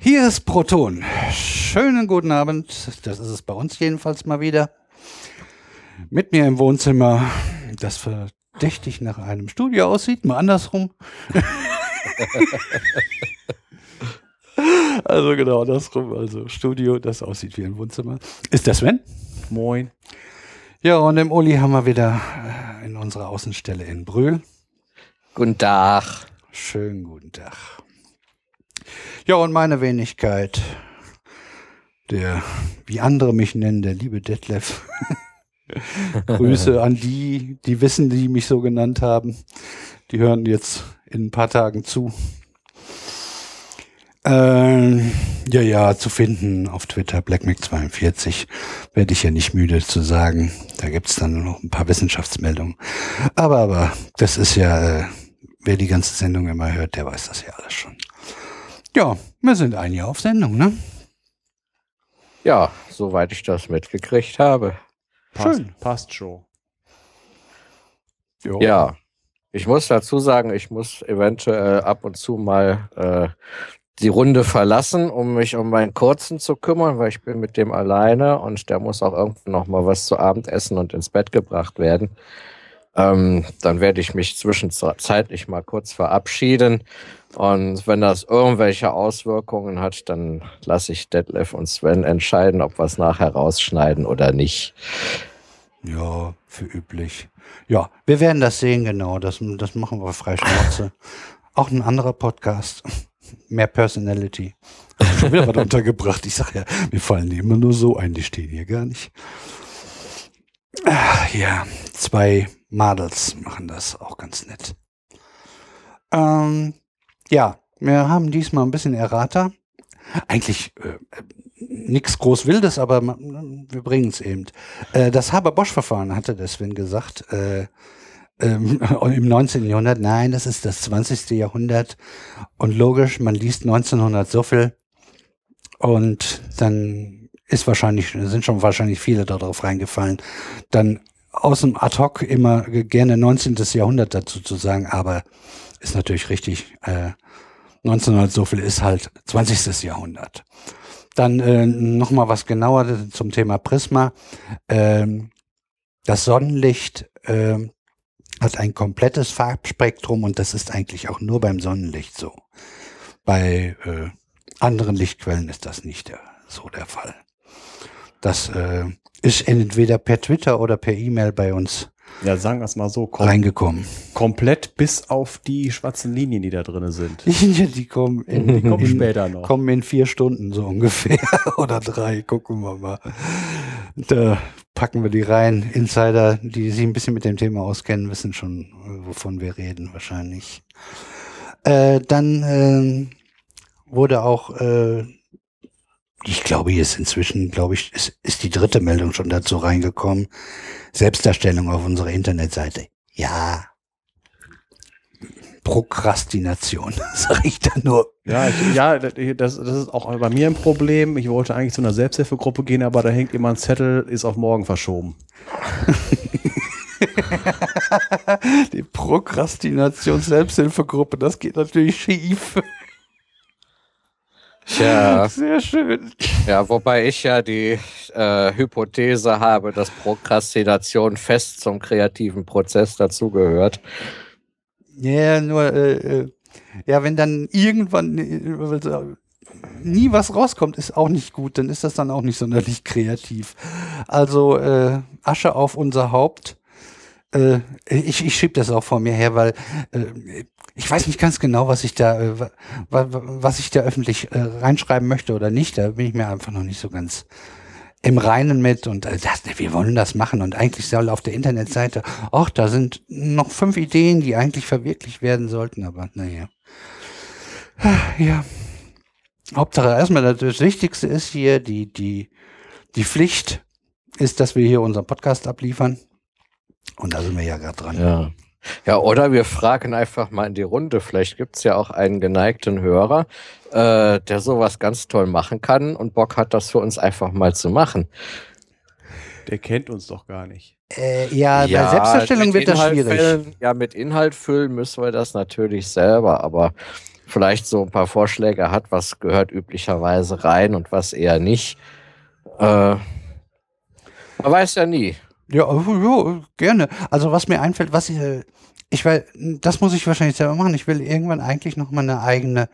Hier ist Proton. Schönen guten Abend. Das ist es bei uns jedenfalls mal wieder. Mit mir im Wohnzimmer, das verdächtig nach einem Studio aussieht, mal andersrum. also genau andersrum. Also Studio, das aussieht wie ein Wohnzimmer. Ist der Sven? Moin. Ja, und im Uli haben wir wieder äh, in unserer Außenstelle in Brühl. Guten Tag. Schönen guten Tag. Ja, und meine Wenigkeit, der, wie andere mich nennen, der liebe Detlef. Grüße an die, die wissen, die mich so genannt haben. Die hören jetzt in ein paar Tagen zu. Ähm, ja, ja, zu finden auf Twitter, BlackMac42, werde ich ja nicht müde zu sagen. Da gibt's dann noch ein paar Wissenschaftsmeldungen. Aber, aber, das ist ja, äh, wer die ganze Sendung immer hört, der weiß das ja alles schon. Ja, wir sind ein Jahr auf Sendung, ne? Ja, soweit ich das mitgekriegt habe. Passt, Schön. passt schon. Jo. Ja, ich muss dazu sagen, ich muss eventuell ab und zu mal äh, die Runde verlassen, um mich um meinen Kurzen zu kümmern, weil ich bin mit dem alleine und der muss auch irgendwann noch mal was zu Abend essen und ins Bett gebracht werden. Ähm, dann werde ich mich zwischenzeitlich mal kurz verabschieden. Und wenn das irgendwelche Auswirkungen hat, dann lasse ich Detlef und Sven entscheiden, ob wir es nachher rausschneiden oder nicht. Ja, für üblich. Ja, wir werden das sehen, genau. Das, das machen wir frei Schnauze. Auch ein anderer Podcast. Mehr Personality. Schon wieder was untergebracht. Ich sag ja, mir fallen immer nur so ein, die stehen hier gar nicht. Ah, ja, zwei Models machen das auch ganz nett. Ähm, ja, wir haben diesmal ein bisschen Errata. Eigentlich äh, nichts groß Wildes, aber ma- wir bringen es eben. Äh, das Haber-Bosch-Verfahren hatte der Sven gesagt. Äh, ähm, im 19. Jahrhundert, nein, das ist das 20. Jahrhundert. Und logisch, man liest 1900 so viel. Und dann ist wahrscheinlich, sind schon wahrscheinlich viele darauf reingefallen. Dann aus dem Ad hoc immer gerne 19. Jahrhundert dazu zu sagen, aber ist natürlich richtig. Äh, 1900 so viel ist halt 20. Jahrhundert. Dann äh, noch mal was genauer zum Thema Prisma. Ähm, das Sonnenlicht ähm, hat ein komplettes Farbspektrum und das ist eigentlich auch nur beim Sonnenlicht so. Bei äh, anderen Lichtquellen ist das nicht der, so der Fall. Das äh, ist entweder per Twitter oder per E-Mail bei uns Ja, sagen wir es mal so, kom reingekommen. komplett bis auf die schwarzen Linien, die da drin sind. Die kommen in, Die kommen in, später noch. kommen in vier Stunden so ungefähr oder drei. Gucken wir mal. Da packen wir die rein. Insider, die sich ein bisschen mit dem Thema auskennen, wissen schon, äh, wovon wir reden wahrscheinlich. Äh, dann ähm, wurde auch, äh, ich glaube, hier ist inzwischen, glaube ich, ist, ist die dritte Meldung schon dazu reingekommen. Selbstdarstellung auf unserer Internetseite. Ja. Prokrastination, sag ich da nur. Ja, ich, ja das, das ist auch bei mir ein Problem. Ich wollte eigentlich zu einer Selbsthilfegruppe gehen, aber da hängt immer ein Zettel, ist auf morgen verschoben. Die Prokrastination-Selbsthilfegruppe, das geht natürlich schief. Tja, Sehr schön. ja, wobei ich ja die äh, Hypothese habe, dass Prokrastination fest zum kreativen Prozess dazugehört. Ja, nur, äh, äh, ja, wenn dann irgendwann äh, nie was rauskommt, ist auch nicht gut, dann ist das dann auch nicht sonderlich kreativ. Also äh, Asche auf unser Haupt. Äh, ich ich schieb das auch vor mir her, weil äh, ich weiß nicht ganz genau, was ich da, äh, wa- wa- was ich da öffentlich äh, reinschreiben möchte oder nicht. Da bin ich mir einfach noch nicht so ganz im Reinen mit und äh, das, wir wollen das machen und eigentlich soll auf der Internetseite, ach, da sind noch fünf Ideen, die eigentlich verwirklicht werden sollten, aber naja. Ja. Hauptsache erstmal das Wichtigste ist hier, die, die, die Pflicht ist, dass wir hier unseren Podcast abliefern. Und da sind wir ja gerade dran. Ja. Ja, oder wir fragen einfach mal in die Runde. Vielleicht gibt's ja auch einen geneigten Hörer, äh, der sowas ganz toll machen kann und Bock hat, das für uns einfach mal zu machen. Der kennt uns doch gar nicht. Äh, ja, bei Selbstdarstellung mit wird das Inhalt schwierig. Füllen, ja, mit Inhalt füllen müssen wir das natürlich selber, aber vielleicht so ein paar Vorschläge hat, was gehört üblicherweise rein und was eher nicht. Äh, man weiß ja nie. Ja, ja, gerne. Also was mir einfällt, was ich, äh, ich will, das muss ich wahrscheinlich selber machen. Ich will irgendwann eigentlich noch mal eine eigene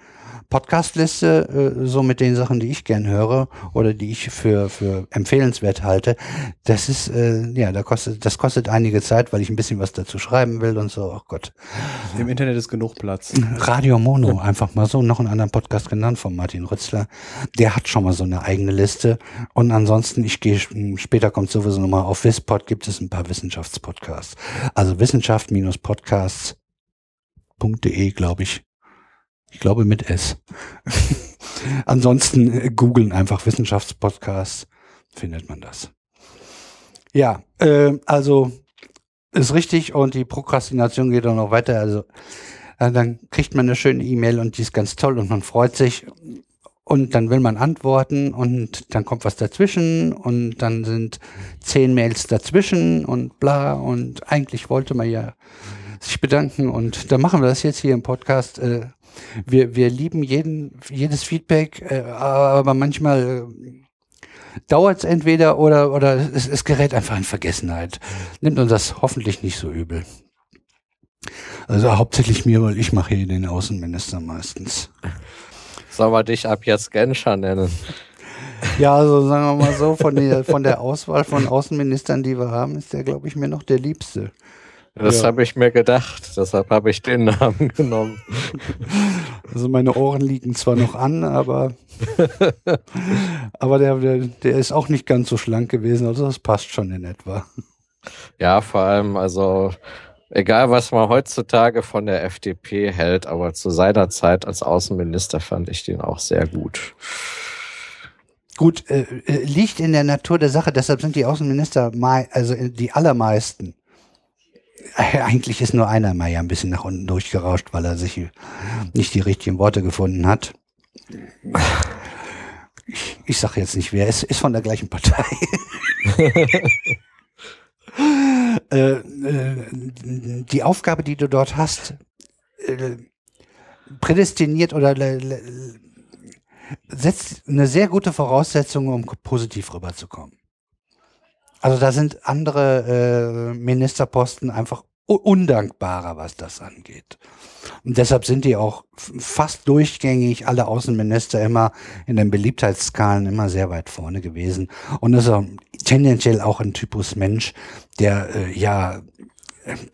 Podcast-Liste, äh, so mit den Sachen, die ich gern höre oder die ich für, für empfehlenswert halte. Das ist, äh, ja, da kostet, das kostet einige Zeit, weil ich ein bisschen was dazu schreiben will und so. Oh Gott. Im Internet ist genug Platz. Radio Mono, einfach mal so, noch einen anderen Podcast genannt von Martin Rützler. Der hat schon mal so eine eigene Liste. Und ansonsten, ich gehe, später kommt sowieso nochmal auf Wispod, gibt es ein paar Wissenschaftspodcasts. Also Wissenschaft-Podcasts.de, glaube ich. Ich glaube mit S. Ansonsten äh, googeln einfach Wissenschaftspodcasts, findet man das. Ja, äh, also ist richtig und die Prokrastination geht auch noch weiter. Also äh, dann kriegt man eine schöne E-Mail und die ist ganz toll und man freut sich und dann will man antworten und dann kommt was dazwischen und dann sind zehn Mails dazwischen und bla und eigentlich wollte man ja sich bedanken und dann machen wir das jetzt hier im Podcast. Äh, wir, wir lieben jeden, jedes Feedback, äh, aber manchmal äh, dauert es entweder oder, oder es, es gerät einfach in Vergessenheit. Nimmt uns das hoffentlich nicht so übel. Also hauptsächlich mir, weil ich mache hier den Außenminister meistens. Sollen wir dich ab jetzt Genscher nennen? Ja, also sagen wir mal so, von der, von der Auswahl von Außenministern, die wir haben, ist der, glaube ich, mir noch der Liebste. Das Ja. habe ich mir gedacht, deshalb habe ich den Namen genommen. Also meine Ohren liegen zwar noch an, aber, aber der, der, der ist auch nicht ganz so schlank gewesen, also das passt schon in etwa. Ja, vor allem, also egal was man heutzutage von der FDP hält, aber zu seiner Zeit als Außenminister fand ich den auch sehr gut. Gut, äh, äh, liegt in der Natur der Sache, deshalb sind die Außenminister, also die allermeisten. Eigentlich ist nur einer mal ja ein bisschen nach unten durchgerauscht, weil er sich nicht die richtigen Worte gefunden hat. Ich, ich sage jetzt nicht wer, es ist von der gleichen Partei. äh, äh, die Aufgabe, die du dort hast, äh, prädestiniert oder setzt eine sehr gute Voraussetzung, um positiv rüberzukommen. Also da sind andere äh, Ministerposten einfach undankbarer, was das angeht. Und deshalb sind die auch fast durchgängig alle Außenminister immer in den Beliebtheitsskalen immer sehr weit vorne gewesen. Und das ist auch tendenziell auch ein Typus Mensch, der äh, ja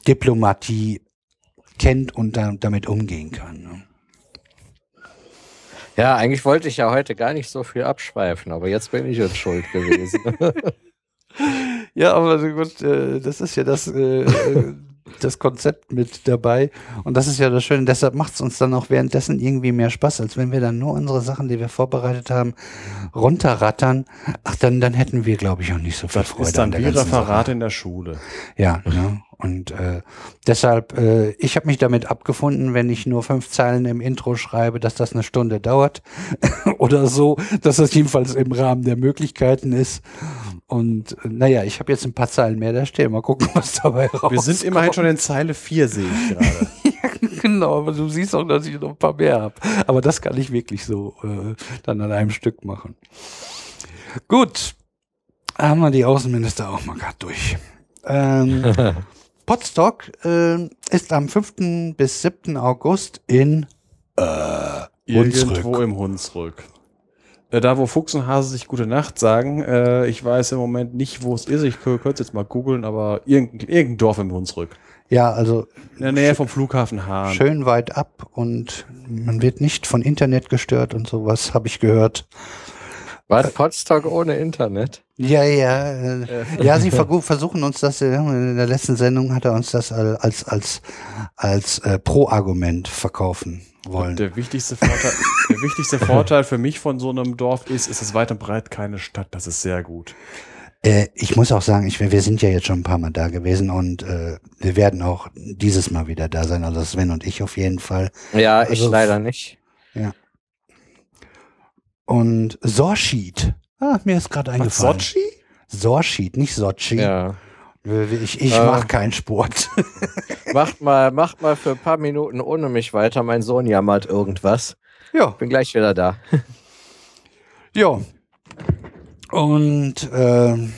Diplomatie kennt und da, damit umgehen kann. Ne? Ja, eigentlich wollte ich ja heute gar nicht so viel abschweifen, aber jetzt bin ich jetzt schuld gewesen. Ja, aber gut, äh, das ist ja das, äh, äh, das Konzept mit dabei. Und das ist ja das Schöne. Deshalb macht es uns dann auch währenddessen irgendwie mehr Spaß, als wenn wir dann nur unsere Sachen, die wir vorbereitet haben, runterrattern. Ach, dann, dann hätten wir, glaube ich, auch nicht so viel Das Freude ist dann wie Referat in der Schule. Ja, ne? und äh, deshalb, äh, ich habe mich damit abgefunden, wenn ich nur fünf Zeilen im Intro schreibe, dass das eine Stunde dauert oder so, dass das jedenfalls im Rahmen der Möglichkeiten ist. Und äh, naja, ich habe jetzt ein paar Zeilen mehr da stehen. Mal gucken, was dabei rauskommt. Wir sind immerhin schon in Zeile 4, sehe ich gerade. genau, aber du siehst auch, dass ich noch ein paar mehr habe. Aber das kann ich wirklich so äh, dann an einem Stück machen. Gut, haben wir die Außenminister auch mal gerade durch. Ähm, Potsdok äh, ist am 5. bis 7. August in äh, Irgendwo Hunsrück. im Hunsrück. Äh, Da, wo Fuchs und Hase sich gute Nacht sagen, äh, ich weiß im Moment nicht, wo es ist. Ich könnte es jetzt mal googeln, aber irgendein, irgendein Dorf im Hunsrück. Ja, also In der Nähe vom Flughafen Hahn. schön weit ab und man wird nicht von Internet gestört und sowas, habe ich gehört. War Potsdok ohne Internet? Ja, ja, äh, ja, sie versuchen uns das, äh, in der letzten Sendung hat er uns das al- als, als, als äh, Pro-Argument verkaufen wollen. Der wichtigste, Vorteil, der wichtigste Vorteil für mich von so einem Dorf ist, es ist weit und breit keine Stadt. Das ist sehr gut. Äh, ich muss auch sagen, ich, wir sind ja jetzt schon ein paar Mal da gewesen und äh, wir werden auch dieses Mal wieder da sein, also Sven und ich auf jeden Fall. Ja, ich Also- leider nicht. Und Sorschied, ah, mir ist gerade eingefallen. Sochi? Sorschied, nicht Sochi. Ja. Ich, ich Äh. mache keinen Sport. Macht mal, macht mal für ein paar Minuten ohne mich weiter. Mein Sohn jammert irgendwas. ja, Bin gleich wieder da. ja. Und ähm,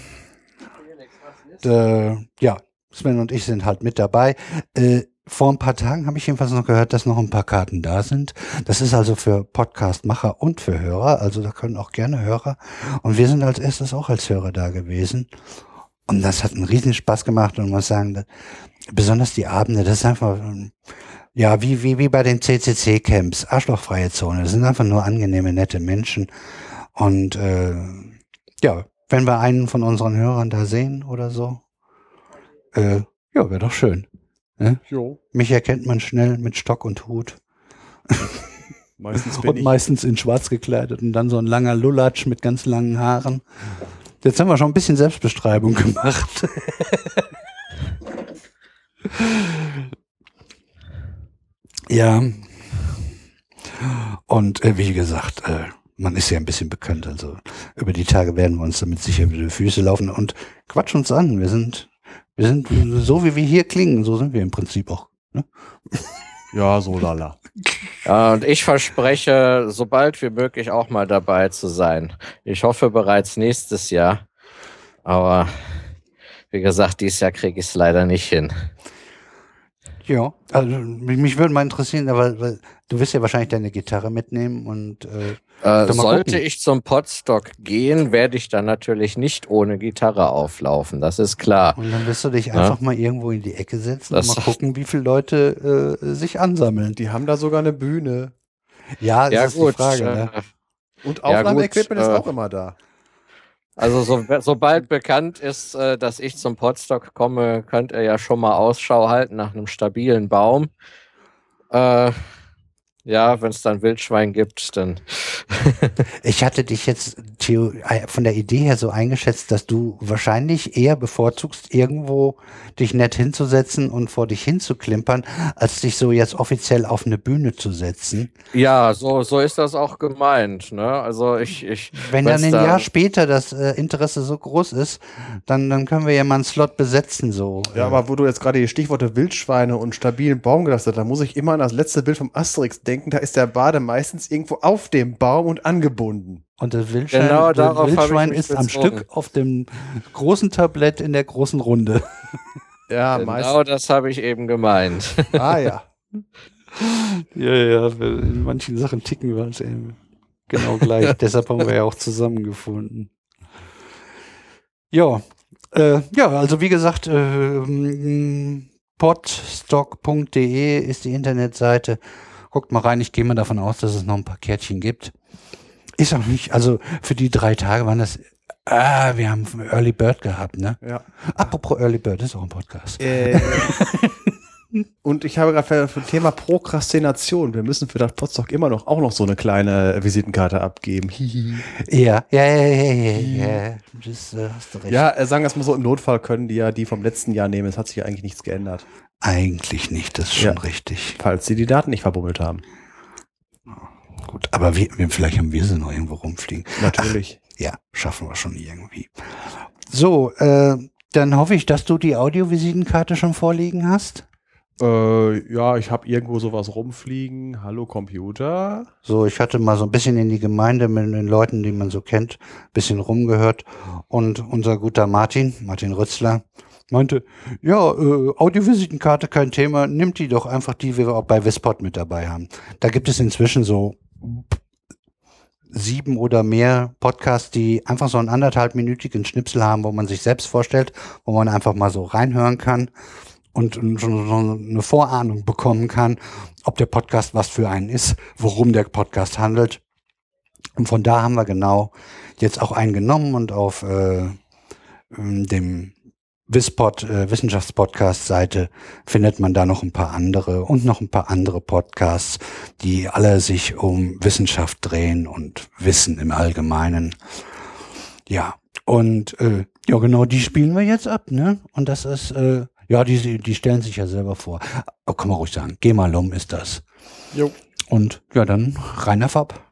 äh, ja, Sven und ich sind halt mit dabei. Äh, vor ein paar Tagen habe ich jedenfalls noch gehört, dass noch ein paar Karten da sind. Das ist also für Podcastmacher und für Hörer. Also da können auch gerne Hörer. Und wir sind als erstes auch als Hörer da gewesen. Und das hat einen riesen Spaß gemacht und muss sagen, besonders die Abende, das ist einfach, ja, wie, wie, wie bei den CCC-Camps, arschlochfreie Zone. Das sind einfach nur angenehme, nette Menschen. Und äh, ja, wenn wir einen von unseren Hörern da sehen oder so, äh, ja, wäre doch schön. Jo. Mich erkennt man schnell mit Stock und Hut Meistens und meistens in schwarz gekleidet und dann so ein langer Lulatsch mit ganz langen Haaren. Jetzt haben wir schon ein bisschen Selbstbeschreibung gemacht. ja. Und äh, wie gesagt, äh, man ist ja ein bisschen bekannt. Also über die Tage werden wir uns damit sicher über die Füße laufen und quatsch uns an. Wir sind, wir sind so wie wir hier klingen, so sind wir im Prinzip auch. Ne? Ja, so lala. Ja, und ich verspreche, so bald wie möglich auch mal dabei zu sein. Ich hoffe bereits nächstes Jahr. Aber wie gesagt, dieses Jahr kriege ich es leider nicht hin. Ja, also mich, würde mal interessieren, aber weil, du wirst ja wahrscheinlich deine Gitarre mitnehmen und äh, Äh, sollte gucken. ich zum Podstock gehen, werde ich dann natürlich nicht ohne Gitarre auflaufen. Das ist klar. Und dann wirst du dich Ja. einfach mal irgendwo in die Ecke setzen Das- und mal gucken, wie viele Leute äh, sich ansammeln. Die haben da sogar eine Bühne. Ja, das Ja ist gut. die Frage. Ne? äh, Und Ja, gut, Aufnahmeequipment ist äh, auch immer da. Also so, sobald bekannt ist, äh, dass ich zum Podstock komme, könnt ihr ja schon mal Ausschau halten nach einem stabilen Baum. Äh, ja, wenn es dann Wildschwein gibt, dann Ich hatte dich jetzt Theo, äh, von der Idee her so eingeschätzt, dass du wahrscheinlich eher bevorzugst, irgendwo dich nett hinzusetzen und vor dich hinzuklimpern, als dich so jetzt offiziell auf eine Bühne zu setzen. ja, so, so ist das auch gemeint. Ne? Also ich, ich Wenn dann ein Jahr später das äh, Interesse so groß ist, dann, dann können wir ja mal einen Slot besetzen, so. Ja, aber wo du jetzt gerade die Stichworte Wildschweine und stabilen Baum gedacht hast, da muss ich immer an das letzte Bild vom Asterix denken. Da ist der Bade meistens irgendwo auf dem Baum und angebunden. Und das Wildschwein, Genau das Wildschwein ist am. Stück auf dem großen Tablett in der großen Runde. Ja, genau das habe ich eben gemeint. Ah ja. Ja, ja, in manchen Sachen ticken wir uns eben genau gleich. Deshalb haben wir ja auch zusammengefunden. Ja, äh, ja, also wie gesagt, äh, podstock.de ist die Internetseite. Guckt mal rein, ich gehe mal davon aus, dass es noch ein paar Kärtchen gibt. Ist auch nicht, also für die drei Tage waren das, ah, wir haben Early Bird gehabt, ne? ja. Apropos Early Bird, ist auch ein Podcast. Äh, und ich habe gerade für, für Thema Prokrastination. Wir müssen für das Potsdok immer noch auch noch so eine kleine Visitenkarte abgeben. Ja, ja, ja, ja, ja, ja. Das äh, hast du recht. Ja, äh, sagen wir es mal so, im Notfall können die ja die vom letzten Jahr nehmen. Es hat sich ja eigentlich nichts geändert. Eigentlich nicht, das ist schon Ja. richtig. Falls sie die Daten nicht verbummelt haben. Gut, aber wir, wir, vielleicht haben wir sie noch irgendwo rumfliegen. Natürlich. Ja, schaffen wir schon irgendwie. So, äh, dann hoffe ich, dass du die Audiovisitenkarte schon vorliegen hast. Äh, ja, ich habe irgendwo sowas rumfliegen. Hallo Computer. So, ich hatte mal so ein bisschen in die Gemeinde mit den Leuten, die man so kennt, bisschen rumgehört. Und unser guter Martin, Martin Rützler, meinte, ja, äh, Audiovisitenkarte kein Thema, nimmt die doch einfach die, die wir auch bei Wispod mit dabei haben. Da gibt es inzwischen so sieben oder mehr Podcasts, die einfach so einen anderthalbminütigen Schnipsel haben, wo man sich selbst vorstellt, wo man einfach mal so reinhören kann und schon so eine Vorahnung bekommen kann, ob der Podcast was für einen ist, worum der Podcast handelt. Und von da haben wir genau jetzt auch einen genommen und auf äh, ähm, dem Wispod äh, Wissenschaftspodcast-Seite findet man da noch ein paar andere und noch ein paar andere Podcasts, die alle sich um Wissenschaft drehen und Wissen im Allgemeinen. Ja, und äh, ja, genau, die spielen wir jetzt ab, ne? Und das ist, äh, ja, die, die stellen sich ja selber vor. Oh, kann man ruhig sagen, Gemalum ist das. Jo. Und ja, dann reiner Fab.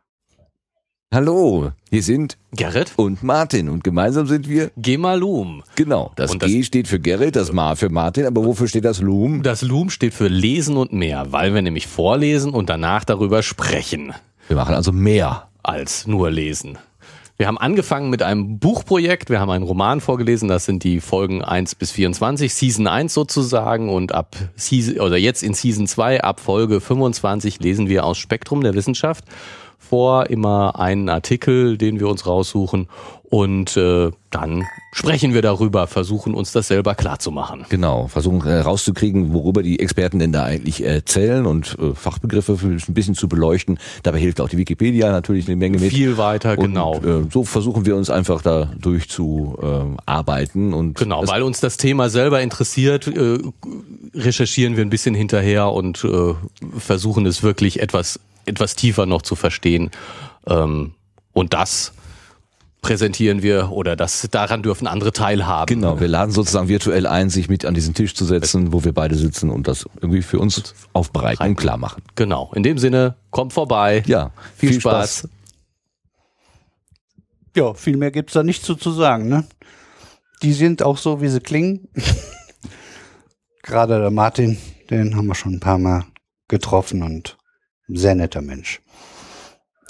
Hallo, hier sind Gerrit? und Martin und gemeinsam sind wir, Gemalum. genau, das Und das- G steht für Gerrit, das Ma für Martin, aber wofür steht das Loom? Das Loom steht für Lesen und mehr, weil wir nämlich vorlesen und danach darüber sprechen, Wir machen also mehr. als nur lesen. Wir haben angefangen mit einem Buchprojekt, wir haben einen Roman vorgelesen, das sind die Folgen 1 bis 24, Season 1 sozusagen und ab Season, oder jetzt in Season 2, ab Folge 25 lesen wir aus Spektrum der Wissenschaft vor, immer einen Artikel, den wir uns raussuchen und äh, dann sprechen wir darüber, versuchen uns das selber klarzumachen. Genau, versuchen äh, rauszukriegen, worüber die Experten denn da eigentlich erzählen und äh, Fachbegriffe ein bisschen zu beleuchten. Dabei hilft auch die Wikipedia natürlich eine Menge mit. Viel weiter, und, genau. Äh, so versuchen wir uns einfach da durchzuarbeiten äh, arbeiten und Genau, weil uns das Thema selber interessiert, äh, recherchieren wir ein bisschen hinterher und äh, versuchen es wirklich etwas, etwas tiefer noch zu verstehen. Ähm, und das präsentieren wir oder das daran dürfen andere teilhaben. Genau, wir laden sozusagen virtuell ein, sich mit an diesen Tisch zu setzen, wo wir beide sitzen und das irgendwie für uns aufbereiten und klar machen. Genau. In dem Sinne, kommt vorbei. Ja, Viel, Spaß. Ja, viel mehr gibt's da nicht zu, zu sagen, ne? Die sind auch so, wie sie klingen. Gerade der Martin, den haben wir schon ein paar Mal getroffen und sehr netter Mensch.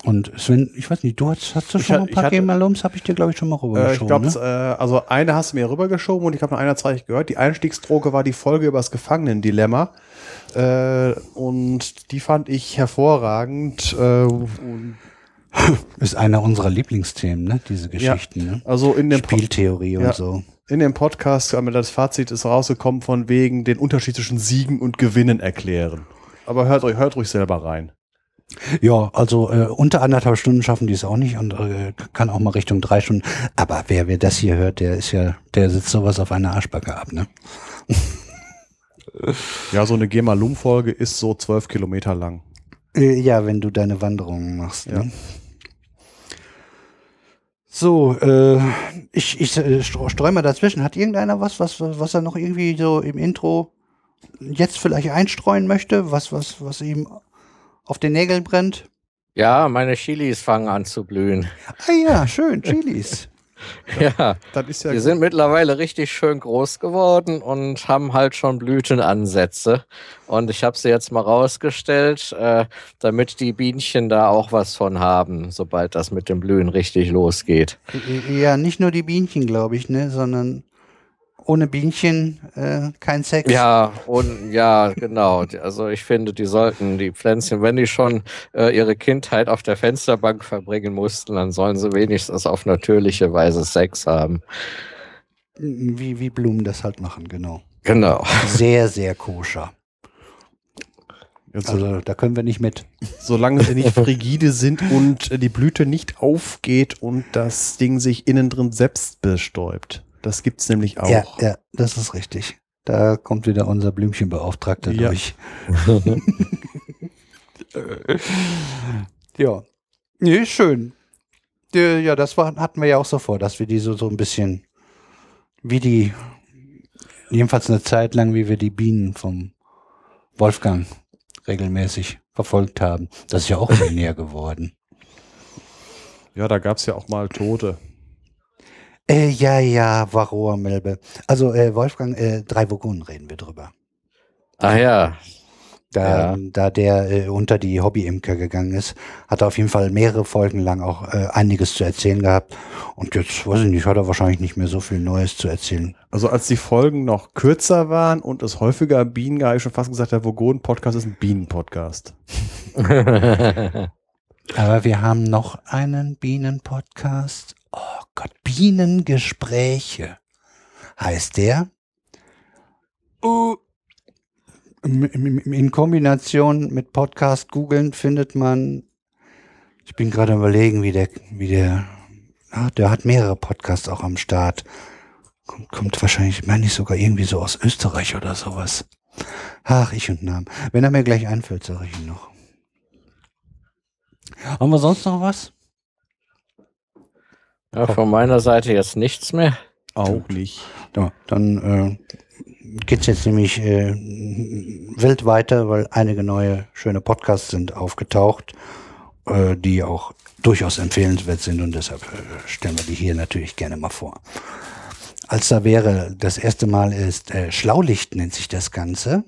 Und Sven, ich weiß nicht, du hast, hast du Ich schon hat- mal ein ich paar hatte- Gemalums, habe ich dir, glaube ich, schon mal Äh, ich rübergeschoben. glaube, ne? äh, also eine hast du mir rübergeschoben und ich habe noch eine zweite gehört. Die Einstiegsdroge war die Folge über das Gefangenendilemma. Äh, und die fand ich hervorragend. Äh, Ist einer unserer Lieblingsthemen, ne? Diese Geschichten, ne? also in dem, Spieltheorie und Ja. so. in dem Podcast, das Fazit ist rausgekommen von wegen den Unterschied zwischen Siegen und Gewinnen erklären. Aber hört euch, hört ruhig selber rein. Ja, also äh, unter anderthalb Stunden schaffen die es auch nicht und äh, kann auch mal Richtung drei Stunden. Aber wer, wer das hier hört, der ist ja, der sitzt sowas auf einer Arschbacke ab, ne? Ja, so eine Gemalum-Folge ist so zwölf Kilometer lang. Äh, ja, wenn du deine Wanderungen machst. Ja. Ne? So, äh, ich, ich äh, streu streu mal dazwischen. Hat irgendeiner was, was, was er noch irgendwie so im Intro jetzt vielleicht einstreuen möchte, was, was, was ihm auf den Nägeln brennt? Ja, meine Chilis fangen an zu blühen. Ah ja, schön, Chilis. Ja, Das ist ja die sind mittlerweile richtig schön groß geworden und haben halt schon Blütenansätze. Und ich habe sie jetzt mal rausgestellt, äh, damit die Bienchen da auch was von haben, sobald das mit dem Blühen richtig losgeht. ja, nicht nur die Bienchen, glaube ich, ne, sondern ohne Bienchen äh, kein Sex. Ja, und ja, genau. Also ich finde, die sollten die Pflänzchen, wenn die schon äh, ihre Kindheit auf der Fensterbank verbringen mussten, dann sollen sie wenigstens auf natürliche Weise Sex haben. Wie, wie Blumen das halt machen, genau. Genau. Sehr, sehr koscher. Also, Also da können wir nicht mit. solange sie nicht frigide sind und die Blüte nicht aufgeht und das Ding sich innen drin selbst bestäubt. Das gibt's nämlich auch. Ja, ja, das ist richtig. Da kommt wieder unser Blümchenbeauftragter Ja. durch. ja. Nee, schön. Ja, das war, hatten wir ja auch so vor, dass wir die so, so ein bisschen wie die, jedenfalls eine Zeit lang, wie wir die Bienen vom Wolfgang regelmäßig verfolgt haben. Das ist ja auch viel näher geworden. Ja, da gab's ja auch mal Tote. Äh, ja, ja, Varroa Melbe. Also, äh, Wolfgang, äh, drei Vogonen reden wir drüber. Ah ja, Da, Ja. da der äh, unter die Hobby-Imker gegangen ist, hat er auf jeden Fall mehrere Folgen lang auch äh, einiges zu erzählen gehabt. Und jetzt, weiß ich nicht, hat er wahrscheinlich nicht mehr so viel Neues zu erzählen. Also als die Folgen noch kürzer waren und es häufiger Bienen gab, habe ich schon fast gesagt, der Vogonen-Podcast ist ein Bienen-Podcast. Aber wir haben noch einen Bienen-Podcast. Oh Gott, Bienengespräche heißt der. Uh, in, in, in Kombination mit Podcast googeln findet man, ich bin gerade überlegen, wie der, wie der, ah, der hat mehrere Podcasts auch am Start. Kommt, kommt wahrscheinlich, meine ich sogar irgendwie so aus Österreich oder sowas. Ach, ich und Namen. Wenn er mir gleich einfällt, sage ich ihn noch. Haben wir sonst noch was? Ja, von meiner Seite jetzt nichts mehr. Auch nicht. Ja, dann äh, geht's jetzt nämlich äh, wild weiter, weil einige neue schöne Podcasts sind aufgetaucht, äh, die auch durchaus empfehlenswert sind und deshalb äh, stellen wir die hier natürlich gerne mal vor. Als da wäre, das erste Mal ist äh, Schlaulicht nennt sich das Ganze,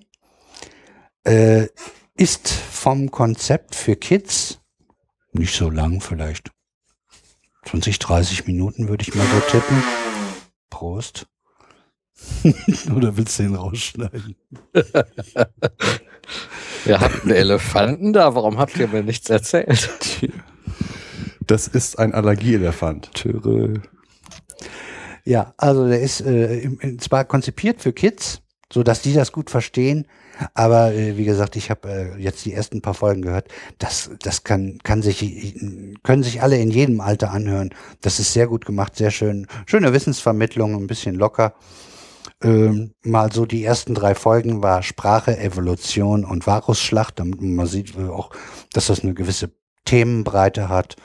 äh, ist vom Konzept für Kids nicht so lang, vielleicht 20, 30 Minuten würde ich mal so tippen. Prost. Oder willst du den rausschneiden? Ihr habt einen Elefanten da, warum habt ihr mir nichts erzählt? Das ist ein Allergieelefant. Töre. Ja, also der ist äh, im- im- zwar konzipiert für Kids, so dass die das gut verstehen, aber äh, wie gesagt, ich habe äh, jetzt die ersten paar Folgen gehört. Das, das kann, kann sich, können sich alle in jedem Alter anhören. Das ist sehr gut gemacht, sehr schön, schöne Wissensvermittlung, ein bisschen locker. Ähm, mal so die ersten drei Folgen war Sprache, Evolution und Varusschlacht, damit man sieht auch, dass das eine gewisse Themenbreite hat.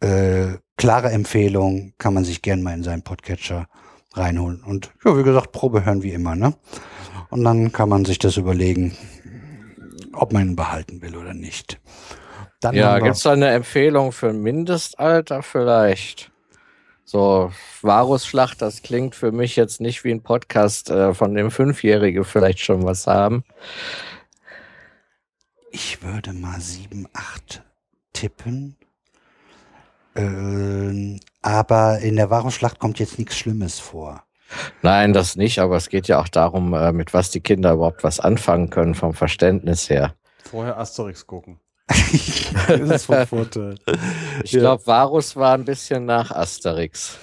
Äh, klare Empfehlung, kann man sich gern mal in seinen Podcatcher reinholen. Und ja, wie gesagt, Probe hören wie immer, ne? Und dann kann man sich das überlegen, ob man ihn behalten will oder nicht. Dann Ja, wir- gibt's da eine Empfehlung für ein Mindestalter vielleicht? So, Varusschlacht, das klingt für mich jetzt nicht wie ein Podcast, äh, von dem Fünfjährige vielleicht schon was haben. Ich würde mal 7, 8 tippen. Ähm, aber in der Warenschlacht kommt jetzt nichts Schlimmes vor. Nein, das nicht, aber es geht ja auch darum, äh, mit was die Kinder überhaupt was anfangen können vom Verständnis her. Vorher Asterix gucken. das ist von Vorteil. Ich glaube, Varus war ein bisschen nach Asterix.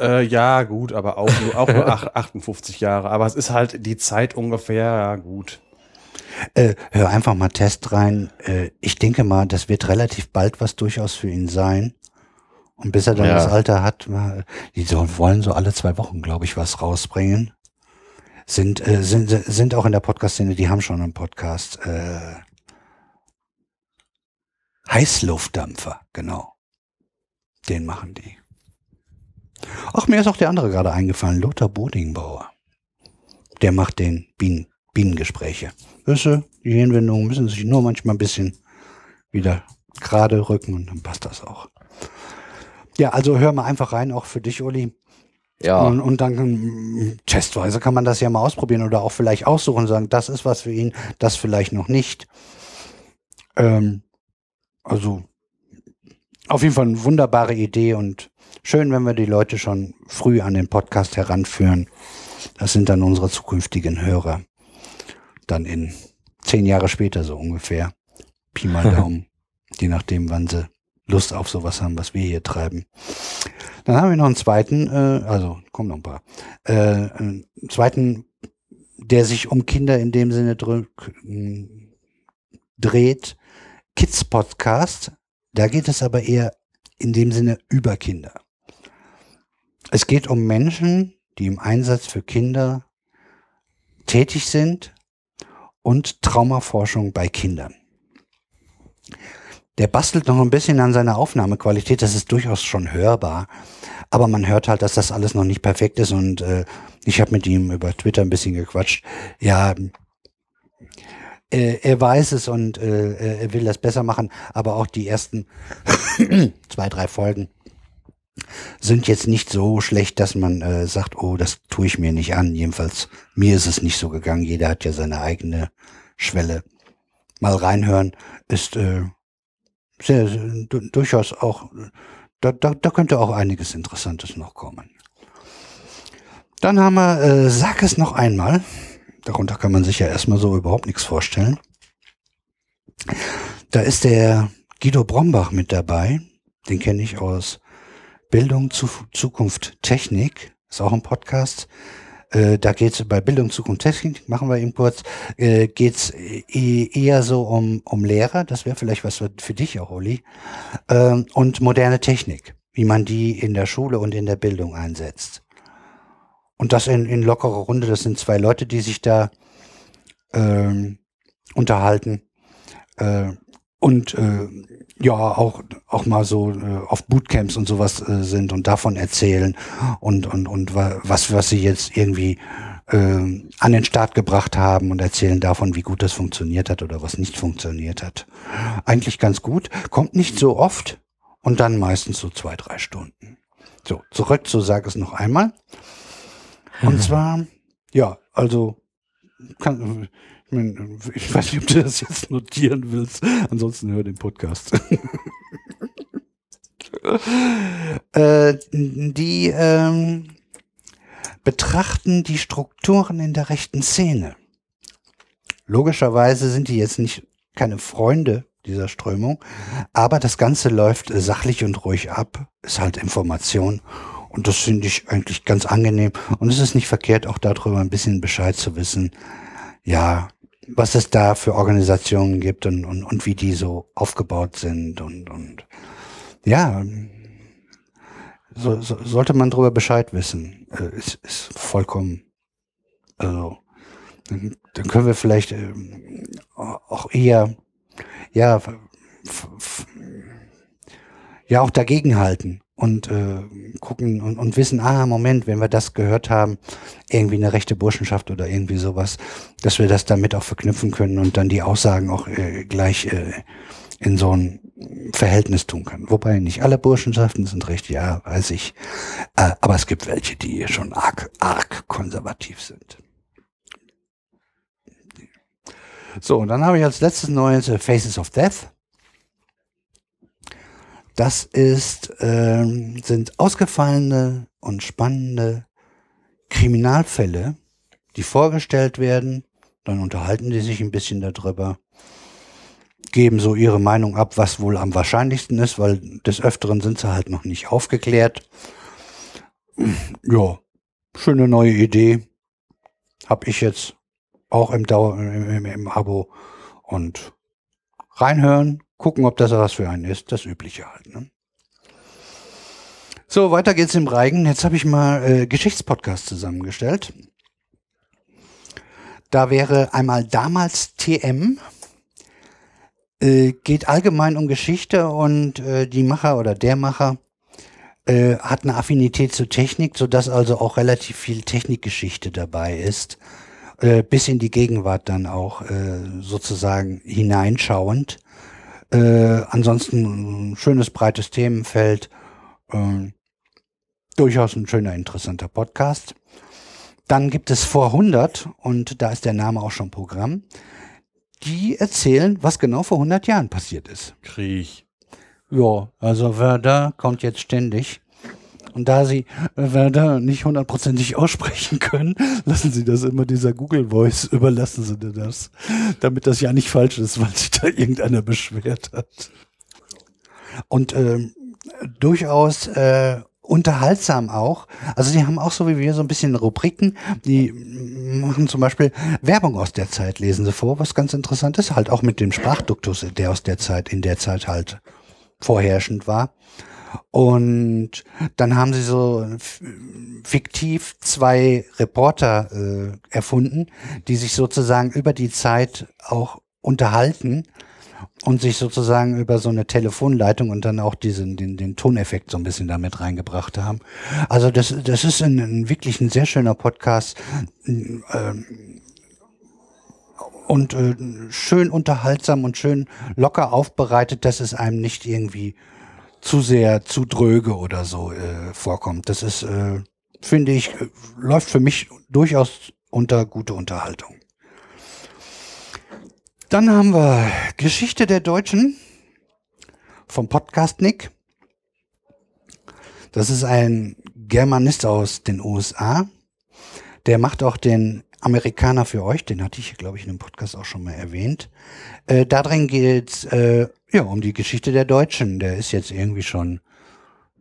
Äh, ja, gut, aber auch nur, auch nur ach- 58 Jahre. Aber es ist halt die Zeit ungefähr, ja, gut. Äh, hör einfach mal Test rein. Äh, ich denke mal, das wird relativ bald was durchaus für ihn sein. Und bis er dann Ja. das Alter hat, mal- die wollen so alle zwei Wochen, glaube ich, was rausbringen. Sind, äh, sind, sind auch in der Podcast-Szene, die haben schon einen Podcast. Äh, Heißluftdampfer, genau. Den machen die. Ach, mir ist auch der andere gerade eingefallen, Lothar Bodingbauer. Der macht den Bienen, Bienengespräche. Du, die Hirnwindungen müssen sich nur manchmal ein bisschen wieder gerade rücken und dann passt das auch. Ja, also hör mal einfach rein, auch für dich, Uli. Ja, Und, und dann mm, testweise kann man das ja mal ausprobieren oder auch vielleicht aussuchen und sagen, das ist was für ihn, das vielleicht noch nicht. Ähm, also auf jeden Fall eine wunderbare Idee und schön, wenn wir die Leute schon früh an den Podcast heranführen. Das sind dann unsere zukünftigen Hörer. Dann in zehn Jahre später so ungefähr. Pi mal Daumen. Je nachdem, wann sie Lust auf sowas haben, was wir hier treiben. Dann haben wir noch einen zweiten, äh, also kommen noch ein paar, äh, einen zweiten, der sich um Kinder in dem Sinne mh, dreht, Kids Podcast. Da geht es aber eher in dem Sinne über Kinder. Es geht um Menschen, die im Einsatz für Kinder tätig sind und Traumaforschung bei Kindern. Der bastelt noch ein bisschen an seiner Aufnahmequalität, das ist durchaus schon hörbar, aber man hört halt, dass das alles noch nicht perfekt ist und äh, ich habe mit ihm über Twitter ein bisschen gequatscht. Ja, äh, er weiß es und äh, er will das besser machen, aber auch die ersten zwei, drei Folgen sind jetzt nicht so schlecht, dass man äh, sagt, oh, das tue ich mir nicht an. Jedenfalls mir ist es nicht so gegangen. Jeder hat ja seine eigene Schwelle. Mal reinhören ist äh, sehr, sehr du, durchaus auch, da, da, da könnte auch einiges Interessantes noch kommen. Dann haben wir, äh, sag es noch einmal. Darunter kann man sich ja erstmal so überhaupt nichts vorstellen. Da ist der Guido Brombach mit dabei. Den kenne ich aus Bildung, zu, Zukunft, Technik. Ist auch ein Podcast. Äh, da geht es bei Bildung, Zukunft, Technik, machen wir eben kurz, äh, geht es eher so um, um Lehrer. Das wäre vielleicht was für, für dich auch, Uli. Ähm, und moderne Technik, wie man die in der Schule und in der Bildung einsetzt. Und das in, in lockerer Runde. Das sind zwei Leute, die sich da ähm, unterhalten. Äh, und äh, ja, auch, auch mal so äh, auf Bootcamps und sowas äh, sind und davon erzählen und, und, und wa- was, was sie jetzt irgendwie äh, an den Start gebracht haben und erzählen davon, wie gut das funktioniert hat oder was nicht funktioniert hat. Eigentlich ganz gut. Kommt nicht so oft und dann meistens so zwei, drei Stunden. So, zurück zu Sag es noch einmal. Und zwar, ja, also, kann, ich, weiß nicht, ob du das jetzt notieren willst, ansonsten hör den Podcast. äh, die ähm, betrachten die Strukturen in der rechten Szene. Logischerweise sind die jetzt nicht keine Freunde dieser Strömung, aber das Ganze läuft sachlich und ruhig ab, ist halt Information und das finde ich eigentlich ganz angenehm und es ist nicht verkehrt, auch darüber ein bisschen Bescheid zu wissen, ja, was es da für Organisationen gibt und, und, und wie die so aufgebaut sind und, und ja, so, so, sollte man darüber Bescheid wissen. Äh, ist, ist vollkommen, also, dann, dann können wir vielleicht äh, auch eher, ja, ja, auch dagegenhalten und äh, gucken und, und wissen, ah, Moment, wenn wir das gehört haben, irgendwie eine rechte Burschenschaft oder irgendwie sowas, dass wir das damit auch verknüpfen können und dann die Aussagen auch äh, gleich äh, in so ein Verhältnis tun können. Wobei nicht alle Burschenschaften sind recht, ja, weiß ich. Äh, aber es gibt welche, die schon arg, arg konservativ sind. So, und dann habe ich als letztes Neues äh, Faces of Death. Das ist, ähm, sind ausgefallene und spannende Kriminalfälle, die vorgestellt werden. Dann unterhalten die sich ein bisschen darüber, geben so ihre Meinung ab, was wohl am wahrscheinlichsten ist, weil des Öfteren sind sie halt noch nicht aufgeklärt. Ja, schöne neue Idee. Hab ich jetzt auch im, Dauer, im, im, im Abo und reinhören, gucken, ob das was für einen ist. Das Übliche halt. Ne? So, weiter geht's im Reigen. Jetzt habe ich mal äh, Geschichtspodcast zusammengestellt. Da wäre einmal damals TM, äh, geht allgemein um Geschichte und äh, die Macher oder der Macher äh, hat eine Affinität zur Technik, sodass also auch relativ viel Technikgeschichte dabei ist, äh, bis in die Gegenwart dann auch äh, sozusagen hineinschauend. Äh, ansonsten ein schönes breites Themenfeld, äh, durchaus ein schöner, interessanter Podcast. Dann gibt es vor 100 und da ist der Name auch schon Programm die erzählen, was genau vor 100 Jahren passiert ist. Krieg. Ja, also Werder kommt jetzt ständig. Und da sie Werder nicht hundertprozentig aussprechen können, lassen sie das immer dieser Google Voice, überlassen sie das. Damit das ja nicht falsch ist, weil sich da irgendeiner beschwert hat. Und ähm, durchaus äh, unterhaltsam auch. Also die haben auch so wie wir so ein bisschen Rubriken, die machen zum Beispiel Werbung aus der Zeit, lesen sie vor, was ganz interessant ist, halt auch mit dem Sprachduktus, der aus der Zeit, in der Zeit halt vorherrschend war. Und dann haben sie so fiktiv zwei Reporter äh, erfunden, die sich sozusagen über die Zeit auch unterhalten und sich sozusagen über so eine Telefonleitung und dann auch diesen, den, den Toneffekt so ein bisschen damit reingebracht haben. Also das, das ist ein, ein wirklich ein sehr schöner Podcast. Ähm, und äh, schön unterhaltsam und schön locker aufbereitet, dass es einem nicht irgendwie zu sehr zu dröge oder so äh, vorkommt. Das ist, äh, finde ich, äh, läuft für mich durchaus unter gute Unterhaltung. Dann haben wir Geschichte der Deutschen vom Podcast Nick. Das ist ein Germanist aus den USA. Der macht auch den Amerikaner für euch. Den hatte ich, glaube ich, in dem Podcast auch schon mal erwähnt. Äh, darin geht äh, ja um die Geschichte der Deutschen. Der ist jetzt irgendwie schon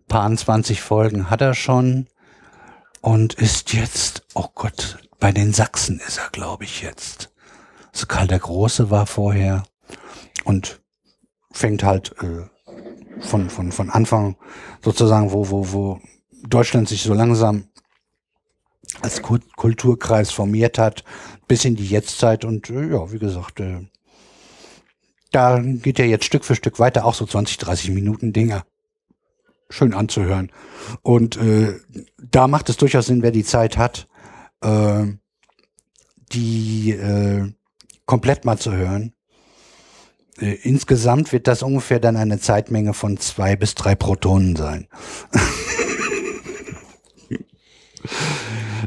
paar 20 Folgen hat er schon und ist jetzt, oh Gott, bei den Sachsen ist er, glaube ich, jetzt. So Karl der Große war vorher und fängt halt äh, von, von, von Anfang sozusagen, wo, wo, wo Deutschland sich so langsam als Kulturkreis formiert hat, bis in die Jetztzeit und äh, ja, wie gesagt, äh, da geht er jetzt Stück für Stück weiter, auch so 20, 30 Minuten Dinger. Schön anzuhören. Und äh, da macht es durchaus Sinn, wer die Zeit hat, äh, die äh, komplett mal zu hören. äh, insgesamt wird das ungefähr dann eine Zeitmenge von zwei bis drei Protonen sein.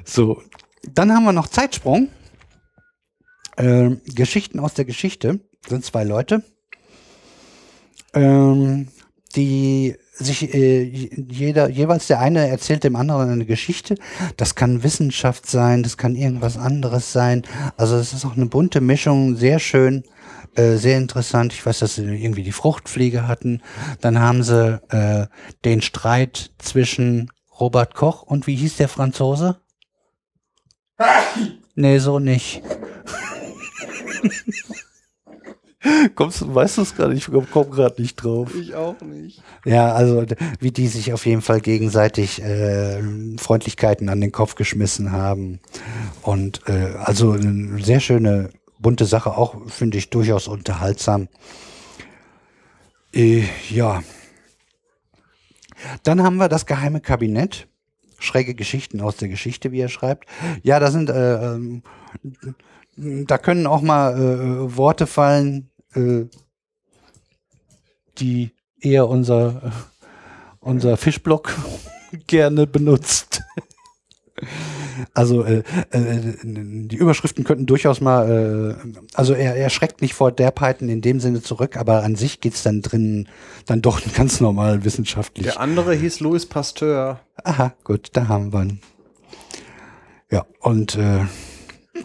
so, dann haben wir noch Zeitsprung. Ähm, Geschichten aus der Geschichte sind zwei Leute, ähm, die sich äh, jeder jeweils der eine erzählt dem anderen eine Geschichte. Das kann Wissenschaft sein, das kann irgendwas anderes sein. Also es ist auch eine bunte Mischung, sehr schön, äh, sehr interessant. Ich weiß, dass sie irgendwie die Fruchtfliege hatten. Dann haben sie äh, den Streit zwischen Robert Koch und wie hieß der Franzose? nee, so nicht. Kommst, du- weißt du es gerade? Ich komme komm gerade nicht drauf. Ich auch nicht. Ja, also wie die sich auf jeden Fall gegenseitig äh, Freundlichkeiten an den Kopf geschmissen haben. Und äh, also eine sehr schöne, bunte Sache, auch finde ich durchaus unterhaltsam. Äh, ja. Dann haben wir das geheime Kabinett. Schräge Geschichten aus der Geschichte, wie er schreibt. Ja, da sind, äh, ähm, da können auch mal äh, Worte fallen, äh, die eher unser, äh, unser Fischblock gerne benutzt. Also äh, äh, die Überschriften könnten durchaus mal, äh, also er, er schreckt nicht vor Derbheiten in dem Sinne zurück, aber an sich geht's dann drin dann doch ganz normal wissenschaftlich. Der andere hieß Louis Pasteur. Aha, gut, da haben wir ihn. Ja, und äh,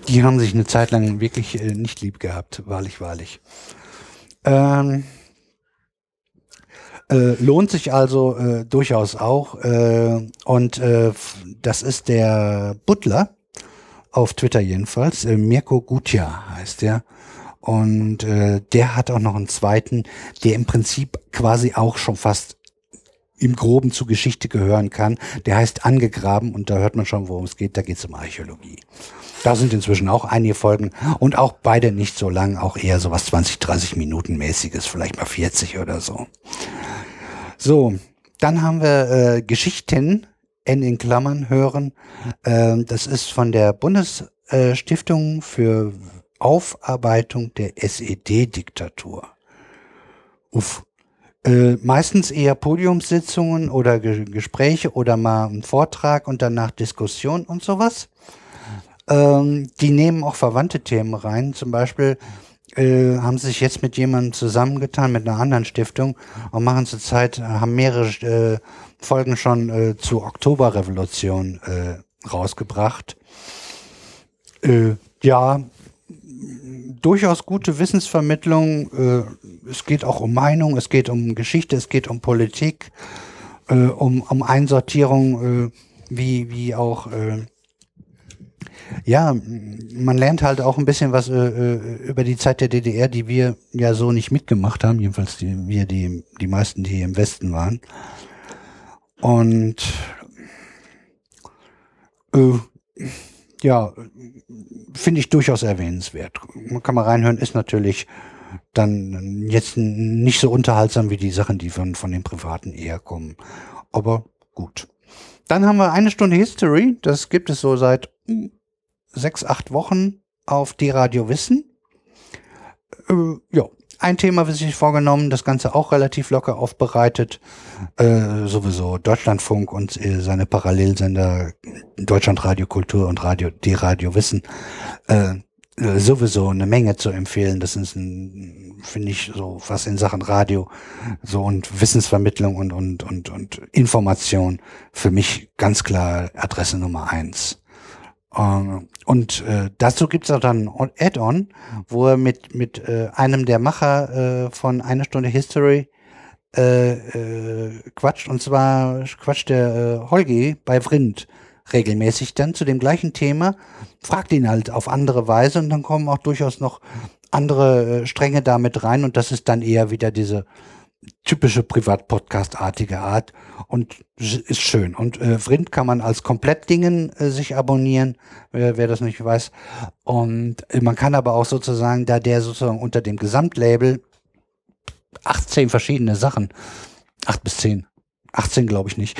die haben sich eine Zeit lang wirklich nicht lieb gehabt, wahrlich, wahrlich. Ähm, äh, lohnt sich also äh, durchaus auch. Äh, und äh, das ist der Butler, auf Twitter jedenfalls, äh, Mirko Gutja heißt der. Und äh, der hat auch noch einen zweiten, der im Prinzip quasi auch schon fast im Groben zur Geschichte gehören kann. Der heißt Angegraben und da hört man schon, worum es geht. Da geht es um Archäologie. Da sind inzwischen auch einige Folgen und auch beide nicht so lang, auch eher so was 20, 30 Minuten mäßiges, vielleicht mal 40 oder so. So, dann haben wir äh, Geschichten, N in Klammern, hören. Ähm, das ist von der Bundesstiftung für Aufarbeitung der SED-Diktatur. Uff. Äh, meistens eher Podiumssitzungen oder Ge Gespräche oder mal ein Vortrag und danach Diskussion und sowas. Ähm, die nehmen auch verwandte Themen rein. Zum Beispiel äh, haben sie sich jetzt mit jemandem zusammengetan, mit einer anderen Stiftung und machen zurzeit, äh, haben mehrere äh, Folgen schon äh, zur Oktoberrevolution äh, rausgebracht. Äh, ja, durchaus gute Wissensvermittlung. Äh, es geht auch um Meinung, es geht um Geschichte, es geht um Politik, äh, um, um Einsortierung, wie, wie auch, ja, man lernt halt auch ein bisschen was äh, äh, über die Zeit der DDR, die wir ja so nicht mitgemacht haben, jedenfalls die, wir, die, die meisten, die im Westen waren. Und äh, ja, finde ich durchaus erwähnenswert. Man kann mal reinhören, ist natürlich dann jetzt nicht so unterhaltsam wie die Sachen, die von, von den Privaten eher kommen. Aber gut. Dann haben wir eine Stunde History. Das gibt es so seit hm, sechs, acht Wochen auf die Radio Wissen. Äh, ja, ein Thema wird sich vorgenommen, das Ganze auch relativ locker aufbereitet. Äh, sowieso Deutschlandfunk und äh, seine Parallelsender Deutschlandradio Kultur und Radio, die Radio Wissen. Äh, äh, sowieso eine Menge zu empfehlen. Das ist ein, finde ich, so was in Sachen Radio, so und Wissensvermittlung und, und, und, und Information für mich ganz klar Adresse Nummer eins. Ähm, und äh, dazu gibt's auch dann ein Add-on, wo er mit, mit äh, einem der Macher äh, von Eine Stunde History äh, äh, quatscht. Und zwar quatscht der äh, Holgi bei Vrind regelmäßig dann zu dem gleichen Thema, fragt ihn halt auf andere Weise und dann kommen auch durchaus noch andere Stränge damit rein und das ist dann eher wieder diese typische Privat-Podcast-artige Art und ist schön. Und äh, Vrind kann man als Komplettdingen äh, sich abonnieren, wer, wer das nicht weiß. Und äh, man kann aber auch sozusagen, da der sozusagen unter dem Gesamtlabel 18 verschiedene Sachen, 8 bis 10, 18 glaube ich nicht,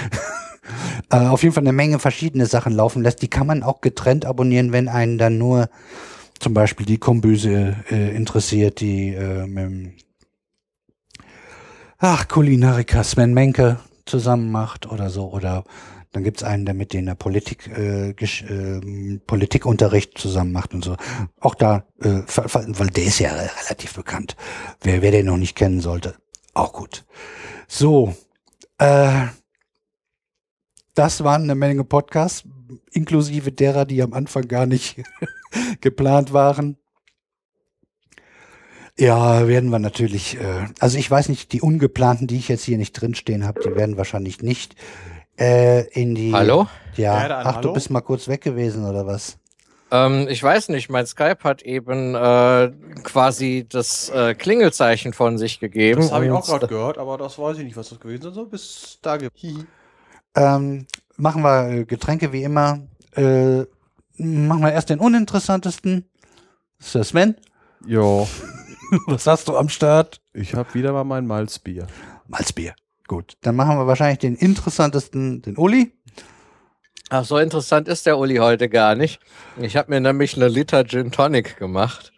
äh, auf jeden Fall eine Menge verschiedene Sachen laufen lässt. Die kann man auch getrennt abonnieren, wenn einen dann nur zum Beispiel die Kombüse äh, interessiert, die äh, mit dem ach, Kulinariker Sven Menke zusammen macht oder so. Oder dann gibt's einen, der mit denen der Politik, äh, ähm, Politikunterricht zusammen macht und so. Auch da, äh, weil der ist ja relativ bekannt. Wer, wer den noch nicht kennen sollte, auch gut. So, äh, das waren eine Menge Podcasts, inklusive derer, die am Anfang gar nicht geplant waren. Ja, werden wir natürlich, äh, also ich weiß nicht, die ungeplanten, die ich jetzt hier nicht drinstehen habe, die werden wahrscheinlich nicht äh, in die. Hallo? Ja, Ja, dann ach, hallo? du bist mal kurz weg gewesen oder was? Ähm, ich weiß nicht, mein Skype hat eben äh, quasi das äh, Klingelzeichen von sich gegeben. Das habe ich auch gerade gehört, aber das weiß ich nicht, was das gewesen sein soll. Bis da Hihi. Ähm, machen wir äh, Getränke wie immer. Äh, machen wir erst den uninteressantesten. Das ist der Sven. Jo, Was hast du am Start? ich habe wieder mal mein Malzbier. Malzbier. Gut. Dann machen wir wahrscheinlich den interessantesten, den Uli. Ach, so interessant ist der Uli heute gar nicht. Ich habe mir nämlich eine Liter Gin Tonic gemacht.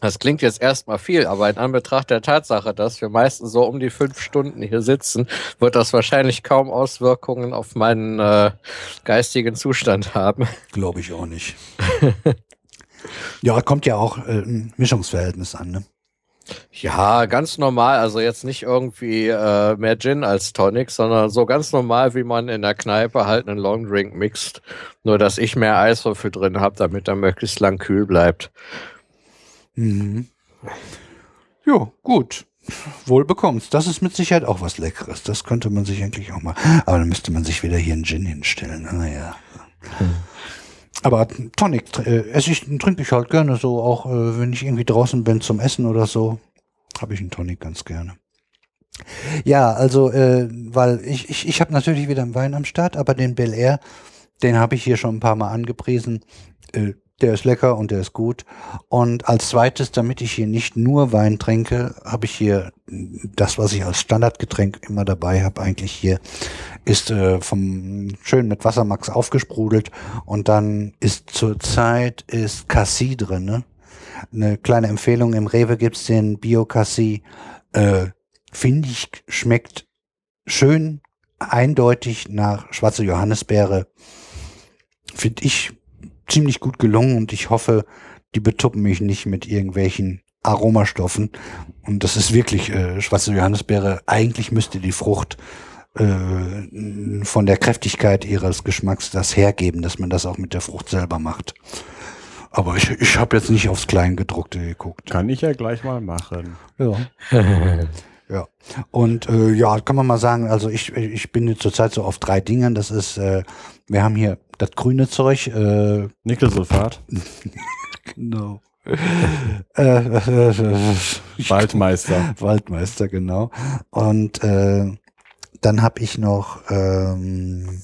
Das klingt jetzt erstmal viel, aber in Anbetracht der Tatsache, dass wir meistens so um die fünf Stunden hier sitzen, wird das wahrscheinlich kaum Auswirkungen auf meinen äh, geistigen Zustand haben. Glaube ich auch nicht. ja, kommt ja auch äh, ein Mischungsverhältnis an, ne? Ja, ganz normal. Also jetzt nicht irgendwie äh, mehr Gin als Tonic, sondern so ganz normal, wie man in der Kneipe halt einen Long Drink mixt. Nur, dass ich mehr Eiswürfel drin habe, damit er möglichst lang kühl bleibt. Mhm. Jo, gut. Wohl bekommst. Das ist mit Sicherheit auch was Leckeres. Das könnte man sich eigentlich auch mal. Aber dann müsste man sich wieder hier einen Gin hinstellen. Naja. Aber Tonic äh, esse ich, trinke ich halt gerne so, auch äh, wenn ich irgendwie draußen bin zum Essen oder so, habe ich einen Tonic ganz gerne. Ja, also, äh, weil ich, ich, ich habe natürlich wieder einen Wein am Start, aber den Bel Air, den habe ich hier schon ein paar Mal angepriesen. Äh, der ist lecker und der ist gut. Und als zweites, damit ich hier nicht nur Wein trinke, habe ich hier das, was ich als Standardgetränk immer dabei habe, eigentlich hier, ist äh, vom schön mit Wassermax aufgesprudelt und dann ist zurzeit ist Cassis drin. Ne? Eine kleine Empfehlung, im Rewe gibt's den Bio Cassis. Äh, Finde ich, schmeckt schön eindeutig nach schwarze Johannisbeere. Finde ich ziemlich gut gelungen und ich hoffe, die betuppen mich nicht mit irgendwelchen Aromastoffen. Und das ist wirklich äh, schwarze Johannisbeere. Eigentlich müsste die Frucht äh, von der Kräftigkeit ihres Geschmacks das hergeben, dass man das auch mit der Frucht selber macht. Aber ich, ich habe jetzt nicht aufs Kleingedruckte geguckt. Kann ich ja gleich mal machen. Ja. ja. Und äh, ja, kann man mal sagen, also ich, ich bin jetzt zurzeit so auf drei Dingen. Das ist, äh, wir haben hier das grüne Zeug, äh, Nickelsulfat, genau. äh, äh, äh, Waldmeister. Waldmeister, genau. Und äh, dann habe ich noch ähm,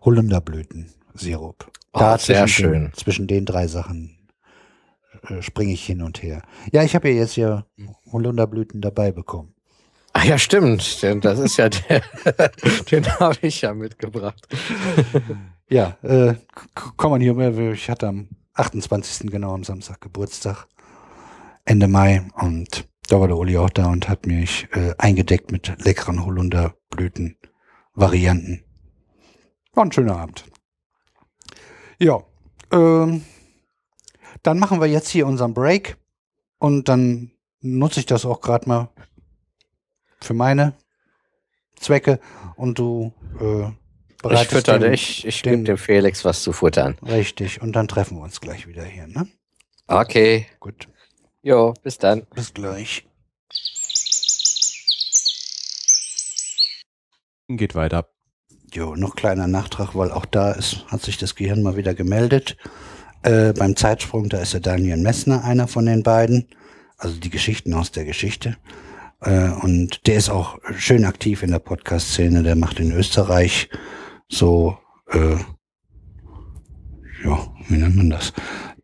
Holunderblütensirup. Oh, sehr schön. Den, zwischen den drei Sachen äh, springe ich hin und her. Ja, ich habe ja jetzt hier Holunderblüten dabei bekommen. Ach ja, stimmt. Denn das ist ja der, den habe ich ja mitgebracht. Ja, äh, k- kann man hier, ich hatte am 28. genau am Samstag Geburtstag, Ende Mai und da war der Uli auch da und hat mich äh, eingedeckt mit leckeren Holunderblüten-Varianten. War ein schöner Abend. Ja, ähm, dann machen wir jetzt hier unseren Break und dann nutze ich das auch gerade mal für meine Zwecke und du äh, Ich bereitest fütter den- dich. Ich gebe dem Felix was zu futtern. Richtig, und dann treffen wir uns gleich wieder hier, ne? Okay. Gut, Jo, bis dann. bis gleich. Geht weiter. Jo, noch kleiner Nachtrag, weil auch da ist, hat sich das Gehirn mal wieder gemeldet. Äh, beim Zeitsprung, da ist der Daniel Messner einer von den beiden. Also die Geschichten aus der Geschichte. Äh, und der ist auch schön aktiv in der Podcast-Szene. Der macht in Österreich so, äh, ja, wie nennt man das?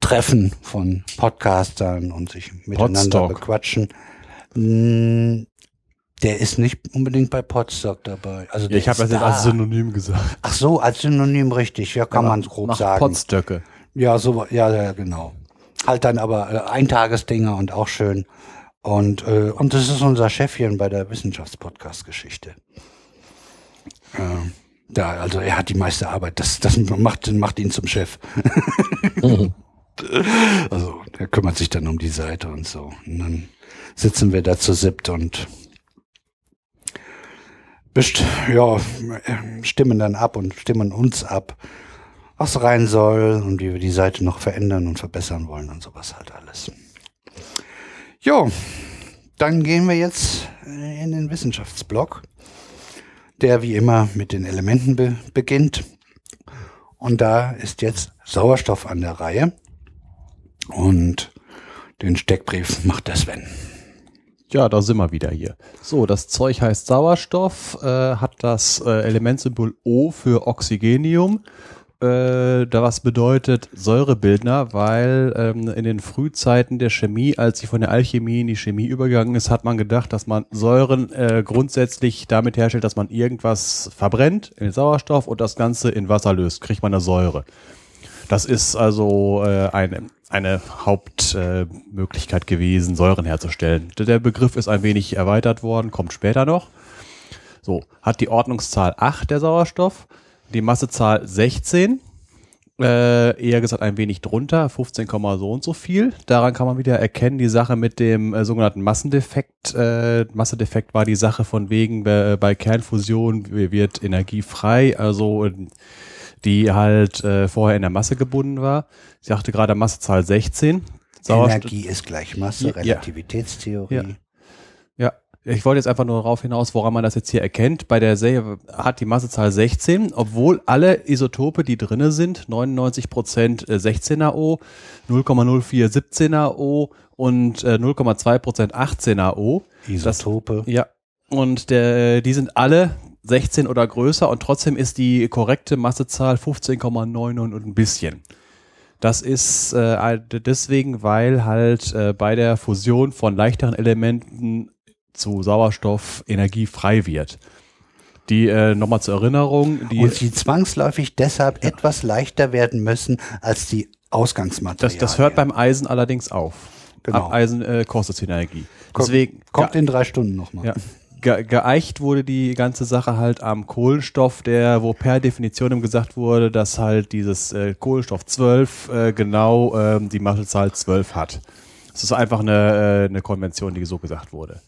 Treffen von Podcastern und sich miteinander Podstock. bequatschen. Mm, Der ist nicht unbedingt bei Podstock dabei. Also Ja, ich habe das jetzt da. als Synonym gesagt. Ach so, als Synonym richtig, ja, kann man grob sagen. Potstöcke. Ja, so, ja, ja, genau. Halt dann aber äh, Eintagesdinger und auch schön. Und, äh, und das ist unser Chefchen bei der Wissenschaftspodcast-Geschichte. Äh, da, also er hat die meiste Arbeit. Das, das macht, macht ihn zum Chef. also er kümmert sich dann um die Seite und so. Und dann sitzen wir da zu siebt und best ja, stimmen dann ab und stimmen uns ab, was rein soll und wie wir die Seite noch verändern und verbessern wollen und sowas halt alles. Jo, dann gehen wir jetzt in den Wissenschaftsblock, der wie immer mit den Elementen be beginnt. Und da ist jetzt Sauerstoff an der Reihe. Und den Steckbrief macht der Sven. Ja, da sind wir wieder hier. So, das Zeug heißt Sauerstoff, äh, hat das äh, Elementsymbol O für Oxygenium, äh, da was bedeutet Säurebildner, weil ähm, in den Frühzeiten der Chemie, als sie von der Alchemie in die Chemie übergegangen ist, hat man gedacht, dass man Säuren äh, grundsätzlich damit herstellt, dass man irgendwas verbrennt in Sauerstoff und das Ganze in Wasser löst, kriegt man eine Säure. Das ist also äh, eine, eine Hauptmöglichkeit äh, gewesen, Säuren herzustellen. Der Begriff ist ein wenig erweitert worden, kommt später noch. So, hat die Ordnungszahl 8 der Sauerstoff, die Massezahl 16, äh, eher gesagt ein wenig drunter, 15, so und so viel. Daran kann man wieder erkennen, die Sache mit dem äh, sogenannten Massendefekt. Äh, Massendefekt war die Sache von wegen, bei, bei Kernfusion wird Energie frei, also die halt äh, vorher in der Masse gebunden war. Sie sagte gerade Massezahl 16. Energie ist gleich Masse, Relativitätstheorie. Ja. Ich wollte jetzt einfach nur darauf hinaus, woran man das jetzt hier erkennt. Bei der Serie hat die Massezahl 16, obwohl alle Isotope, die drinne sind, 99 Prozent 16er O, 0,04 17er O und äh, 0,2 Prozent 18er O. Isotope. Das, ja. Und der, die sind alle 16 oder größer und trotzdem ist die korrekte Massezahl 15,99 und ein bisschen. Das ist äh, deswegen, weil halt äh, bei der Fusion von leichteren Elementen zu Sauerstoff Energie frei wird. Die äh, nochmal zur Erinnerung. Die, und sie zwangsläufig deshalb etwas leichter werden müssen als die Ausgangsmaterialien. Das, das hört beim Eisen allerdings auf. Genau. Ab Eisen äh, kostet Energie. Deswegen, kommt in drei Stunden nochmal. Ja ge geeicht wurde die ganze Sache halt am Kohlenstoff, der, wo per Definition gesagt wurde, dass halt dieses äh, Kohlenstoff 12 äh, genau ähm, die Massezahl 12 hat. Das ist einfach eine, äh, eine Konvention, die so gesagt wurde.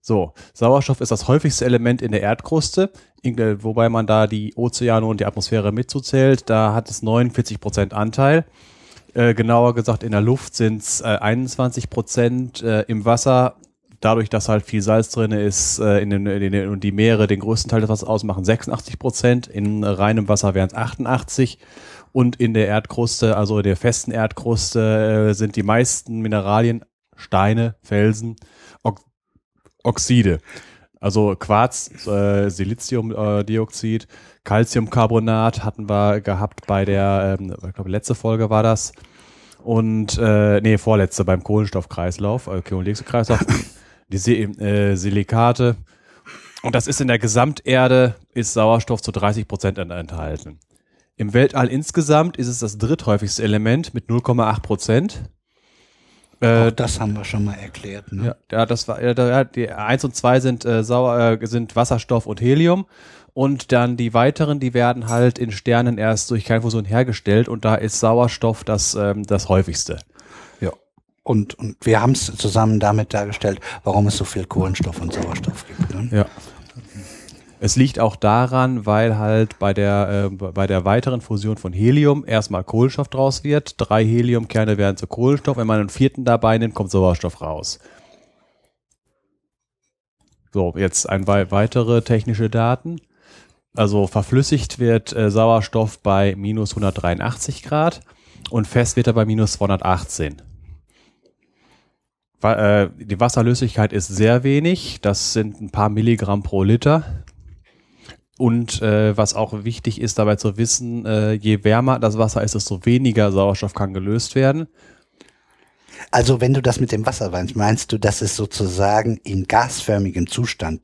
So, Sauerstoff ist das häufigste Element in der Erdkruste, wobei man da die Ozeane und die Atmosphäre mitzuzählt. Da hat es 49 Prozent Anteil. Äh, genauer gesagt, in der Luft sind es äh, 21 Prozent, äh, im Wasser dadurch, dass halt viel Salz drin ist äh, in den, in den, und die Meere den größten Teil des Wassers ausmachen, 86 Prozent. In reinem Wasser wären es 88. Und in der Erdkruste, also der festen Erdkruste, äh, sind die meisten Mineralien Steine, Felsen, Oxide. Also Quarz, äh, Siliziumdioxid, Calciumcarbonat hatten wir gehabt bei der, ähm, ich glaube, letzte Folge war das. Und, äh, nee, vorletzte beim Kohlenstoffkreislauf, äh, Kohlenstoffkreislauf. die äh, Silikate. Und das ist in der Gesamterde, ist Sauerstoff zu 30 Prozent enthalten. Im Weltall insgesamt ist es das dritthäufigste Element mit 0,8 Prozent. Äh, das haben wir schon mal erklärt. Ne? Ja, das war ja, die 1 und 2 sind, äh, Sauer, äh, sind Wasserstoff und Helium. Und dann die weiteren, die werden halt in Sternen erst durch Kernfusion hergestellt und da ist Sauerstoff das, ähm, das häufigste. Und, und wir haben es zusammen damit dargestellt, warum es so viel Kohlenstoff und Sauerstoff gibt. Ne? Ja. Es liegt auch daran, weil halt bei der, äh, bei der weiteren Fusion von Helium erstmal Kohlenstoff draus wird. Drei Heliumkerne werden zu Kohlenstoff. Wenn man einen vierten dabei nimmt, kommt Sauerstoff raus. So, jetzt ein weitere technische Daten. Also verflüssigt wird äh, Sauerstoff bei minus 183 Grad und fest wird er bei minus 218. Äh, die Wasserlöslichkeit ist sehr wenig, das sind ein paar Milligramm pro Liter. Und äh, was auch wichtig ist dabei zu wissen, äh, je wärmer das Wasser ist, desto weniger Sauerstoff kann gelöst werden. Also wenn du das mit dem Wasser meinst, meinst du, dass es sozusagen in gasförmigem Zustand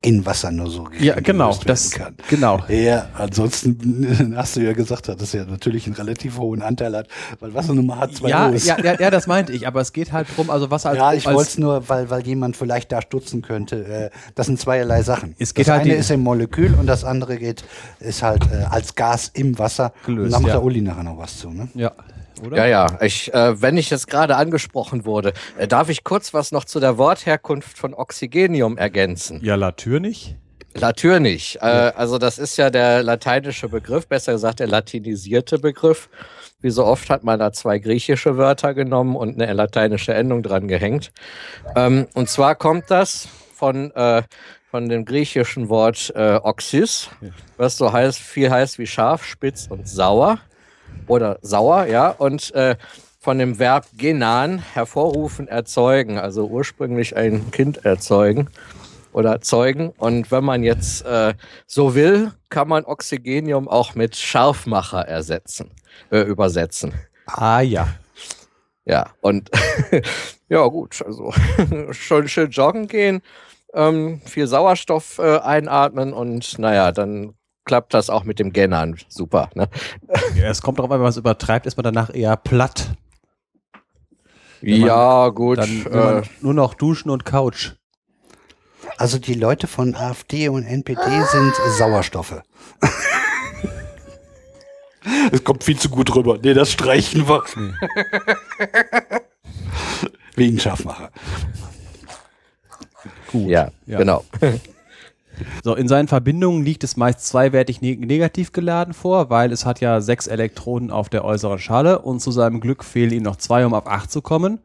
in Wasser nur so Ja, genau, das, kann? genau. Ja, ansonsten hast du ja gesagt, dass es ja natürlich einen relativ hohen Anteil hat, weil Wasser nun mal H2O Ja, ist. ja, ja, ja, das meinte ich, aber es geht halt drum, also was als, Ja, ich wollte es nur, weil, weil jemand vielleicht da stutzen könnte. Äh, das sind zweierlei Sachen. Es geht das halt eine ist im Molekül und das andere geht, ist halt äh, als Gas im Wasser. Gelöst, und da macht ja. der Uli nachher noch was zu. Ne? ja, oder? Ja, ja. Ich, äh, wenn ich jetzt gerade angesprochen wurde, äh, darf ich kurz was noch zu der Wortherkunft von Oxygenium ergänzen? Ja, natürlich. Natürlich. Äh, also das ist ja der lateinische Begriff, besser gesagt der latinisierte Begriff. Wie so oft hat man da zwei griechische Wörter genommen und eine lateinische Endung dran gehängt. Ähm, und zwar kommt das von, äh, von dem griechischen Wort äh, Oxys, was so heißt, viel heißt wie scharf, spitz und sauer. Oder sauer, ja. Und äh, von dem Verb genan, hervorrufen, erzeugen, also ursprünglich ein Kind erzeugen oder zeugen. Und wenn man jetzt äh, so will, kann man Oxygenium auch mit Scharfmacher ersetzen, äh, übersetzen. Ah ja. Ja, und ja gut, also schon schön joggen gehen, ähm, viel Sauerstoff äh, einatmen und naja, dann klappt das auch mit dem Gennern. Super, ne? ja. Es kommt darauf an, wenn man es übertreibt, ist man danach eher platt. Wenn man- ja, gut. Dann äh, man nur noch duschen und Couch. Also die Leute von AfD und NPD sind Sauerstoffe. Es kommt viel zu gut rüber. Nee, das streichen wir. Wegen Scharfmacher. Gut. ja, Ja. genau. So, in seinen Verbindungen liegt es meist zweiwertig ne negativ geladen vor, weil es hat ja sechs Elektronen auf der äußeren Schale und zu seinem Glück fehlen ihm noch zwei, um auf acht zu kommen.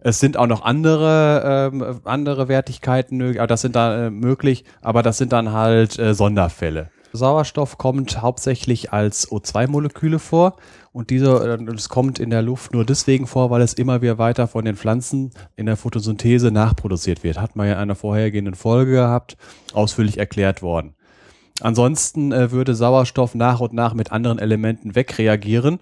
Es sind auch noch andere, ähm, andere Wertigkeiten möglich, aber das sind da äh, möglich, aber das sind dann halt äh, Sonderfälle. Sauerstoff kommt hauptsächlich als O2-Moleküle vor und diese, äh, es kommt in der Luft nur deswegen vor, weil es immer wieder weiter von den Pflanzen in der Photosynthese nachproduziert wird. Hat man ja in einer vorhergehenden Folge gehabt, ausführlich erklärt worden. Ansonsten äh, würde Sauerstoff nach und nach mit anderen Elementen wegreagieren.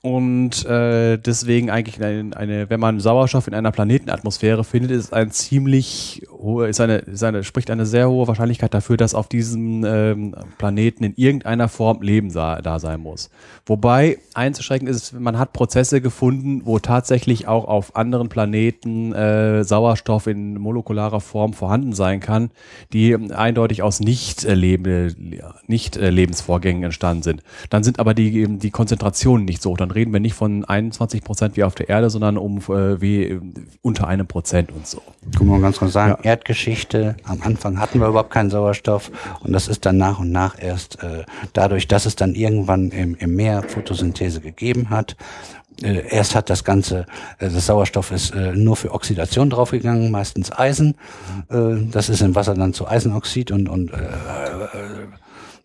Und äh, deswegen eigentlich eine, eine, wenn man Sauerstoff in einer Planetenatmosphäre findet, ist ein ziemlich hohe, ist eine, ist eine, spricht eine sehr hohe Wahrscheinlichkeit dafür, dass auf diesem ähm, Planeten in irgendeiner Form Leben da sein muss. Wobei einzuschränken ist, man hat Prozesse gefunden, wo tatsächlich auch auf anderen Planeten äh, Sauerstoff in molekularer Form vorhanden sein kann, die eindeutig aus nicht, äh, lebe, nicht äh, Lebensvorgängen entstanden sind. Dann sind aber die, die Konzentrationen nicht so hoch. Dann reden wir nicht von 21 Prozent wie auf der Erde, sondern um äh, wie äh, unter einem Prozent und so. Guck mal ganz kurz sagen, Erdgeschichte, am Anfang hatten wir überhaupt keinen Sauerstoff und das ist dann nach und nach erst äh, dadurch, dass es dann irgendwann im, im Meer Photosynthese gegeben hat. Äh, erst hat das Ganze, äh, das Sauerstoff ist nur für Oxidation draufgegangen, meistens Eisen. Das ist im Wasser dann zu Eisenoxid und, und äh,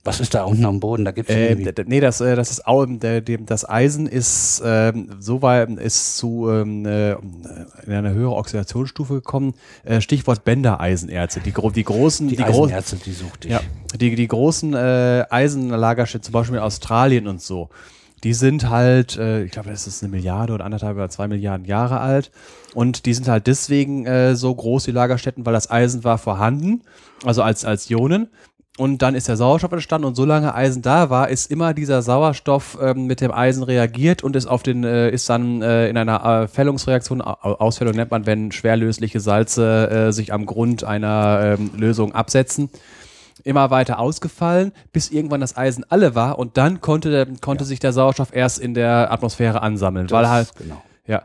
was ist da unten am Boden? Da gibt's Äh, nee, das, äh, das ist au- der, dem, das Eisen ist ähm, so weit ist zu ähm, äh, in eine höhere Oxidationsstufe gekommen. Äh, Stichwort Bändereisenerze. Die, die großen, die, die, großen, Eisenärzte, die suchte ich. ja, die, die großen äh, Eisenlagerstätten, zum Beispiel in Australien und so, die sind halt, äh, ich glaube, das ist eine Milliarde oder anderthalb oder zwei Milliarden Jahre alt. Und die sind halt deswegen äh, so groß, die Lagerstätten, weil das Eisen war vorhanden, also als, als Ionen. Und dann ist der Sauerstoff entstanden und solange Eisen da war, ist immer dieser Sauerstoff ähm, mit dem Eisen reagiert und ist auf den, äh, ist dann äh, in einer äh, Fällungsreaktion, Au- Ausfällung nennt man, wenn schwerlösliche Salze äh, sich am Grund einer ähm, Lösung absetzen immer weiter ausgefallen, bis irgendwann das Eisen alle war und dann konnte, der, konnte sich der Sauerstoff erst in der Atmosphäre ansammeln, weil Das- halt, genau. ja,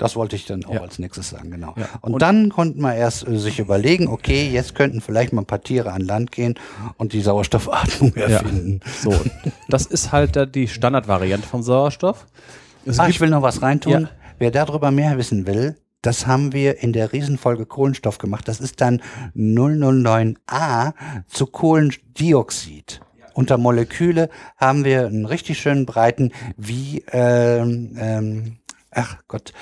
Das wollte ich dann auch Ja. als nächstes sagen, genau. Ja. Und, Und- dann konnten wir erst äh, sich überlegen, okay, jetzt könnten vielleicht mal ein paar Tiere an Land gehen und die Sauerstoffatmung erfinden. so. Das ist halt da die Standardvariante vom Sauerstoff. Es Ah, ich will noch was reintun. Ja. Wer darüber mehr wissen will, das haben wir in der Riesenfolge Kohlenstoff gemacht. Das ist dann 009a zu Kohlendioxid. Unter Moleküle haben wir einen richtig schönen breiten, wie, ähm, ähm, ach Gott,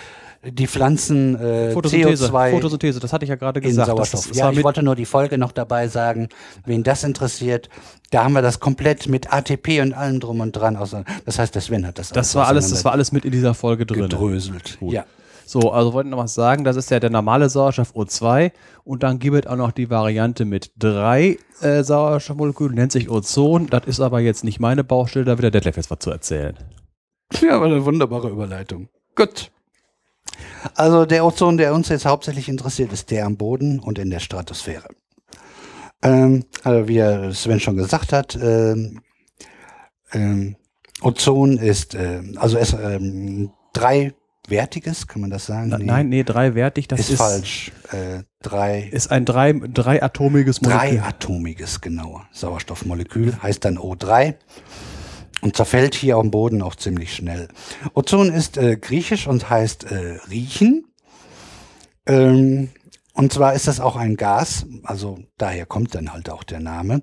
die Pflanzen äh, Photosynthese, CO2 Photosynthese, das hatte ich ja gerade in gesagt. Sauerstoff. Das, das ja, ich wollte nur die Folge noch dabei sagen, wen das interessiert. Da haben wir das komplett mit ATP und allem drum und dran. Das heißt, der Sven hat das das war alles, das war alles mit in dieser Folge drin. gedröselt. Ja. So, also wollte ich noch was sagen, das ist ja der normale Sauerstoff O2 und dann gibt es auch noch die Variante mit drei äh, Sauerstoffmolekülen, nennt sich Ozon. Das ist aber jetzt nicht meine Baustelle, da wird der Detlef jetzt was zu erzählen. Ja, aber eine wunderbare Überleitung. Gut. Also der Ozon, der uns jetzt hauptsächlich interessiert, ist der am Boden und in der Stratosphäre. Ähm, also wie Sven schon gesagt hat, ähm, ähm, Ozon ist äh, also es ähm, dreiwertiges, kann man das sagen? Na, Nein, nee, dreiwertig, das ist, ist, falsch. Äh, drei ist ein drei, dreiatomiges Molekül. dreiatomiges genau Sauerstoffmolekül heißt dann O3 und zerfällt hier am Boden auch ziemlich schnell. Ozon ist äh, griechisch und heißt äh, riechen. Ähm, und zwar ist das auch ein Gas, also daher kommt dann halt auch der Name,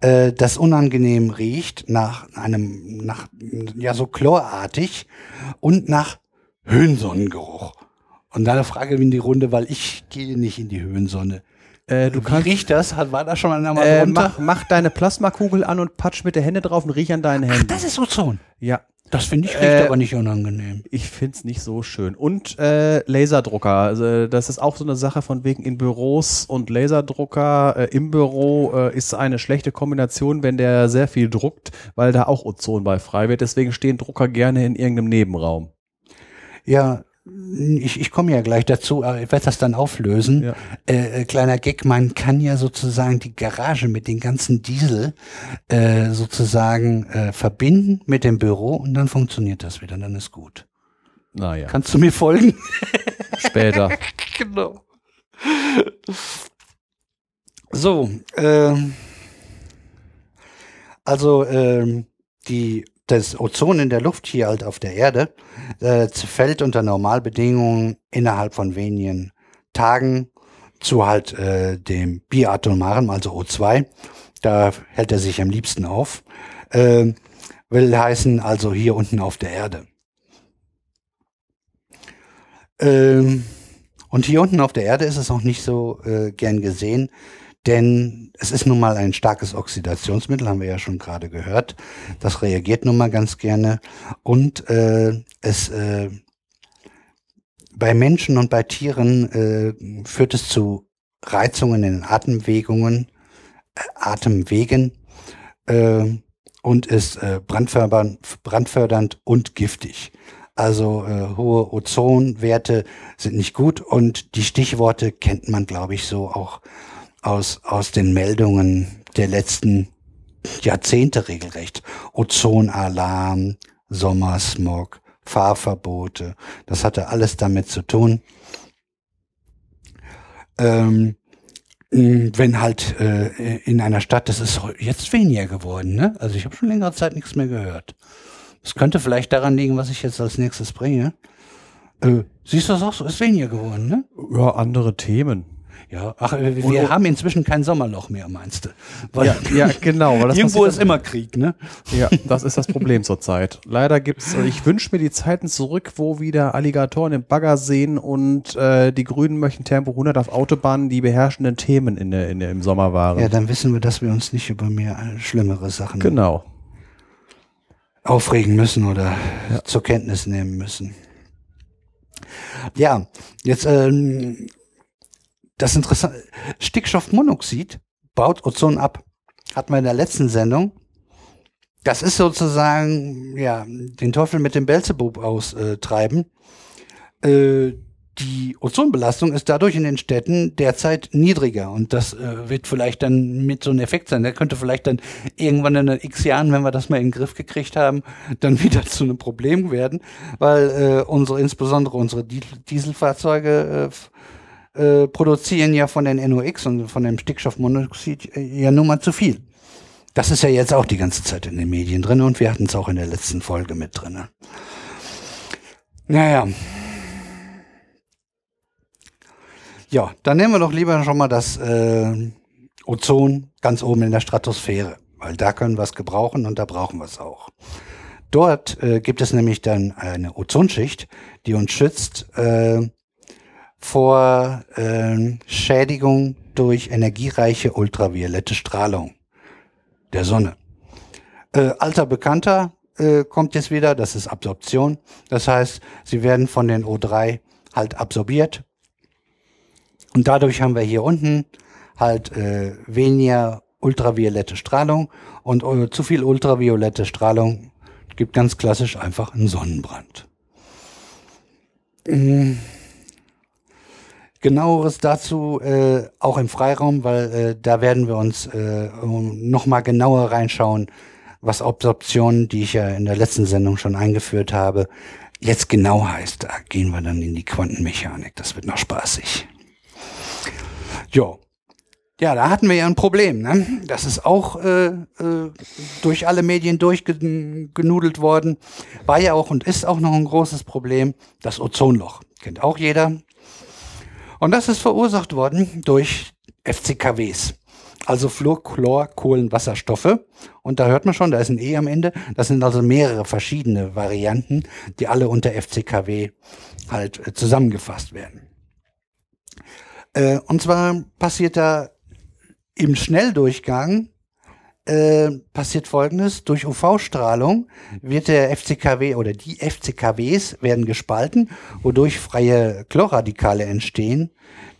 äh, das unangenehm riecht nach einem, nach, ja, so chlorartig und nach Höhensonnengeruch. Und da frage ich in die Runde, weil ich gehe nicht in die Höhensonne. Äh, du Wie kannst, riecht das? Hat- War da schon einmal äh, drunter? mach, mach deine Plasmakugel an und patsch mit der Hände drauf und riech an deinen Ach, Händen. das ist Ozon. ja, Das finde ich riecht Äh, aber nicht unangenehm. ich find's nicht so schön. Und äh, Laserdrucker, also das ist auch so eine Sache von wegen in Büros und Laserdrucker äh, im Büro äh, ist eine schlechte Kombination, wenn der sehr viel druckt, weil da auch Ozon bei frei wird. Deswegen stehen Drucker gerne in irgendeinem Nebenraum. Ja, ich, ich komme ja gleich dazu, aber ich werde das dann auflösen. Ja. Äh, äh, kleiner Gag, man kann ja sozusagen die Garage mit den ganzen Diesel äh, sozusagen äh, verbinden mit dem Büro und dann funktioniert das wieder, dann ist gut. Naja, Kannst du mir folgen? später. genau. So, ähm, also ähm, die, das Ozon in der Luft hier halt auf der Erde äh, zerfällt unter Normalbedingungen innerhalb von wenigen Tagen zu halt äh, dem biatomaren, also O2. Da hält er sich am liebsten auf. Ähm, will heißen, also hier unten auf der Erde. Ähm, und hier unten auf der Erde ist es auch nicht so äh, gern gesehen, denn es ist nun mal ein starkes Oxidationsmittel, haben wir ja schon gerade gehört. Das reagiert nun mal ganz gerne und äh, es äh, bei Menschen und bei Tieren äh, führt es zu Reizungen in den Atemwegungen, äh, Atemwegen äh, und ist äh, brandfördernd, brandfördernd und giftig. Also äh, hohe Ozonwerte sind nicht gut und die Stichworte kennt man, glaube ich, so auch aus, aus den Meldungen der letzten Jahrzehnte regelrecht. Ozonalarm, Sommersmog, Fahrverbote, das hatte alles damit zu tun. Ähm, wenn halt äh, in einer Stadt, das ist jetzt weniger geworden, ne? Also ich habe schon längere Zeit nichts mehr gehört. Das könnte vielleicht daran liegen, was ich jetzt als nächstes bringe. Äh, siehst du das auch so? Ist weniger geworden, ne? Ja, andere Themen. Ja, ach, äh, wir haben inzwischen kein Sommerloch mehr, meinst du? Weil Ja, ja genau. Weil das irgendwo ist immer Krieg, ne? Ja, das ist das Problem zurzeit. Leider gibt's, äh, ich wünsche mir die Zeiten zurück, wo wieder Alligatoren im Bagger sehen und äh, die Grünen möchten Tempo 100 auf Autobahnen die beherrschenden Themen in der, in der, im Sommer waren. Ja, dann wissen wir, dass wir uns nicht über mehr äh, schlimmere Sachen genau. aufregen müssen oder zur Kenntnis nehmen müssen. Ja, jetzt ähm, das interessante Stickstoffmonoxid baut Ozon ab. Hatten wir in der letzten Sendung. Das ist sozusagen ja den Teufel mit dem Belzebub austreiben. Äh, die Ozonbelastung ist dadurch in den Städten derzeit niedriger und das äh, wird vielleicht dann mit so einem Effekt sein. Der könnte vielleicht dann irgendwann in x Jahren, wenn wir das mal in den Griff gekriegt haben, dann wieder zu einem Problem werden, weil äh, unsere, insbesondere unsere Di- Dieselfahrzeuge äh, äh, produzieren ja von den NOx und von dem Stickstoffmonoxid äh, ja nun mal zu viel. Das ist ja jetzt auch die ganze Zeit in den Medien drin und wir hatten es auch in der letzten Folge mit drin. Naja. Ja, dann nehmen wir doch lieber schon mal das äh, Ozon ganz oben in der Stratosphäre, weil da können wir es gebrauchen und da brauchen wir es auch. Dort äh, gibt es nämlich dann eine Ozonschicht, die uns schützt äh, vor äh, Schädigung durch energiereiche ultraviolette Strahlung der Sonne. Äh, alter Bekannter äh, kommt jetzt wieder, das ist Absorption. Das heißt, sie werden von den O3 halt absorbiert. Und dadurch haben wir hier unten halt äh, weniger ultraviolette Strahlung und äh, zu viel ultraviolette Strahlung gibt ganz klassisch einfach einen Sonnenbrand. Mm. Genaueres dazu äh, auch im Freiraum, weil äh, da werden wir uns äh, nochmal genauer reinschauen, was Absorption, die ich ja in der letzten Sendung schon eingeführt habe, jetzt genau heißt. Da gehen wir dann in die Quantenmechanik. Das wird noch spaßig. Jo. Ja, da hatten wir ja ein Problem. Ne? Das ist auch äh, äh, durch alle Medien durchgenudelt worden. War ja auch und ist auch noch ein großes Problem. Das Ozonloch. Kennt auch jeder. Und das ist verursacht worden durch FCKWs. Also Fluor, Chlor, Kohlenwasserstoffe. Und da hört man schon, da ist ein E am Ende. Das sind also mehrere verschiedene Varianten, die alle unter FCKW halt äh, zusammengefasst werden. Äh, und zwar passiert da im Schnelldurchgang äh, passiert folgendes. Durch UV-Strahlung wird der FCKW oder die FCKWs werden gespalten, wodurch freie Chlorradikale entstehen,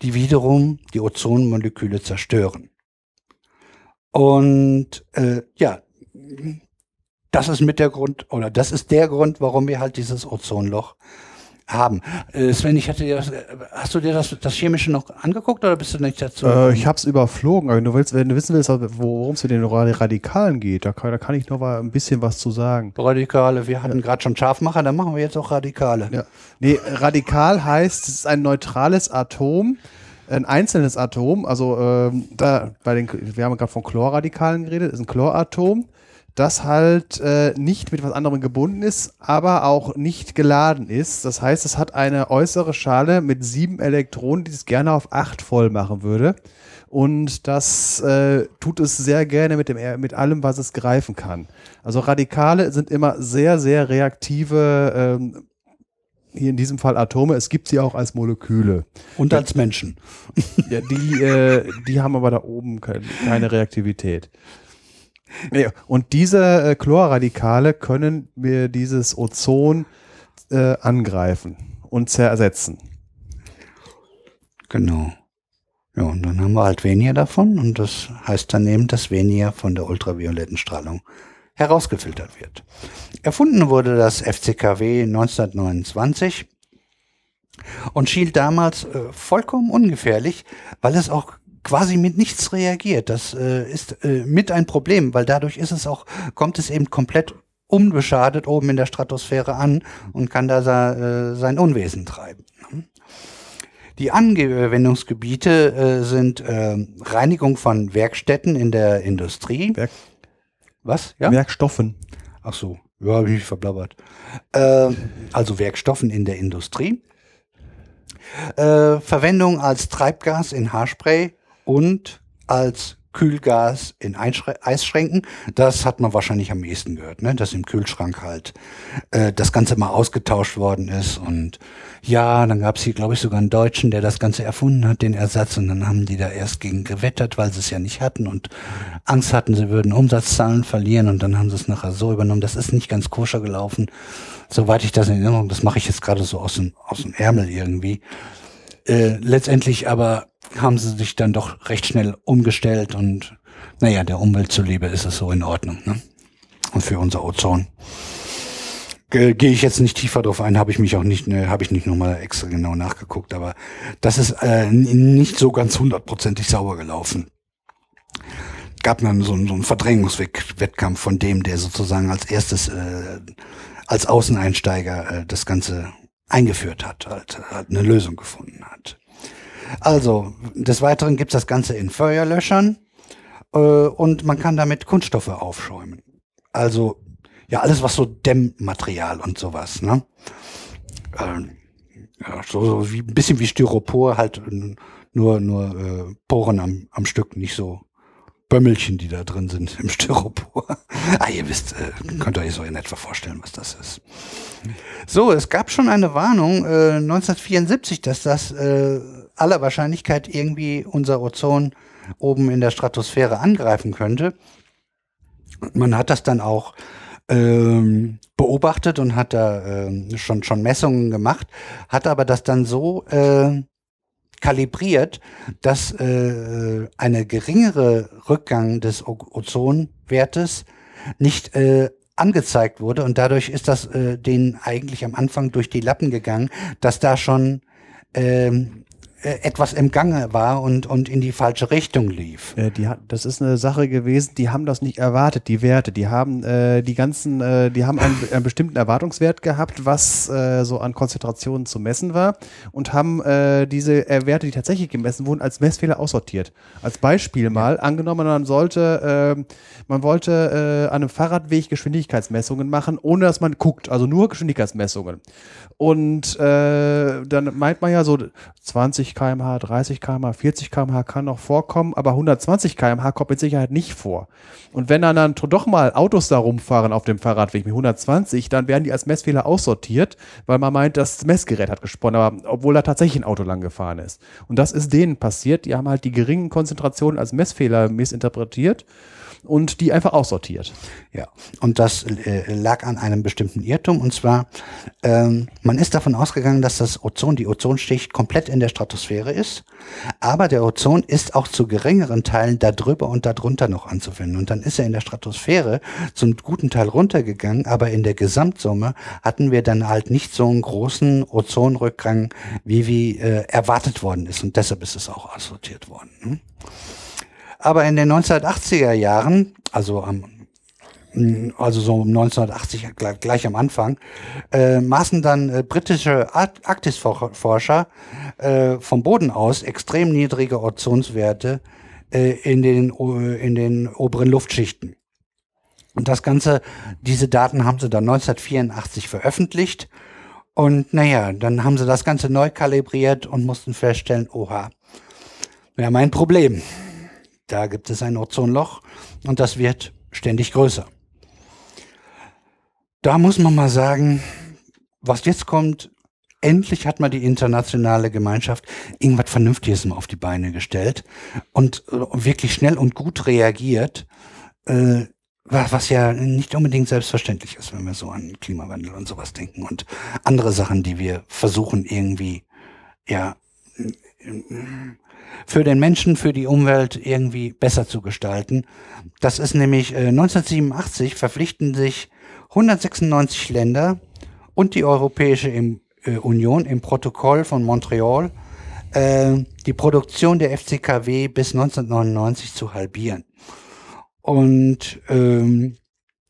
die wiederum die Ozonmoleküle zerstören. Und äh, ja, das ist mit der Grund, oder das ist der Grund, warum wir halt dieses Ozonloch haben. Äh, Sven, ich hatte dir, hast du dir das, das Chemische noch angeguckt oder bist du nicht dazu? Äh, ich habe es überflogen, aber wenn du, willst, wenn du wissen willst, worum es mit den Radikalen geht, da kann, da kann ich noch mal ein bisschen was zu sagen. Radikale, wir hatten ja. gerade schon Scharfmacher, dann machen wir jetzt auch Radikale. Ja. Nee, radikal heißt, es ist ein neutrales Atom, ein einzelnes Atom, also ähm, da bei den, wir haben gerade von Chlorradikalen geredet, ist ein Chloratom das halt äh, nicht mit was anderem gebunden ist, aber auch nicht geladen ist. Das heißt, es hat eine äußere Schale mit sieben Elektronen, die es gerne auf acht voll machen würde. Und das äh, tut es sehr gerne mit, dem, mit allem, was es greifen kann. Also Radikale sind immer sehr, sehr reaktive, ähm, hier in diesem Fall Atome. Es gibt sie auch als Moleküle. Und als Menschen. Ja, die, äh, die haben aber da oben keine, keine Reaktivität. Und diese äh, Chlorradikale können wir dieses Ozon äh, angreifen und zersetzen. Genau. Ja, und dann haben wir halt weniger davon und das heißt dann eben, dass weniger von der ultravioletten Strahlung herausgefiltert wird. Erfunden wurde das FCKW 1929 und schien damals äh, vollkommen ungefährlich, weil es auch quasi mit nichts reagiert. Das äh, ist äh, mit ein Problem, weil dadurch ist es auch, kommt es eben komplett unbeschadet oben in der Stratosphäre an und kann da äh, sein Unwesen treiben. Die Anwendungsgebiete äh, sind äh, Reinigung von Werkstätten in der Industrie. Werk Was? Ja? Werkstoffen. Ach so, ja, habe ich mich verblabbert. Äh, also Werkstoffen in der Industrie. Äh, Verwendung als Treibgas in Haarspray und als Kühlgas in Eisschränken. Das hat man wahrscheinlich am ehesten gehört, ne? dass im Kühlschrank halt äh, das Ganze mal ausgetauscht worden ist. Und ja, dann gab es hier, glaube ich, sogar einen Deutschen, der das Ganze erfunden hat, den Ersatz. Und dann haben die da erst gegen gewettert, weil sie es ja nicht hatten und Angst hatten, sie würden Umsatzzahlen verlieren. Und dann haben sie es nachher so übernommen. Das ist nicht ganz koscher gelaufen. Soweit ich das in Erinnerung, das mache ich jetzt gerade so aus dem, aus dem Ärmel irgendwie. Äh, letztendlich aber haben sie sich dann doch recht schnell umgestellt und naja, der Umwelt zuliebe ist es so in Ordnung. Ne? Und für unser Ozon. Gehe ich jetzt nicht tiefer drauf ein, habe ich mich auch nicht, ne, habe ich nicht nochmal extra genau nachgeguckt, aber das ist äh, nicht so ganz hundertprozentig sauber gelaufen. Gab dann so, so einen Verdrängungswettkampf von dem, der sozusagen als erstes äh, als Außeneinsteiger äh, das Ganze eingeführt hat, halt, halt eine Lösung gefunden hat. Also, des Weiteren gibt's das Ganze in Feuerlöschern äh, und man kann damit Kunststoffe aufschäumen. Also, ja, alles was so Dämmmaterial und sowas, ne? Äh, ja, so, so wie ein bisschen wie Styropor, halt nur, nur äh, Poren am, am Stück, nicht so Bömmelchen, die da drin sind im Styropor. ah, ihr wisst, äh, könnt euch so in etwa vorstellen, was das ist. So, es gab schon eine Warnung äh, 1974, dass das äh, aller Wahrscheinlichkeit irgendwie unser Ozon oben in der Stratosphäre angreifen könnte. Man hat das dann auch ähm, beobachtet und hat da ähm, schon, schon Messungen gemacht, hat aber das dann so äh, kalibriert, dass äh, eine geringere Rückgang des O- Ozonwertes nicht äh, angezeigt wurde und dadurch ist das äh, denen eigentlich am Anfang durch die Lappen gegangen, dass da schon ähm, äh, etwas im Gange war und, und in die falsche Richtung lief. Äh, die das ist eine Sache gewesen, die haben das nicht erwartet, die Werte. Die haben äh, die ganzen, äh, die haben einen, einen bestimmten Erwartungswert gehabt, was äh, so an Konzentrationen zu messen war und haben äh, diese äh, Werte, die tatsächlich gemessen wurden, als Messfehler aussortiert. Als Beispiel mal, angenommen, man sollte, äh, man wollte äh, an einem Fahrradweg Geschwindigkeitsmessungen machen, ohne dass man guckt, also nur Geschwindigkeitsmessungen. Und äh, dann meint man ja so 20 km/h, 30 km/h, 40 km/h kann noch vorkommen, aber 120 km/h kommt mit Sicherheit nicht vor. Und wenn dann, dann doch mal Autos da rumfahren auf dem Fahrradweg mit 120, dann werden die als Messfehler aussortiert, weil man meint, das Messgerät hat gesponnen, aber obwohl da tatsächlich ein Auto lang gefahren ist. Und das ist denen passiert. Die haben halt die geringen Konzentrationen als Messfehler missinterpretiert und die einfach aussortiert. Ja, und das äh, lag an einem bestimmten Irrtum. Und zwar, ähm, man ist davon ausgegangen, dass das Ozon, die Ozonschicht komplett in der Stratosphäre ist. Aber der Ozon ist auch zu geringeren Teilen darüber und darunter noch anzufinden. Und dann ist er in der Stratosphäre zum guten Teil runtergegangen. Aber in der Gesamtsumme hatten wir dann halt nicht so einen großen Ozonrückgang, wie wie äh, erwartet worden ist. Und deshalb ist es auch aussortiert worden. Ne? Aber in den 1980er Jahren, also am also so um 1980 gleich, gleich am Anfang, äh, maßen dann äh, britische Ar- Arktisforscher äh, vom Boden aus extrem niedrige Ozonswerte äh, in, den, in den oberen Luftschichten. Und das Ganze, diese Daten haben sie dann 1984 veröffentlicht. Und naja, dann haben sie das Ganze neu kalibriert und mussten feststellen, oha, wir haben ein Problem. Da gibt es ein Ozonloch und das wird ständig größer. Da muss man mal sagen, was jetzt kommt, endlich hat mal die internationale Gemeinschaft irgendwas Vernünftiges mal auf die Beine gestellt und äh, wirklich schnell und gut reagiert, äh, wa- was ja nicht unbedingt selbstverständlich ist, wenn wir so an Klimawandel und sowas denken und andere Sachen, die wir versuchen irgendwie, ja, für den Menschen, für die Umwelt irgendwie besser zu gestalten. Das ist nämlich äh, 1987 verpflichten sich 196 Länder und die Europäische im, äh, Union im Protokoll von Montreal äh, die Produktion der FCKW bis 1999 zu halbieren. Und ähm,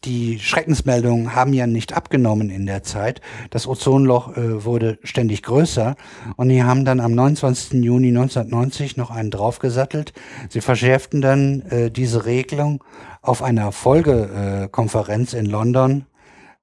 die Schreckensmeldungen haben ja nicht abgenommen in der Zeit. Das Ozonloch äh, wurde ständig größer und die haben dann am 29. Juni 1990 noch einen draufgesattelt. Sie verschärften dann äh, diese Regelung auf einer Folgekonferenz äh, in London.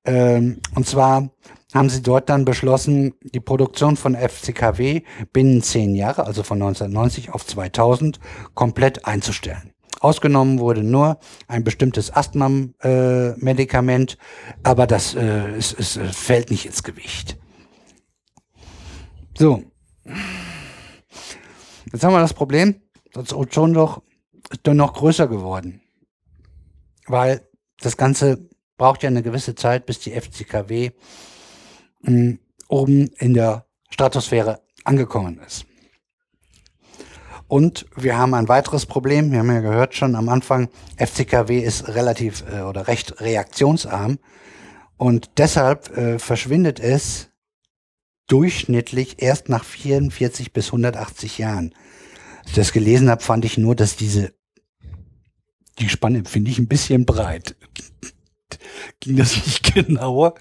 Ähm, und zwar haben sie dort dann beschlossen, die Produktion von FCKW binnen zehn Jahre, also von 1990 auf 2000, komplett einzustellen. Ausgenommen wurde nur ein bestimmtes Asthma-Medikament, aber das äh, es, es, äh, fällt nicht ins Gewicht. So. Jetzt haben wir das Problem, das Ozonloch ist dann noch größer geworden. Weil das Ganze braucht ja eine gewisse Zeit, bis die FCKW mh, oben in der Stratosphäre angekommen ist. Und wir haben ein weiteres Problem. Wir haben ja gehört schon am Anfang, FCKW ist relativ äh, oder recht reaktionsarm. Und deshalb äh, verschwindet es durchschnittlich erst nach 44 bis 180 Jahren. Als ich das gelesen habe, fand ich nur, dass diese, die Spanne finde ich ein bisschen breit. Ging das nicht genauer?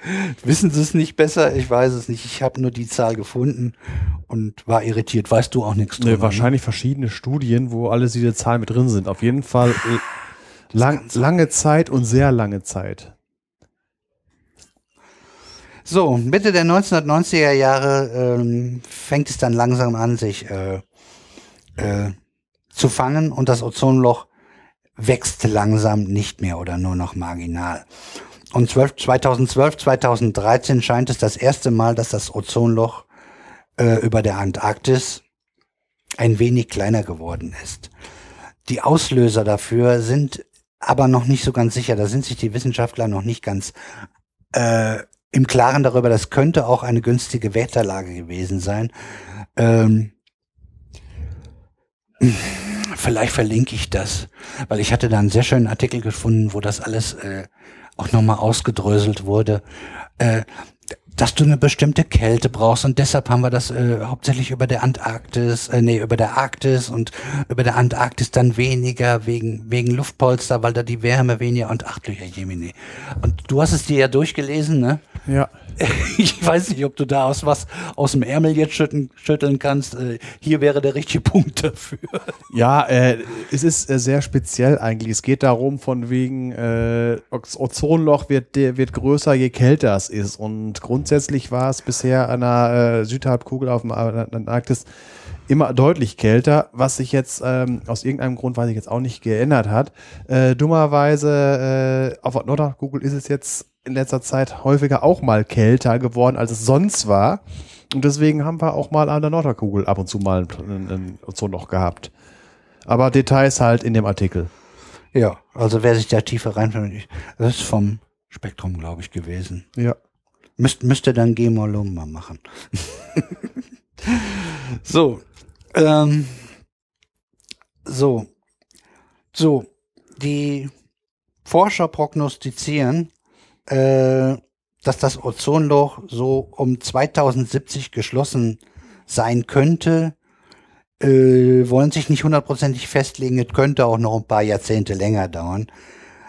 Wissen Sie es nicht besser? Ich weiß es nicht. Ich habe nur die Zahl gefunden und war irritiert. Weißt du auch nichts drüber? Nee, wahrscheinlich verschiedene Studien, wo alle diese Zahlen mit drin sind. Auf jeden Fall lang, lange Zeit und sehr lange Zeit. So, Mitte der 1990er Jahre ähm, fängt es dann langsam an, sich äh, äh, zu fangen und das Ozonloch wächst langsam nicht mehr oder nur noch marginal. Und 12, 2012, 2013 scheint es das erste Mal, dass das Ozonloch äh, über der Antarktis ein wenig kleiner geworden ist. Die Auslöser dafür sind aber noch nicht so ganz sicher. Da sind sich die Wissenschaftler noch nicht ganz äh, im Klaren darüber. Das könnte auch eine günstige Wetterlage gewesen sein. Ähm, vielleicht verlinke ich das, weil ich hatte da einen sehr schönen Artikel gefunden, wo das alles äh, auch nochmal ausgedröselt wurde. Äh, dass du eine bestimmte Kälte brauchst und deshalb haben wir das äh, hauptsächlich über der Antarktis, äh, nee, über der Arktis und über der Antarktis dann weniger wegen wegen Luftpolster, weil da die Wärme weniger und ach Jemini. Und du hast es dir ja durchgelesen, ne? Ja. Ich weiß nicht, ob du da aus was aus dem Ärmel jetzt schütteln, schütteln kannst. Äh, Hier wäre der richtige Punkt dafür. Ja, äh, es ist äh, sehr speziell eigentlich. Es geht darum, von wegen, äh, Ozonloch wird, wird größer, je kälter es ist. Und grundsätzlich war es bisher an der äh, Südhalbkugel auf dem Antarktis immer deutlich kälter, was sich jetzt ähm, aus irgendeinem Grund, weiß ich jetzt auch nicht, geändert hat. Äh, dummerweise äh, auf Nordhalbkugel ist es jetzt in letzter Zeit häufiger auch mal kälter geworden, als es sonst war. Und deswegen haben wir auch mal an der Nordhalbkugel ab und zu mal ein, ein Ozonloch gehabt. Aber Details halt in dem Artikel. Ja, also wer sich da tiefer reinfindet, das ist vom Spektrum, glaube ich, gewesen. Ja. Müsst, müsste dann Gemolum mal machen. so. Ähm, so. So. Die Forscher prognostizieren, äh, dass das Ozonloch so um 2070 geschlossen sein könnte. Äh, wollen sich nicht hundertprozentig festlegen. Es könnte auch noch ein paar Jahrzehnte länger dauern.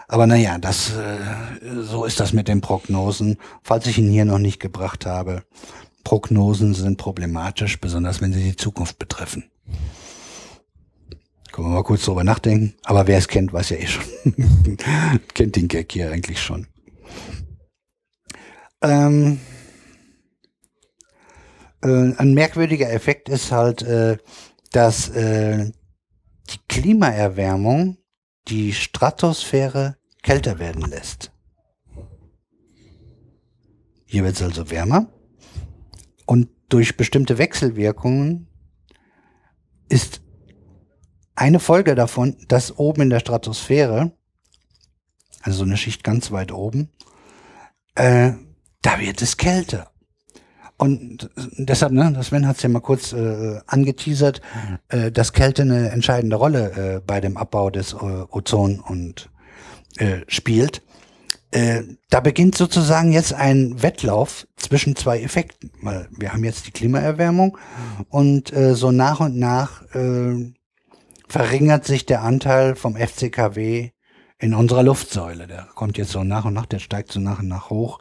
Aber naja, das, äh, so ist das mit den Prognosen. Falls ich ihn hier noch nicht gebracht habe, Prognosen sind problematisch, besonders wenn sie die Zukunft betreffen. Können wir mal kurz drüber nachdenken. Aber wer es kennt, weiß ja eh schon. kennt den Gag hier eigentlich schon. Ähm, äh, ein merkwürdiger Effekt ist halt, äh, dass äh, die Klimaerwärmung die Stratosphäre kälter werden lässt. Hier wird es also wärmer und durch bestimmte Wechselwirkungen ist eine Folge davon, dass oben in der Stratosphäre, also so eine Schicht ganz weit oben, äh, da wird es kälter. Und deshalb, ne, das Sven hat es ja mal kurz äh, angeteasert, äh, dass Kälte eine entscheidende Rolle äh, bei dem Abbau des äh, Ozon und äh, spielt. Äh, da beginnt sozusagen jetzt ein Wettlauf zwischen zwei Effekten, weil wir haben jetzt die Klimaerwärmung und äh, so nach und nach äh, verringert sich der Anteil vom FCKW in unserer Luftsäule. Der kommt jetzt so nach und nach, der steigt so nach und nach hoch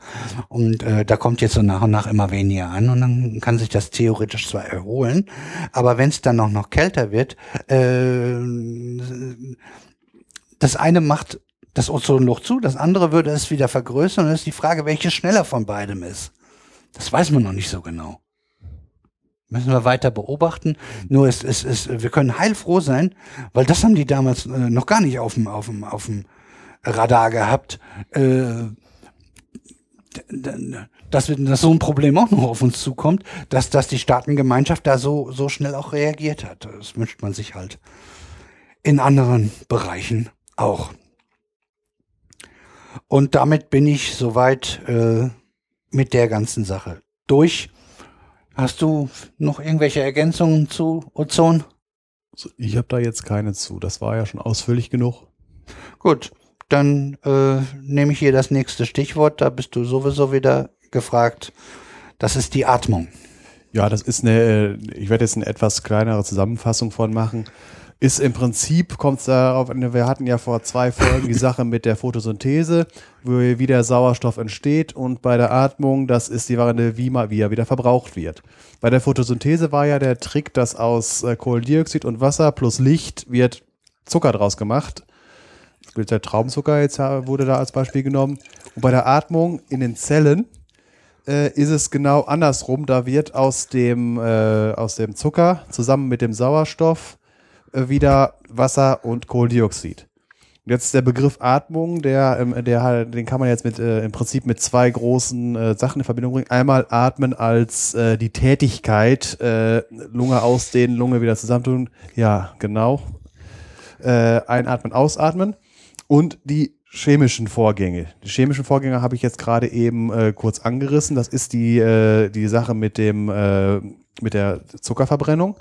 und äh, da kommt jetzt so nach und nach immer weniger an und dann kann sich das theoretisch zwar erholen, aber wenn es dann auch noch kälter wird, äh, das eine macht das Ozonloch zu, das andere würde es wieder vergrößern und es ist die Frage, welches schneller von beidem ist. Das weiß man noch nicht so genau. Müssen wir weiter beobachten. Nur es ist, es, wir können heilfroh sein, weil das haben die damals äh, noch gar nicht auf dem, auf dem, auf dem Radar gehabt. Äh, dass, dass so ein Problem auch noch auf uns zukommt, dass, dass die Staatengemeinschaft da so, so schnell auch reagiert hat. Das wünscht man sich halt in anderen Bereichen auch. Und damit bin ich soweit äh, mit der ganzen Sache durch. Hast du noch irgendwelche Ergänzungen zu Ozon? Ich habe da jetzt keine zu. Das war ja schon ausführlich genug. Gut, dann äh, nehme ich hier das nächste Stichwort. Da bist du sowieso wieder gefragt. Das ist die Atmung. Ja, das ist eine, ich werde jetzt eine etwas kleinere Zusammenfassung von machen. Ist im Prinzip, kommt es darauf, wir hatten ja vor zwei Folgen die Sache mit der Photosynthese, wie der Sauerstoff entsteht und bei der Atmung, das ist die Variante, wie, mal, wie er wieder verbraucht wird. Bei der Photosynthese war ja der Trick, dass aus äh, Kohlendioxid und Wasser plus Licht wird Zucker draus gemacht. Der Traubenzucker jetzt wurde da als Beispiel genommen. Und bei der Atmung in den Zellen äh, ist es genau andersrum. Da wird aus dem, äh, aus dem Zucker zusammen mit dem Sauerstoff äh, wieder Wasser und Kohlendioxid. Jetzt der Begriff Atmung, der, ähm, der halt, den kann man jetzt mit äh, im Prinzip mit zwei großen äh, Sachen in Verbindung bringen. Einmal atmen als äh, die Tätigkeit, äh, Lunge ausdehnen, Lunge wieder zusammentun. Ja, genau. Äh, einatmen, ausatmen. Und die chemischen Vorgänge. Die chemischen Vorgänge habe ich jetzt gerade eben äh, kurz angerissen. Das ist die, äh, die Sache mit dem äh, mit der Zuckerverbrennung.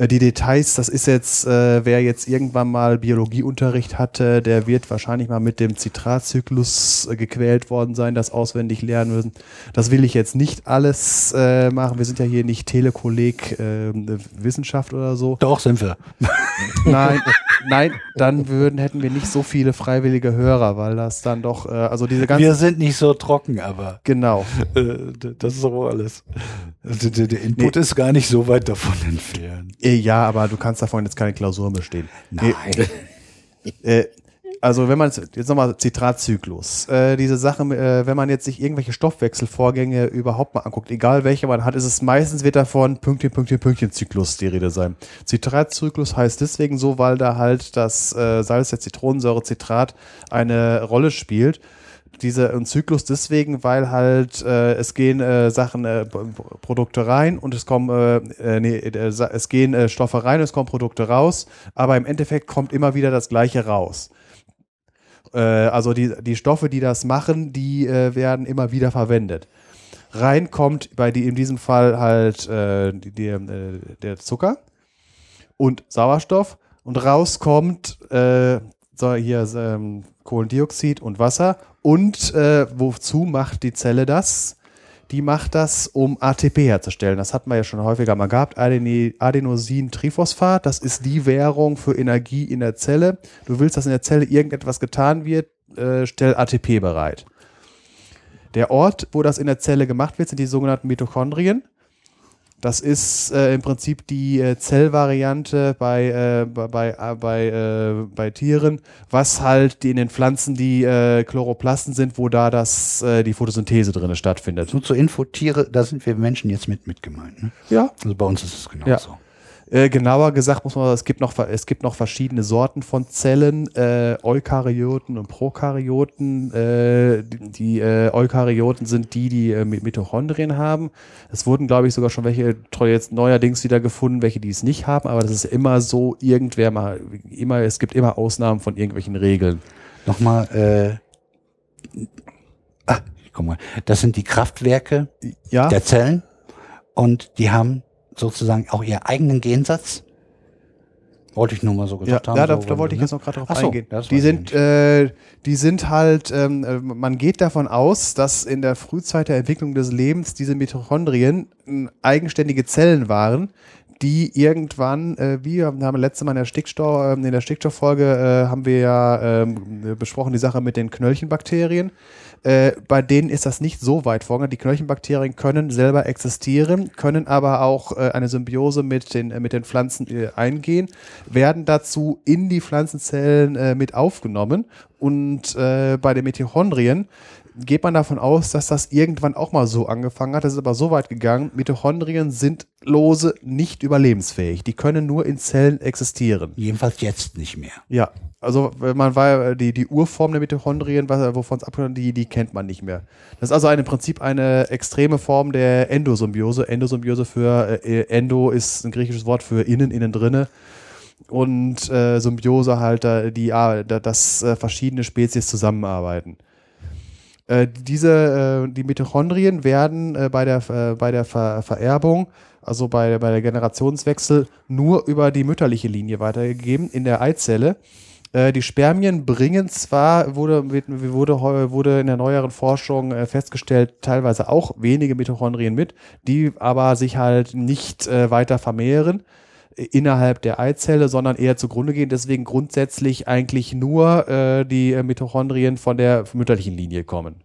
Äh, Die Details, das ist jetzt, äh, wer jetzt irgendwann mal Biologieunterricht hatte, der wird wahrscheinlich mal mit dem Zitratzyklus äh, gequält worden sein, das auswendig lernen müssen. Das will ich jetzt nicht alles äh, machen. Wir sind ja hier nicht Telekolleg äh, Wissenschaft oder so. Doch, sind wir. Nein, nein, dann würden, hätten wir nicht so viele freiwillige Hörer, weil das dann doch, äh, also diese ganzen, Wir sind nicht so trocken, aber genau. äh, das ist aber alles. D- d- Der Input ist gar nicht so weit davon entfernt. Äh, Ja, aber du kannst davon jetzt keine Klausuren bestehen. Nein. Äh, also wenn man jetzt jetzt nochmal Zitratzyklus, äh, diese Sache, äh, wenn man jetzt sich irgendwelche Stoffwechselvorgänge überhaupt mal anguckt, egal welche man hat, ist es meistens wird davon Pünktchen, Pünktchen, Pünktchen Zyklus die Rede sein. Zitratzyklus heißt deswegen so, weil da halt das äh, Salz der Zitronensäure Zitrat eine Rolle spielt. Dieser Zyklus deswegen, weil halt äh, es gehen äh, Sachen, äh, Produkte rein und es kommen, äh, äh, nee, äh, es gehen Stoffe rein und es kommen Produkte raus, aber im Endeffekt kommt immer wieder das Gleiche raus. Also die, die Stoffe, die das machen, die werden immer wieder verwendet. Rein kommt bei die, in diesem Fall halt die, die, der Zucker und Sauerstoff und rauskommt äh, so hier ähm, Kohlendioxid und Wasser und äh, wozu macht die Zelle das? Die macht das, um ATP herzustellen. Das hatten wir ja schon häufiger mal gehabt. Adeni- Adenosin-Triphosphat, das ist die Währung für Energie in der Zelle. Du willst, dass in der Zelle irgendetwas getan wird, äh, stell ATP bereit. Der Ort, wo das in der Zelle gemacht wird, sind die sogenannten Mitochondrien. Das ist äh, im Prinzip die äh, Zellvariante bei, äh, bei, äh, bei, äh, bei Tieren, was halt in den Pflanzen die äh, Chloroplasten sind, wo da das, äh, die Photosynthese drin stattfindet. Nur zur Info, Tiere, da sind wir Menschen jetzt mit mit gemeint. Ne? Ja. Also bei uns ist es Ja. genauso. Äh, genauer gesagt muss man, es gibt noch, es gibt noch verschiedene Sorten von Zellen, äh, Eukaryoten und Prokaryoten. Äh, die äh, Eukaryoten sind die, die äh, Mi- Mitochondrien haben. Es wurden, glaube ich, sogar schon welche jetzt neuerdings wieder gefunden, welche die es nicht haben, aber das ist immer so, irgendwer mal, immer, es gibt immer Ausnahmen von irgendwelchen Regeln. Nochmal, äh, ah, guck mal, das sind die Kraftwerke Ja, der Zellen und die haben sozusagen auch ihren eigenen Gensatz. Wollte ich nur mal so Ja, gesagt haben. ja da, so, da wollte ich ne? jetzt noch gerade drauf Ach so, eingehen. Die sind, äh, die sind halt, ähm, äh, man geht davon aus, dass in der Frühzeit der Entwicklung des Lebens diese Mitochondrien äh, eigenständige Zellen waren, die irgendwann, äh, wie haben wir letztes Mal in der Stickstoff, in der Stickstofffolge äh, haben wir ja ähm, besprochen die Sache mit den Knöllchenbakterien. Äh, bei denen ist das nicht so weit vorgegangen. Die Knöllchenbakterien können selber existieren, können aber auch äh, eine Symbiose mit den, äh, mit den Pflanzen äh, eingehen, werden dazu in die Pflanzenzellen äh, mit aufgenommen. Und äh, bei den Mitochondrien geht man davon aus, dass das irgendwann auch mal so angefangen hat. Das ist aber so weit gegangen. Mitochondrien sind lose nicht überlebensfähig. Die können nur in Zellen existieren. Jedenfalls jetzt nicht mehr. Ja, also man war die, die Urform der Mitochondrien, was- wovon es abgeleitet die, die kennt man nicht mehr. Das ist also eine, im Prinzip eine extreme Form der Endosymbiose. Endosymbiose für äh, Endo ist ein griechisches Wort für innen, innen drinne. Und äh, Symbiose halt, äh, die, ah, da- dass äh, verschiedene Spezies zusammenarbeiten. Äh, diese, äh, die Mitochondrien werden äh, bei der, äh, bei der Ver Vererbung, also bei, bei der Generationswechsel, nur über die mütterliche Linie weitergegeben in der Eizelle. Äh, die Spermien bringen zwar, wurde, wurde, wurde in der neueren Forschung äh, festgestellt, teilweise auch wenige Mitochondrien mit, die aber sich halt nicht weiter vermehren innerhalb der Eizelle, sondern eher zugrunde gehen. Deswegen grundsätzlich eigentlich nur äh, die äh, Mitochondrien von der mütterlichen Linie kommen.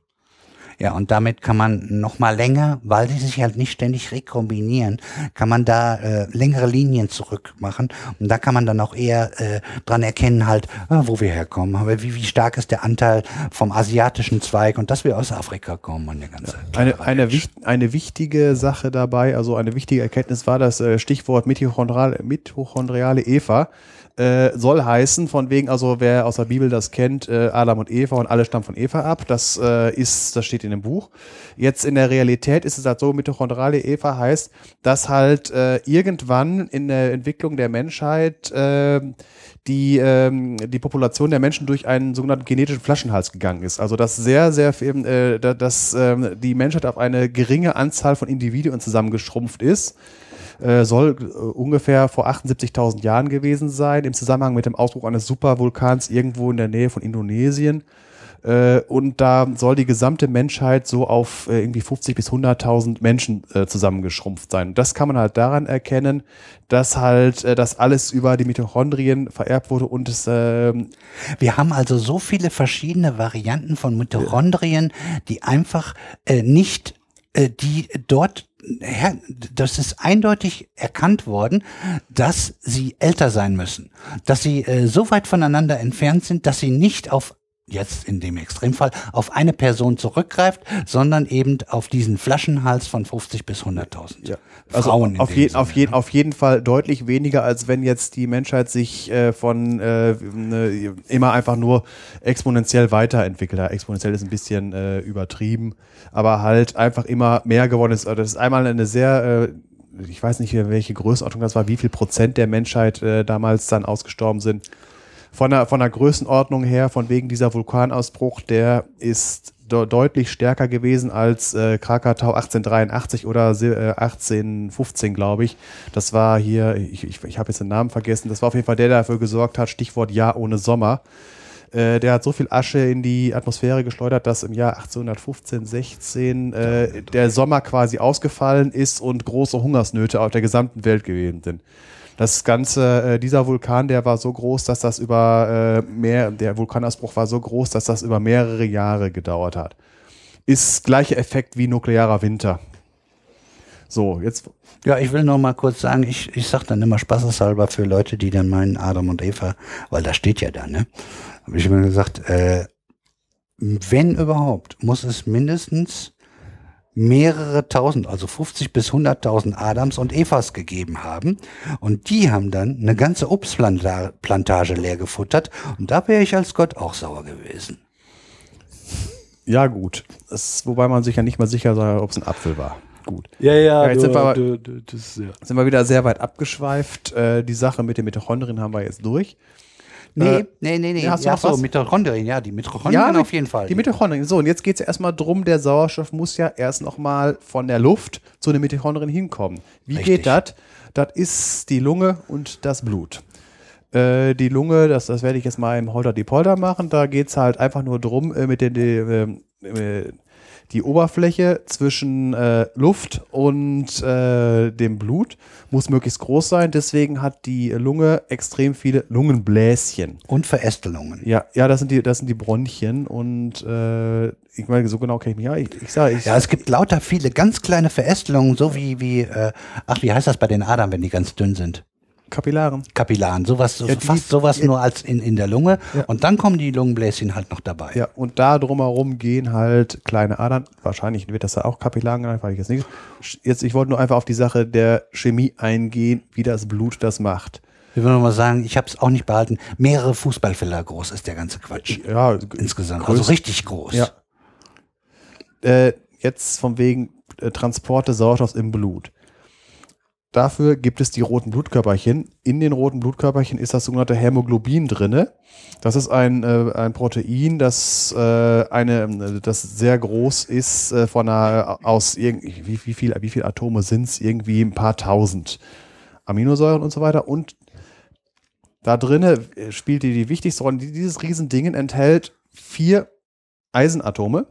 Ja, und damit kann man noch mal länger, weil sie sich halt nicht ständig rekombinieren, kann man da äh, längere Linien zurückmachen. Und da kann man dann auch eher äh, dran erkennen, halt, ah, wo wir herkommen. Aber wie, wie stark ist der Anteil vom asiatischen Zweig und dass wir aus Afrika kommen und der ganze. Eine, eine, wich, eine wichtige Sache dabei, also eine wichtige Erkenntnis war das äh, Stichwort Mitochondriale, mitochondriale Eva. Äh, soll heißen, von wegen, also wer aus der Bibel das kennt, äh, Adam und Eva und alle stammen von Eva ab. Das äh, ist, das steht in dem Buch. Jetzt in der Realität ist es halt so, mitochondrale Eva heißt, dass halt äh, irgendwann in der Entwicklung der Menschheit äh, die, ähm, die Population der Menschen durch einen sogenannten genetischen Flaschenhals gegangen ist. Also dass sehr, sehr viel, äh, da- dass ähm, die Menschheit auf eine geringe Anzahl von Individuen zusammengeschrumpft ist. Äh, soll äh, ungefähr vor 78.000 Jahren gewesen sein, im Zusammenhang mit dem Ausbruch eines Supervulkans irgendwo in der Nähe von Indonesien. Äh, und da soll die gesamte Menschheit so auf äh, irgendwie 50 bis 100.000 Menschen äh, zusammengeschrumpft sein. Das kann man halt daran erkennen, dass halt äh, das alles über die Mitochondrien vererbt wurde und es ähm, Wir haben also so viele verschiedene Varianten von Mitochondrien, die einfach äh, nicht, äh, die dort, das ist eindeutig erkannt worden, dass sie älter sein müssen, dass sie äh, so weit voneinander entfernt sind, dass sie nicht auf jetzt in dem Extremfall auf eine Person zurückgreift, sondern eben auf diesen Flaschenhals von 50 bis 100.000 Ja. Also Frauen. auf, je, Sinne, auf, je, ne? auf jeden Fall deutlich weniger, als wenn jetzt die Menschheit sich äh, von äh, ne, immer einfach nur exponentiell weiterentwickelt hat. Exponentiell ist ein bisschen äh, übertrieben, aber halt einfach immer mehr geworden ist. Also Das ist einmal eine sehr, äh, ich weiß nicht, welche Größenordnung das war, wie viel Prozent der Menschheit äh, damals dann ausgestorben sind. Von der, von der Größenordnung her, von wegen dieser Vulkanausbruch, der ist de deutlich stärker gewesen als äh, Krakatau 1883 oder äh, 1815, glaube ich. Das war hier, ich, ich, ich habe jetzt den Namen vergessen, das war auf jeden Fall der, der dafür gesorgt hat, Stichwort Jahr ohne Sommer. Äh, der hat so viel Asche in die Atmosphäre geschleudert, dass im Jahr 1815, 16 äh, der Sommer quasi ausgefallen ist und große Hungersnöte auf der gesamten Welt gewesen sind. Das Ganze, äh, dieser Vulkan, der war so groß, dass das über äh, mehr, der Vulkanausbruch war so groß, dass das über mehrere Jahre gedauert hat. Ist gleicher Effekt wie nuklearer Winter. So, jetzt, Ja, ich will noch mal kurz sagen, ich, ich sag dann immer spaßeshalber für Leute, die dann meinen Adam und Eva, weil da steht ja da, ne? Habe ich immer gesagt, äh, wenn überhaupt, muss es mindestens mehrere tausend, also 50 bis 100.000 Adams und Evas gegeben haben. Und die haben dann eine ganze Obstplantage leer gefuttert. Und da wäre ich als Gott auch sauer gewesen. ja gut. Das, wobei man sich ja nicht mal sicher sei, ob es ein Apfel war. Gut. Ja, Ja, jetzt sind wir aber- das, ja. Sind wir wieder sehr weit abgeschweift. Äh, die Sache mit den Mitochondrien haben wir jetzt durch. Nee, Äh, nee, nee, nee. ja, hast du Ja, noch so, was? Mitochondrien, ja, die Mitochondrien mit- auf jeden Fall. Die Mitochondrien. So, und jetzt geht es erstmal drum, der Sauerstoff muss ja erst nochmal von der Luft zu den Mitochondrien hinkommen. Wie Richtig. geht das? Das ist die Lunge und das Blut. Äh, die Lunge, das, das werde ich jetzt mal im Holter die Polter machen. Da geht es halt einfach nur drum, äh, mit den, ähm, äh, die Oberfläche zwischen äh, Luft und äh, dem Blut muss möglichst groß sein. Deswegen hat die Lunge extrem viele Lungenbläschen. Und Verästelungen. Ja, ja, das sind die, das sind die Bronchien und äh, ich meine, so genau kenne ich mich ja. Ich, ich sage, ich, Ja, es gibt lauter viele ganz kleine Verästelungen, so wie, wie äh, ach, wie heißt das bei den Adern, wenn die ganz dünn sind? Kapillaren. Kapillaren, sowas, so, Ja, die- fast sowas ja. nur als in, in der Lunge. Ja. Und dann kommen die Lungenbläschen halt noch dabei. Ja, und da drumherum gehen halt kleine Adern. Wahrscheinlich wird das da auch Kapillaren genannt, weiß ich jetzt nicht. Jetzt, ich wollte nur einfach auf die Sache der Chemie eingehen, wie das Blut das macht. Ich nur mal sagen, ich habe es auch nicht behalten. Mehrere Fußballfelder groß ist der ganze Quatsch. Ja, Insgesamt. größ- Also richtig groß. Ja. Äh, jetzt von wegen äh, Transport des Sauerstoffs im Blut. Dafür gibt es die roten Blutkörperchen. In den roten Blutkörperchen ist das sogenannte Hämoglobin drinne. Das ist ein, äh, ein Protein, das, äh, eine, äh, das sehr groß ist äh, von einer, aus irgendwie, wie, wie, viel, wie viele Atome sind es? Irgendwie ein paar tausend Aminosäuren und so weiter. Und da drinne äh, spielt die, die wichtigste Rolle. Dieses Riesending enthält vier Eisenatome,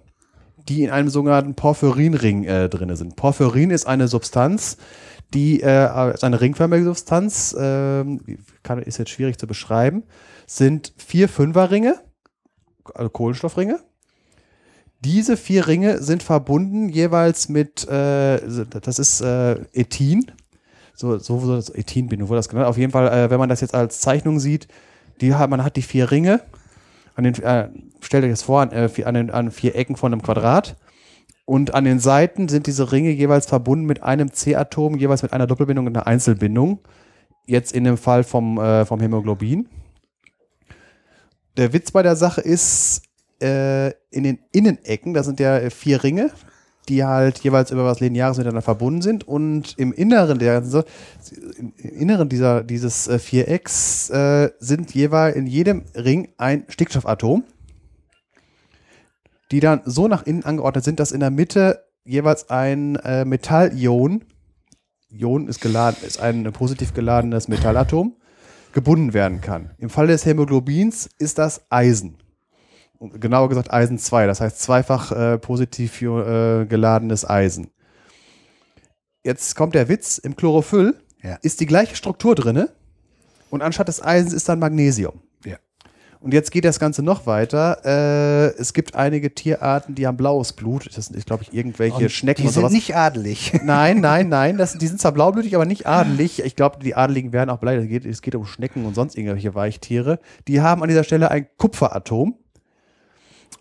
die in einem sogenannten Porphyrinring äh, drin sind. Porphyrin ist eine Substanz, die äh, ist eine ringförmige Substanz, ähm, kann, ist jetzt schwierig zu beschreiben, sind vier Fünferringe, also Kohlenstoffringe. Diese vier Ringe sind verbunden jeweils mit, äh, das ist äh, Ethin, so, so wurde das Ethinbindung wurde das genannt. Auf jeden Fall, äh, wenn man das jetzt als Zeichnung sieht, die hat, man hat die vier Ringe, an den, äh, stellt euch das vor, an, äh, an, den, an vier Ecken von einem Quadrat. Und an den Seiten sind diese Ringe jeweils verbunden mit einem C-Atom, jeweils mit einer Doppelbindung und einer Einzelbindung. Jetzt in dem Fall vom, äh, vom Hämoglobin. Der Witz bei der Sache ist, äh, in den Innenecken, da sind ja vier Ringe, die halt jeweils über was Lineares miteinander verbunden sind und im Inneren der im Inneren dieser, dieses äh, Vierecks äh, sind jeweils in jedem Ring ein Stickstoffatom, die dann so nach innen angeordnet sind, dass in der Mitte jeweils ein äh, Metallion, Ion ist geladen, ist ein positiv geladenes Metallatom, gebunden werden kann. Im Fall des Hämoglobins ist das Eisen. Und Genauer gesagt Eisen 2, das heißt zweifach äh, positiv äh, geladenes Eisen. Jetzt kommt der Witz, im Chlorophyll Ja. ist die gleiche Struktur drinne und anstatt des Eisens ist dann Magnesium. Und jetzt geht das Ganze noch weiter. Äh, es gibt einige Tierarten, die haben blaues Blut. Das sind, glaube ich, irgendwelche Und Schnecken die und sind sowas. nicht adelig. Nein, nein, nein. Das, die sind zwar blaublütig, aber nicht adelig. Ich glaube, die Adeligen werden auch beleidigt. Es geht, es geht um Schnecken und sonst irgendwelche Weichtiere. Die haben an dieser Stelle ein Kupferatom.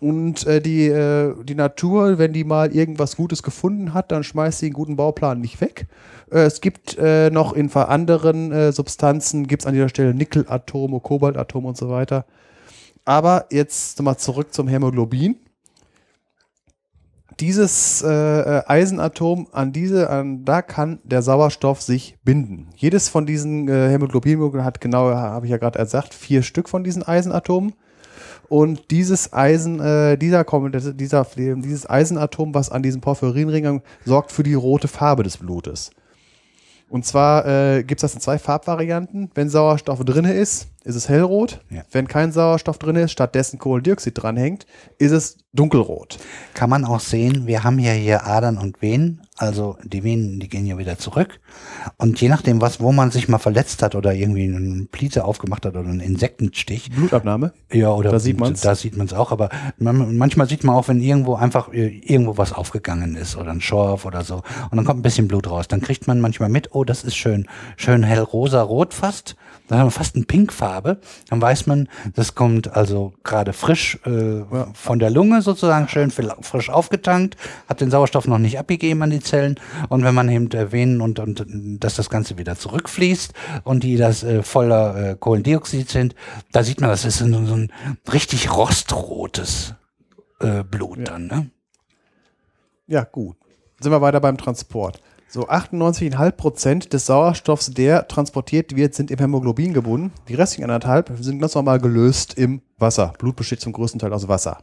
Und äh, die, äh, die Natur, wenn die mal irgendwas Gutes gefunden hat, dann schmeißt sie einen guten Bauplan nicht weg. Äh, es gibt äh, noch in anderen äh, Substanzen, gibt es an dieser Stelle Nickelatome, Kobaltatome und so weiter. Aber jetzt nochmal zurück zum Hämoglobin dieses äh, äh, Eisenatom an diese, an, da kann der Sauerstoff sich binden. Jedes von diesen äh, Hämoglobinmoleculen hat genau, habe ich ja gerade gesagt, vier Stück von diesen Eisenatomen. Und dieses Eisen, äh, dieser, dieser, dieses Eisenatom, was an diesem Porphyrinring sorgt für die rote Farbe des Blutes. Und zwar äh, gibt es das in zwei Farbvarianten. Wenn Sauerstoff drin ist, ist es hellrot. Ja. Wenn kein Sauerstoff drin ist, stattdessen Kohlendioxid dranhängt, ist es dunkelrot. Kann man auch sehen, wir haben ja hier Adern und Venen, also die Venen, die gehen ja wieder zurück. Und je nachdem, was, wo man sich mal verletzt hat oder irgendwie eine Plite aufgemacht hat oder einen Insektenstich, Blutabnahme. ja, oder Da sieht man's. Da sieht man es auch, aber man, manchmal sieht man auch, wenn irgendwo einfach äh, irgendwo was aufgegangen ist oder ein Schorf oder so und dann kommt ein bisschen Blut raus, dann kriegt man manchmal mit, oh, das ist schön, schön hellrosa rot fast, dann haben wir fast eine Pinkfarbe, dann weiß man, das kommt also gerade frisch äh, von der Lunge sozusagen, schön frisch aufgetankt, hat den Sauerstoff noch nicht abgegeben an die Zellen und wenn man eben erwähnen und, und dass das Ganze wieder zurückfließt und die das äh, voller äh, Kohlendioxid sind, da sieht man, das ist so, so ein richtig rostrotes äh, Blut dann, ne? Ja, gut. Sind wir weiter beim Transport. So 98,5 Prozent des Sauerstoffs, der transportiert wird, sind im Hämoglobin gebunden. Die restlichen anderthalb sind ganz normal gelöst im Wasser. Blut besteht zum größten Teil aus Wasser.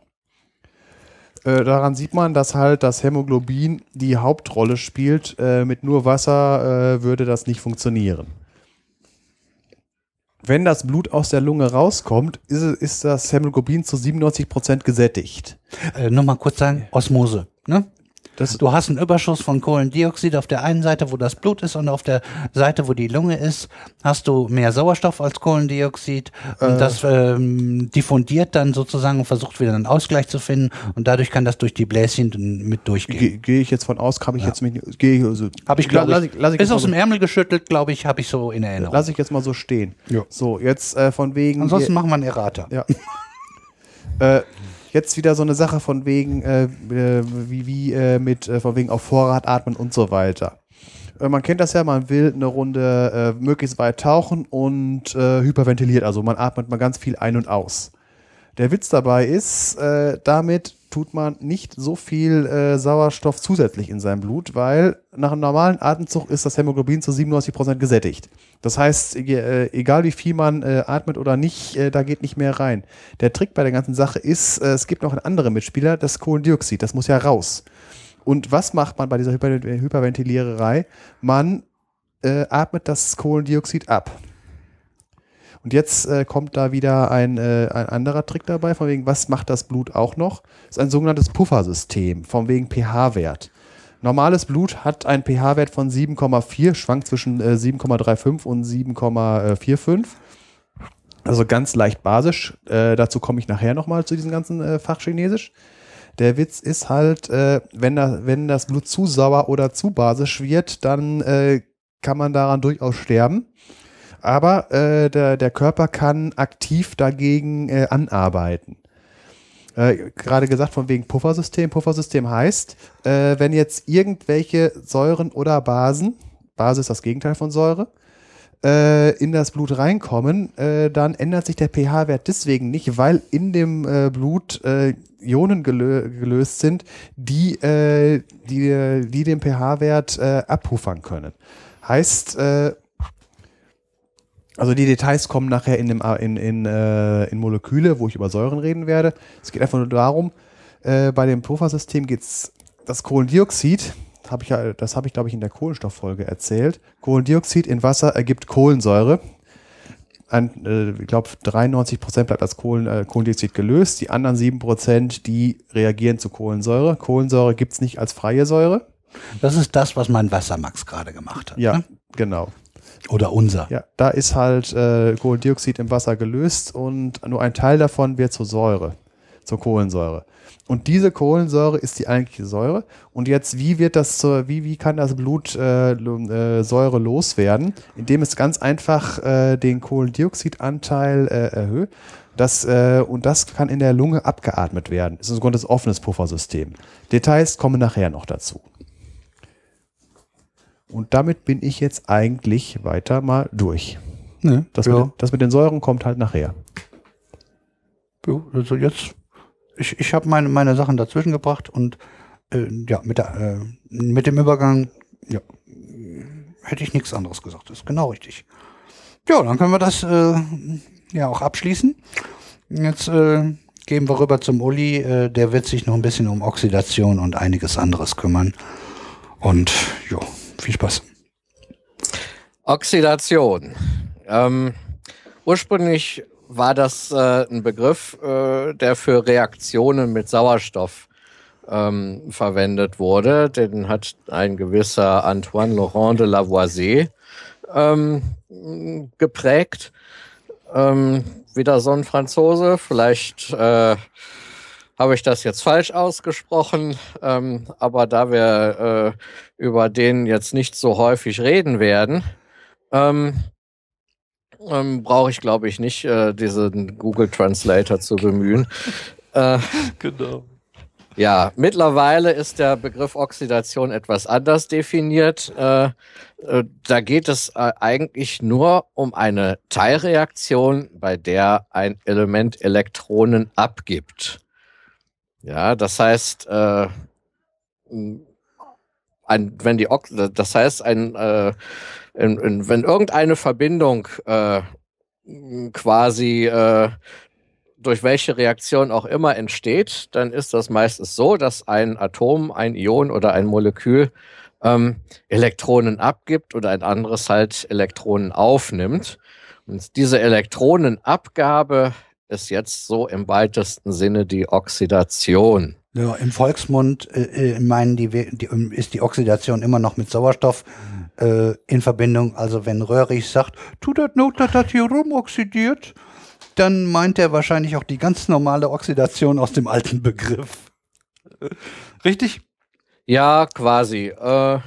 Äh, daran sieht man, dass halt das Hämoglobin die Hauptrolle spielt. Äh, mit nur Wasser äh, würde das nicht funktionieren. Wenn das Blut aus der Lunge rauskommt, ist, ist das Hämoglobin zu 97 Prozent gesättigt. Äh, nur mal kurz sagen, Osmose, ne? Das, Du hast einen Überschuss von Kohlendioxid auf der einen Seite, wo das Blut ist, und auf der Seite, wo die Lunge ist, hast du mehr Sauerstoff als Kohlendioxid. Und das ähm, diffundiert dann sozusagen und versucht wieder einen Ausgleich zu finden. Und dadurch kann das durch die Bläschen mit durchgehen. Gehe geh ich jetzt von aus, kann ich jetzt mich nicht, gehe ich, also, Habe ich, glaube ich, lass ich, ist jetzt aus dem Ärmel geschüttelt, glaube ich, habe ich so in Erinnerung. lass ich jetzt mal so stehen. Ja. So, jetzt äh, von wegen, Ansonsten machen wir einen Errata. ja. äh, jetzt wieder so eine Sache von wegen, äh, äh, wie, wie äh, mit, äh, von wegen auf Vorrat atmen und so weiter. Äh, man kennt das ja, man will eine Runde möglichst weit tauchen und hyperventiliert, also man atmet mal ganz viel ein und aus. Der Witz dabei ist, äh, damit tut man nicht so viel äh, Sauerstoff zusätzlich in seinem Blut, weil nach einem normalen Atemzug ist das Hämoglobin zu 97% gesättigt. Das heißt, äh, egal wie viel man äh, atmet oder nicht, äh, da geht nicht mehr rein. Der Trick bei der ganzen Sache ist, äh, es gibt noch einen anderen Mitspieler, das Kohlendioxid, das muss ja raus. Und was macht man bei dieser Hyper Hyperventiliererei? Man äh, atmet das Kohlendioxid ab. Und jetzt äh, kommt da wieder ein, äh, ein anderer Trick dabei, von wegen, was macht das Blut auch noch? Das ist ein sogenanntes Puffersystem, von wegen pH-Wert. Normales Blut hat einen pH-Wert von 7,4, schwankt zwischen äh, 7,35 und 7,45. Also ganz leicht basisch. Äh, dazu komme ich nachher nochmal zu diesem ganzen äh, Fachchinesisch. Der Witz ist halt, äh, wenn, da, wenn das Blut zu sauer oder zu basisch wird, dann äh, kann man daran durchaus sterben. Aber äh, der, der Körper kann aktiv dagegen äh, anarbeiten. Äh, Gerade gesagt von wegen Puffersystem. Puffersystem heißt, äh, wenn jetzt irgendwelche Säuren oder Basen, Base ist das Gegenteil von Säure, äh, in das Blut reinkommen, äh, dann ändert sich der pH-Wert deswegen nicht, weil in dem äh, Blut äh, Ionen gelö gelöst sind, die, äh, die, die den pH-Wert äh, abpuffern können. Heißt, äh, also die Details kommen nachher in, dem, in, in, äh, in Moleküle, wo ich über Säuren reden werde. Es geht einfach nur darum, äh, bei dem Puffersystem geht es das Kohlendioxid, hab ich das habe ich, glaube ich, in der Kohlenstofffolge erzählt. Kohlendioxid in Wasser ergibt Kohlensäure. Ein, äh, ich glaube, 93 Prozent bleibt als Kohlen, äh, Kohlendioxid gelöst. Die anderen 7 Prozent, die reagieren zu Kohlensäure. Kohlensäure gibt es nicht als freie Säure. Das ist das, was mein Wassermax gerade gemacht hat. Ja, Ne? genau. Oder unser. Ja, da ist halt äh, Kohlendioxid im Wasser gelöst und nur ein Teil davon wird zur Säure, zur Kohlensäure. Und diese Kohlensäure ist die eigentliche Säure. Und jetzt, wie wird das zur, wie, wie kann das Blut äh, äh, Säure loswerden? Indem es ganz einfach äh, den Kohlendioxidanteil äh, erhöht. Das, äh, und das kann in der Lunge abgeatmet werden. Das ist ein sogenanntes offenes Puffersystem. Details kommen nachher noch dazu. Und damit bin ich jetzt eigentlich weiter mal durch. Ne? Das, ja. mit, das mit den Säuren kommt halt nachher. Ja, also jetzt, ich, ich habe meine, meine Sachen dazwischen gebracht und äh, ja, mit, der, äh, mit dem Übergang, ja, hätte ich nichts anderes gesagt. Das ist genau richtig. Ja, dann können wir das äh, ja auch abschließen. Jetzt äh, gehen wir rüber zum Uli. Äh, der wird sich noch ein bisschen um Oxidation und einiges anderes kümmern. Und ja, viel Spaß. Oxidation. Ähm, ursprünglich war das äh, ein Begriff, äh, der für Reaktionen mit Sauerstoff ähm, verwendet wurde. Den hat ein gewisser Antoine Laurent de Lavoisier ähm, geprägt. Ähm, wieder so ein Franzose. Vielleicht äh, habe ich das jetzt falsch ausgesprochen, ähm, aber da wir äh, über den jetzt nicht so häufig reden werden, ähm, ähm, brauche ich, glaube ich, nicht äh, diesen Google Translator zu bemühen. äh, Genau. ja, mittlerweile ist der Begriff Oxidation etwas anders definiert. Äh, äh, da geht es äh, eigentlich nur um eine Teilreaktion, bei der ein Element Elektronen abgibt. Ja, das heißt, äh, ein, wenn die Ox das heißt, ein, äh, in, in, wenn irgendeine Verbindung äh, quasi äh, durch welche Reaktion auch immer entsteht, dann ist das meistens so, dass ein Atom, ein Ion oder ein Molekül ähm, Elektronen abgibt oder ein anderes halt Elektronen aufnimmt. Und diese Elektronenabgabe ist jetzt so im weitesten Sinne die Oxidation. Ja, Im Volksmund äh, äh, meinen die, die, ähm, ist die Oxidation immer noch mit Sauerstoff äh, in Verbindung. Also wenn Röhrig sagt, tu das not, dass das hier rumoxidiert, dann meint er wahrscheinlich auch die ganz normale Oxidation aus dem alten Begriff. Richtig? Ja, quasi. Äh,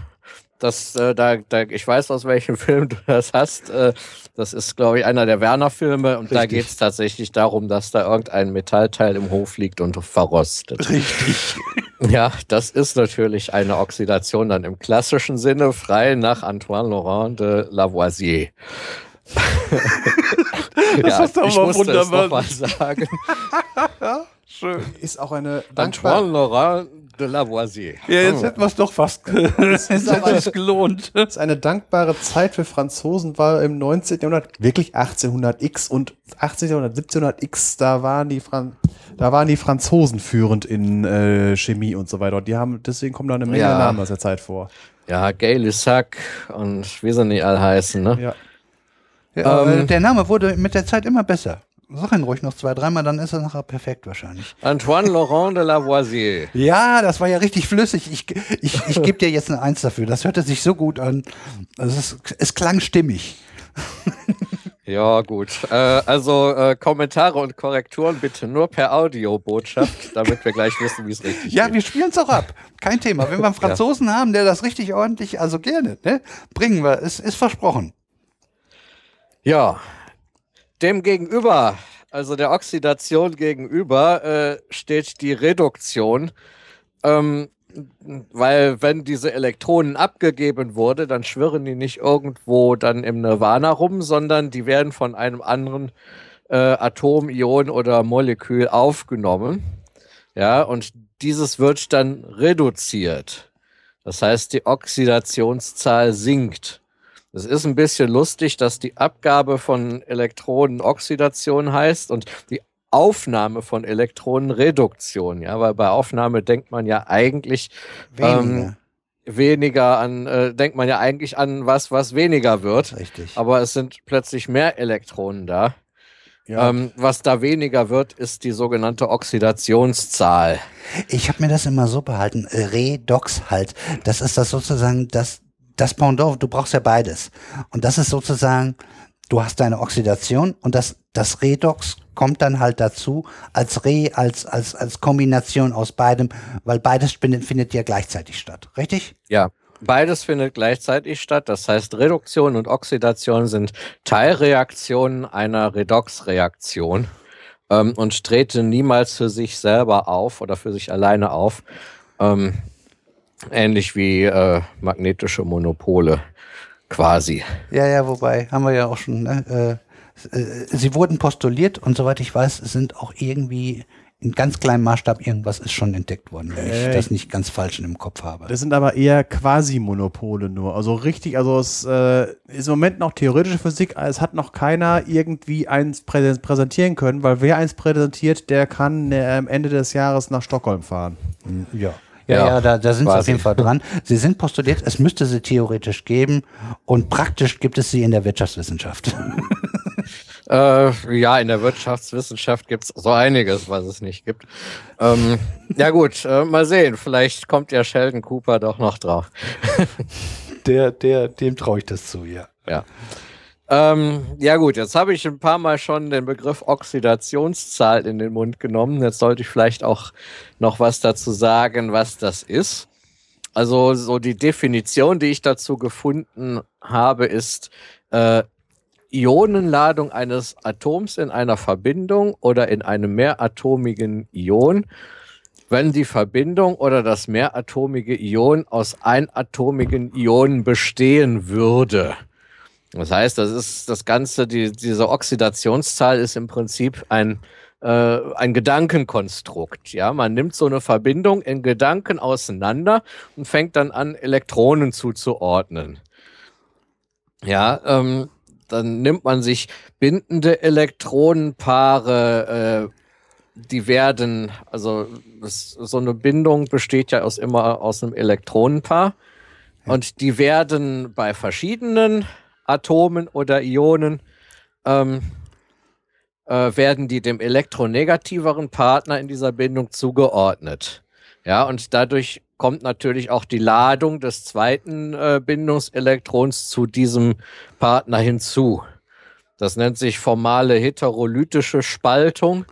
das, äh, da, da, ich weiß, aus welchem Film du das hast. Äh, das ist, glaube ich, einer der Werner-Filme. Und da Richtig. geht es tatsächlich darum, dass da irgendein Metallteil im Hof liegt und verrostet. Richtig. Ja, das ist natürlich eine Oxidation dann im klassischen Sinne, frei nach Antoine Laurent de Lavoisier. das hast du aber ich wunderbar- Es noch mal sagen. Schön. Ist auch eine Antoine Laurent de Lavoisier. Ja, jetzt hätten wir es doch fast es hätte sich gelohnt. ist eine dankbare Zeit für Franzosen, war im 19. Jahrhundert wirklich 1800x und 1800, 1700x, da waren die, Fran da waren die Franzosen führend in äh, Chemie und so weiter. Und die haben, deswegen kommen da eine Menge Ja. Namen aus der Zeit vor. Ja, Gay Lussac und wie sie nicht all heißen, ne? Ja. Ja, Ähm, äh, der Name wurde mit der Zeit immer besser. Sag ihn ruhig noch zwei, dreimal, dann ist er nachher perfekt wahrscheinlich. Antoine Laurent de Lavoisier. Ja, das war ja richtig flüssig. Ich, ich, ich gebe dir jetzt eine Eins dafür. Das hörte sich so gut an. Das ist, es klang stimmig. Ja, gut. Äh, also äh, Kommentare und Korrekturen bitte nur per Audiobotschaft, damit wir gleich wissen, wie es richtig Ja, geht. wir spielen es auch ab. Kein Thema. Wenn wir einen Franzosen haben, der das richtig ordentlich, also gerne, ne? Bringen wir. Es ist versprochen. Ja, dem gegenüber, also der Oxidation gegenüber, äh, steht die Reduktion. Ähm, weil wenn diese Elektronen abgegeben wurde, dann schwirren die nicht irgendwo dann im Nirvana rum, sondern die werden von einem anderen äh, Atom, Ion oder Molekül aufgenommen. Ja, und dieses wird dann reduziert. Das heißt, die Oxidationszahl sinkt. Es ist ein bisschen lustig, dass die Abgabe von Elektronen Oxidation heißt und die Aufnahme von Elektronenreduktion. Ja, weil bei Aufnahme denkt man ja eigentlich Weniger. Ähm, weniger an, äh, denkt man ja eigentlich an was, was weniger wird. Richtig. Aber es sind plötzlich mehr Elektronen da. Ja. Ähm, was da weniger wird, ist die sogenannte Oxidationszahl. Ich habe mir das immer so behalten, Redox halt. Das ist das sozusagen das, das Pendant, du brauchst ja beides. Und das ist sozusagen, du hast deine Oxidation und das, das Redox kommt dann halt dazu als Re, als, als, als Kombination aus beidem, weil beides findet, ja gleichzeitig statt. Richtig? Ja, beides findet gleichzeitig statt. Das heißt, Reduktion und Oxidation sind Teilreaktionen einer Redoxreaktion ähm, und treten niemals für sich selber auf oder für sich alleine auf. Ähm, ähnlich wie äh, magnetische Monopole quasi. Ja, ja, wobei, haben wir ja auch schon, ne, äh, äh, sie wurden postuliert und soweit ich weiß, sind auch irgendwie in ganz kleinem Maßstab irgendwas ist schon entdeckt worden, wenn Äh, ich das nicht ganz falsch im Kopf habe. Das sind aber eher Quasi-Monopole nur. Also richtig, also es äh, ist im Moment noch theoretische Physik, es hat noch keiner irgendwie eins prä präsentieren können, weil wer eins präsentiert, der kann äh, am Ende des Jahres nach Stockholm fahren. Ja. Ja, ja, Ja, da, da sind sie auf jeden Fall dran. Sie sind postuliert, es müsste sie theoretisch geben und praktisch gibt es sie in der Wirtschaftswissenschaft. Äh, ja, in der Wirtschaftswissenschaft gibt's so einiges, was es nicht gibt. Ähm, ja gut, äh, mal sehen. Vielleicht kommt ja Sheldon Cooper doch noch drauf. Der, der, dem traue ich das zu, ja. Ja. Ähm, ja gut, jetzt habe ich ein paar Mal schon den Begriff Oxidationszahl in den Mund genommen. Jetzt sollte ich vielleicht auch noch was dazu sagen, was das ist. Also so die Definition, die ich dazu gefunden habe, ist äh, Ionenladung eines Atoms in einer Verbindung oder in einem mehratomigen Ion, wenn die Verbindung oder das mehratomige Ion aus einatomigen Ionen bestehen würde. Das heißt, das ist das Ganze, die, diese Oxidationszahl ist im Prinzip ein, äh, ein Gedankenkonstrukt. Ja, man nimmt so eine Verbindung in Gedanken auseinander und fängt dann an, Elektronen zuzuordnen. Ja, ähm, dann nimmt man sich bindende Elektronenpaare, äh, die werden, also das, so eine Bindung besteht ja aus immer aus einem Elektronenpaar. Und die werden bei verschiedenen Atomen oder Ionen ähm, äh, werden die dem elektronegativeren Partner in dieser Bindung zugeordnet. Ja, und dadurch kommt natürlich auch die Ladung des zweiten äh, Bindungselektrons zu diesem Partner hinzu. Das nennt sich formale heterolytische Spaltung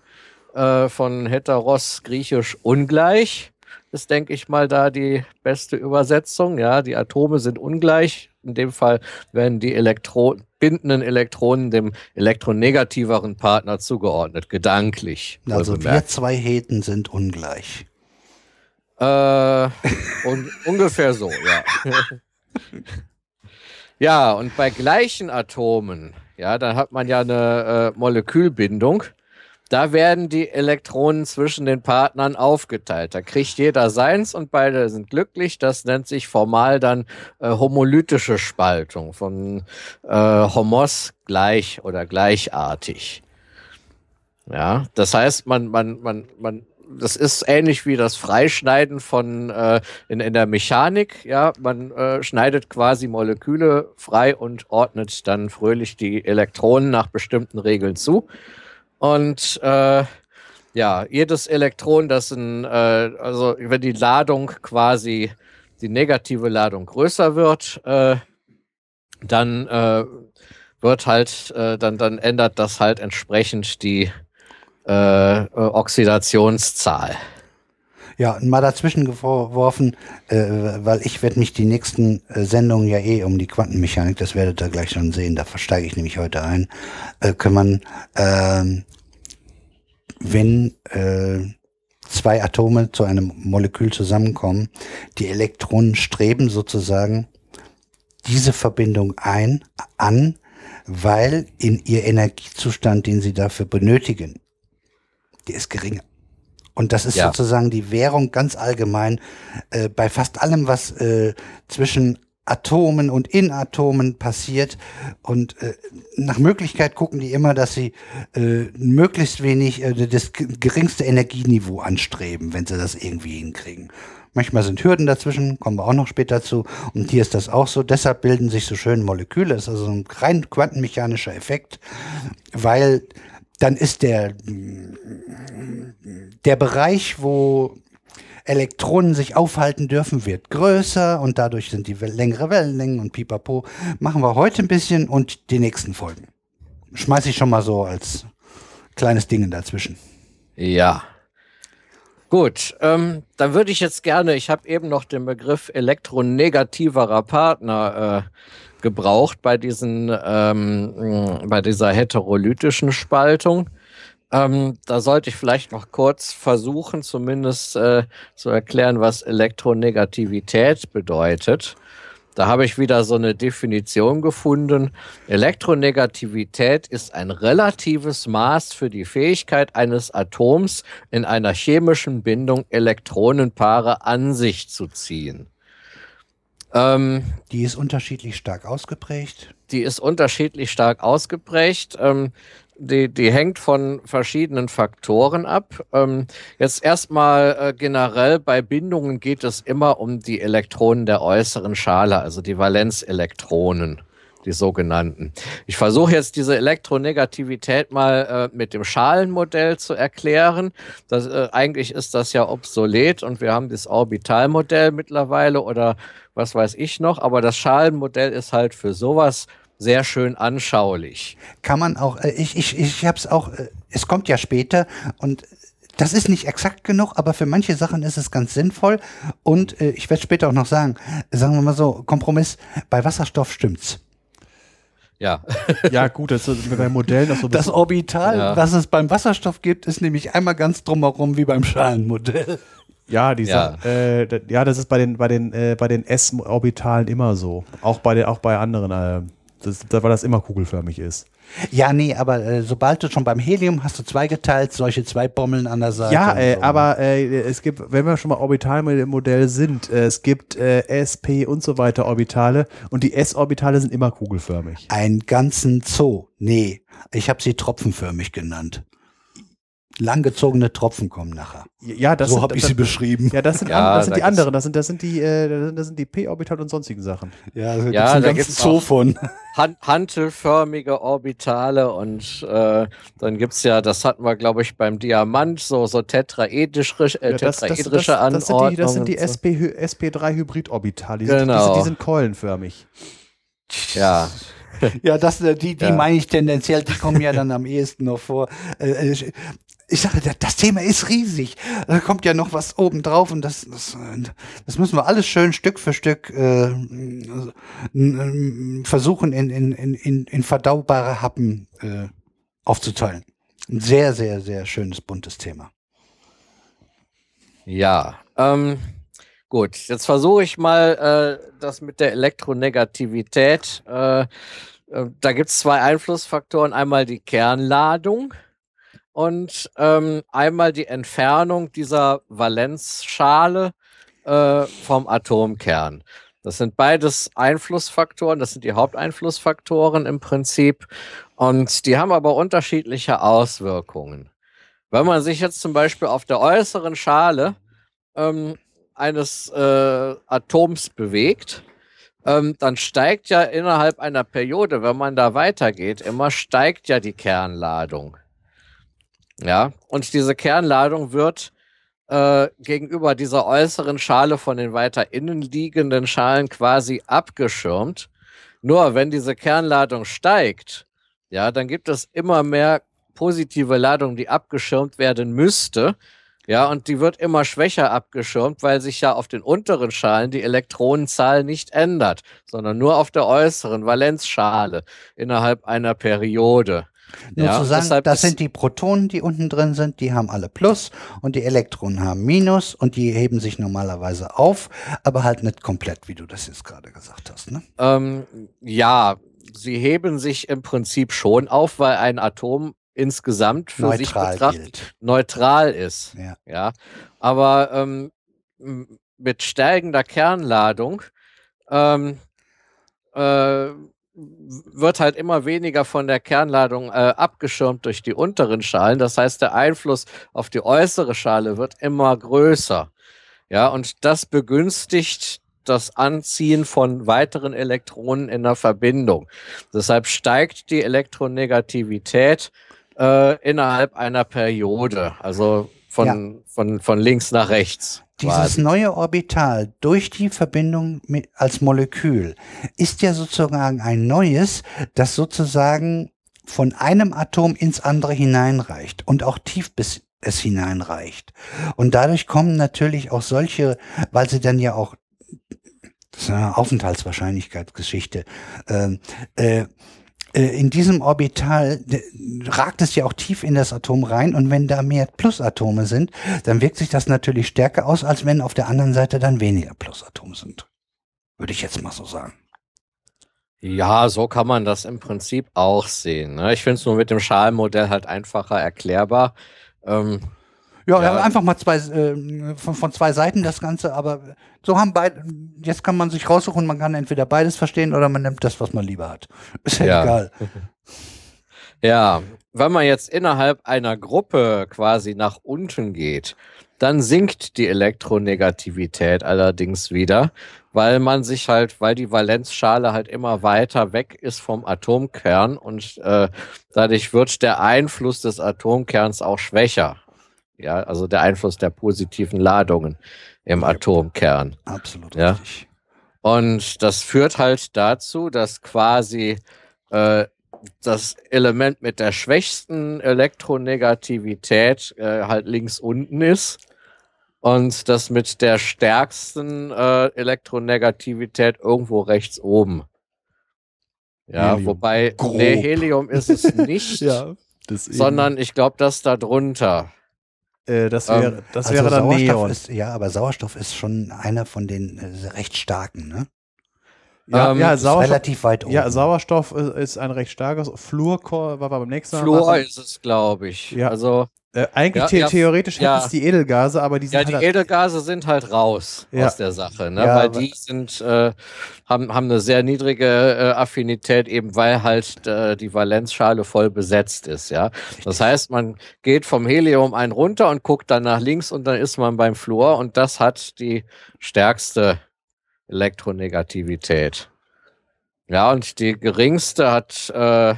äh, von heteros griechisch ungleich. Ist, denke ich mal, da die beste Übersetzung. Ja, die Atome sind ungleich. In dem Fall werden die Elektro bindenden Elektronen dem elektronegativeren Partner zugeordnet, gedanklich. Also wir zwei Heten sind ungleich. Äh, un ungefähr so, ja. ja, und bei gleichen Atomen, ja, dann hat man ja eine äh, Molekülbindung. Da werden die Elektronen zwischen den Partnern aufgeteilt. Da kriegt jeder seins und beide sind glücklich. Das nennt sich formal dann äh, homolytische Spaltung von äh, homos gleich oder gleichartig. Ja, das heißt, man, man, man, man, das ist ähnlich wie das Freischneiden von äh, in, in der Mechanik. Ja, man äh, schneidet quasi Moleküle frei und ordnet dann fröhlich die Elektronen nach bestimmten Regeln zu. Und äh, ja, jedes Elektron, das ein, äh, also wenn die Ladung quasi die negative Ladung größer wird, äh, dann äh, wird halt, äh, dann, dann ändert das halt entsprechend die äh, Oxidationszahl. Ja, mal dazwischen geworfen, äh, weil ich werde mich die nächsten äh, Sendungen ja eh um die Quantenmechanik, das werdet ihr gleich schon sehen, da versteige ich nämlich heute ein, äh, kümmern, ähm, wenn äh, zwei Atome zu einem Molekül zusammenkommen. Die Elektronen streben sozusagen diese Verbindung ein, an, weil in ihr Energiezustand, den sie dafür benötigen, der ist geringer. Und das ist Ja. sozusagen die Währung ganz allgemein äh, bei fast allem, was äh, zwischen Atomen und in Atomen passiert. Und äh, nach Möglichkeit gucken die immer, dass sie äh, möglichst wenig äh, das geringste Energieniveau anstreben, wenn sie das irgendwie hinkriegen. Manchmal sind Hürden dazwischen, kommen wir auch noch später zu. Und hier ist das auch so. Deshalb bilden sich so schön Moleküle. Das ist also ein rein quantenmechanischer Effekt, weil dann ist der, der Bereich, wo Elektronen sich aufhalten dürfen, wird größer und dadurch sind die längere Wellenlängen und pipapo. Machen wir heute ein bisschen und die nächsten Folgen. Schmeiß ich schon mal so als kleines Ding dazwischen. Ja. Gut, ähm, dann würde ich jetzt gerne, ich habe eben noch den Begriff elektronegativerer Partner äh, gebraucht bei diesen, ähm, bei dieser heterolytischen Spaltung. Ähm, da sollte ich vielleicht noch kurz versuchen, zumindest äh, zu erklären, was Elektronegativität bedeutet. Da habe ich wieder so eine Definition gefunden. Elektronegativität ist ein relatives Maß für die Fähigkeit eines Atoms in einer chemischen Bindung Elektronenpaare an sich zu ziehen. Ähm, Die ist unterschiedlich stark ausgeprägt. die ist unterschiedlich stark ausgeprägt. Ähm, die, die hängt von verschiedenen Faktoren ab. Ähm, jetzt erstmal äh, generell bei Bindungen geht es immer um die Elektronen der äußeren Schale, also die Valenzelektronen, die sogenannten. Ich versuche jetzt diese Elektronegativität mal äh, mit dem Schalenmodell zu erklären. Das, äh, eigentlich ist das ja obsolet und wir haben das Orbitalmodell mittlerweile oder was weiß ich noch, aber das Schalenmodell ist halt für sowas sehr schön anschaulich. Kann man auch, äh, ich, ich, ich hab's auch, äh, es kommt ja später und das ist nicht exakt genug, aber für manche Sachen ist es ganz sinnvoll. Und äh, ich werde später auch noch sagen, sagen wir mal so, Kompromiss, bei Wasserstoff stimmt's. Ja, Ja, gut, das ist bei Modellen auch so Das Orbital, Ja. was es beim Wasserstoff gibt, ist nämlich einmal ganz drumherum wie beim Schalenmodell. Ja, die Ja. Äh, ja, das ist bei den bei den äh, bei den S-Orbitalen immer so. Auch bei den auch bei anderen, äh, das, da- weil das immer kugelförmig ist. Ja, nee, aber äh, sobald du schon beim Helium hast du zweigeteilt, solche zwei Bommeln an der Seite. Ja, äh, so. aber äh, es gibt, wenn wir schon mal Orbitalmodell sind, äh, es gibt äh, SP und so weiter Orbitale und die S-Orbitale sind immer kugelförmig. Einen ganzen Zoo. Nee, ich habe sie tropfenförmig genannt. Langgezogene Tropfen kommen nachher. Ja, das so habe ich das- sie beschrieben. Ja, das sind, Ja, an, das sind da die anderen, das sind, das sind die, äh, das sind, das sind die P-Orbitale und sonstigen Sachen. Ja, da Ja, da gibt's Zoo von. Han hantelförmige Orbitale und äh, dann gibt's ja, das hatten wir, glaube ich, beim Diamant, so, so tetraedrische, äh, Ja, das, das, das, tetraedrische das, sind die, das sind die Anordnungen. SP, SP3-Hybridorbitale. Die, sind- die, Genau. sind- die sind keulenförmig. Ja, Ja, das, äh, die, die Ja. meine ich tendenziell, die kommen ja dann am ehesten noch vor. Ich sage, das- Thema ist riesig. Da kommt ja noch was oben drauf und das, das, das müssen wir alles schön Stück für Stück äh, versuchen in, in, in, in, verdaubare Happen äh, aufzuteilen. Ein sehr, sehr, sehr schönes, buntes Thema. ja. Ähm, gut, jetzt versuche ich mal äh, das mit der Elektronegativität. Äh, äh, da gibt's zwei Einflussfaktoren. Einmal die Kernladung und ähm, einmal die Entfernung dieser Valenzschale äh, vom Atomkern. Das sind beides Einflussfaktoren, das sind die Haupteinflussfaktoren im Prinzip. Und die haben aber unterschiedliche Auswirkungen. Wenn man sich jetzt zum Beispiel auf der äußeren Schale ähm, eines äh, Atoms bewegt, ähm, dann steigt ja innerhalb einer Periode, wenn man da weitergeht, immer steigt ja die Kernladung. Ja, und diese Kernladung wird äh, gegenüber dieser äußeren Schale von den weiter innen liegenden Schalen quasi abgeschirmt. Nur wenn diese Kernladung steigt, ja, dann gibt es immer mehr positive Ladung, die abgeschirmt werden müsste. Ja, und die wird immer schwächer abgeschirmt, weil sich ja auf den unteren Schalen die Elektronenzahl nicht ändert, sondern nur auf der äußeren Valenzschale innerhalb einer Periode. Nur Ja, zu sagen, das sind die Protonen, die unten drin sind, die haben alle Plus und die Elektronen haben Minus und die heben sich normalerweise auf, aber halt nicht komplett, wie du das jetzt gerade gesagt hast. Ne? Ähm, ja, sie heben sich im Prinzip schon auf, weil ein Atom insgesamt für sich Neutral betrachtet gilt. neutral ist. Ja. Ja, aber ähm, mit steigender Kernladung ähm, äh, wird halt immer weniger von der Kernladung äh, abgeschirmt durch die unteren Schalen. Das heißt, der Einfluss auf die äußere Schale wird immer größer. Ja, und das begünstigt das Anziehen von weiteren Elektronen in der Verbindung. Deshalb steigt die Elektronegativität äh, innerhalb einer Periode, also von, von, von links nach rechts. Dieses neue Orbital durch die Verbindung mit, als Molekül ist ja sozusagen ein neues, das sozusagen von einem Atom ins andere hineinreicht und auch tief bis es hineinreicht. Und dadurch kommen natürlich auch solche, weil sie dann ja auch das ist eine Aufenthaltswahrscheinlichkeitsgeschichte. Ähm, äh, äh, in diesem Orbital ragt es ja auch tief in das Atom rein und wenn da mehr Plusatome sind, dann wirkt sich das natürlich stärker aus, als wenn auf der anderen Seite dann weniger Plusatome sind. Würde ich jetzt mal so sagen. Ja, so kann man das im Prinzip auch sehen. Ne? Ich finde es nur mit dem Schalenmodell halt einfacher erklärbar. Ähm, Ja, Ja. einfach mal zwei äh, von, von zwei Seiten das Ganze, aber so haben beide, jetzt kann man sich raussuchen, man kann entweder beides verstehen oder man nimmt das, was man lieber hat. Ist ja, Ja. egal. Ja, wenn man jetzt innerhalb einer Gruppe quasi nach unten geht, dann sinkt die Elektronegativität allerdings wieder, weil man sich halt, weil die Valenzschale halt immer weiter weg ist vom Atomkern und äh, dadurch wird der Einfluss des Atomkerns auch schwächer. Ja, also der Einfluss der positiven Ladungen im Atomkern. Absolut Ja. richtig. Und das führt halt dazu, dass quasi äh, das Element mit der schwächsten Elektronegativität äh, halt links unten ist und das mit der stärksten äh, Elektronegativität irgendwo rechts oben. Ja, Helium. wobei, Grob. nee, Helium ist es nicht, eben, sondern ich glaube, das da drunter. Äh, das ähm, wäre, das also wäre dann Sauerstoff Neon. ist, ja, aber Sauerstoff ist schon einer von den äh, recht starken, ne? ja, ähm, ja, Sauerstoff, relativ weit oben. ja, Sauerstoff ist, ist ein recht starkes. Fluorchor war beim nächsten Mal. Fluor ist es, glaube ich. Ja. Also, Äh, eigentlich Ja, the ja, theoretisch ja. hätten es die Edelgase, aber die sind Ja, die halt Edelgase sind halt raus aus der Sache, ne? Weil die sind, äh, haben, haben eine sehr niedrige äh, Affinität, eben weil halt äh, die Valenzschale voll besetzt ist, ja. Das heißt, man geht vom Helium ein runter und guckt dann nach links und dann ist man beim Fluor und das hat die stärkste Elektronegativität. Ja, und die geringste hat, äh,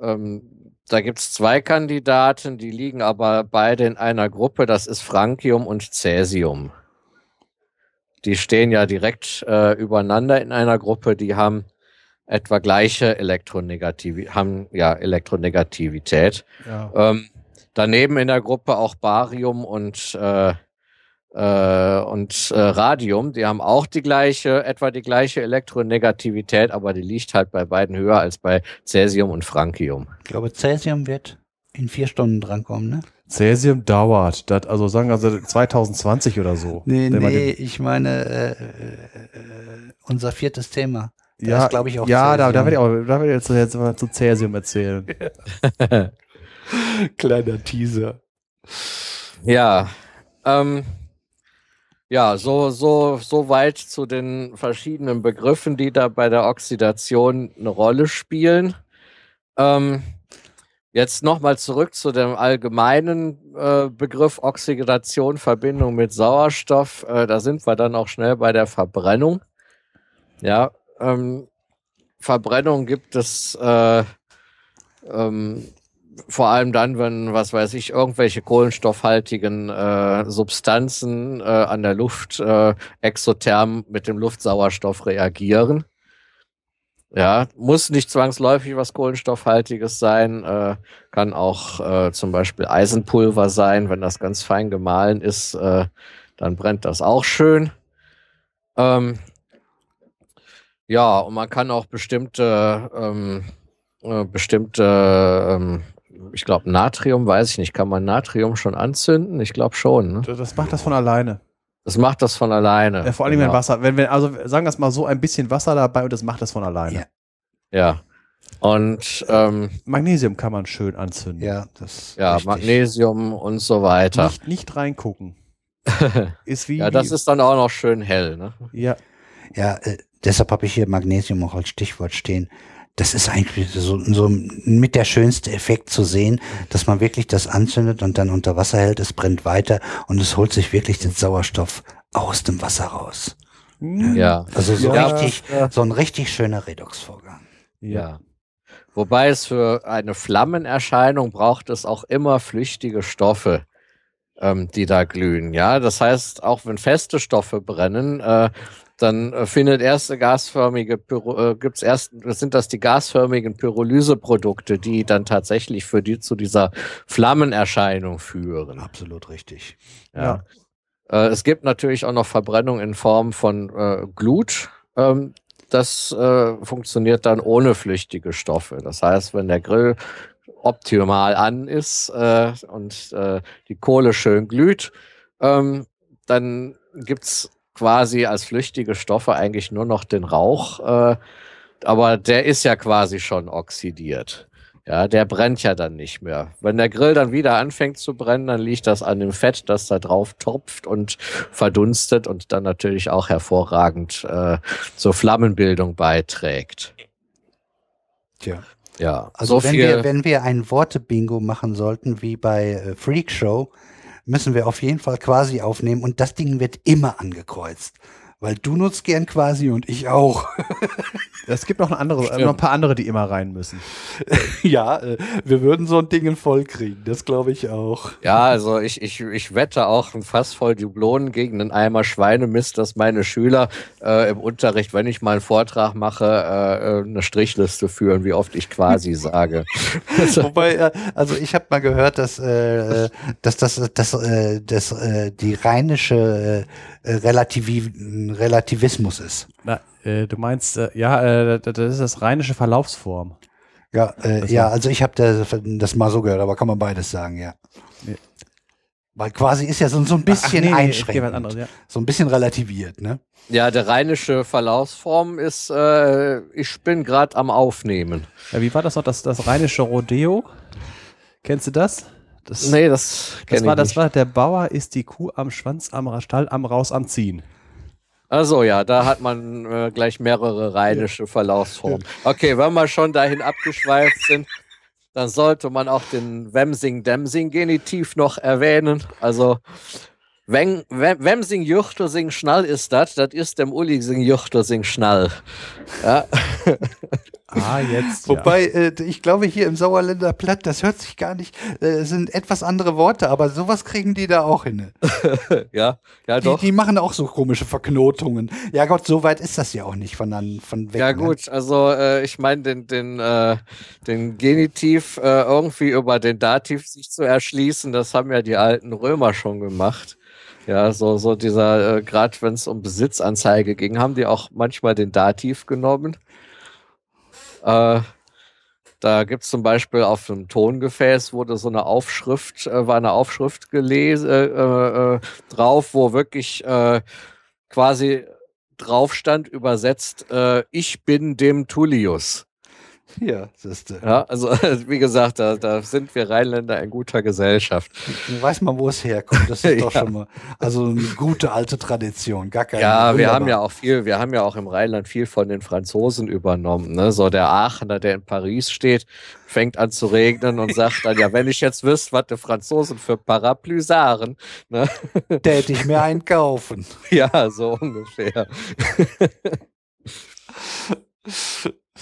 ähm, da gibt's zwei Kandidaten, die liegen aber beide in einer Gruppe, das ist Francium und Cäsium. Die stehen ja direkt äh, übereinander in einer Gruppe, die haben etwa gleiche Elektronegativität, haben ja Elektronegativität. ja. Ähm, daneben in der Gruppe auch Barium und, äh, äh, und äh, Radium. Die haben auch die gleiche, etwa die gleiche Elektronegativität, aber die liegt halt bei beiden höher als bei Cäsium und Francium. Ich glaube, Cäsium wird in vier Stunden drankommen, ne? Cäsium dauert. Das, also sagen wir also 2020 oder so. Nee, nee, den- ich meine äh, äh, äh, unser viertes Thema. Da ja, ist, glaube ich, auch ja da, da werde ich auch da werde ich jetzt, jetzt mal zu Cäsium erzählen. Kleiner Teaser. Ja, ähm, ja, so, so, so weit zu den verschiedenen Begriffen, die da bei der Oxidation eine Rolle spielen. Ähm, jetzt nochmal zurück zu dem allgemeinen äh, Begriff Oxidation, Verbindung mit Sauerstoff. Äh, da sind wir dann auch schnell bei der Verbrennung. Ja, ähm, Verbrennung gibt es äh, ähm, vor allem dann, wenn, was weiß ich, irgendwelche kohlenstoffhaltigen äh, Substanzen äh, an der Luft äh, exotherm mit dem Luftsauerstoff reagieren. Ja, muss nicht zwangsläufig was Kohlenstoffhaltiges sein, äh, kann auch äh, zum Beispiel Eisenpulver sein, wenn das ganz fein gemahlen ist, äh, dann brennt das auch schön. Ähm, ja, und man kann auch bestimmte ähm, äh, bestimmte, ähm, ich glaube Natrium, weiß ich nicht, kann man Natrium schon anzünden? Ich glaube schon. Ne? Das macht das von alleine. Das macht das von alleine. Ja, vor allem, wenn Genau. Wasser, wenn, wenn, also sagen wir es mal so, ein bisschen Wasser dabei und das macht das von alleine. Ja. Ja. Und ähm, Magnesium kann man schön anzünden. Ja, das ja, richtig. Magnesium und so weiter. Nicht, nicht reingucken. Ist wie. ja, das ist dann auch noch schön hell. Ne? Ja, Ja, äh, deshalb habe ich hier Magnesium auch als Stichwort stehen. Das ist eigentlich so, so mit der schönste Effekt zu sehen, dass man wirklich das anzündet und dann unter Wasser hält, es brennt weiter und es holt sich wirklich den Sauerstoff aus dem Wasser raus. Ja. Also so Ja, richtig, ja. so ein richtig schöner Redoxvorgang. Ja. Wobei es für eine Flammenerscheinung braucht es auch immer flüchtige Stoffe, ähm, die da glühen. Ja, das heißt, auch wenn feste Stoffe brennen, äh, dann äh, findet erste gasförmige Pyro, äh, gibt's erst sind das die gasförmigen Pyrolyseprodukte, die dann tatsächlich für die zu dieser Flammenerscheinung führen. Absolut richtig. Ja. Äh, es gibt natürlich auch noch Verbrennung in Form von äh, Glut. Ähm, das äh, funktioniert dann ohne flüchtige Stoffe. Das heißt, wenn der Grill optimal an ist äh, und äh, die Kohle schön glüht, ähm, dann gibt's quasi als flüchtige Stoffe eigentlich nur noch den Rauch. Äh, aber der ist ja quasi schon oxidiert. Ja, der brennt ja dann nicht mehr. Wenn der Grill dann wieder anfängt zu brennen, dann liegt das an dem Fett, das da drauf tropft und verdunstet und dann natürlich auch hervorragend äh, zur Flammenbildung beiträgt. Tja. Ja, Also so wenn viel. wir, wenn wir ein Worte-Bingo machen sollten, wie bei äh, Freak Show, müssen wir auf jeden Fall quasi aufnehmen und das Ding wird immer angekreuzt. Weil du nutzt gern quasi und ich auch. Es gibt noch, ein andere, äh, noch ein paar andere, die immer rein müssen. ja, äh, wir würden so ein Ding voll kriegen, das glaube ich auch. Ja, also ich, ich, ich wette auch ein Fass voll Dublonen gegen einen Eimer Schweinemist, dass meine Schüler äh, im Unterricht, wenn ich mal einen Vortrag mache, äh, äh, eine Strichliste führen, wie oft ich quasi sage. Wobei, also ich habe mal gehört, dass, äh, dass das, das, äh, das, äh, die rheinische äh, Relativi Relativismus ist. Na, äh, du meinst, äh, ja, äh, das ist das rheinische Verlaufsform. Ja, äh, ja, also ich habe das, das mal so gehört, aber kann man beides sagen, ja. Nee. Weil quasi ist ja so, so ein bisschen nee, nee, einschränkend. anderes, ja. So ein bisschen relativiert, ne? Ja, der rheinische Verlaufsform ist, äh, ich bin gerade am Aufnehmen. ja. Wie war das noch, das, das rheinische Rodeo? Kennst du das? Das, Nee, das, das war, das war, der Bauer ist die Kuh am Schwanz, am Stall, am Raus, am Ziehen. Also ja, da hat man äh, gleich mehrere rheinische Verlaufsformen. Okay, wenn wir schon dahin abgeschweift sind, dann sollte man auch den Wemsing-Demsing-Genitiv noch erwähnen. Also Wem, Wem, Wemsing Juchter sing schnall ist das, das ist dem Uli sing Juchter sing schnall. Ja, Ah, jetzt. Wobei, äh, ich glaube, hier im Sauerländer Platt, das hört sich gar nicht, äh, sind etwas andere Worte, aber sowas kriegen die da auch hin. ja, ja Die, doch. die machen auch so komische Verknotungen. Ja Gott, so weit ist das ja auch nicht von, an, von weg. Ja ne? gut, also äh, ich meine, den, den, äh, den Genitiv äh, irgendwie über den Dativ sich zu erschließen, das haben ja die alten Römer schon gemacht. Ja, so, so dieser, äh, gerade wenn es um Besitzanzeige ging, haben die auch manchmal den Dativ genommen. Äh, da gibt es zum Beispiel auf einem Tongefäß wurde so eine Aufschrift, äh, war eine Aufschrift gelesen, äh, äh, drauf, wo wirklich äh, quasi drauf stand, übersetzt, äh, ich bin dem Tullius. Ja, siehste. Ja, also wie gesagt, da, da sind wir Rheinländer in guter Gesellschaft. Nun weiß man, wo es herkommt. Das ist doch Ja. schon mal, also eine gute alte Tradition. Gar keine. Ja, wir haben ja auch viel, wir haben ja auch im Rheinland viel von den Franzosen übernommen. Ne? So der Aachener, der in Paris steht, fängt an zu regnen und sagt dann, ja, wenn ich jetzt wüsste, was die Franzosen für Parapluie sagen, ne? Täte ich mir einen kaufen. ja, so ungefähr.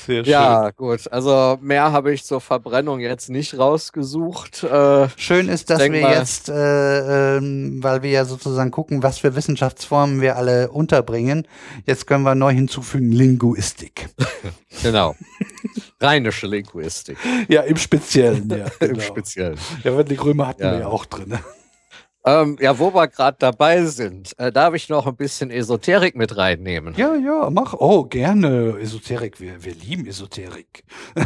Sehr Ja, gut. Also mehr habe ich zur Verbrennung jetzt nicht rausgesucht. Äh, Schön ist, dass wir mal- jetzt, äh, ähm, weil wir ja sozusagen gucken, was für Wissenschaftsformen wir alle unterbringen, jetzt können wir neu hinzufügen Linguistik. genau. Rheinische Linguistik Ja, im Speziellen, ja. im Genau. Speziellen. Ja, die Krömer hatten Ja. wir ja auch drin. Ähm, ja, wo wir gerade dabei sind, äh, darf ich noch ein bisschen Esoterik mit reinnehmen. Ja, ja, mach. Oh, gerne. Esoterik. Wir, wir lieben Esoterik.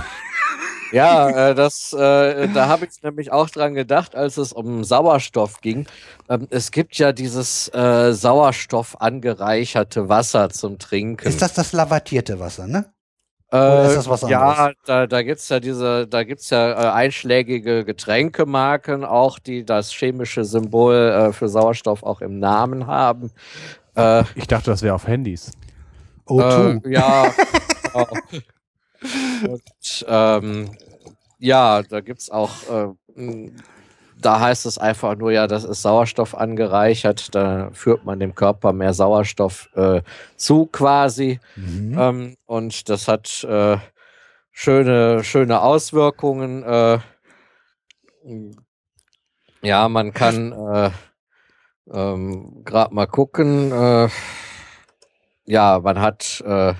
Ja, äh, das, äh, da habe ich nämlich auch dran gedacht, als es um Sauerstoff ging. Ähm, es gibt ja dieses äh, Sauerstoff angereicherte Wasser zum Trinken. Ist das das lavatierte Wasser, ne? Äh, Oder ist das was Ja, anderes? da, da gibt's ja diese, da gibt's ja äh, einschlägige Getränkemarken auch, die das chemische Symbol äh, für Sauerstoff auch im Namen haben. Äh, Ich dachte, das wäre auf Handys. O2. Äh, ja. genau. Und ähm, ja, da gibt's auch, äh, mh, da heißt es einfach nur, ja, das ist Sauerstoff angereichert, da führt man dem Körper mehr Sauerstoff äh, zu quasi. Mhm. Ähm, und das hat äh, schöne, schöne Auswirkungen. Äh, ja, man kann äh, ähm, gerade mal gucken. Äh, ja, man hat äh,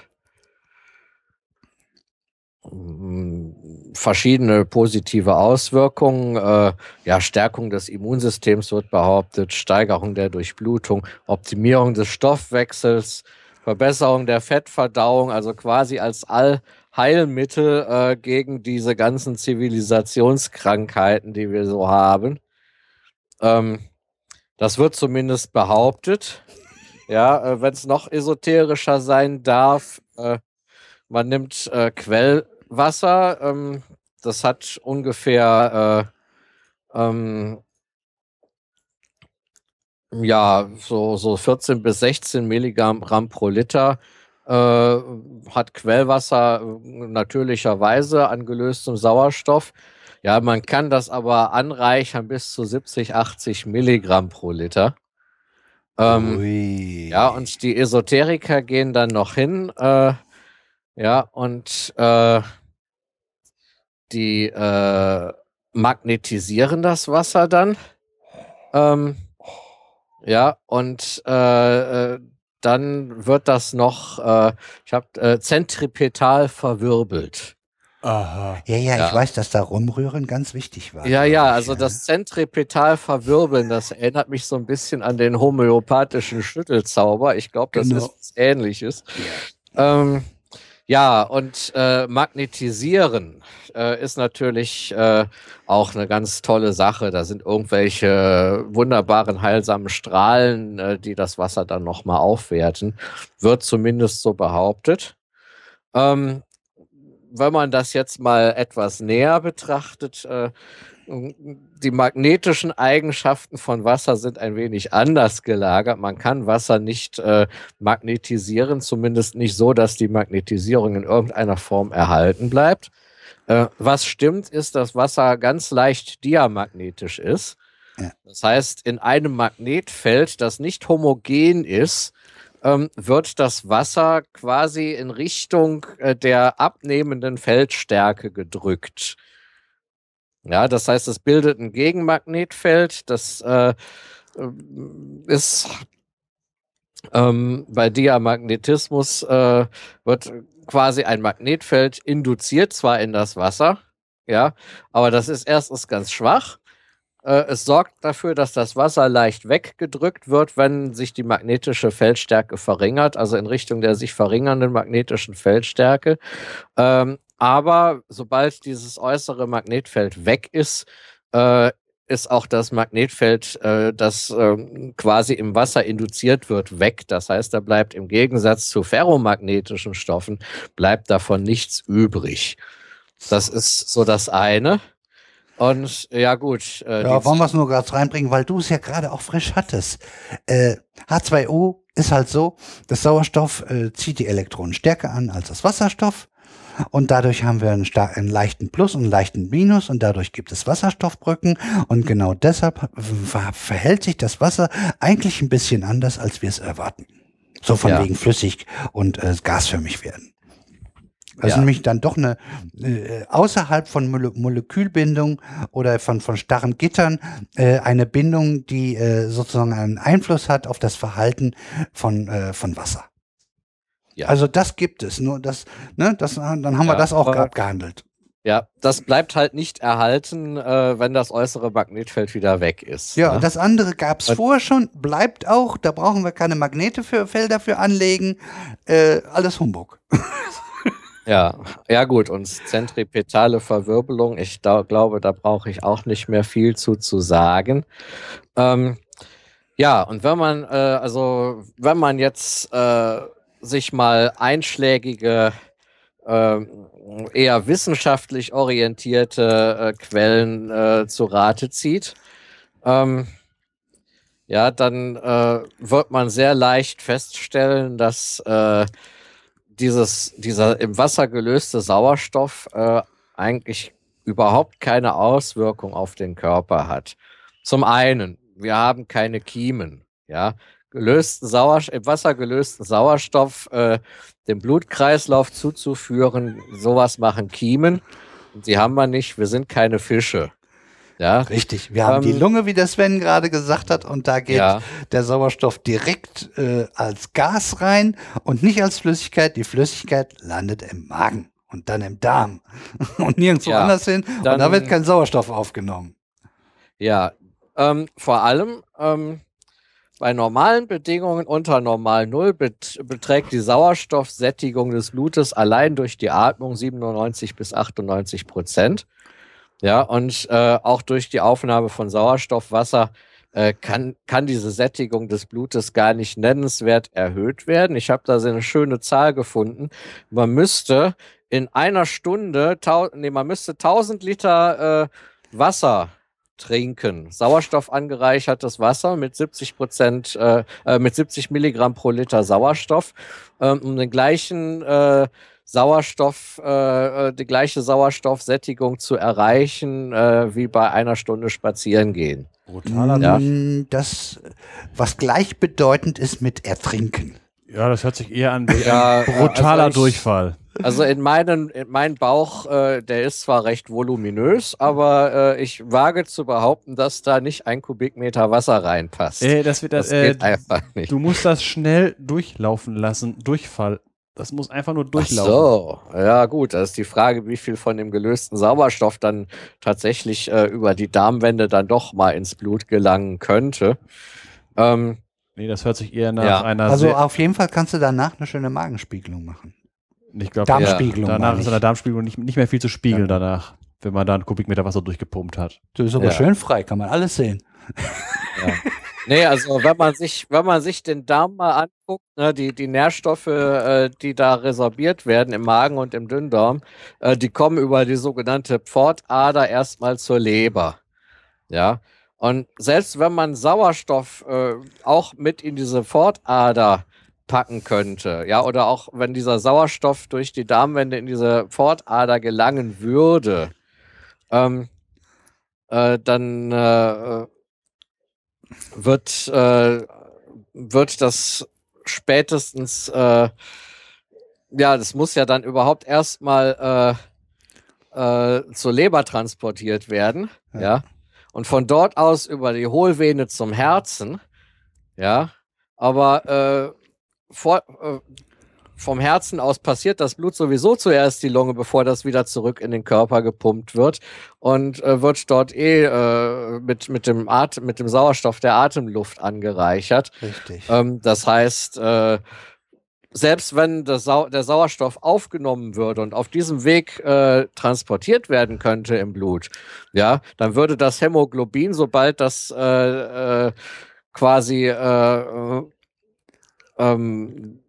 m- verschiedene positive Auswirkungen. Äh, ja, Stärkung des Immunsystems wird behauptet, Steigerung der Durchblutung, Optimierung des Stoffwechsels, Verbesserung der Fettverdauung, also quasi als Allheilmittel äh, gegen diese ganzen Zivilisationskrankheiten, die wir so haben. Ähm, das wird zumindest behauptet. Ja, äh, wenn es noch esoterischer sein darf, äh, man nimmt äh, Quellwasser, ähm, das hat ungefähr äh, ähm, ja, so, so 14 bis 16 Milligramm Gramm pro Liter äh, hat Quellwasser äh, natürlicherweise an gelöstem Sauerstoff. Ja, man kann das aber anreichern bis zu 70, 80 Milligramm pro Liter. Ähm, ja, und die Esoteriker gehen dann noch hin, äh, ja, und äh, die äh, magnetisieren das Wasser dann. Ähm, ja, und äh, äh, dann wird das noch, äh, ich habe äh, zentripetal verwirbelt. Aha. Ja, ja, Ja. ich weiß, dass da rumrühren ganz wichtig war. Ja, ja, also das zentripetal verwirbeln, das erinnert mich so ein bisschen an den homöopathischen Schüttelzauber. Ich glaube, das Genau. ist was Ähnliches. Ähm, ja, und äh, magnetisieren äh, ist natürlich äh, auch eine ganz tolle Sache. Da sind irgendwelche wunderbaren, heilsamen Strahlen, äh, die das Wasser dann nochmal aufwerten. Wird zumindest so behauptet. Ähm, wenn man das jetzt mal etwas näher betrachtet, äh, die magnetischen Eigenschaften von Wasser sind ein wenig anders gelagert. Man kann Wasser nicht äh, magnetisieren, zumindest nicht so, dass die Magnetisierung in irgendeiner Form erhalten bleibt. Äh, was stimmt, ist, dass Wasser ganz leicht diamagnetisch ist. Ja. Das heißt, in einem Magnetfeld, das nicht homogen ist, ähm, wird das Wasser quasi in Richtung äh, der abnehmenden Feldstärke gedrückt. Ja, das heißt, es bildet ein Gegenmagnetfeld. Das äh, ähm, ist ähm, bei Diamagnetismus äh, wird quasi ein Magnetfeld induziert, zwar in das Wasser, ja, aber das ist erstens ganz schwach. Äh, es sorgt dafür, dass das Wasser leicht weggedrückt wird, wenn sich die magnetische Feldstärke verringert, also in Richtung der sich verringernden magnetischen Feldstärke. Ähm, aber sobald dieses äußere Magnetfeld weg ist, äh, ist auch das Magnetfeld, äh, das ähm, quasi im Wasser induziert wird, weg. Das heißt, da bleibt im Gegensatz zu ferromagnetischen Stoffen, bleibt davon nichts übrig. Das ist so das eine. Und ja gut. Äh, Ja, wollen wir es nur gerade reinbringen, weil du es ja gerade auch frisch hattest. Äh, H2O ist halt so, das Sauerstoff äh, zieht die Elektronen stärker an als das Wasserstoff. Und dadurch haben wir einen, einen leichten Plus und einen leichten Minus und dadurch gibt es Wasserstoffbrücken. Und genau deshalb ver verhält sich das Wasser eigentlich ein bisschen anders, als wir es erwarten. So von Ja. wegen flüssig und äh, gasförmig werden. Das Ja. ist nämlich dann doch eine äh, außerhalb von Mole Molekülbindung oder von, von starren Gittern äh, eine Bindung, die äh, sozusagen einen Einfluss hat auf das Verhalten von, äh, von Wasser. Ja. Also das gibt es. Nur das, ne, das, dann haben wir Ja, das auch aber- abgehandelt. Ja, das bleibt halt nicht erhalten, äh, wenn das äußere Magnetfeld wieder weg ist. Ja, ne? das andere gab es vorher schon, bleibt auch. Da brauchen wir keine Magnete für Felder für anlegen. Äh, alles Humbug. Ja, ja gut, und zentripetale Verwirbelung, ich da, glaube, da brauche ich auch nicht mehr viel zu, zu sagen. Ähm, ja, und wenn man, äh, also wenn man jetzt äh, sich mal einschlägige, äh, eher wissenschaftlich orientierte äh, Quellen äh, zu Rate zieht, ähm, ja, dann äh, wird man sehr leicht feststellen, dass äh, dieses, dieser im Wasser gelöste Sauerstoff äh, eigentlich überhaupt keine Auswirkung auf den Körper hat. Zum einen, wir haben keine Kiemen, ja. Gelösten Sauerstoff, im Wasser gelösten Sauerstoff äh, dem Blutkreislauf zuzuführen, sowas machen Kiemen. Und die haben wir nicht, wir sind keine Fische. Ja, Richtig. Wir haben Ähm, die Lunge, wie der Sven gerade gesagt hat, und da geht Ja. der Sauerstoff direkt äh, als Gas rein und nicht als Flüssigkeit. Die Flüssigkeit landet im Magen und dann im Darm und nirgendwo Ja, anders hin. Und dann- da wird kein Sauerstoff aufgenommen. Ja, ähm, vor allem ähm, bei normalen Bedingungen unter normal Null bet beträgt die Sauerstoffsättigung des Blutes allein durch die Atmung 97 bis 98 Prozent. Ja, und äh, auch durch die Aufnahme von Sauerstoffwasser äh, kann, kann diese Sättigung des Blutes gar nicht nennenswert erhöht werden. Ich habe da so eine schöne Zahl gefunden. Man müsste in einer Stunde, nee, man müsste 1000 Liter äh, Wasser trinken. Sauerstoff angereichertes Wasser mit 70 Prozent, äh, äh, mit 70 Milligramm pro Liter Sauerstoff, ähm, um den gleichen äh, Sauerstoff, äh, äh, die gleiche Sauerstoffsättigung zu erreichen, äh, wie bei einer Stunde spazieren gehen. Brutaler Ja. Das, was gleichbedeutend ist mit Ertrinken. Ja, das hört sich eher an wie Ja, ein brutaler also ich- Durchfall. Also in meinen, in mein Bauch, äh, der ist zwar recht voluminös, aber äh, ich wage zu behaupten, dass da nicht ein Kubikmeter Wasser reinpasst. Äh, das wird das das, äh, geht einfach nicht. du musst das schnell durchlaufen lassen. Durchfall. Das muss einfach nur Ach durchlaufen. so, ja gut, das ist die Frage, wie viel von dem gelösten Sauerstoff dann tatsächlich äh, über die Darmwände dann doch mal ins Blut gelangen könnte. Ähm, Nee, das hört sich eher nach Ja. einer Also auf jeden Fall kannst du danach eine schöne Magenspiegelung machen. Ich glaube, Darmspiegelung. danach meine ist an der Darmspiegelung nicht, nicht mehr viel zu spiegeln Ja. danach, wenn man da einen Kubikmeter Wasser durchgepumpt hat. Das ist aber Ja. schön frei, kann man alles sehen. Nee, also wenn man sich, wenn man sich den Darm mal anguckt, ne, die, die Nährstoffe, äh, die da resorbiert werden im Magen und im Dünndarm, äh, die kommen über die sogenannte Pfortader erstmal zur Leber. Ja. Und selbst wenn man Sauerstoff äh, auch mit in diese Pfortader packen könnte, ja, oder auch wenn dieser Sauerstoff durch die Darmwände in diese Pfortader gelangen würde, ähm, äh, dann äh, wird, äh, wird das spätestens, äh, ja, das muss ja dann überhaupt erstmal äh, äh, zur Leber transportiert werden, Ja. ja. Und von dort aus über die Hohlvene zum Herzen, ja. Aber äh, vor, äh, vom Herzen aus passiert das Blut sowieso zuerst die Lunge, bevor das wieder zurück in den Körper gepumpt wird und äh, wird dort eh äh, mit, mit, dem Atem, mit dem Sauerstoff der Atemluft angereichert. Richtig. Ähm, das heißt, äh, selbst wenn Sau der Sauerstoff aufgenommen würde und auf diesem Weg äh, transportiert werden könnte im Blut, ja, dann würde das Hämoglobin, sobald das äh, äh, quasi äh, ähm,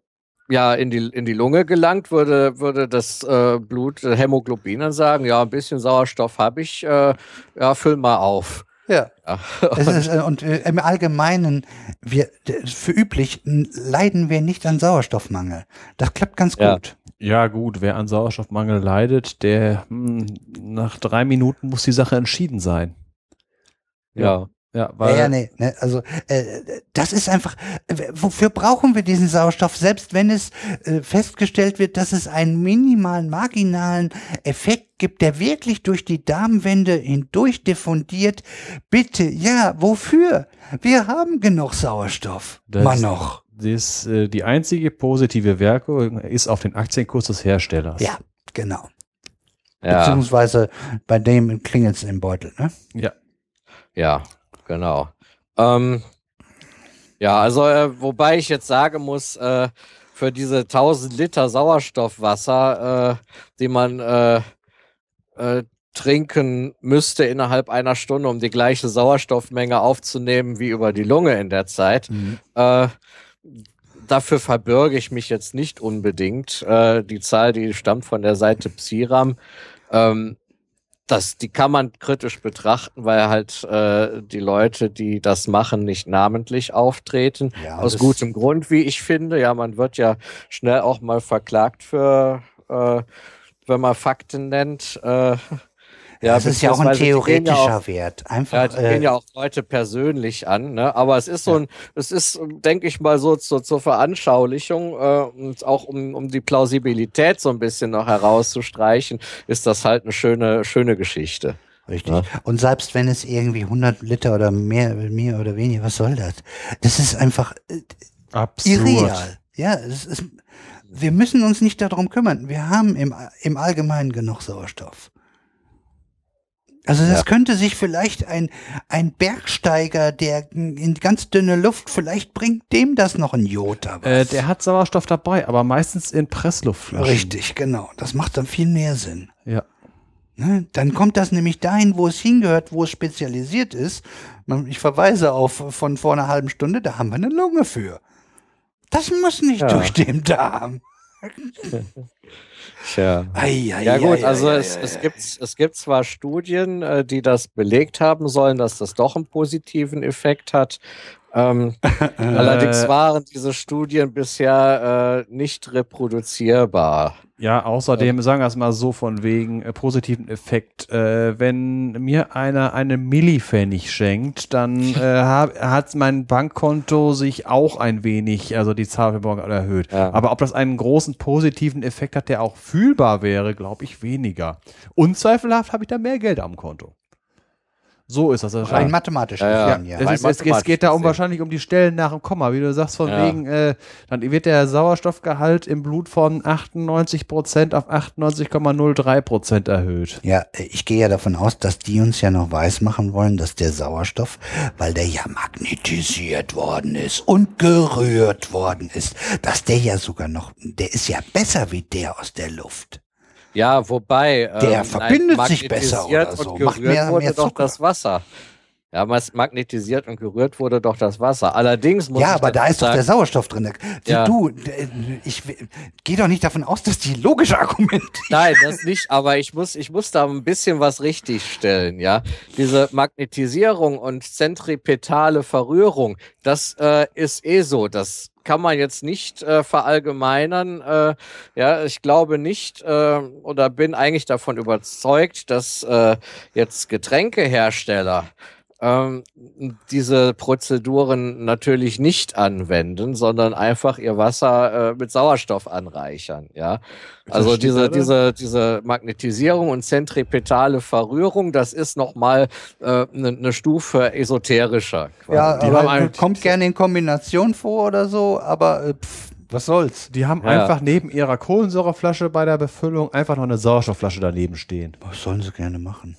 ja, in die, in die Lunge gelangt, würde, würde das äh, Blut, äh, Hämoglobin dann sagen, ja, ein bisschen Sauerstoff habe ich, äh, ja, füll mal auf. ja. Ja. Es ist, äh, und äh, im Allgemeinen, wir, für üblich leiden wir nicht an Sauerstoffmangel. Das klappt ganz Ja. gut. Ja, gut, wer an Sauerstoffmangel leidet, der hm, nach drei Minuten muss die Sache entschieden sein. ja. Ja, Ja, weil ja, nee, ne, also äh, das ist einfach, äh, wofür brauchen wir diesen Sauerstoff, selbst wenn es äh, festgestellt wird, dass es einen minimalen, marginalen Effekt gibt, der wirklich durch die Darmwände hindurch diffundiert. Bitte, ja, wofür? Wir haben genug Sauerstoff. Das- Mal noch. das, äh, die einzige positive Wirkung ist auf den Aktienkurs des Herstellers. Ja, genau. ja. Beziehungsweise bei dem klingelt es im Beutel, ne? Ja. Ja, genau. Ähm, ja, also äh, wobei ich jetzt sagen muss, äh, für diese 1000 Liter Sauerstoffwasser, äh, die man äh, äh, trinken müsste innerhalb einer Stunde, um die gleiche Sauerstoffmenge aufzunehmen wie über die Lunge in der Zeit. Mhm. Äh, dafür verbürge ich mich jetzt nicht unbedingt. Die Zahl, die stammt von der Seite Psiram. Ähm, das, die kann man kritisch betrachten, weil halt äh, die Leute, die das machen, nicht namentlich auftreten. Ja, Aus gutem Grund, wie ich finde. Ja, man wird ja schnell auch mal verklagt für, äh, wenn man Fakten nennt. Äh, Ja, das ist ja auch ein die gehen ja theoretischer auch- Wert. ja, Einfach. die gehen äh, ja auch Leute persönlich an, ne? Aber es ist so ein, es ist, denke ich mal, so zur, zur Veranschaulichung äh, und auch um, um die Plausibilität so ein bisschen noch herauszustreichen, ist das halt eine schöne, schöne Geschichte. Richtig. Ja. Und selbst wenn es irgendwie 100 Liter oder mehr, mehr oder weniger, was soll das? Das ist einfach äh, Absurd. irreal. Ja, es ist, wir müssen uns nicht darum kümmern. Wir haben im, im Allgemeinen genug Sauerstoff. Also das Ja. könnte sich vielleicht ein, ein Bergsteiger, der in ganz dünne Luft, vielleicht bringt dem das noch ein Jota was. Äh, der hat Sauerstoff dabei, aber meistens in Pressluftflaschen. Richtig, genau. Das macht dann viel mehr Sinn. Ja. Ne? Dann kommt das nämlich dahin, wo es hingehört, wo es spezialisiert ist. Ich verweise auf von vor einer halben Stunde, da haben wir eine Lunge für. Das muss nicht Ja. durch den Darm. Tja. Ei, ei, Ja gut, ei, also es, es, gibt, es gibt zwar Studien, äh, die das belegt haben sollen, dass das doch einen positiven Effekt hat. Ähm, allerdings waren diese Studien bisher äh, nicht reproduzierbar. Ja, außerdem sagen wir es mal so von wegen äh, positiven Effekt. Äh, wenn mir einer eine Millipfennig schenkt, dann äh, hab, hat mein Bankkonto sich auch ein wenig, also die Zahl erhöht. Ja. Aber ob das einen großen positiven Effekt hat, der auch fühlbar wäre, glaube ich weniger. Unzweifelhaft habe ich da mehr Geld am Konto. So ist das Rein wahrscheinlich. mathematisch Ja, ja. Es, Rein ist, es, es geht da um wahrscheinlich um die Stellen nach dem Komma, wie du sagst, von Ja. wegen, äh, dann wird der Sauerstoffgehalt im Blut von 98% auf 98,03% erhöht. Ja, ich gehe ja davon aus, dass die uns ja noch weismachen wollen, dass der Sauerstoff, weil der ja magnetisiert worden ist und gerührt worden ist, dass der ja sogar noch, der ist ja besser wie der aus der Luft. Ja, wobei. Der nein, verbindet sich besser oder so, Und macht gerührt mehr- wurde mehr doch das Wasser. Ja, magnetisiert und gerührt wurde doch das Wasser. Allerdings muss Ja, aber da ist doch der sagen, Sauerstoff drin. Ja. Du, ich gehe doch nicht davon aus, dass die logisch argumentieren. Nein, das nicht, aber ich muss, ich muss da ein bisschen was richtigstellen, ja. Diese Magnetisierung und zentripetale Verrührung, das äh, ist eh so. Das kann man jetzt nicht äh, verallgemeinern. Äh, ja, ich glaube nicht äh, oder bin eigentlich davon überzeugt, dass äh, jetzt Getränkehersteller ähm, diese Prozeduren natürlich nicht anwenden, sondern einfach ihr Wasser äh, mit Sauerstoff anreichern, ja. Also diese, diese, diese Magnetisierung und zentripetale Verrührung, das ist nochmal eine äh, ne- ne Stufe esoterischer. quasi. Ja, Die aber kommt gerne in Kombination vor oder so, aber äh, pff, was soll's? Die haben Ja. einfach neben ihrer Kohlensäureflasche bei der Befüllung einfach noch eine Sauerstoffflasche daneben stehen. Was sollen sie gerne machen?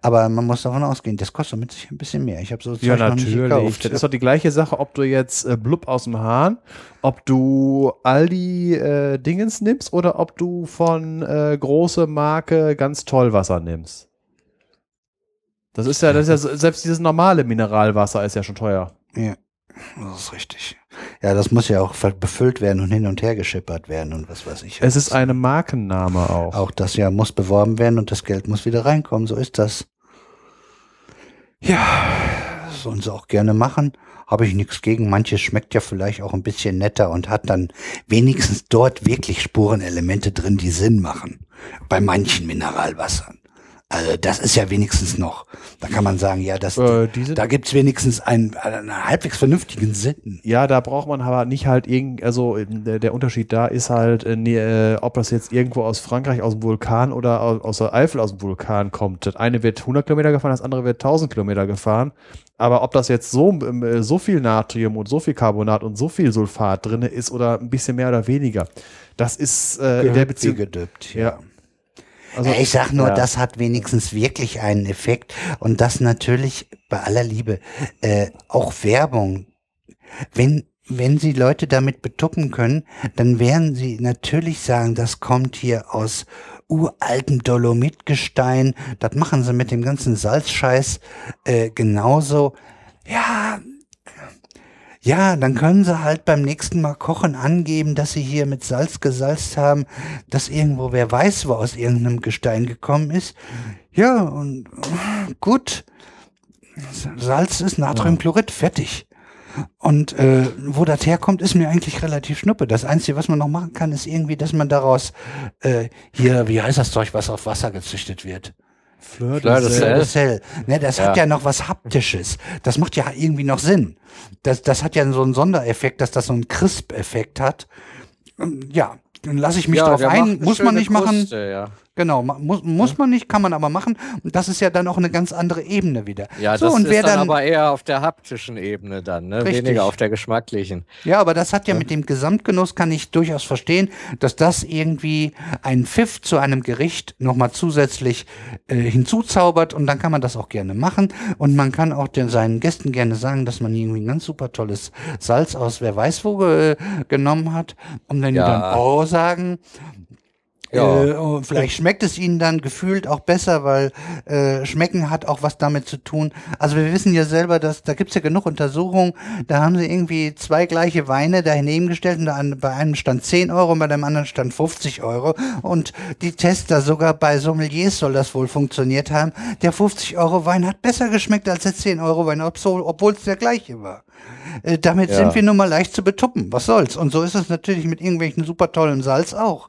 Aber man muss davon ausgehen, das kostet mit sich ein bisschen mehr. Ich habe so Ja, natürlich. gekauft. Das ist doch die gleiche Sache, ob du jetzt äh, Blub aus dem Hahn, ob du Aldi äh, Dingens nimmst oder ob du von äh, große Marke ganz toll Wasser nimmst. Das ist ja, das ist ja selbst dieses normale Mineralwasser ist ja schon teuer. Ja, das ist richtig. Ja, das muss ja auch befüllt werden und hin und her geschippert werden und was weiß ich. Es ist eine Markenname auch. auch das ja muss beworben werden und das Geld muss wieder reinkommen. So ist das. Ja, sollen sie auch gerne machen. Habe ich nichts gegen. Manches schmeckt ja vielleicht auch ein bisschen netter und hat dann wenigstens dort wirklich Spurenelemente drin, die Sinn machen. Bei manchen Mineralwassern. Also das ist ja wenigstens noch. Da kann man sagen, ja, das, Äh, da gibt's wenigstens einen, einen halbwegs vernünftigen Sinn. Ja, da braucht man aber nicht halt irgend, also der, Unterschied da ist halt, äh, äh, ob das jetzt irgendwo aus Frankreich aus dem Vulkan oder aus, aus der Eifel aus dem Vulkan kommt. Das eine wird 100 Kilometer gefahren, das andere wird 1000 Kilometer gefahren. Aber ob das jetzt so, ähm, äh, so viel Natrium und so viel Carbonat und so viel Sulfat drinne ist oder ein bisschen mehr oder weniger, das ist äh, in der Beziehung. gedüppt, Ja. Also, ich sag nur, ja. das hat wenigstens wirklich einen Effekt und das natürlich bei aller Liebe äh, auch Werbung. Wenn wenn Sie Leute damit betuppen können, dann werden Sie natürlich sagen, das kommt hier aus uraltem Dolomitgestein. Das machen Sie mit dem ganzen Salzscheiß äh, genauso. Ja, ja, dann können sie halt beim nächsten Mal kochen angeben, dass sie hier mit Salz gesalzt haben, dass irgendwo wer weiß, wo aus irgendeinem Gestein gekommen ist. Ja, und gut. Salz ist Natriumchlorid, fertig. Und äh, wo das herkommt, ist mir eigentlich relativ schnuppe. Das Einzige, was man noch machen kann, ist irgendwie, dass man daraus äh, hier, wie heißt das Zeug, was auf Wasser gezüchtet wird? Fleur Fleur de de Sel. Das Cell. Ne, das Ja. hat ja noch was Haptisches. Das macht ja irgendwie noch Sinn. Das, das hat ja so einen Sondereffekt, dass das so einen Crisp-Effekt hat. Ja, dann lasse ich mich drauf der ein. Muss man nicht machen. Kruste, ja. Genau, muss, muss man nicht, kann man aber machen. Und das ist ja dann auch eine ganz andere Ebene wieder. Ja, so, das und ist dann, dann, aber eher auf der haptischen Ebene dann, ne? Richtig. weniger auf der geschmacklichen. Ja, aber das hat ja mit dem Gesamtgenuss, kann ich durchaus verstehen, dass das irgendwie einen Pfiff zu einem Gericht nochmal zusätzlich äh, hinzuzaubert und dann kann man das auch gerne machen und man kann auch den, seinen Gästen gerne sagen, dass man irgendwie ein ganz super tolles Salz aus wer weiß wo äh, genommen hat und wenn Ja. die dann oh sagen, Ja. Äh, und vielleicht schmeckt es ihnen dann gefühlt auch besser, weil äh, Schmecken hat auch was damit zu tun. Also wir wissen ja selber, dass da gibt's ja genug Untersuchungen, da haben sie irgendwie zwei gleiche Weine daneben gestellt und an, bei einem stand 10 Euro und bei dem anderen stand 50 Euro. Und die Tester, sogar bei Sommeliers soll das wohl funktioniert haben. Der 50 Euro Wein hat besser geschmeckt als der 10 Euro Wein, obwohl es der gleiche war. Äh, damit Ja. sind wir nun mal leicht zu betuppen. Was soll's? Und so ist es natürlich mit irgendwelchen super tollen Salz auch.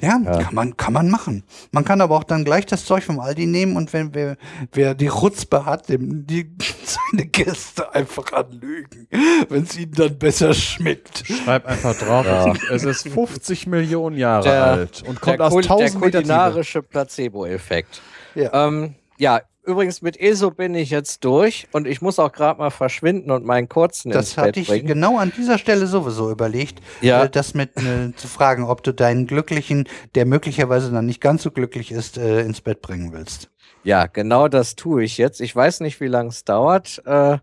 Ja, kann man, kann man machen. Man kann aber auch dann gleich das Zeug vom Aldi nehmen und wenn wer, wer die Chutzpe hat, dem die seine Gäste einfach anlügen, wenn es ihnen dann besser schmeckt. Schreib einfach drauf, es ist 50 Millionen Jahre Der- alt und kommt der, aus Kul- der 1000 Meter Tiefe. kulinarische Placebo-Effekt. Ja. Ähm, ja, übrigens mit ESO bin ich jetzt durch und ich muss auch gerade mal verschwinden und meinen kurzen ins Das hatte Bett ich bringen. genau an dieser Stelle sowieso überlegt, Ja. äh, das mit äh, zu fragen, ob du deinen Glücklichen, der möglicherweise dann nicht ganz so glücklich ist, äh, ins Bett bringen willst. Ja, genau das tue ich jetzt. Ich weiß nicht, wie lange es dauert. Äh,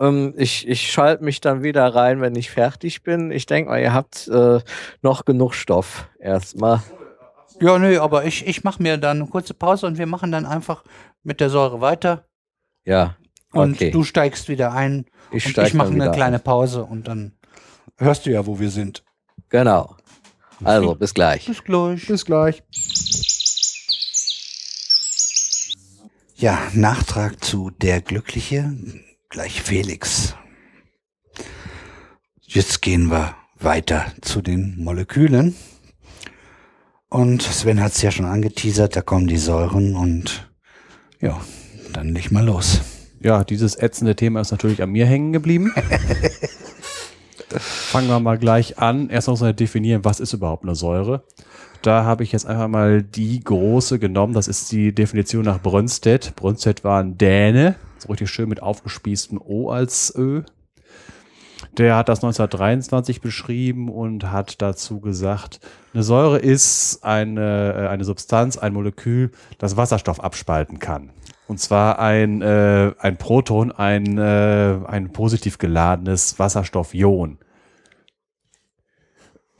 ähm, ich ich schalte mich dann wieder rein, wenn ich fertig bin. Ich denke mal, ihr habt äh, noch genug Stoff erstmal. Ja, nö, aber ich, ich mache mir dann eine kurze Pause und wir machen dann einfach mit der Säure weiter. Ja, Und okay. du steigst wieder ein ich und ich mache eine kleine ein. Pause und dann hörst du ja, wo wir sind. Genau. Also, bis gleich. Bis gleich. Bis gleich. Ja, Nachtrag zu Der Glückliche, gleich Felix. Jetzt gehen wir weiter zu den Molekülen. Und Sven hat es ja schon angeteasert, da kommen die Säuren und ja, dann leg mal los. Ja, dieses ätzende Thema ist natürlich an mir hängen geblieben. Fangen wir mal gleich an. Erst noch mal definieren, was ist überhaupt eine Säure. Da habe ich jetzt einfach mal die große genommen. Das ist die Definition nach Brønsted. Brønsted war ein Däne, so richtig schön mit aufgespießtem O als Ö. Der hat das 1923 beschrieben und hat dazu gesagt, eine Säure ist eine, äh, eine Substanz, ein Molekül, das Wasserstoff abspalten kann. Und zwar ein, äh, ein Proton, ein, äh, ein positiv geladenes Wasserstoffion.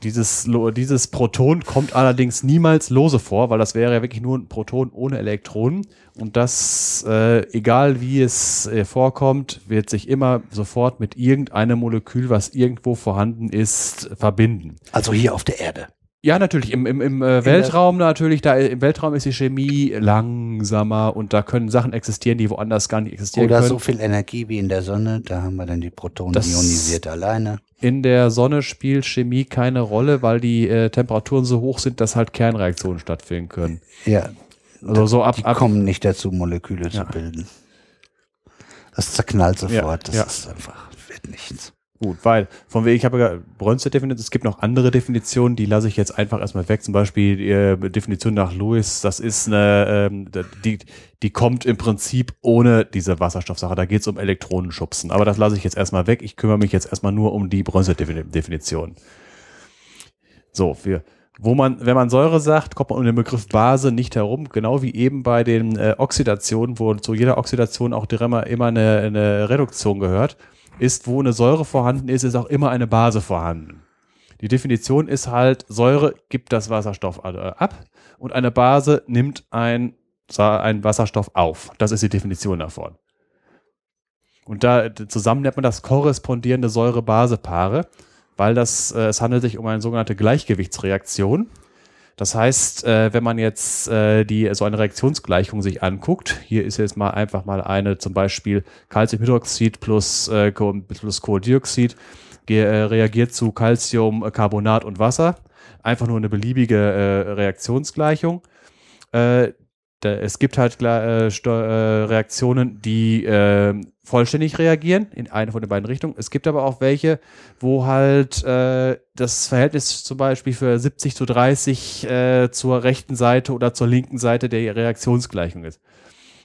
Dieses, dieses Proton kommt allerdings niemals lose vor, weil das wäre ja wirklich nur ein Proton ohne Elektronen. Und das, äh, egal wie es äh, vorkommt, wird sich immer sofort mit irgendeinem Molekül, was irgendwo vorhanden ist, verbinden. Also hier auf der Erde. Ja, natürlich. Im, im, im äh, Weltraum natürlich, da im Weltraum ist die Chemie langsamer und da können Sachen existieren, die woanders gar nicht existieren Oder können. so viel Energie wie in der Sonne, da haben wir dann die Protonen Das- ionisiert alleine. In der Sonne spielt Chemie keine Rolle, weil die äh, Temperaturen so hoch sind, dass halt Kernreaktionen stattfinden können. Ja, Also so ab, die ab kommen nicht dazu, Moleküle Ja. zu bilden. Das zerknallt sofort, Ja, das ja. ist einfach, wird nichts. Gut, weil von wegen, ich habe ja Brønsted definiert, es gibt noch andere Definitionen, die lasse ich jetzt einfach erstmal weg. Zum Beispiel die äh, Definition nach Lewis, das ist eine, ähm, die, die kommt im Prinzip ohne diese Wasserstoffsache. Da geht es um Elektronenschubsen. Aber das lasse ich jetzt erstmal weg. Ich kümmere mich jetzt erstmal nur um die Brønsted-Definition. So, wir, wo man, wenn man Säure sagt, kommt man um den Begriff Base nicht herum, genau wie eben bei den äh, Oxidationen, wo zu jeder Oxidation auch immer, immer eine, eine Reduktion gehört. Ist, wo eine Säure vorhanden ist, ist auch immer eine Base vorhanden. Die Definition ist halt, Säure gibt das Wasserstoff äh, ab und eine Base nimmt ein, ein Wasserstoff auf. Das ist die Definition davon. Und da zusammen nennt man das korrespondierende Säure-Base-Paare, weil das, äh, es handelt sich um eine sogenannte Gleichgewichtsreaktion. Das heißt, äh, wenn man jetzt äh, die, so eine Reaktionsgleichung sich anguckt, hier ist jetzt mal einfach mal eine, zum Beispiel Calciumhydroxid plus, äh, plus Kohlendioxid äh, reagiert zu Calciumcarbonat und Wasser. Einfach nur eine beliebige äh, Reaktionsgleichung. Äh, da, es gibt halt äh, äh, Reaktionen, die äh, vollständig reagieren in eine von den beiden Richtungen. Es gibt aber auch welche, wo halt äh, das Verhältnis zum Beispiel für 70 zu 30 äh, zur rechten Seite oder zur linken Seite der Reaktionsgleichung ist.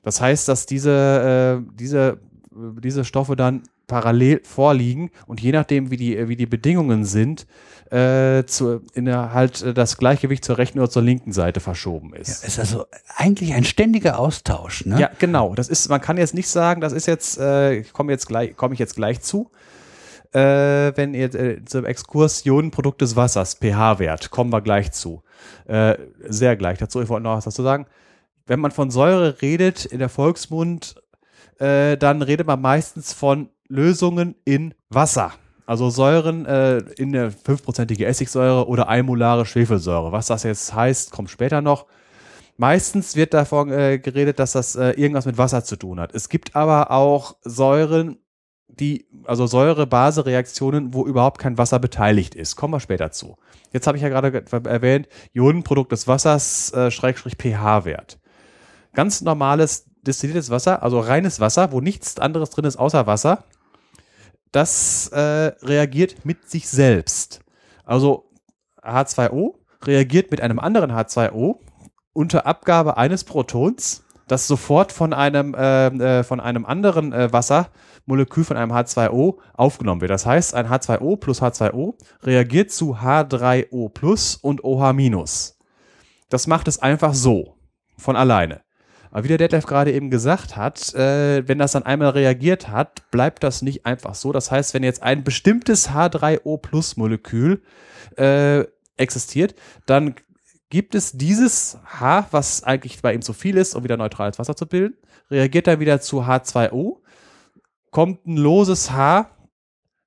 Das heißt, dass diese, äh, diese, diese Stoffe dann parallel vorliegen und je nachdem, wie die, wie die Bedingungen sind, äh, zu, in der, halt äh, das Gleichgewicht zur rechten oder zur linken Seite verschoben ist. Ja, ist also eigentlich ein ständiger Austausch, ne? Ja, genau. Das ist, man kann jetzt nicht sagen, das ist jetzt, äh, komme jetzt gleich, komme ich jetzt gleich zu. Äh, wenn ihr äh, zum Exkurs Ionenprodukt des Wassers, pH-Wert, kommen wir gleich zu. Äh, sehr gleich dazu. Ich wollte noch was dazu sagen. Wenn man von Säure redet in der Volksmund, äh, dann redet man meistens von Lösungen in Wasser. Also Säuren äh, in der 5%ige Essigsäure oder einmolare Schwefelsäure. Was das jetzt heißt, kommt später noch. Meistens wird davon äh, geredet, dass das äh, irgendwas mit Wasser zu tun hat. Es gibt aber auch Säuren, die, also Säure-Base-Reaktionen, wo überhaupt kein Wasser beteiligt ist. Kommen wir später zu. Jetzt habe ich ja gerade erwähnt, Ionenprodukt des Wassers, äh, Schrägstrich pH-Wert. Ganz normales destilliertes Wasser, also reines Wasser, wo nichts anderes drin ist außer Wasser, das äh, reagiert mit sich selbst. Also H2O reagiert mit einem anderen H2O unter Abgabe eines Protons, das sofort von einem, äh, äh, von einem anderen äh, Wassermolekül, von einem H2O, aufgenommen wird. Das heißt, ein H2O plus H2O reagiert zu H3O plus und OH minus. Das macht es einfach so, von alleine. Aber wie der Detlef gerade eben gesagt hat, äh, wenn das dann einmal reagiert hat, bleibt das nicht einfach so. Das heißt, wenn jetzt ein bestimmtes H3O-Plus-Molekül äh, existiert, dann gibt es dieses H, was eigentlich bei ihm zu viel ist, um wieder neutrales Wasser zu bilden, reagiert dann wieder zu H2O, kommt ein loses H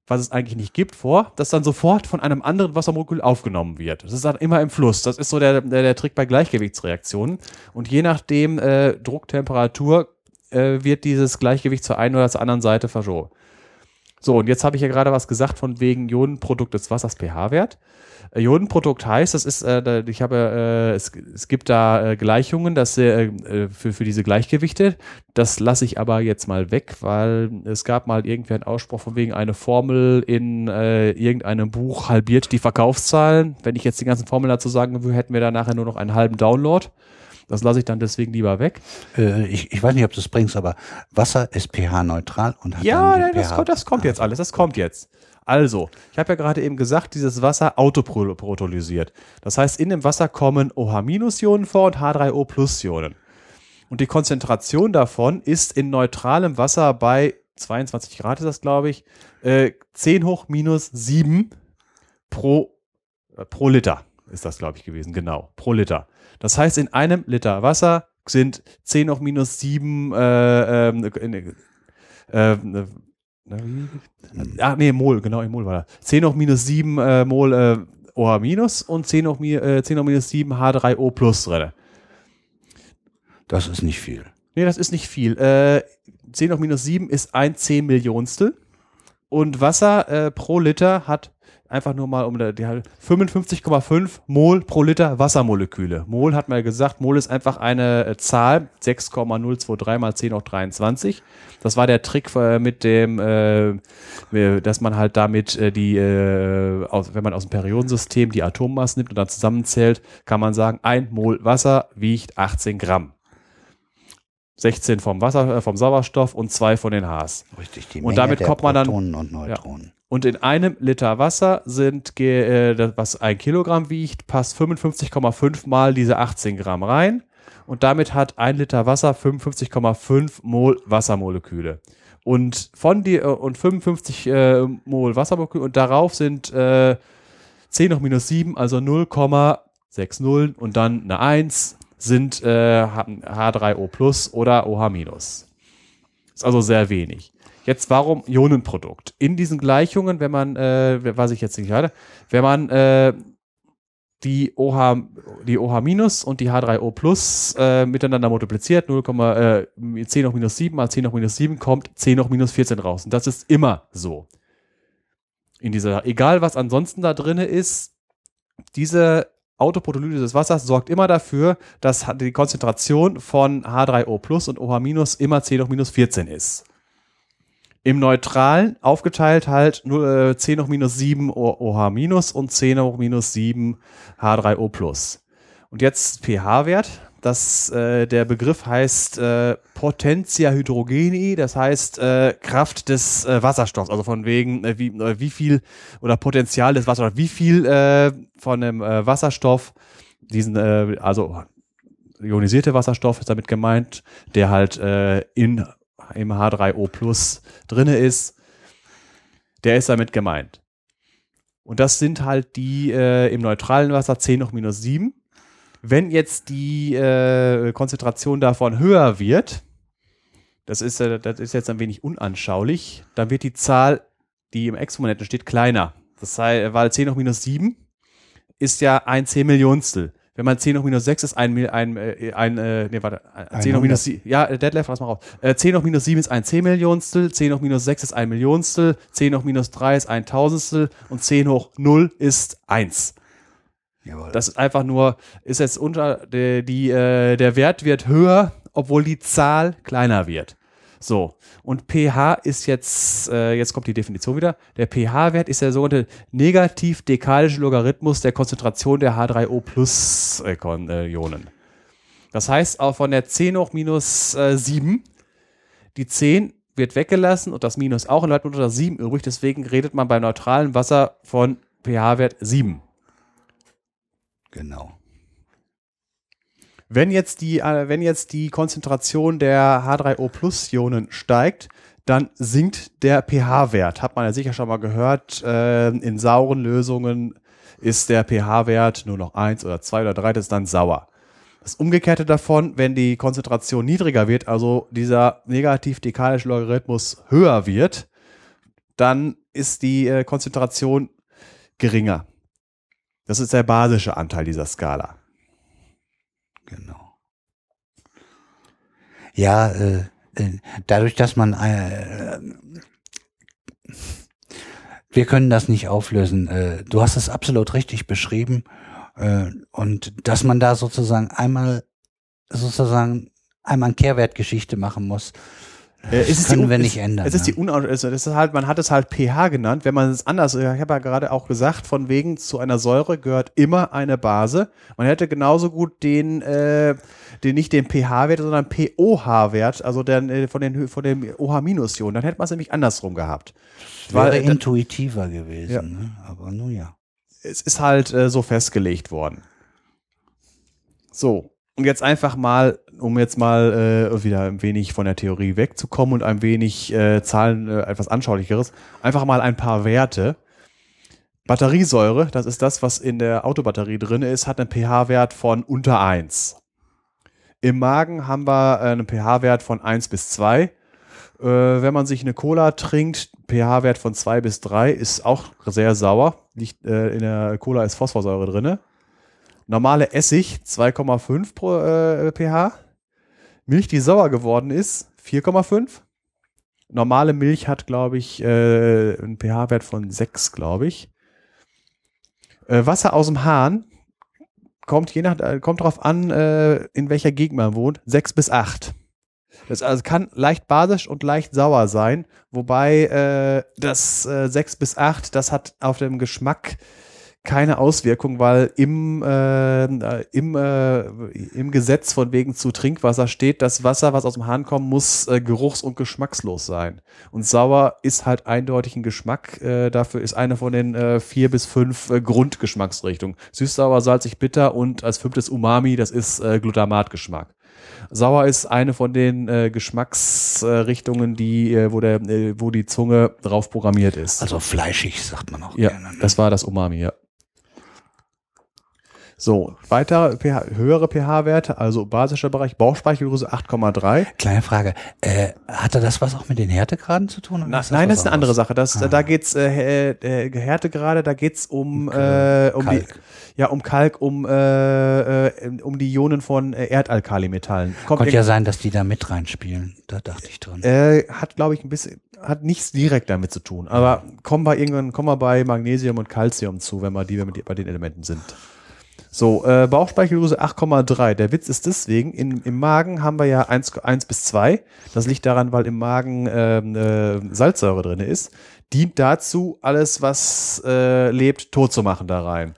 was es eigentlich nicht gibt, vor, das dann sofort von einem anderen Wassermolekül aufgenommen wird. Das ist dann immer im Fluss. Das ist so der, der, der Trick bei Gleichgewichtsreaktionen. Und je nachdem äh, Druck, Temperatur äh, wird dieses Gleichgewicht zur einen oder zur anderen Seite verschoben. So, und jetzt habe ich ja gerade was gesagt von wegen Ionenprodukt des Wassers pH-Wert. Ionenprodukt heißt, das ist, äh, ich habe, äh, es, es gibt da äh, Gleichungen, dass äh, für, für diese Gleichgewichte. Das lasse ich aber jetzt mal weg, weil es gab mal irgendwie einen Ausspruch von wegen eine Formel in äh, irgendeinem Buch halbiert die Verkaufszahlen. Wenn ich jetzt die ganzen Formeln dazu sagen würde, hätten wir da nachher nur noch einen halben Download. Das lasse ich dann deswegen lieber weg. Äh, ich, ich weiß nicht, ob du es bringst, aber Wasser ist pH-neutral und hat ja, nein, das, pH kommt, das kommt jetzt alles, das kommt jetzt. Also, ich habe ja gerade eben gesagt, dieses Wasser autoprotolysiert. Das heißt, in dem Wasser kommen OH-Ionen vor und H3O-Ionen. Und die Konzentration davon ist in neutralem Wasser bei 22 Grad, ist das glaube ich, äh, 10 hoch minus 7 pro, äh, pro Liter ist das glaube ich gewesen, genau, pro Liter. Das heißt, in einem Liter Wasser sind 10 hoch minus 7 äh, ähm, äh, äh, Ah, nee, Mol, genau, in Mol war das. 10 hoch minus 7 äh, Mol äh, OH minus und 10 hoch, äh, 10 hoch minus 7 H3O plus drin. Das ist nicht viel. Nee, das ist nicht viel. Äh, 10 hoch minus 7 ist ein 10 Millionstel. Und Wasser äh, pro Liter hat einfach nur mal um die 55,5 Mol pro Liter Wassermoleküle. Mol hat mal gesagt, Mol ist einfach eine äh, Zahl, 6,023 mal 10 hoch 23. Das war der Trick äh, mit dem, äh, dass man halt damit die, äh, aus, wenn man aus dem Periodensystem die Atommasse nimmt und dann zusammenzählt, kann man sagen, ein Mol Wasser wiegt 18 Gramm. 16 vom Wasser, äh, vom Sauerstoff und zwei von den Hs. Richtig, die Und damit der kommt man dann- Protonen und Neutronen. Und in einem Liter Wasser sind, äh, was ein Kilogramm wiegt, passt 55,5 mal diese 18 Gramm rein. Und damit hat ein Liter Wasser 55,5 Mol Wassermoleküle. Und von die, äh, und 55 äh, Mol Wassermolekül und darauf sind äh, 10 hoch minus 7, also 0,60 und dann eine 1 sind äh, H3O plus oder OH minus. Ist also sehr wenig. Jetzt warum Ionenprodukt? In diesen Gleichungen, wenn man, äh, was ich jetzt nicht hatte, wenn man äh, die OH, die OH und die H3O plus äh, miteinander multipliziert, 0, äh, 10 hoch minus 7 mal 10 hoch minus 7 kommt 10 hoch minus 14 raus. Und das ist immer so. In dieser, egal was ansonsten da drin ist, diese Autoprotolyse des Wassers sorgt immer dafür, dass die Konzentration von H3O plus und OH immer 10 hoch minus 14 ist. Im Neutralen aufgeteilt halt nur, äh, 10 hoch minus 7 OH minus und 10 hoch minus 7 H3O plus. Und jetzt pH-Wert. Äh, der Begriff heißt äh, Potentia hydrogeni, das heißt äh, Kraft des äh, Wasserstoffs, also von wegen äh, wie, äh, wie viel oder Potenzial des Wasserstoffs, wie viel äh, von dem Wasserstoff, diesen, also ionisierte Wasserstoff ist damit gemeint, der halt in im H3O Plus drinne ist, der ist damit gemeint. Und das sind halt die äh, im neutralen Wasser 10 hoch minus 7. Wenn jetzt die äh, Konzentration davon höher wird, das ist, äh, das ist jetzt ein wenig unanschaulich, dann wird die Zahl, die im Exponenten steht, kleiner. Das heißt, weil 10 hoch minus 7 ist ja ein 10 Millionstel. Wenn man 10 hoch minus 6 ist ein, ein, äh, ein, äh, nee, warte, 10 hoch minus 7, ja, Deadlift, pass mal auf. Äh, 10 hoch minus 7 ist ein 10 Millionstel, 10 hoch minus 6 ist ein Millionstel, 10 hoch minus 3 ist ein Tausendstel und 10 hoch 0 ist 1. Jawohl. Das ist einfach nur, ist jetzt unter, die, die, äh, der Wert wird höher, obwohl die Zahl kleiner wird. So, und pH ist jetzt, äh, jetzt kommt die Definition wieder, der pH-Wert ist der sogenannte negativ-dekadische Logarithmus der Konzentration der H3O plus äh, Kon- Ionen. Das heißt, auch von der 10 hoch minus äh, 7, die 10 wird weggelassen und das Minus auch und bleibt das 7 übrig, deswegen redet man bei neutralem Wasser von pH-Wert 7. Genau. Wenn jetzt die, äh, wenn jetzt die Konzentration der H3O Plus Ionen steigt, dann sinkt der pH-Wert. Hat man ja sicher schon mal gehört. Äh, in sauren Lösungen ist der pH-Wert nur noch 1 oder 2 oder 3, das ist dann sauer. Das Umgekehrte davon, wenn die Konzentration niedriger wird, also dieser negativ-dekadische Logarithmus höher wird, dann ist die äh, Konzentration geringer. Das ist der basische Anteil dieser Skala. Genau. Ja, äh, äh, dadurch, dass man äh, wir können das nicht auflösen. Äh, du hast es absolut richtig beschrieben. Äh, und dass man da sozusagen einmal sozusagen einmal eine Kehrwertgeschichte machen muss. Äh, Das ist können die, wir nicht ändern. Es ist die ne? Unau also das ist halt, man hat es halt pH genannt. Wenn man es anders, ich habe ja gerade auch gesagt, von wegen zu einer Säure gehört immer eine Base. Man hätte genauso gut den, äh, den nicht den pH-Wert, sondern POH-Wert, also den, äh, von den von dem OH-Ionen. Dann hätte man es nämlich andersrum gehabt. Wäre Weil, intuitiver gewesen. Ja. Ne? Aber nun ja. es ist halt äh, so festgelegt worden. So, und jetzt einfach mal, um jetzt mal äh, wieder ein wenig von der Theorie wegzukommen und ein wenig äh, Zahlen, äh, etwas anschaulicheres, einfach mal ein paar Werte. Batteriesäure, das ist das, was in der Autobatterie drin ist, hat einen pH-Wert von unter 1. Im Magen haben wir äh, einen pH-Wert von 1 bis 2. Äh, wenn man sich eine Cola trinkt, pH-Wert von 2 bis 3 ist auch sehr sauer. Liegt, äh, in der Cola ist Phosphorsäure drin. Normale Essig 2,5 pro äh, pH. Milch, die sauer geworden ist, 4,5. Normale Milch hat, glaube ich, äh, einen pH-Wert von 6, glaube ich. Äh, Wasser aus dem Hahn kommt je nach, äh, kommt drauf an, äh, in welcher Gegend man wohnt, 6 bis 8. Das also kann leicht basisch und leicht sauer sein, wobei äh, das äh, 6 bis 8, das hat auf dem Geschmack keine Auswirkung, weil im, äh, äh, im, äh, im Gesetz von wegen zu Trinkwasser steht, das Wasser, was aus dem Hahn kommt, muss äh, geruchs- und geschmackslos sein. Und sauer ist halt eindeutig ein Geschmack. Äh, dafür ist eine von den äh, vier bis fünf äh, Grundgeschmacksrichtungen. Süß, sauer, salzig, bitter und als fünftes Umami, das ist äh, Glutamatgeschmack. Sauer ist eine von den äh, Geschmacksrichtungen, die, äh, wo, der, äh, wo die Zunge drauf programmiert ist. Also fleischig, sagt man auch ja, gerne. ne? das war das Umami, ja. So, weitere pH, höhere pH-Werte, also basischer Bereich, Bauchspeicheldrüse 8,3. Kleine Frage, äh, hatte das was auch mit den Härtegraden zu tun? Na, ist nein, das ist eine andere? Sache. Das, Ah. Da geht's äh, äh, Härtegrade, da geht's um, äh, um die, Kalk. ja, um Kalk, um, äh, äh, um die Ionen von äh, Erdalkalimetallen. Kommt Konnte ja sein, dass die da mit reinspielen. Da dachte ich dran. äh, hat, glaube ich, ein bisschen, hat nichts direkt damit zu tun. Aber kommen wir irgendwann, kommen wir bei Magnesium und Calcium zu, wenn wir die, wenn wir die bei den Elementen sind. So, äh, Bauchspeicheldrüse 8,3. Der Witz ist deswegen, in, im Magen haben wir ja 1, 1 bis 2. Das liegt daran, weil im Magen ähm, äh, Salzsäure drin ist. Dient dazu, alles, was äh, lebt, tot zu machen da rein.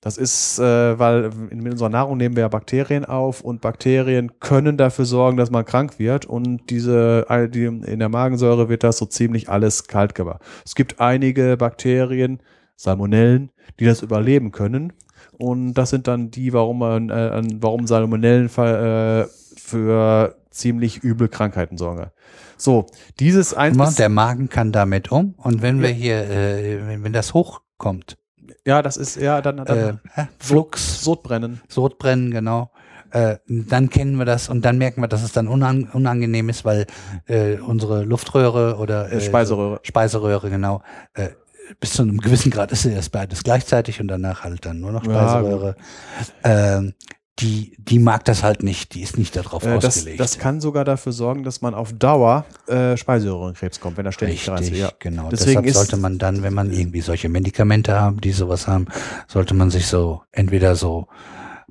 Das ist, äh, weil in, unserer Nahrung nehmen wir ja Bakterien auf und Bakterien können dafür sorgen, dass man krank wird und diese, die, in der Magensäure wird das so ziemlich alles kalt gemacht. Es gibt einige Bakterien, Salmonellen, die das überleben können und das sind dann die, warum man, äh, warum Salmonellen äh, für ziemlich üble Krankheiten sorgen. So, dieses eins der Magen kann damit um. Und wenn wir hier, äh, wenn, wenn das hochkommt, ja, das ist, ja, dann, dann äh, Flux, Sodbrennen. Sodbrennen, genau. Äh, dann kennen wir das und dann merken wir, dass es dann unang unangenehm ist, weil äh, unsere Luftröhre oder Äh, Speiseröhre. Speiseröhre, genau. Äh, bis zu einem gewissen Grad ist ja das beides gleichzeitig und danach halt dann nur noch Ja, Speiseröhre. ähm, die, die mag das halt nicht, die ist nicht darauf Äh, ausgelegt. das kann sogar dafür sorgen, dass man auf Dauer äh, Speiseröhrenkrebs kommt, wenn er ständig Richtig, kreist. Ja. genau. Deswegen Deshalb ist- sollte man dann, wenn man irgendwie solche Medikamente haben, die sowas haben, sollte man sich so entweder so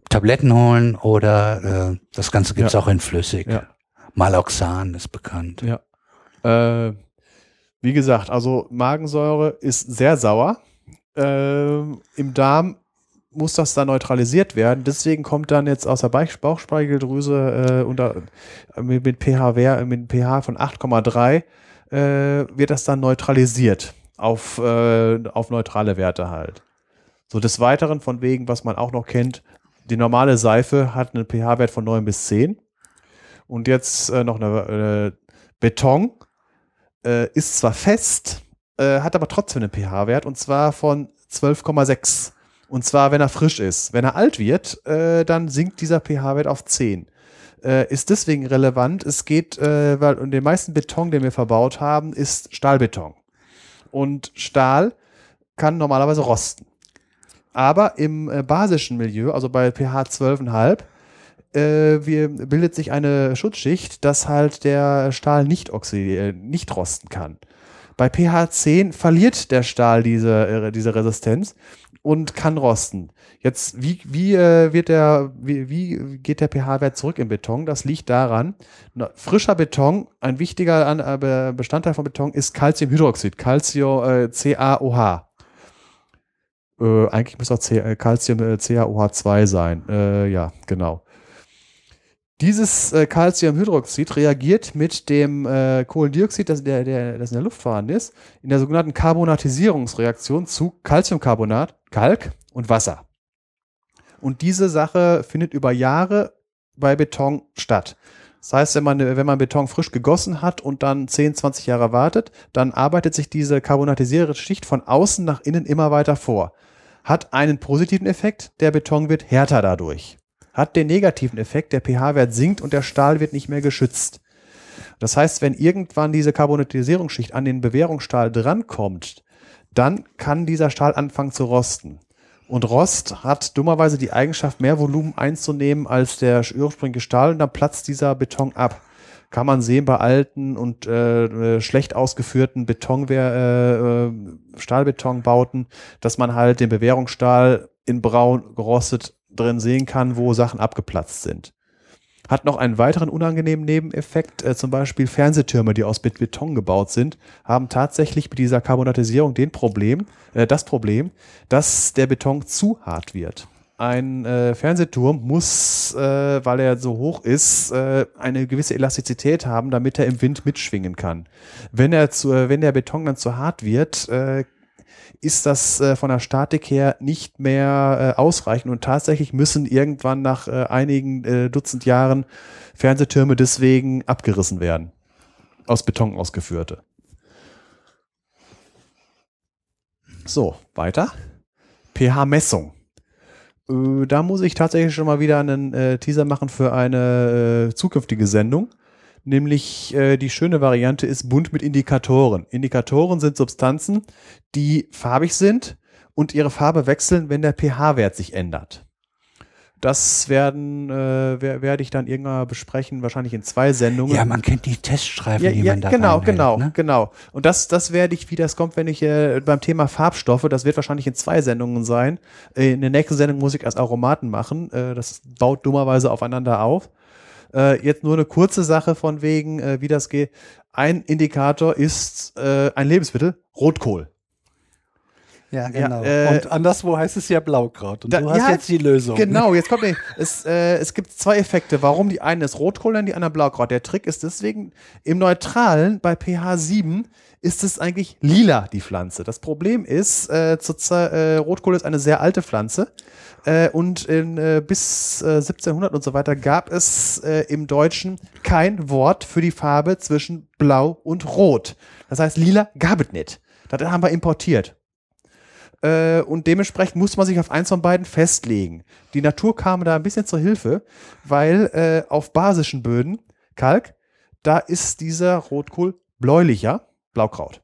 Tabletten holen oder äh, das Ganze gibt's Ja. auch in flüssig. Ja. Maloxan ist bekannt. Ja. Äh, wie gesagt, also Magensäure ist sehr sauer. Ähm, Im Darm muss das dann neutralisiert werden. Deswegen kommt dann jetzt aus der Bauch- Bauchspeicheldrüse äh, unter, mit, mit, pH, mit pH von 8,3 äh, wird das dann neutralisiert auf, äh, auf neutrale Werte halt. So des Weiteren von wegen, was man auch noch kennt, die normale Seife hat einen pH-Wert von 9 bis 10. Und jetzt äh, noch eine äh, Beton äh, ist zwar fest, äh, hat aber trotzdem einen pH-Wert und zwar von 12,6. Und zwar, wenn er frisch ist. Wenn er alt wird, äh, dann sinkt dieser pH-Wert auf 10. Äh, ist deswegen relevant. Es geht, äh, weil in den meisten Beton, den wir verbaut haben, ist Stahlbeton. Und Stahl kann normalerweise rosten. Aber im äh, basischen Milieu, also bei pH 12,5, äh, wir, bildet sich eine Schutzschicht, dass halt der Stahl nicht, äh, nicht rosten kann. Bei pH 10 verliert der Stahl diese, äh, diese Resistenz und kann rosten. Jetzt, wie, wie, äh, wird der, wie, wie geht der pH-Wert zurück im Beton? Das liegt daran, frischer Beton, ein wichtiger äh, Be- Bestandteil von Beton ist Calciumhydroxid, Calcio, äh, CaOH. Äh, eigentlich muss auch Calcium äh, CaOH2 sein. Ja, genau. Dieses äh, Calciumhydroxid reagiert mit dem äh, Kohlendioxid, das, der, der, das in der Luft vorhanden ist, in der sogenannten Carbonatisierungsreaktion zu Calciumcarbonat, Kalk und Wasser. Und diese Sache findet über Jahre bei Beton statt. Das heißt, wenn man, wenn man Beton frisch gegossen hat und dann 10, 20 Jahre wartet, dann arbeitet sich diese carbonatisierende Schicht von außen nach innen immer weiter vor. Hat einen positiven Effekt, der Beton wird härter dadurch. Hat den negativen Effekt, der pH-Wert sinkt und der Stahl wird nicht mehr geschützt. Das heißt, wenn irgendwann diese Carbonatisierungsschicht an den Bewährungsstahl drankommt, dann kann dieser Stahl anfangen zu rosten. Und Rost hat dummerweise die Eigenschaft, mehr Volumen einzunehmen als der ursprüngliche Stahl und dann platzt dieser Beton ab. Kann man sehen bei alten und äh, äh, schlecht ausgeführten Betonwehr, äh, äh, Stahlbetonbauten, dass man halt den Bewährungsstahl in braun gerostet drin sehen kann, wo Sachen abgeplatzt sind. Hat noch einen weiteren unangenehmen Nebeneffekt, äh, zum Beispiel Fernsehtürme, die aus Bet- Beton gebaut sind, haben tatsächlich mit dieser Carbonatisierung den Problem, äh, das Problem, dass der Beton zu hart wird. Ein äh, Fernsehturm muss, äh, weil er so hoch ist, äh, eine gewisse Elastizität haben, damit er im Wind mitschwingen kann. Wenn er zu, äh, wenn der Beton dann zu hart wird, ist das äh, von der Statik her nicht mehr äh, ausreichend und tatsächlich müssen irgendwann nach äh, einigen äh, Dutzend Jahren Fernsehtürme deswegen abgerissen werden. Aus Beton ausgeführte. So, weiter. pH-Messung. Äh, da muss ich tatsächlich schon mal wieder einen äh, Teaser machen für eine zukünftige Sendung. Nämlich äh, die schöne Variante ist bunt mit Indikatoren. Indikatoren sind Substanzen, die farbig sind und ihre Farbe wechseln, wenn der pH-Wert sich ändert. Das werden äh, wer- werde ich dann irgendwann besprechen, wahrscheinlich in zwei Sendungen. Ja, man kennt die Teststreifen, Ja, die ja, man da genau, genau, Ne? genau. Und das, das werde ich, wie das kommt, wenn ich äh, beim Thema Farbstoffe, das wird wahrscheinlich in zwei Sendungen sein. Äh, in der nächsten Sendung muss ich erst Aromaten machen. Äh, das baut dummerweise aufeinander auf. Äh, jetzt nur eine kurze Sache von wegen, äh, wie das geht. Ein Indikator ist äh, ein Lebensmittel, Rotkohl. Ja, genau. äh, und anderswo heißt es ja Blaukraut. Und Da- du hast ja, jetzt die Lösung. Genau, jetzt kommt es, äh, es gibt zwei Effekte. Warum die eine ist Rotkohl und die andere Blaukraut. Der Trick ist deswegen, im Neutralen bei pH 7 ist es eigentlich lila, die Pflanze. Das Problem ist, äh, äh, Rotkohl ist eine sehr alte Pflanze. Äh, und in, äh, bis äh, 1700 und so weiter gab es äh, im Deutschen kein Wort für die Farbe zwischen Blau und Rot. Das heißt, lila gab es nicht. Das haben wir importiert. Äh, und dementsprechend musste man sich auf eins von beiden festlegen. Die Natur kam da ein bisschen zur Hilfe, weil äh, auf basischen Böden, Kalk, da ist dieser Rotkohl bläulicher, Blaukraut.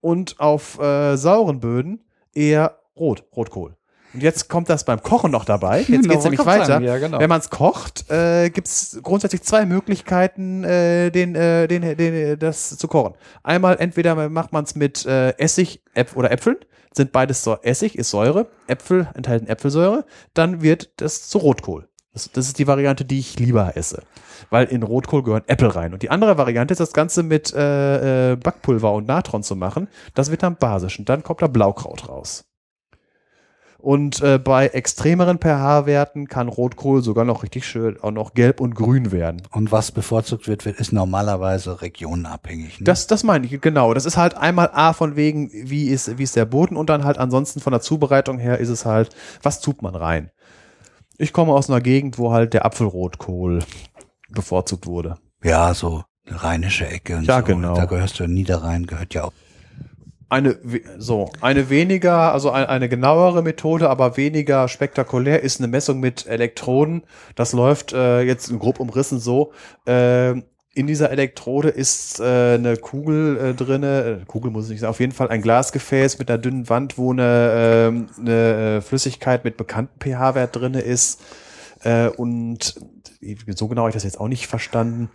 Und auf äh, sauren Böden eher rot, Rotkohl. Und jetzt kommt das beim Kochen noch dabei. Jetzt Genau, geht's nämlich weiter. sagen, ja, genau. Wenn man es kocht, äh, gibt es grundsätzlich zwei Möglichkeiten, äh, den, äh, den, den, äh, das zu kochen. Einmal entweder macht man es mit äh, Essig Äpf oder Äpfeln, sind beides so Essig, ist Säure, Äpfel enthalten Äpfelsäure, dann wird das zu Rotkohl. Das, das ist die Variante, die ich lieber esse. Weil in Rotkohl gehören Äpfel rein. Und die andere Variante ist, das Ganze mit äh, äh, Backpulver und Natron zu machen. Das wird dann basisch. Und dann kommt da Blaukraut raus. Und äh, bei extremeren pH-Werten kann Rotkohl sogar noch richtig schön auch noch gelb und grün werden. Und was bevorzugt wird, wird ist normalerweise regionenabhängig. Ne? Das, das meine ich, genau. Das ist halt einmal A von wegen, wie ist, wie ist der Boden und dann halt ansonsten von der Zubereitung her ist es halt, was tut man rein? Ich komme aus einer Gegend, wo halt der Apfelrotkohl bevorzugt wurde. ja, so eine rheinische Ecke und Ja, so. genau. Da gehörst du Niederrhein, gehört ja auch. Eine, so, eine weniger, also ein, eine genauere Methode, aber weniger spektakulär ist eine Messung mit Elektroden. Das läuft äh, jetzt grob umrissen so. Äh, in dieser Elektrode ist äh, eine Kugel äh, drinne, äh, Kugel muss ich nicht sagen, auf jeden Fall ein Glasgefäß mit einer dünnen Wand, wo eine, ähm, eine äh, Flüssigkeit mit bekanntem pH-Wert drinne ist. Äh, und so genau habe ich das jetzt auch nicht verstanden.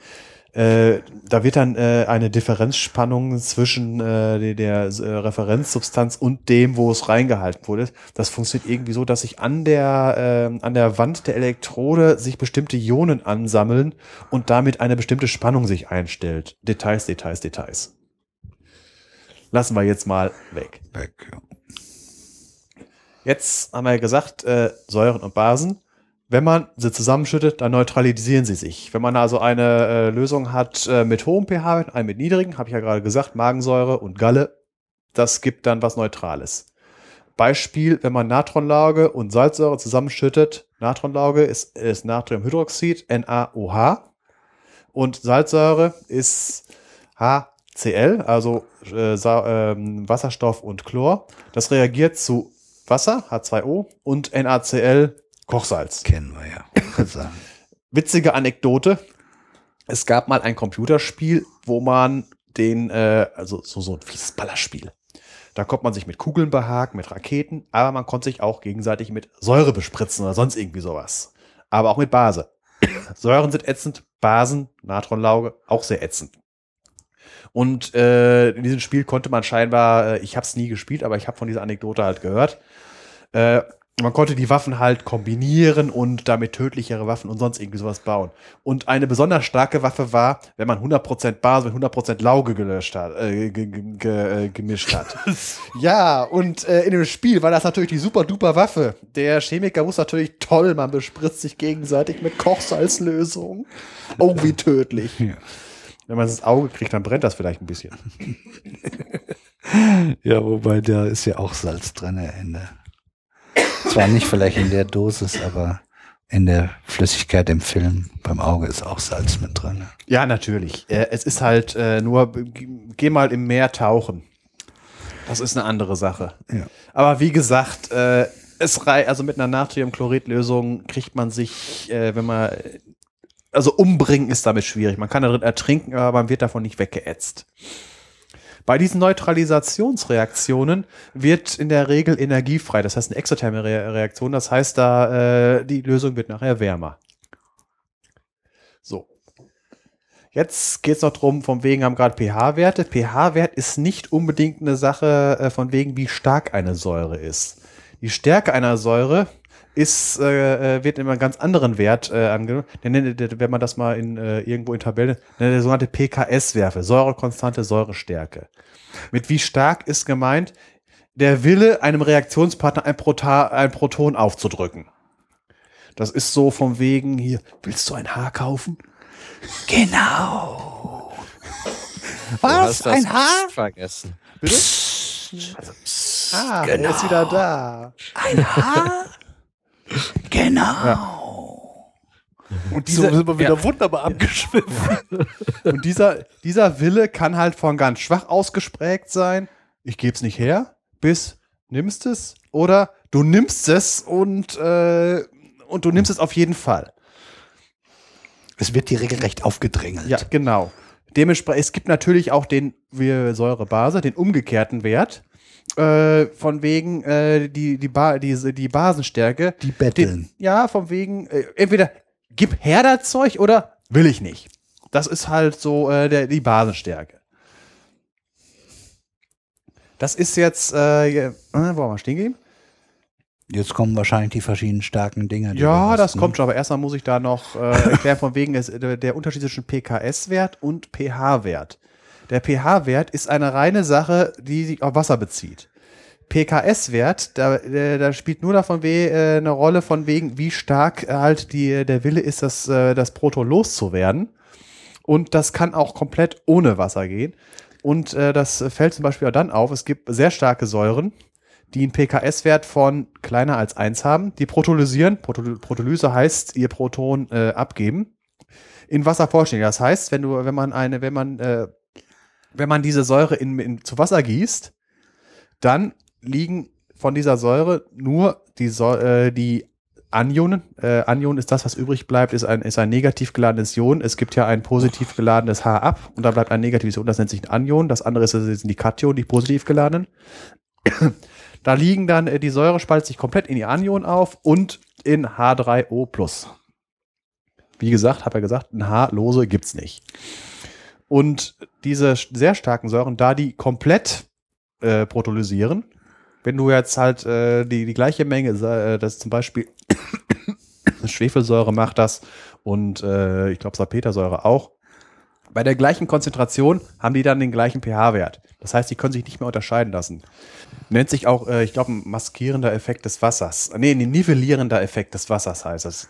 Äh, da wird dann äh, eine Differenzspannung zwischen äh, der, der äh, Referenzsubstanz und dem, wo es reingehalten wurde. Das funktioniert irgendwie so, dass sich an der, äh, an der Wand der Elektrode sich bestimmte Ionen ansammeln und damit eine bestimmte Spannung sich einstellt. Details, Details, Details. Lassen wir jetzt mal weg. Weg, ja. Jetzt haben wir ja gesagt, Säuren und Basen. Wenn man sie zusammenschüttet, dann neutralisieren sie sich. Wenn man also eine äh, Lösung hat äh, mit hohem pH-Wert, eine mit niedrigen, habe ich ja gerade gesagt, Magensäure und Galle, das gibt dann was Neutrales. Beispiel, wenn man Natronlauge und Salzsäure zusammenschüttet, Natronlauge ist, ist Natriumhydroxid, NaOH, und Salzsäure ist HCl, also äh, Sa ähm, Wasserstoff und Chlor. Das reagiert zu Wasser, H2O, und NaCl, Kochsalz. Kennen wir ja. Witzige Anekdote. Es gab mal ein Computerspiel, wo man den, äh, also so, so ein fieses Ballerspiel. Da konnte man sich mit Kugeln behaken, mit Raketen, aber man konnte sich auch gegenseitig mit Säure bespritzen oder sonst irgendwie sowas. Aber auch mit Base. Säuren sind ätzend, Basen, Natronlauge, auch sehr ätzend. Und äh, in diesem Spiel konnte man scheinbar, äh, ich habe es nie gespielt, aber ich habe von dieser Anekdote halt gehört, äh, man konnte die Waffen halt kombinieren und damit tödlichere Waffen und sonst irgendwie sowas bauen. Und eine besonders starke Waffe war, wenn man 100% Base mit 100% Lauge gelöscht hat, äh, ge, ge, ge, äh, gemischt hat. ja, und äh, in dem Spiel war das natürlich die super duper Waffe. Der Chemiker wusste natürlich toll, man bespritzt sich gegenseitig mit Kochsalzlösung. Oh, wie tödlich. Ja. Wenn man es ins Auge kriegt, dann brennt das vielleicht ein bisschen. Ja, wobei da ist ja auch Salz drin, Ende. Zwar nicht vielleicht in der Dosis, aber in der Flüssigkeit im Film beim Auge ist auch Salz mit drin. Ja, natürlich. Äh, es ist halt äh, nur, geh mal im Meer tauchen. Das ist eine andere Sache. Ja. Aber wie gesagt, äh, es rei also mit einer Natriumchloridlösung kriegt man sich, wenn man, also umbringen ist damit schwierig. Man kann darin ertrinken, aber man wird davon nicht weggeätzt. Bei diesen Neutralisationsreaktionen wird in der Regel Energie frei. Das heißt eine exotherme Re Reaktion. Das heißt, da äh, die Lösung wird nachher wärmer. So. Jetzt geht es noch drum, von wegen haben gerade pH-Werte. pH-Wert ist nicht unbedingt eine Sache äh, von wegen, wie stark eine Säure ist. Die Stärke einer Säure ist, äh, äh, wird immer einen ganz anderen Wert äh, angenommen. Wenn man das mal in, äh, irgendwo in Tabellen, nennt der sogenannte PKS-Werte, Säurekonstante, Säurestärke. Mit wie stark ist gemeint, der Wille, einem Reaktionspartner ein, Prota ein Proton aufzudrücken. Das ist so von wegen hier, willst du ein Haar kaufen? Genau. Was? Ein Haar? vergessen. Ah, er ist wieder da. Ein Haar? Genau. Und So dieser, sind wir wieder wunderbar abgeschwiffen. und dieser, dieser Wille kann halt von ganz schwach ausgesprägt sein. Ich geb's nicht her, bis nimmst es oder du nimmst es und, äh, und du nimmst es auf jeden Fall. Es wird dir regelrecht aufgedrängelt. Ja, genau. Dementsprechend, es gibt natürlich auch den wie Säurebase, den umgekehrten Wert. Äh, von wegen äh, die, die, ba diese, die Basenstärke. Die betteln. Den, ja, von wegen, äh, entweder gib her das Zeug oder will ich nicht. Das ist halt so äh, der, die Basenstärke. Das ist jetzt, äh, äh, wo haben wir stehen geblieben? Jetzt kommen wahrscheinlich die verschiedenen starken Dinge. die Ja, das hast, ne? kommt schon, aber erstmal muss ich da noch äh, erklären, von wegen der, der Unterschied zwischen PKS-Wert und pH-Wert. Der pH-Wert ist eine reine Sache, die sich auf Wasser bezieht. PKS-Wert, da, äh, da spielt nur davon weh, äh, eine Rolle von wegen, wie stark halt die, der Wille ist, das, äh, das Proton loszuwerden. Und das kann auch komplett ohne Wasser gehen. Und äh, das fällt zum Beispiel auch dann auf, es gibt sehr starke Säuren, die einen PKS-Wert von kleiner als 1 haben, die protolysieren. Proto Protolyse heißt, ihr Proton äh, abgeben. In Wasser vollständig. Das heißt, wenn du, wenn man eine, wenn man, äh, wenn man diese Säure in, in, zu Wasser gießt, dann liegen von dieser Säure nur die, Säu- äh, die Anionen. Äh, Anion ist das, was übrig bleibt, ist ein, ist ein negativ geladenes Ion. Es gibt ja ein positiv geladenes H ab und da bleibt ein negatives Ion, das nennt sich ein Anion. Das andere ist, sind die Kationen, die positiv geladenen. Da liegen dann, äh, die Säure spaltet sich komplett in die Anion auf und in H3O+. Wie gesagt, habe ja gesagt, ein H-Lose gibt's nicht. Und diese sehr starken Säuren, da die komplett äh, protolysieren, wenn du jetzt halt äh, die, die gleiche Menge, äh, das zum Beispiel Schwefelsäure macht das und äh, ich glaube Salpetersäure auch, bei der gleichen Konzentration haben die dann den gleichen pH-Wert. Das heißt, die können sich nicht mehr unterscheiden lassen. Nennt sich auch, äh, ich glaube, ein maskierender Effekt des Wassers. Nee, ein nivellierender Effekt des Wassers heißt es.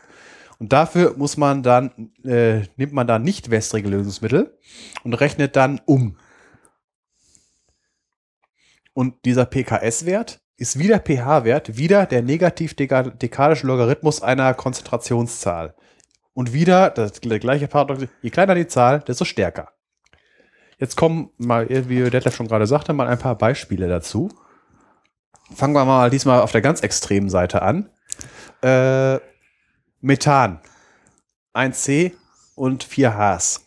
Und dafür muss man dann, äh, nimmt man dann nicht wässrige Lösungsmittel und rechnet dann um. Und dieser PKS-Wert ist wieder pH-Wert, wieder der negativ-dekadische Logarithmus einer Konzentrationszahl. Und wieder das gleiche Paradox, je kleiner die Zahl, desto stärker. Jetzt kommen mal, wie Detlef schon gerade sagte, mal ein paar Beispiele dazu. Fangen wir mal diesmal auf der ganz extremen Seite an. Äh, Methan. 1C und 4 Hs.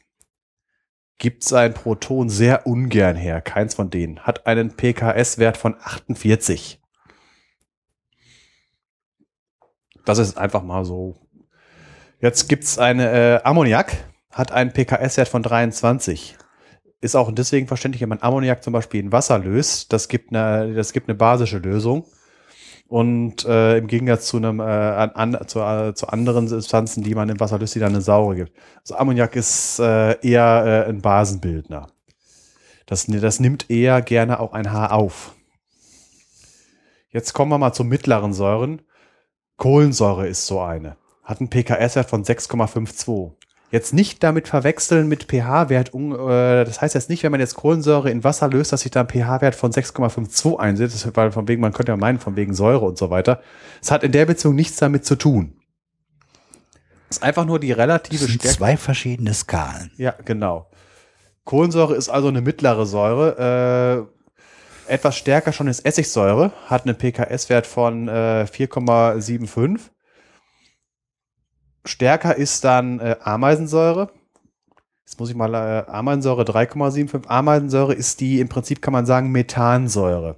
Gibt sein Proton sehr ungern her. Keins von denen. Hat einen PKS-Wert von 48. Das ist einfach mal so. Jetzt gibt's eine äh, Ammoniak. Hat einen PKS-Wert von 23 ist auch deswegen verständlich, wenn man Ammoniak zum Beispiel in Wasser löst, das gibt eine, das gibt eine basische Lösung. Und äh, im Gegensatz zu einem äh, an, zu, äh, zu anderen Substanzen, die man im Wasser löst, die dann eine saure gibt. Also Ammoniak ist äh, eher äh, ein Basenbildner. Das, das nimmt eher gerne auch ein Haar auf. Jetzt kommen wir mal zu mittleren Säuren. Kohlensäure ist so eine. Hat einen PKS-Wert von 6,52. Jetzt nicht damit verwechseln mit pH-Wert. Äh, das heißt jetzt nicht, wenn man jetzt Kohlensäure in Wasser löst, dass sich da ein pH-Wert von 6,52 einsetzt, weil von wegen, man könnte ja meinen, von wegen Säure und so weiter. Es hat in der Beziehung nichts damit zu tun. Es ist einfach nur die relative Das sind Stärke. zwei verschiedene Skalen. Ja, genau. Kohlensäure ist also eine mittlere Säure. Äh, etwas stärker schon ist Essigsäure, hat einen pKs-Wert von äh, 4,75. Stärker ist dann äh, Ameisensäure. Jetzt muss ich mal äh, Ameisensäure 3,75. Ameisensäure ist die im Prinzip kann man sagen Methansäure.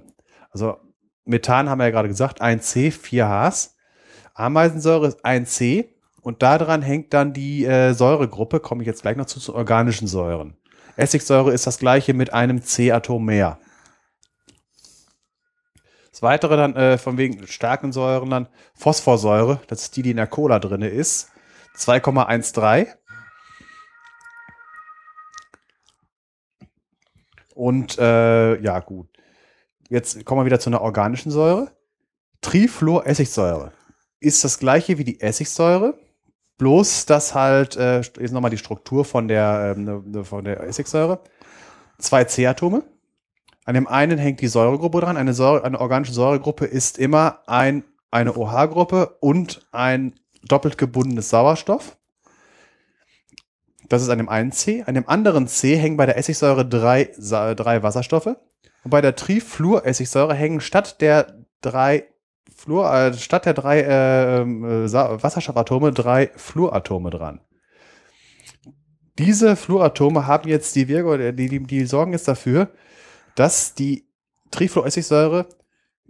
Also Methan haben wir ja gerade gesagt, 1C, 4 Hs. Ameisensäure ist 1C und daran hängt dann die äh, Säuregruppe, komme ich jetzt gleich noch zu, zu organischen Säuren. Essigsäure ist das gleiche mit einem C-Atom mehr. Das weitere dann äh, von wegen starken Säuren dann Phosphorsäure, das ist die, die in der Cola drin ist, 2,13. Und äh, ja, gut. Jetzt kommen wir wieder zu einer organischen Säure. Trifluoressigsäure ist das gleiche wie die Essigsäure, bloß dass halt, äh, jetzt nochmal die Struktur von der, ne- von der Essigsäure. Zwei C-Atome. An dem einen hängt die Säuregruppe dran. Eine, Säure, eine organische Säuregruppe ist immer ein, eine OH-Gruppe und ein doppelt gebundenes Sauerstoff. Das ist an dem einen C. An dem anderen C hängen bei der Essigsäure drei, drei Wasserstoffe. Und bei der Trifluoressigsäure hängen statt der drei Fluor, äh, statt der drei äh, äh, Sa- Wasserstoffatome drei Fluoratome dran. Diese Fluoratome haben jetzt die Wirkung, die, die, die sorgen jetzt dafür, dass die Trifluoressigsäure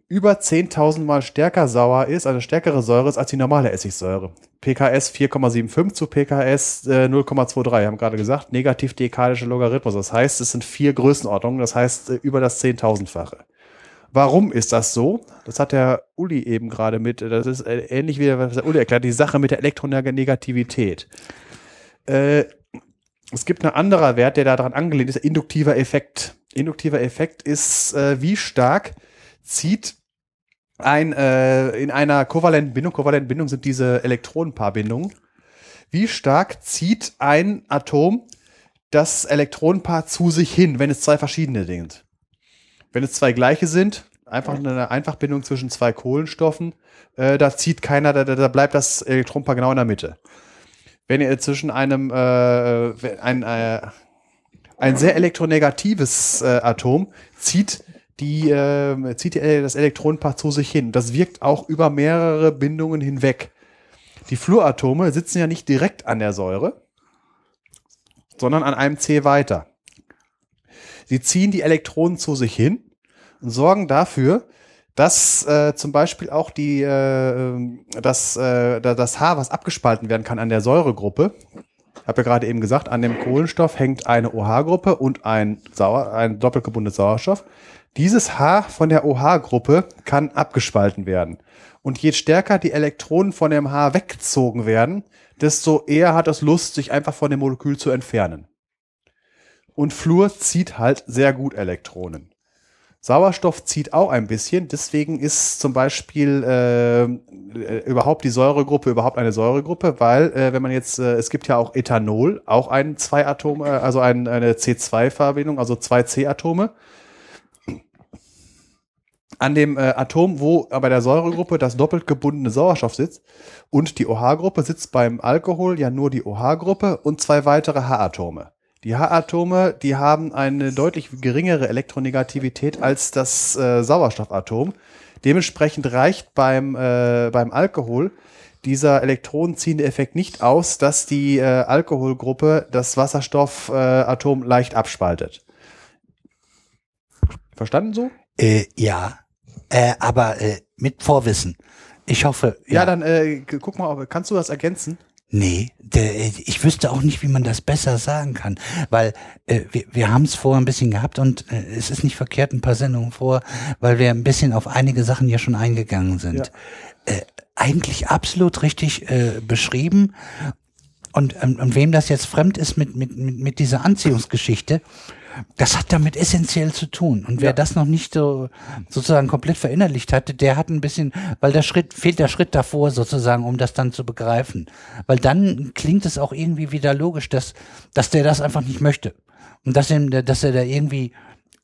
über 10.000 mal stärker sauer ist, also stärkere Säure ist als die normale Essigsäure. PKS 4,75 zu PKS äh, 0,23. Wir haben gerade gesagt, negativ dekadischer Logarithmus. Das heißt, es sind vier Größenordnungen, das heißt äh, über das 10.000-fache. Warum ist das so? Das hat der Uli eben gerade mit, das ist äh, ähnlich wie was der Uli erklärt, die Sache mit der Elektronegativität. Äh, es gibt ein anderer Wert, der daran angelehnt ist, der induktiver Effekt. Induktiver Effekt ist, äh, wie stark zieht ein, äh, in einer kovalenten Bindung, kovalenten Bindung sind diese Elektronenpaarbindungen, wie stark zieht ein Atom das Elektronenpaar zu sich hin, wenn es zwei verschiedene sind. Wenn es zwei gleiche sind, einfach eine Einfachbindung zwischen zwei Kohlenstoffen, äh, da zieht keiner, da, da da bleibt das Elektronenpaar genau in der Mitte. Wenn ihr zwischen einem äh, ein, äh, ein sehr elektronegatives äh, Atom zieht die äh, zieht das Elektronenpaar zu sich hin. Das wirkt auch über mehrere Bindungen hinweg. Die Fluoratome sitzen ja nicht direkt an der Säure, sondern an einem C weiter. Sie ziehen die Elektronen zu sich hin und sorgen dafür, dass äh, zum Beispiel auch die, äh, das, äh, da- das H, was abgespalten werden kann an der Säuregruppe, habe ja gerade eben gesagt, an dem Kohlenstoff hängt eine OH-Gruppe und ein, Sauer, ein doppelt gebundenes Sauerstoff. Dieses H von der OH-Gruppe kann abgespalten werden. Und je stärker die Elektronen von dem H weggezogen werden, desto eher hat es Lust, sich einfach von dem Molekül zu entfernen. Und Fluor zieht halt sehr gut Elektronen. Sauerstoff zieht auch ein bisschen, deswegen ist zum Beispiel äh, äh, überhaupt die Säuregruppe überhaupt eine Säuregruppe, weil äh, wenn man jetzt, äh, es gibt ja auch Ethanol, auch ein zwei Atom, äh, also ein, eine C2-Verbindung, also zwei C-Atome. An dem äh, Atom, wo bei der Säuregruppe das doppelt gebundene Sauerstoff sitzt und die OH-Gruppe sitzt beim Alkohol ja nur die OH-Gruppe und zwei weitere H-Atome. Die H-Atome, die haben eine deutlich geringere Elektronegativität als das äh, Sauerstoffatom. Dementsprechend reicht beim, äh, beim Alkohol dieser elektronenziehende Effekt nicht aus, dass die äh, Alkoholgruppe das Wasserstoffatom äh, leicht abspaltet. Verstanden so? Äh, ja, äh, aber äh, mit Vorwissen. Ich hoffe, Ja, dann äh, guck mal, ob, kannst du das ergänzen? Nee, der, ich wüsste auch nicht, wie man das besser sagen kann, weil äh, wir, wir haben es vorher ein bisschen gehabt und äh, es ist nicht verkehrt ein paar Sendungen vor, weil wir ein bisschen auf einige Sachen ja schon eingegangen sind. Äh, eigentlich absolut richtig äh, beschrieben und, ähm, und wem das jetzt fremd ist mit, mit, mit, mit dieser Anziehungsgeschichte, das hat damit essentiell zu tun. Und wer Ja. das noch nicht so sozusagen komplett verinnerlicht hatte, der hat ein bisschen, weil der Schritt, fehlt der Schritt davor sozusagen, um das dann zu begreifen. Weil dann klingt es auch irgendwie wieder logisch, dass, dass der das einfach nicht möchte. Und dass, ihm, dass er da irgendwie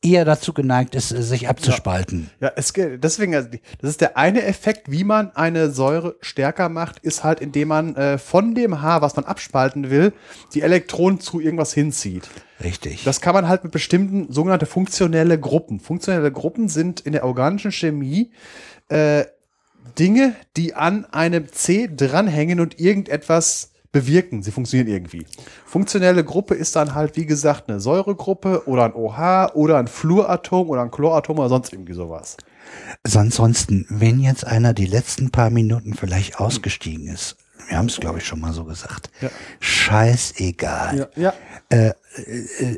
eher dazu geneigt ist, sich abzuspalten. Ja, es, ge- deswegen, also das ist der eine Effekt, wie man eine Säure stärker macht, ist halt, indem man äh, von dem Haar, was man abspalten will, die Elektronen zu irgendwas hinzieht. Richtig. Das kann man halt mit bestimmten sogenannte funktionelle Gruppen. Funktionelle Gruppen sind in der organischen Chemie äh, Dinge, die an einem C dranhängen und irgendetwas bewirken. Sie funktionieren irgendwie. Funktionelle Gruppe ist dann halt, wie gesagt, eine Säuregruppe oder ein OH oder ein Fluoratom oder ein Chloratom oder sonst irgendwie sowas. Ansonsten, wenn jetzt einer die letzten paar Minuten vielleicht ausgestiegen ist, wir haben es glaube ich schon mal so gesagt, Ja. scheißegal. ja. Äh, äh,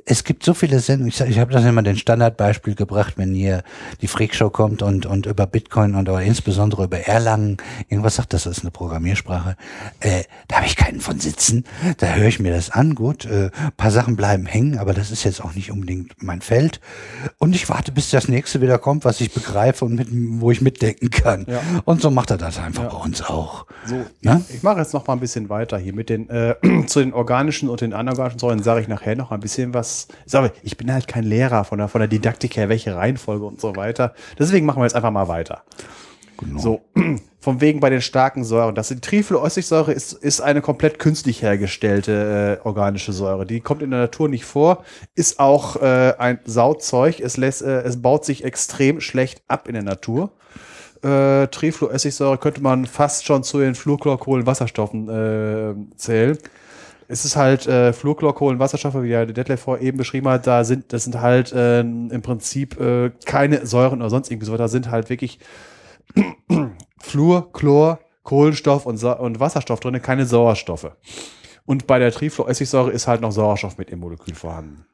es gibt so viele Sendungen, ich, ich habe das immer den Standardbeispiel gebracht, wenn hier die Freakshow kommt und, und über Bitcoin und aber insbesondere über Erlangen irgendwas sagt, das ist eine Programmiersprache, äh, da habe ich keinen von sitzen, da höre ich mir das an, gut, äh, paar Sachen bleiben hängen, aber das ist jetzt auch nicht unbedingt mein Feld und ich warte, bis das nächste wieder kommt, was ich begreife und mit, wo ich mitdenken kann. Ja. Und so macht er das einfach bei uns auch. So, Ne? ich, ich mache jetzt noch mal ein bisschen weiter hier mit den äh, zu den organischen und den anorganischen Säuren sage ich nachher noch ein bisschen was. Ich sage, ich bin halt kein Lehrer von der von der Didaktik her, welche Reihenfolge und so weiter. Deswegen machen wir jetzt einfach mal weiter. Genau. So, vom wegen bei den starken Säuren. Das die Trifluoessigsäure ist, ist eine komplett künstlich hergestellte äh, organische Säure. Die kommt in der Natur nicht vor, ist auch äh, ein Sauzeug. Es, lässt, äh, es baut sich extrem schlecht ab in der Natur. Äh, Trifluoessigsäure könnte man fast schon zu den Fluorchlorkohlenwasserstoffen äh, zählen. Es ist halt äh, Fluorchlorkohlenwasserstoffe, wie der Detlef vor eben beschrieben hat, da sind, das sind halt äh, im Prinzip äh, keine Säuren oder sonst irgendwie so, da sind halt wirklich Fluor, Chlor, Kohlenstoff und, und Wasserstoff drin, keine Sauerstoffe. Und bei der Trifluoressigsäure ist halt noch Sauerstoff mit im Molekül vorhanden.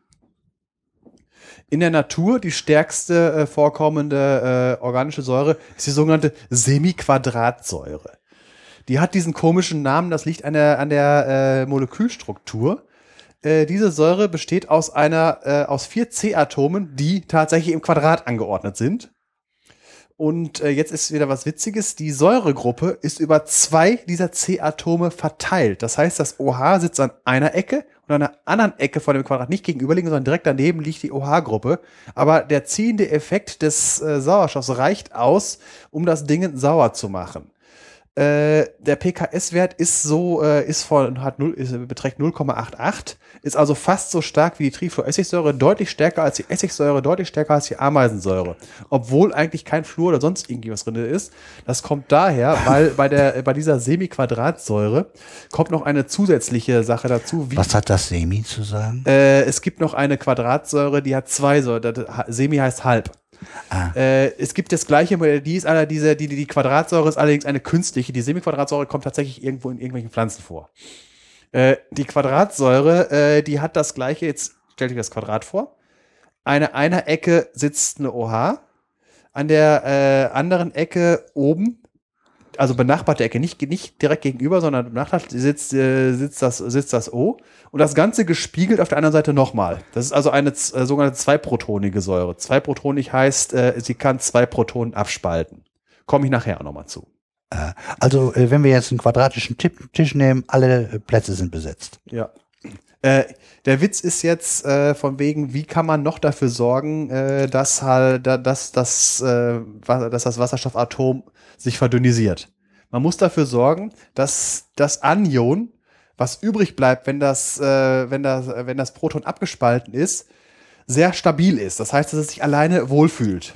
In der Natur die stärkste äh, vorkommende äh, organische Säure ist die sogenannte Semiquadratsäure. Die hat diesen komischen Namen, das liegt an der, an der äh, Molekülstruktur. Äh, diese Säure besteht aus einer, äh, aus vier C-Atomen, die tatsächlich im Quadrat angeordnet sind. Und äh, jetzt ist wieder was Witziges. Die Säuregruppe ist über zwei dieser C-Atome verteilt. Das heißt, das OH sitzt an einer Ecke und an einer anderen Ecke von dem Quadrat nicht gegenüberliegend, sondern direkt daneben liegt die OH-Gruppe. Aber der ziehende Effekt des äh, Sauerstoffs reicht aus, um das Ding sauer zu machen. Äh, der PKS-Wert ist so, äh, ist von, hat 0, ist, beträgt 0,88, ist also fast so stark wie die Trifluoressigsäure, deutlich stärker als die Essigsäure, deutlich stärker als die Ameisensäure. Obwohl eigentlich kein Fluor oder sonst irgendwie was drin ist. Das kommt daher, weil bei der, bei dieser Semiquadratsäure kommt noch eine zusätzliche Sache dazu, wie Was hat das Semi zu sagen? äh, es gibt noch eine Quadratsäure, die hat zwei Säuren. Das- Semi heißt halb. Ah. Äh, es gibt das gleiche Modell, die ist aller diese, die, die, Quadratsäure ist allerdings eine künstliche. Die Semiquadratsäure kommt tatsächlich irgendwo in irgendwelchen Pflanzen vor. Äh, die Quadratsäure, äh, die hat das gleiche, jetzt stellt euch das Quadrat vor. Eine einer Ecke sitzt eine OH, an der äh, anderen Ecke oben, also benachbarte Ecke, nicht, nicht direkt gegenüber, sondern benachbart sitzt, äh, sitzt, das, sitzt das O. Und das Ganze gespiegelt auf der anderen Seite nochmal. Das ist also eine äh, sogenannte zweiprotonige Säure. Zweiprotonig heißt, äh, sie kann zwei Protonen abspalten. Komme ich nachher auch nochmal zu. Also, äh, wenn wir jetzt einen quadratischen Tisch nehmen, alle äh, Plätze sind besetzt. Ja. Äh, der Witz ist jetzt äh, von wegen, wie kann man noch dafür sorgen, äh, dass halt, da- dass, dass, äh, dass das Wasserstoffatom sich verdünnisiert. Man muss dafür sorgen, dass das Anion, was übrig bleibt, wenn das, äh, wenn das, äh, wenn das Proton abgespalten ist, sehr stabil ist. Das heißt, dass es sich alleine wohlfühlt.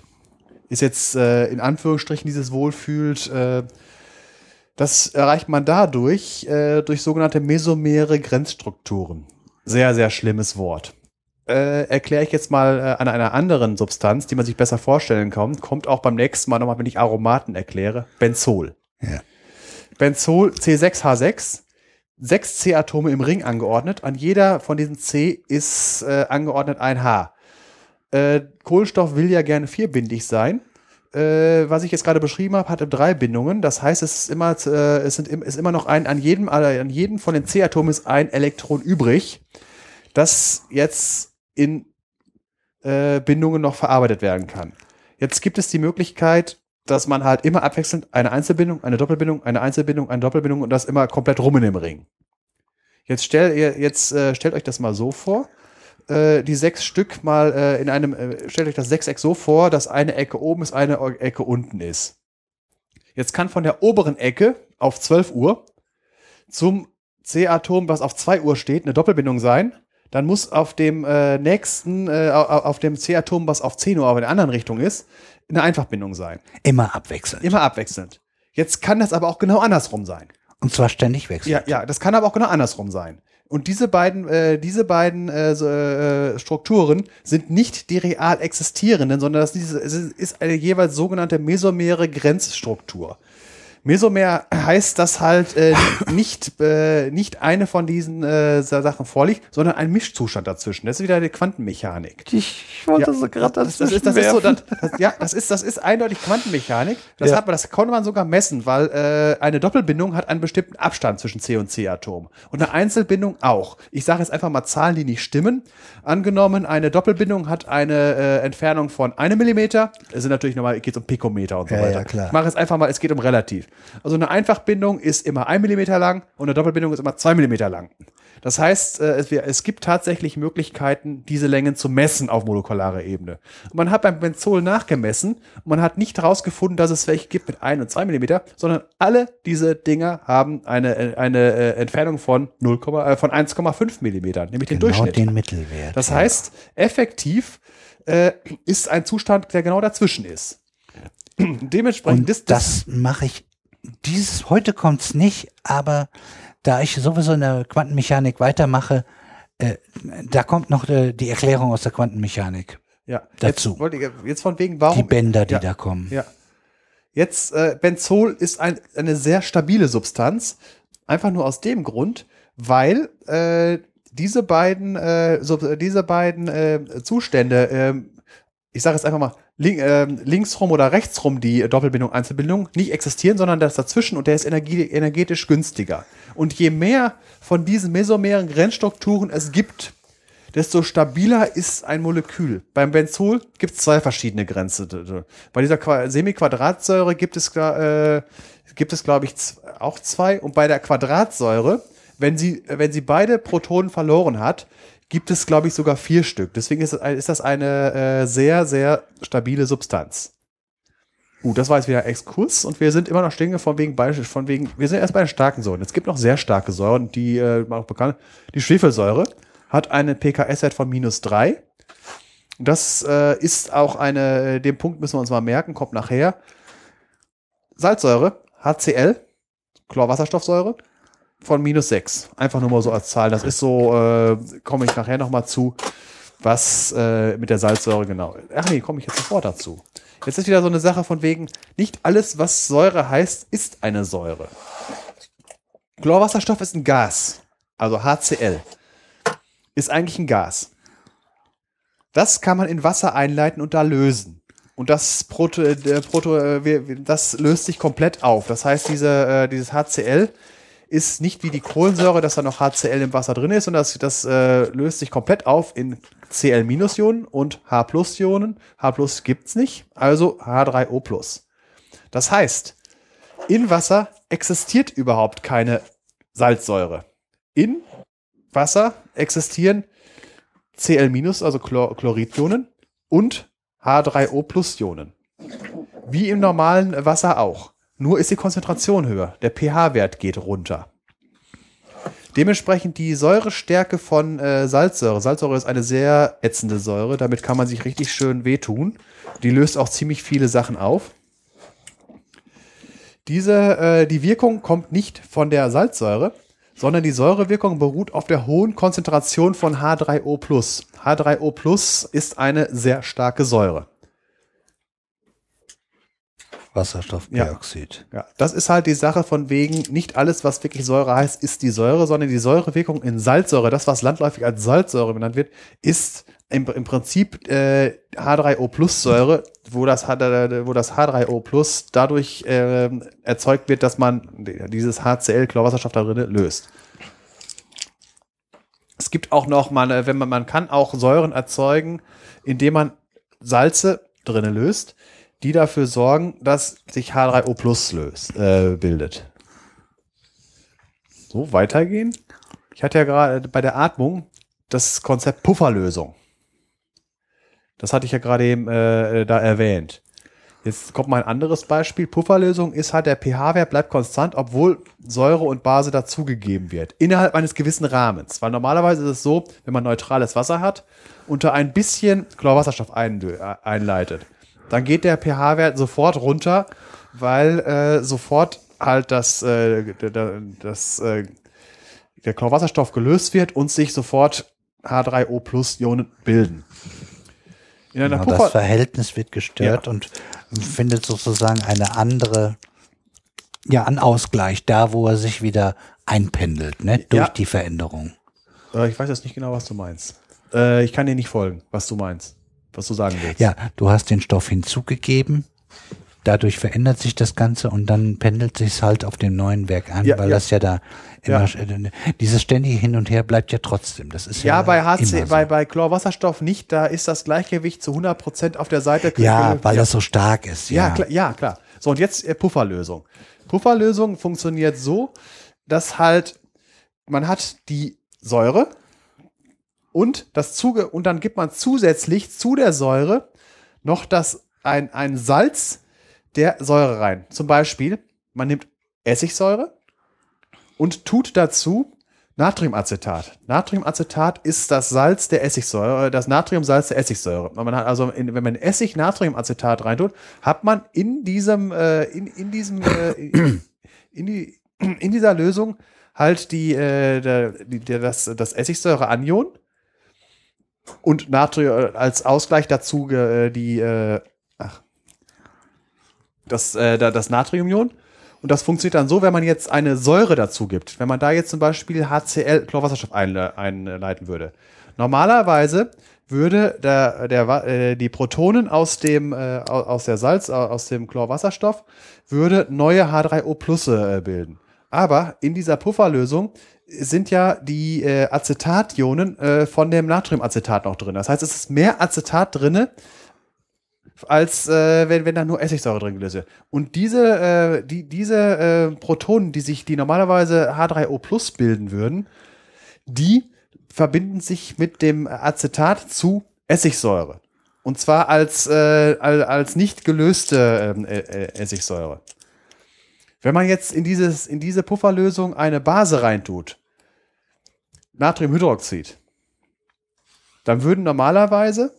Ist jetzt äh, in Anführungsstrichen dieses Wohlfühlt äh, das erreicht man dadurch, äh, durch sogenannte mesomere Grenzstrukturen. Sehr, sehr schlimmes Wort. Äh, Erkläre ich jetzt mal äh, an einer anderen Substanz, die man sich besser vorstellen kann. Kommt auch beim nächsten Mal nochmal, wenn ich Aromaten erkläre. Benzol. Ja. Benzol C6H6. Sechs C-Atome im Ring angeordnet. An jeder von diesen C ist äh, angeordnet ein H. Äh, Kohlenstoff will ja gerne vierbindig sein äh, was ich jetzt gerade beschrieben habe, hatte drei Bindungen. Das heißt, es ist immer, äh, es sind, ist immer noch ein, an jedem, an jedem von den C-Atomen ist ein Elektron übrig, das jetzt in äh, Bindungen noch verarbeitet werden kann. Jetzt gibt es die Möglichkeit, dass man halt immer abwechselnd eine Einzelbindung, eine Doppelbindung, eine Einzelbindung, eine Doppelbindung und das immer komplett rum in dem Ring. Jetzt, stell, jetzt äh, stellt euch das mal so vor. Äh, die sechs Stück mal äh, in einem, äh, stellt euch das Sechseck so vor, dass eine Ecke oben ist, eine Ecke unten ist. Jetzt kann von der oberen Ecke auf 12 Uhr zum C-Atom, was auf 2 Uhr steht, eine Doppelbindung sein. Dann muss auf dem äh, nächsten, äh, au- au- auf dem C-Atom, was auf 10 Uhr aber in der anderen Richtung ist, eine Einfachbindung sein. Immer abwechselnd. Immer abwechselnd. Jetzt kann das aber auch genau andersrum sein. Und zwar ständig wechseln. Ja, ja, das kann aber auch genau andersrum sein. Und diese beiden, äh, diese beiden äh, äh, Strukturen sind nicht die real existierenden, sondern das ist eine jeweils sogenannte mesomere Grenzstruktur. Mesomer heißt, dass halt äh, nicht, äh, nicht eine von diesen äh, Sachen vorliegt, sondern ein Mischzustand dazwischen. Das ist wieder die Quantenmechanik. Ich wollte Ja, so gerade das, das, ist, das ist so, das, das, ja, das ist, das ist eindeutig Quantenmechanik. Das, Ja. hat man, das konnte man sogar messen, weil äh, eine Doppelbindung hat einen bestimmten Abstand zwischen C und C-Atom. Und eine Einzelbindung auch. Ich sage jetzt einfach mal Zahlen, die nicht stimmen. Angenommen, eine Doppelbindung hat eine äh, Entfernung von einem Millimeter. Es sind natürlich nochmal, geht um Pikometer und so Ja, weiter. ja, klar. Ich mache jetzt einfach mal, es geht um relativ. Also eine Einfachbindung ist immer ein Millimeter lang und eine Doppelbindung ist immer zwei Millimeter lang. Das heißt, äh, es, gibt tatsächlich Möglichkeiten, diese Längen zu messen auf molekularer Ebene. Und man hat beim Benzol nachgemessen und man hat nicht herausgefunden, dass es welche gibt mit 1 und 2 Millimeter, sondern alle diese Dinger haben eine, äh, eine äh, Entfernung von, 0, äh, von 1,5 Millimetern, nämlich den Genau Durchschnitt. den Mittelwert. Das heißt, effektiv äh, ist ein Zustand, der genau dazwischen ist. Dementsprechend, Und das, mache ich. Dieses heute kommt's nicht, aber da ich sowieso in der Quantenmechanik weitermache, äh, da kommt noch äh, die Erklärung aus der Quantenmechanik. ja, dazu. Jetzt, ich, jetzt von wegen, warum? Die Bänder, die ja, da kommen. Ja. Jetzt, äh, Benzol ist ein, eine sehr stabile Substanz. Einfach nur aus dem Grund, weil äh, diese beiden, äh, so, diese beiden äh, Zustände, ähm, ich sage jetzt einfach mal, link, ähm, linksrum oder rechtsrum die Doppelbindung, Einzelbindung nicht existieren, sondern das dazwischen und der ist energie, energetisch günstiger. Und je mehr von diesen mesomeren Grenzstrukturen es gibt, desto stabiler ist ein Molekül. Beim Benzol gibt es zwei verschiedene Grenzen. Bei dieser Qua- Semiquadratsäure gibt es, äh, gibt es glaube ich, auch zwei. Und bei der Quadratsäure, wenn sie, wenn sie beide Protonen verloren hat, gibt es, glaube ich, sogar vier Stück. Deswegen ist, ist das eine äh, sehr, sehr stabile Substanz. Uh, das war jetzt wieder ein Exkurs und wir sind immer noch stehen von wegen, von wegen, wir sind erst bei den starken Säuren. Es gibt noch sehr starke Säuren, die äh, auch bekannt, die Schwefelsäure hat einen PKS-Wert von minus drei. Das äh, ist auch eine, den Punkt müssen wir uns mal merken, kommt nachher. Salzsäure, HCl, Chlorwasserstoffsäure, von minus sechs. Einfach nur mal so als Zahl. Das ist so, äh, komme ich nachher nochmal zu, was äh, mit der Salzsäure genau. Ach nee, komme ich jetzt sofort dazu. Jetzt ist wieder so eine Sache von wegen, nicht alles, was Säure heißt, ist eine Säure. Chlorwasserstoff ist ein Gas, also HCl. Ist eigentlich ein Gas. Das kann man in Wasser einleiten und da lösen. Und das, Proto, äh, Proto, äh, das löst sich komplett auf. Das heißt, diese, äh, dieses HCl ist nicht wie die Kohlensäure, dass da noch HCl im Wasser drin ist, sondern das, das äh, löst sich komplett auf in Cl-Ionen und H-Ionen. H gibt's nicht, also H3O+. Das heißt, in Wasser existiert überhaupt keine Salzsäure. In Wasser existieren Cl-, also Chlor Chloridionen und H3O-Ionen. Wie im normalen Wasser auch. Nur ist die Konzentration höher. Der pH-Wert geht runter. Dementsprechend die Säurestärke von äh, Salzsäure. Salzsäure ist eine sehr ätzende Säure. Damit kann man sich richtig schön wehtun. Die löst auch ziemlich viele Sachen auf. Diese, äh, die Wirkung kommt nicht von der Salzsäure, sondern die Säurewirkung beruht auf der hohen Konzentration von H3O+. H3O+ ist eine sehr starke Säure. Wasserstoffperoxid. Ja, das ist halt die Sache von wegen, nicht alles, was wirklich Säure heißt, ist die Säure, sondern die Säurewirkung in Salzsäure, das, was landläufig als Salzsäure benannt wird, ist im, im Prinzip äh, H3O-Plus-Säure, wo das, wo das H3O-Plus dadurch ähm, erzeugt wird, dass man dieses HCl, Chlorwasserstoff da drin löst. Es gibt auch noch, man, äh, wenn man, man kann auch Säuren erzeugen, indem man Salze drinne löst, die dafür sorgen, dass sich H3O Plus löst, äh, bildet. So, weitergehen. Ich hatte ja gerade bei der Atmung das Konzept Pufferlösung. Das hatte ich ja gerade eben äh, da erwähnt. Jetzt kommt mal ein anderes Beispiel. Pufferlösung ist halt, der pH-Wert bleibt konstant, obwohl Säure und Base dazugegeben wird. Innerhalb eines gewissen Rahmens. Weil normalerweise ist es so, wenn man neutrales Wasser hat, unter ein bisschen Chlorwasserstoff äh, einleitet, dann geht der pH-Wert sofort runter, weil äh, sofort halt das, äh, das, äh, der Chlorwasserstoff gelöst wird und sich sofort H3O Plus Ionen bilden. Puffer das Verhältnis wird gestört Ja. und findet sozusagen eine andere, ja, einen Ausgleich, da wo er sich wieder einpendelt, ne, durch Ja. die Veränderung. Äh, ich weiß jetzt nicht genau, was du meinst. Äh, ich kann dir nicht folgen, was du meinst, was du sagen willst. Ja, du hast den Stoff hinzugegeben, dadurch verändert sich das Ganze und dann pendelt sich halt auf dem neuen Werk an, Ja, weil ja. das ja da immer, äh, dieses ständige Hin und Her bleibt ja trotzdem. Das ist ja, Ja, bei HC, so. bei, bei Chlorwasserstoff nicht, da ist das Gleichgewicht zu 100% auf der Seite. ja, weil ja. das so stark ist. Ja, Ja, klar, ja, klar. So, und jetzt äh, Pufferlösung. Pufferlösung funktioniert so, dass halt man hat die Säure und das Zuge und dann gibt man zusätzlich zu der Säure noch das ein, ein Salz der Säure rein. Zum Beispiel, man nimmt Essigsäure und tut dazu Natriumacetat. Natriumacetat ist das Salz der Essigsäure, äh, das Natriumsalz der Essigsäure. Man hat also, in, wenn man Essig Natriumacetat reintut, hat man in diesem, äh, in, in diesem, äh, in, in, die, in dieser Lösung halt die, äh, die, der, das, das Essigsäure-Anion und Natrium als Ausgleich dazu äh, die, äh, ach, das, äh, da- das Natriumion. Und das funktioniert dann so, wenn man jetzt eine Säure dazu gibt. Wenn man da jetzt zum Beispiel HCl, Chlorwasserstoff einle einleiten würde. Normalerweise würde der, der, äh, die Protonen aus dem, äh, au- aus der Salz, au- aus dem Chlorwasserstoff, würde neue H3O Plus äh, bilden. Aber in dieser Pufferlösung sind ja die äh, Acetationen äh, von dem Natriumacetat noch drin. Das heißt, es ist mehr Acetat drinne, als äh, wenn, wenn da nur Essigsäure drin gelöst wird. Und diese, äh, die, diese äh, Protonen, die sich, die normalerweise H3O Plus bilden würden, die verbinden sich mit dem Acetat zu Essigsäure. Und zwar als, äh, als, nicht gelöste äh, äh, Essigsäure. Wenn man jetzt in, dieses, in diese Pufferlösung eine Base reintut, Natriumhydroxid, dann würden normalerweise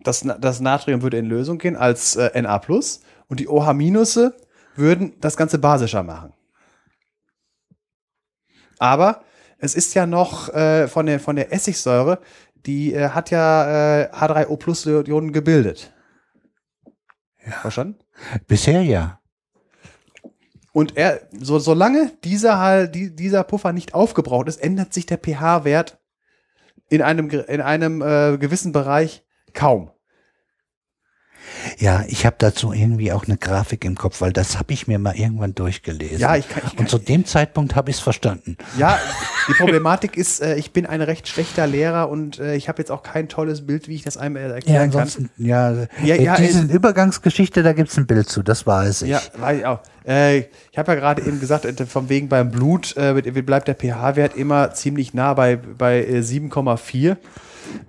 das, das Natrium würde in Lösung gehen als äh, Na und die OH- würden das Ganze basischer machen. Aber es ist ja noch äh, von, der, von der Essigsäure, die äh, hat ja äh, H3O-Plus-Ionen gebildet. Verstanden? Bisher ja. Und er, so, solange dieser, die, dieser Puffer nicht aufgebraucht ist, ändert sich der pH-Wert in einem, in einem äh, gewissen Bereich kaum. Ja, ich habe dazu irgendwie auch eine Grafik im Kopf, weil das habe ich mir mal irgendwann durchgelesen. Ja, ich kann- ich kann- Und zu dem Zeitpunkt habe ich es verstanden. Ja, die Problematik ist, äh, ich bin ein recht schlechter Lehrer und äh, ich habe jetzt auch kein tolles Bild, wie ich das einem äh, Ja, erklären kann. ansonsten, ja, Ja, äh, ja, diese es- Übergangsgeschichte, da gibt's ein Bild zu, das weiß ich. Ja, weiß ich auch. Äh, ich habe ja gerade eben gesagt, äh, von wegen beim Blut bleibt der pH-Wert immer ziemlich nah bei, bei äh, 7,4.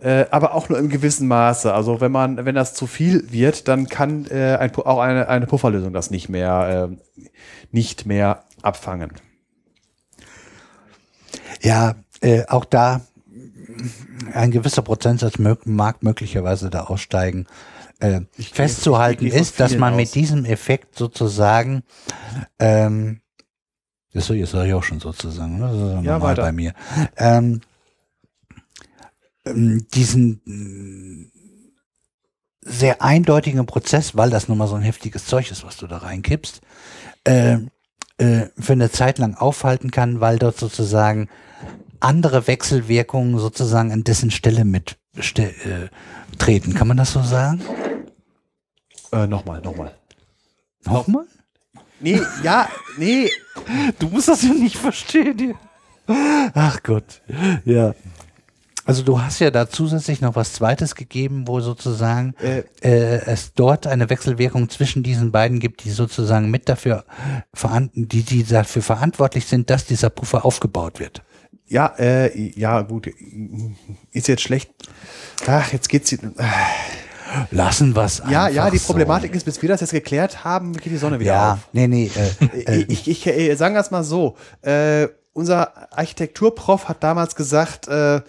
Äh, aber auch nur im gewissen Maße. Also wenn man, wenn das zu viel wird, dann kann äh, ein, auch eine, eine Pufferlösung das nicht mehr, äh, nicht mehr abfangen. Ja, äh, auch da ein gewisser Prozentsatz mög mag möglicherweise da aussteigen. Äh, festzuhalten ich gehe von ist, dass man aus. mit diesem Effekt sozusagen, ähm, das soll ich auch schon sozusagen, ne? das ist ja normal weiter. bei mir, ähm, diesen mh, sehr eindeutigen Prozess, weil das nun mal so ein heftiges Zeug ist, was du da reinkippst, äh, äh, für eine Zeit lang aufhalten kann, weil dort sozusagen andere Wechselwirkungen sozusagen an dessen Stelle mit ste äh, treten. Kann man das so sagen? Äh, nochmal, nochmal. Nochmal? Nee, ja, nee. Du musst das ja nicht verstehen. Ach Gott. Ja. Also du hast ja da zusätzlich noch was Zweites gegeben, wo sozusagen Äh, äh, es dort eine Wechselwirkung zwischen diesen beiden gibt, die sozusagen mit dafür, die, die dafür verantwortlich sind, dass dieser Puffer aufgebaut wird. Ja, äh, ja, gut. Ist jetzt schlecht. Ach, jetzt geht's. hier- Lassen was Ja, ja, die so. Problematik ist, bis wir das jetzt geklärt haben, geht die Sonne wieder Ja, auf. nee, nee. Äh, äh, ich, ich, ich äh, sagen es mal so. Äh, unser Architekturprof hat damals gesagt, äh,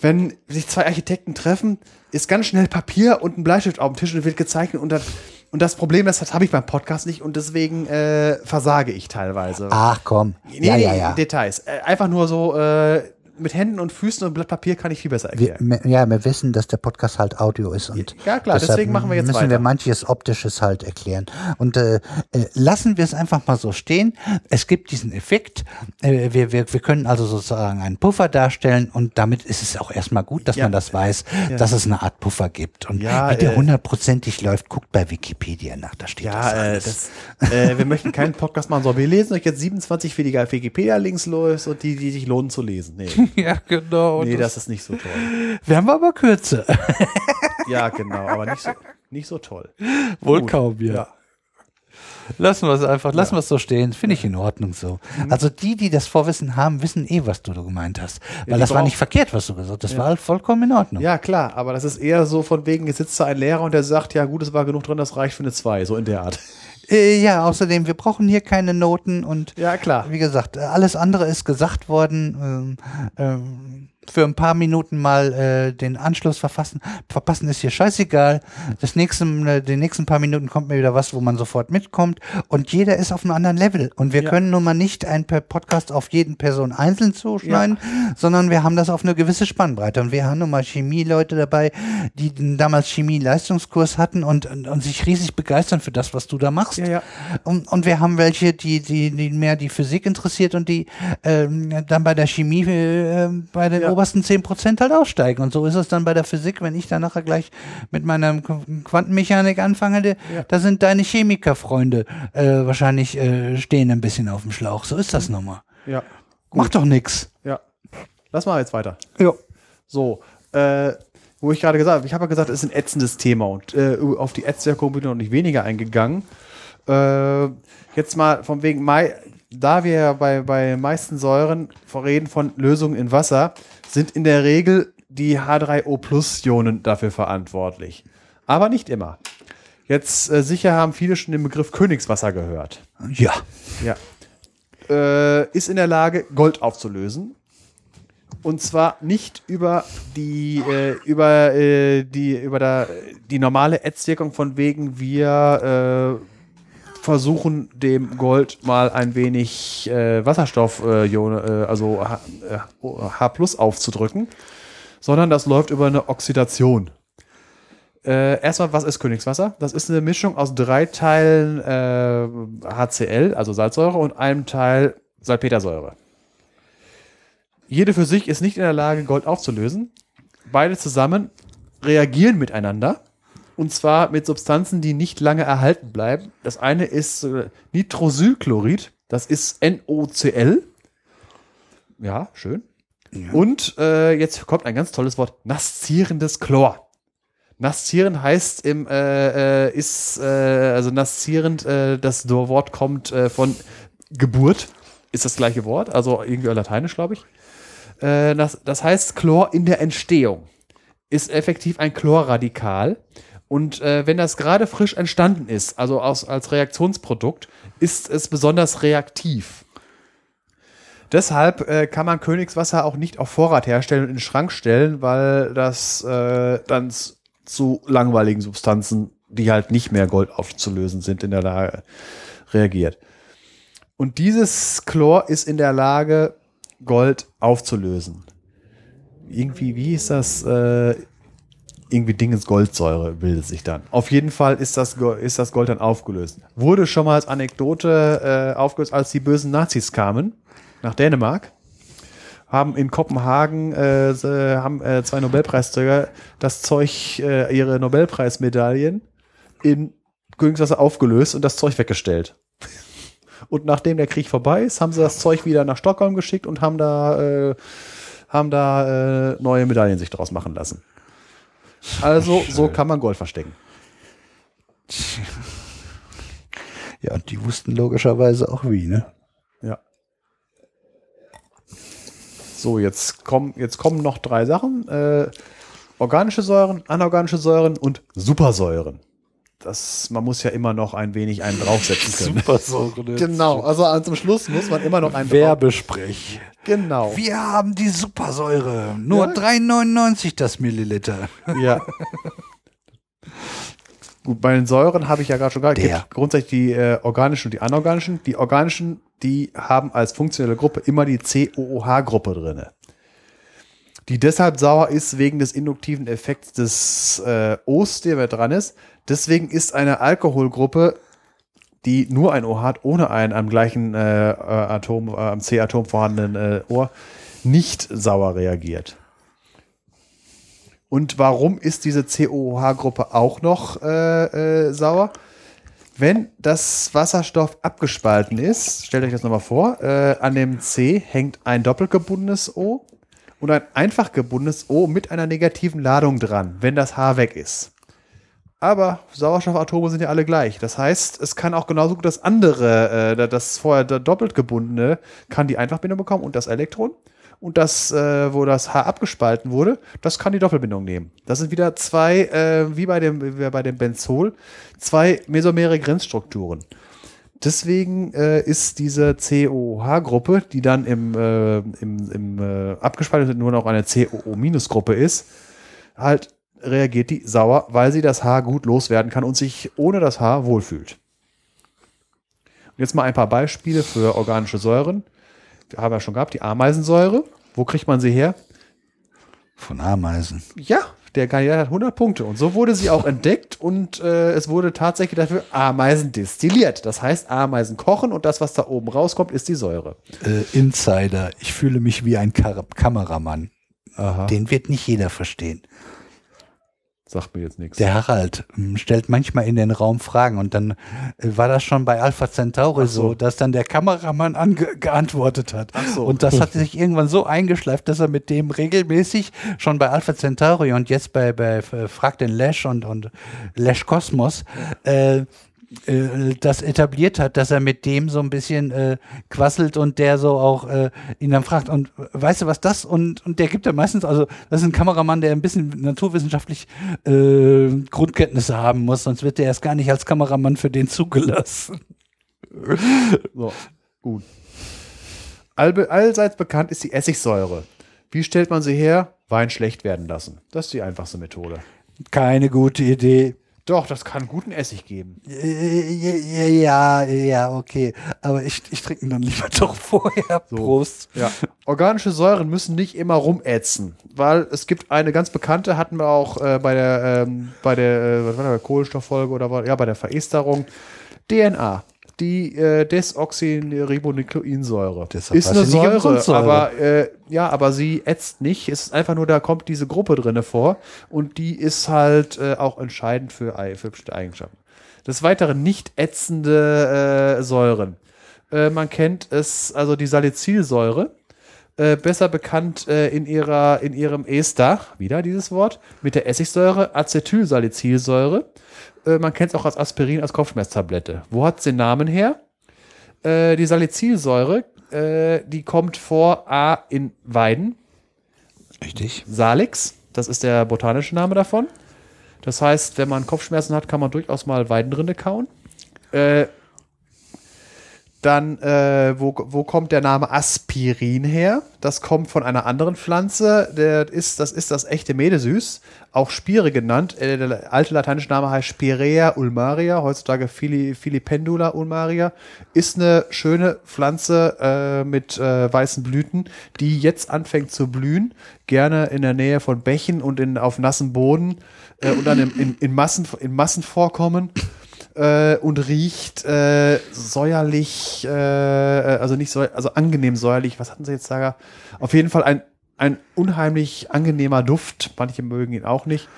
wenn sich zwei Architekten treffen, ist ganz schnell Papier und ein Bleistift auf dem Tisch und wird gezeichnet und das, und das Problem ist, das habe ich beim Podcast nicht und deswegen äh, versage ich teilweise. ach komm. Nee, ja, ja, ja. Details. Äh, einfach nur so äh, mit Händen und Füßen und Blatt Papier kann ich viel besser Wir, erklären. me- ja, wir wissen, dass der Podcast halt Audio ist und Ja, klar, deswegen machen wir jetzt müssen weiter. wir manches Optisches halt erklären. Und äh, äh, lassen wir es einfach mal so stehen. Es gibt diesen Effekt. Äh, wir, wir, wir können also sozusagen einen Puffer darstellen und damit ist es auch erstmal gut, dass Ja. man das weiß, dass es eine Art Puffer gibt. Und Ja, wie der äh, hundertprozentig läuft, guckt bei Wikipedia nach. Da steht das Ja, äh, alles. das, äh, wir möchten keinen Podcast machen, sondern wir lesen euch jetzt 27 willige Wikipedia-Links los und die, die sich lohnen zu lesen. Nee, ja, genau. nee das ist nicht so toll. Werden wir aber kürzer. Ja, genau, aber nicht so, nicht so toll. Wohl Gut. kaum, ja. Lassen wir es einfach, lassen wir es so stehen. Finde ich in Ordnung so. Mhm. Also die, die das Vorwissen haben, wissen eh, was du da gemeint hast. Weil die das war nicht verkehrt, was du gesagt hast. Das war halt vollkommen in Ordnung. Ja, klar, aber das ist eher so von wegen, jetzt sitzt da ein Lehrer und der sagt, ja gut, es war genug drin, das reicht für eine 2, so in der Art. Äh, ja, außerdem, wir brauchen hier keine Noten und Ja, klar. wie gesagt, äh, alles andere ist gesagt worden. Ähm, ähm, für ein paar Minuten mal äh, den Anschluss verfassen. Verpassen ist hier scheißegal. Das nächste, äh, die nächsten paar Minuten kommt mir wieder was, wo man sofort mitkommt. Und jeder ist auf einem anderen Level. Und wir Ja. können nun mal nicht ein Podcast auf jeden Person einzeln zuschneiden, sondern wir haben das auf eine gewisse Spannbreite. Und wir haben nun mal Chemieleute dabei, die den damals Chemie-Leistungskurs hatten und, und, und sich riesig begeistern für das, was du da machst. Ja, ja. Und, und wir haben welche, die, die, die mehr die Physik interessiert und die ähm, dann bei der Chemie äh, bei den Ja. Obersten 10% halt aussteigen. Und so ist es dann bei der Physik, wenn ich dann nachher gleich mit meiner Qu- Quantenmechanik anfange, Ja. da sind deine Chemikerfreunde äh, wahrscheinlich äh, stehen ein bisschen auf dem Schlauch. So ist das nun mal. Ja, Macht doch nix. ja. Lass mal jetzt weiter. Ja. So, äh, wo ich gerade gesagt habe, ich habe ja gesagt, es ist ein ätzendes Thema und äh, auf die Ätzwirkung bin ich noch nicht weniger eingegangen. Äh, jetzt mal von wegen, Mai, da wir ja bei, bei meisten Säuren reden von Lösungen in Wasser, sind in der Regel die H3O-Plus-Ionen dafür verantwortlich. Aber nicht immer. Jetzt äh, sicher haben viele schon den Begriff Königswasser gehört. Ja. Ja. Äh, ist in der Lage, Gold aufzulösen. Und zwar nicht über die, äh, über, äh, die, über der, die normale Ätzwirkung von wegen wir äh, versuchen dem Gold mal ein wenig äh, Wasserstoff, äh, äh, also H, äh, H aufzudrücken, sondern das läuft über eine Oxidation. Äh, erstmal, was ist Königswasser? Das ist eine Mischung aus drei Teilen äh, HCl, also Salzsäure, und einem Teil Salpetersäure. Jede für sich ist nicht in der Lage, Gold aufzulösen. Beide zusammen reagieren miteinander. Und zwar mit Substanzen, die nicht lange erhalten bleiben. Das eine ist äh, Nitrosylchlorid. Das ist NOCl. Ja, schön. Und äh, jetzt kommt ein ganz tolles Wort: Naszierendes Chlor. Naszieren heißt im äh, äh, ist äh, also naszierend, äh, das Wort kommt von Geburt, ist das gleiche Wort, also irgendwie lateinisch, glaube ich. Das, das heißt Chlor in der Entstehung ist effektiv ein Chlorradikal. Und äh, wenn das gerade frisch entstanden ist, also aus, als Reaktionsprodukt, ist es besonders reaktiv. Deshalb äh, kann man Königswasser auch nicht auf Vorrat herstellen und in den Schrank stellen, weil das äh, dann zu langweiligen Substanzen, die halt nicht mehr Gold aufzulösen sind, in der Lage reagiert. Und dieses Chlor ist in der Lage, Gold aufzulösen. Irgendwie, wie ist das? Äh, irgendwie Dingens Goldsäure bildet sich dann. Auf jeden Fall ist das, ist das Gold dann aufgelöst. Wurde schon mal als Anekdote äh, aufgelöst, als die bösen Nazis kamen nach Dänemark, haben in Kopenhagen äh, haben äh, zwei Nobelpreisträger das Zeug, äh, ihre Nobelpreismedaillen in Königswasser aufgelöst und das Zeug weggestellt. Und nachdem der Krieg vorbei ist, haben sie das Zeug wieder nach Stockholm geschickt und haben da äh, haben da äh, neue Medaillen sich draus machen lassen. Also, so kann man Gold verstecken. Ja, und die wussten logischerweise auch wie, ne? Ja. So, jetzt kommen, jetzt kommen noch drei Sachen. Äh, organische Säuren, anorganische Säuren und Supersäuren. Das, man muss ja immer noch ein wenig einen draufsetzen können. Supersäure. Genau, also zum Schluss muss man immer noch einen. Werbesprech. Genau. Wir haben die Supersäure. Nur Ja. 3,99 das Milliliter. Ja. Gut, bei den Säuren habe ich ja gerade schon gesagt, gibt grundsätzlich die äh, organischen und die anorganischen. Die organischen, die haben als funktionelle Gruppe immer die COOH-Gruppe drinne. Die deshalb sauer ist wegen des induktiven Effekts des äh, O's, der mit dran ist. Deswegen ist eine Alkoholgruppe, die nur ein O hat, ohne ein am gleichen äh, äh, Atom, äh, am C-Atom vorhandenen äh, Ohr, nicht sauer reagiert. Und warum ist diese COOH-Gruppe auch noch äh, äh, sauer? Wenn das Wasserstoff abgespalten ist, stellt euch das nochmal vor, äh, an dem C hängt ein doppelt gebundenes O und ein einfach gebundenes O mit einer negativen Ladung dran, wenn das H weg ist. Aber Sauerstoffatome sind ja alle gleich. Das heißt, es kann auch genauso gut das andere, äh, das vorher doppelt gebundene, kann die Einfachbindung bekommen und das Elektron. Und das, äh, wo das H abgespalten wurde, das kann die Doppelbindung nehmen. Das sind wieder zwei, äh, wie bei dem, wie bei dem Benzol, zwei mesomere Grenzstrukturen. Deswegen äh, ist diese COOH-Gruppe, die dann im, äh, im, im äh, abgespalten nur noch eine COO-Gruppe ist, halt reagiert die sauer, weil sie das Haar gut loswerden kann und sich ohne das Haar wohlfühlt. Und jetzt mal ein paar Beispiele für organische Säuren. Wir haben ja schon gehabt, die Ameisensäure. Wo kriegt man sie her? Von Ameisen. Ja, der Kandidat hat 100 Punkte. Und so wurde sie auch entdeckt und äh, es wurde tatsächlich dafür Ameisen destilliert. Das heißt, Ameisen kochen und das, was da oben rauskommt, ist die Säure. Äh, Insider. Ich fühle mich wie ein Kar Kameramann. Aha. Den wird nicht jeder verstehen. Sagt mir jetzt nichts. Der Harald ähm, stellt manchmal in den Raum Fragen und dann äh, war das schon bei Alpha Centauri so. so, dass dann der Kameramann ange geantwortet hat. Ach so. Und das hat sich irgendwann so eingeschleift, dass er mit dem regelmäßig schon bei Alpha Centauri und jetzt bei, bei äh, Frag den Lash und, und Lash Kosmos äh, äh, das etabliert hat, dass er mit dem so ein bisschen äh, quasselt und der so auch äh, ihn dann fragt, und weißt du was das? Und, und der gibt dann meistens, also das ist ein Kameramann, der ein bisschen naturwissenschaftlich äh, Grundkenntnisse haben muss, sonst wird der erst gar nicht als Kameramann für den zugelassen. So, gut. Allbe allseits bekannt ist die Essigsäure. Wie stellt man sie her? Wein schlecht werden lassen. Das ist die einfachste Methode. Keine gute Idee. Doch, das kann guten Essig geben. Äh, Ja, ja, okay. Aber ich, ich trinke ihn dann lieber doch vorher. Prost. Ja. Organische Säuren müssen nicht immer rumätzen, weil es gibt eine ganz bekannte, hatten wir auch äh, bei der, ähm, bei der, äh, was war das, Kohlenstofffolge oder war, ja, bei der Veresterung. DNA. Die äh, Desoxyribonukleinsäure. Deshalb Ist eine Säure, aber äh, ja, aber sie ätzt nicht. Es ist einfach nur, da kommt diese Gruppe drinne vor und die ist halt äh, auch entscheidend für, für bestimmte Eigenschaften. Des Weiteren nicht ätzende äh, Säuren. Äh, man kennt es, also die Salicylsäure, äh, besser bekannt äh, in, ihrer, in ihrem Ester, wieder dieses Wort, mit der Essigsäure, Acetylsalicylsäure. Äh, man kennt es auch als Aspirin, als Kopfschmerztablette. Wo hat es den Namen her? Äh, die Salicylsäure, äh, die kommt vor A in Weiden, Richtig. Salix, das ist der botanische Name davon. Das heißt, wenn man Kopfschmerzen hat, kann man durchaus mal Weidenrinde kauen. Dann, äh, wo, wo kommt der Name Aspirin her? Das kommt von einer anderen Pflanze. Der ist, das ist das echte Medesüß, auch Spire genannt. Äh, der alte lateinische Name heißt Spirea ulmaria, heutzutage Fili, Filipendula ulmaria. Ist eine schöne Pflanze äh, mit äh, weißen Blüten, die jetzt anfängt zu blühen. Gerne in der Nähe von Bächen und in, auf nassem Boden äh, und dann in, in, in, Massen, in Massen vorkommen äh, und riecht äh, säuerlich, äh, also nicht säuerlich, also angenehm säuerlich. Was hatten sie jetzt da? Auf jeden Fall ein, ein unheimlich angenehmer Duft. Manche mögen ihn auch nicht.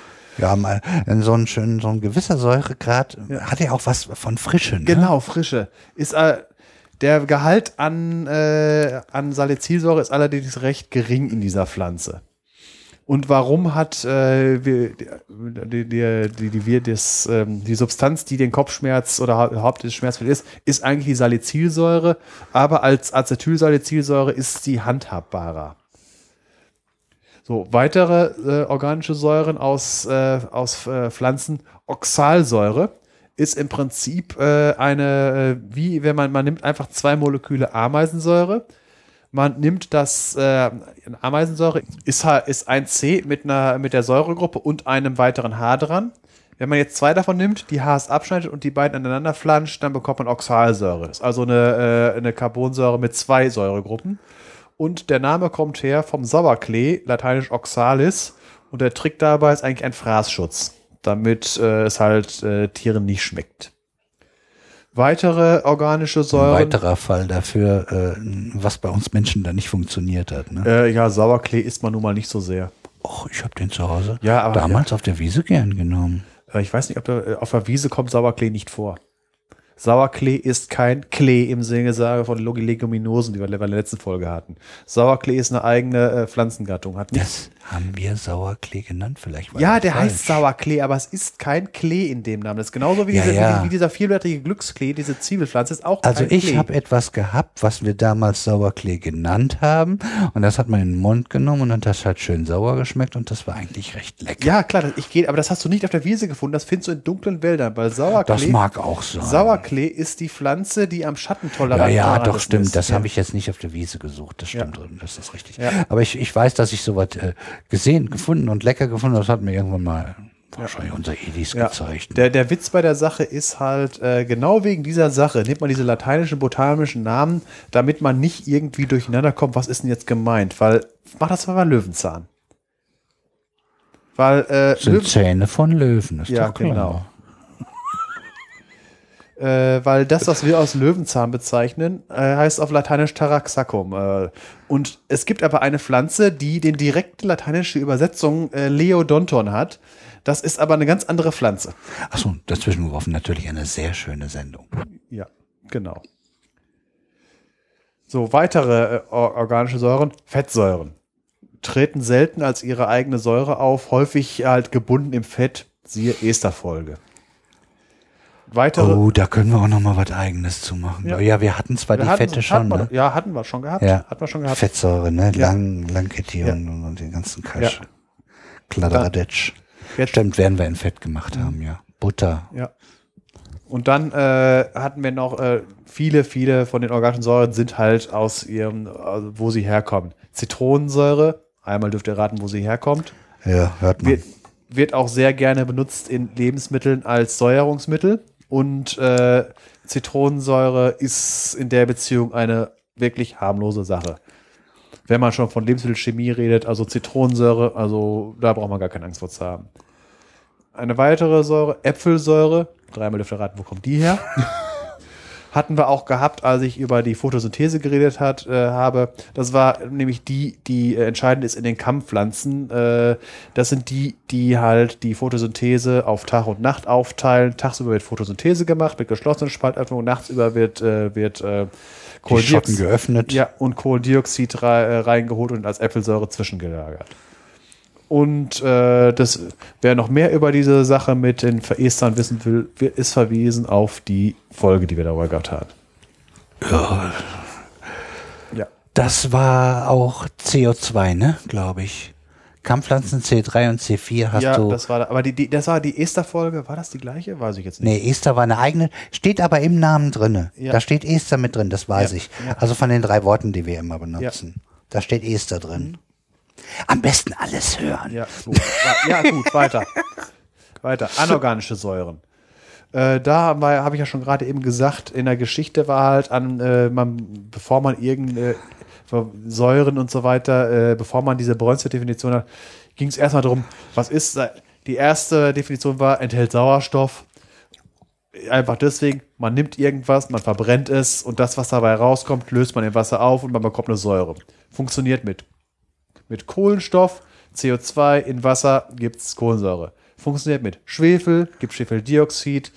Haben mal so einen schönen, so ein gewisser Säuregrad. Hat ja auch was von Frische. Ne? Genau, Frische. Ist, äh, Der Gehalt an, äh, an Salicylsäure ist allerdings recht gering in dieser Pflanze. Und warum hat äh, wir- die, die, die, die, wir das, ähm, die Substanz, die den Kopfschmerz oder hau- Haupt des Schmerzmittel ist, ist eigentlich die Salicylsäure, aber als Acetylsalicylsäure ist sie handhabbarer. So, weitere äh, organische Säuren aus, äh, aus äh, Pflanzen, Oxalsäure ist im Prinzip äh, eine, äh, wie wenn man, man nimmt einfach zwei Moleküle Ameisensäure, man nimmt das, äh, Ameisensäure ist, ist ein C mit, einer, mit der Säuregruppe und einem weiteren H dran. Wenn man jetzt zwei davon nimmt, die Hs abschneidet und die beiden aneinander flanscht, dann bekommt man Oxalsäure. Ist also eine, äh, eine Carbonsäure mit zwei Säuregruppen. Und der Name kommt her vom Sauerklee, lateinisch Oxalis. Und der Trick dabei ist eigentlich ein Fraßschutz, damit äh, es halt äh, Tieren nicht schmeckt. Weitere organische Ein Säuren. weiterer Fall dafür, äh, was bei uns Menschen da nicht funktioniert hat. Ne? Äh, ja, Sauerklee isst man nun mal nicht so sehr. Och, ich habe den zu Hause Ja, aber- damals auf der Wiese gern genommen. Äh, ich weiß nicht, ob da, äh, auf der Wiese kommt Sauerklee nicht vor. Sauerklee ist kein Klee im Sinne sage von Leguminosen, die wir in der letzten Folge hatten. Sauerklee ist eine eigene äh, Pflanzengattung. Hat nicht, Das haben wir Sauerklee genannt, vielleicht. war ja, der falsch. heißt Sauerklee, aber es ist kein Klee in dem Namen. Das ist genauso wie, Ja, diese, ja. Wie, wie dieser vierblättrige Glücksklee, diese Zwiebelpflanze, ist auch Also ich habe etwas gehabt, was wir damals Sauerklee genannt haben. Und das hat man in den Mund genommen und das hat schön sauer geschmeckt und das war eigentlich recht lecker. Ja, klar, ich gehe, aber das hast du nicht auf der Wiese gefunden, das findest du in dunklen Wäldern, weil Sauerklee, das mag auch sein. Sauerklee ist die Pflanze, die am Schattentolerant ja, ja, tolerant doch, ist. stimmt. Das Ja. habe ich jetzt nicht auf der Wiese gesucht. Das stimmt, Ja. das ist richtig. Ja. Aber ich, ich weiß, dass ich sowas äh, gesehen, gefunden und lecker gefunden. Das hat mir irgendwann mal wahrscheinlich unser Edis Ja. gezeigt. Der, der Witz bei der Sache ist halt, äh, genau wegen dieser Sache nimmt man diese lateinischen botanischen Namen, damit man nicht irgendwie durcheinander kommt, was ist denn jetzt gemeint? Weil, mach das mal bei Löwenzahn. Weil, äh, sind Löwen, Zähne von Löwen, ist Ja, klar. genau. Äh, weil das, was wir aus Löwenzahn bezeichnen, äh, heißt auf Lateinisch Taraxacum. Äh, und es gibt aber eine Pflanze, die den direkte lateinische Übersetzung äh, Leodonton hat. Das ist aber eine ganz andere Pflanze. Achso, dazwischen geworfen natürlich eine sehr schöne Sendung. Ja, genau. So, weitere äh, or- organische Säuren, Fettsäuren, treten selten als ihre eigene Säure auf, häufig halt gebunden im Fett, siehe Esterfolge. Weitere. Oh, da können wir auch noch mal was Eigenes zu machen. Ja. Ja, wir hatten zwar Wir die hatten- Fette schon, hatten wir, ne? Ja, hatten wir schon gehabt. Ja. Hatten wir schon gehabt. Fettsäure, ne? Ja. Lang, Langkettion und, und den ganzen Kasch. Ja. Kladderadatsch. Stimmt, werden wir in Fett gemacht haben, ja. Butter. Ja. Und dann äh, hatten wir noch äh, viele, viele von den organischen Säuren sind halt aus ihrem, also wo sie herkommen. Zitronensäure, einmal dürft ihr raten, wo sie herkommt. Ja, hört man. wird, wird auch sehr gerne benutzt in Lebensmitteln als Säuerungsmittel. Und äh, Zitronensäure ist in der Beziehung eine wirklich harmlose Sache. Wenn man schon von Lebensmittelchemie redet, also Zitronensäure, also da braucht man gar keine Angst vor zu haben. Eine weitere Säure, Äpfelsäure, dreimal dürft ihr raten, wo kommt die her? Hatten wir auch gehabt, als ich über die Photosynthese geredet hat, äh, habe. Das war nämlich die, die äh, entscheidend ist in den Kammpflanzen. Äh, das sind die, die halt die Photosynthese auf Tag und Nacht aufteilen. Tagsüber wird Photosynthese gemacht mit geschlossenen Spaltöffnungen, nachtsüber wird, äh, wird äh, Schotten geöffnet. ja, und Kohlendioxid äh, reingeholt und als Äpfelsäure zwischengelagert. Und äh, das, wer noch mehr über diese Sache mit den Verestern wissen will, ist verwiesen auf die Folge, die wir darüber gehabt haben. Ja, Ja. das war auch CO2, ne? Glaube ich. Kammpflanzen C3 und C4 hast ja, du. das war, da- aber die, die, das war die Ester-Folge. War das die gleiche? Weiß ich jetzt nicht. Nee, Esther war eine eigene, steht aber im Namen drinne. Ja. Da steht Esther mit drin, das weiß Ja, ich. ja. Also von den drei Worten, die wir immer benutzen. Da steht Esther drin. Am besten alles hören. Ja, gut. Ja, gut, weiter. Weiter. Anorganische Säuren. Äh, da habe ich ja schon gerade eben gesagt, in der Geschichte war halt an, äh, man, bevor man irgendeine Säuren und so weiter, äh, bevor man diese Bronze Definition hat, ging es erstmal darum, was ist, äh, die erste Definition war, enthält Sauerstoff. Einfach deswegen, man nimmt irgendwas, man verbrennt es und das, was dabei rauskommt, löst man im Wasser auf und man bekommt eine Säure. Funktioniert mit mit Kohlenstoff, CO2 in Wasser gibt es Kohlensäure. Funktioniert mit Schwefel, gibt Schwefeldioxid,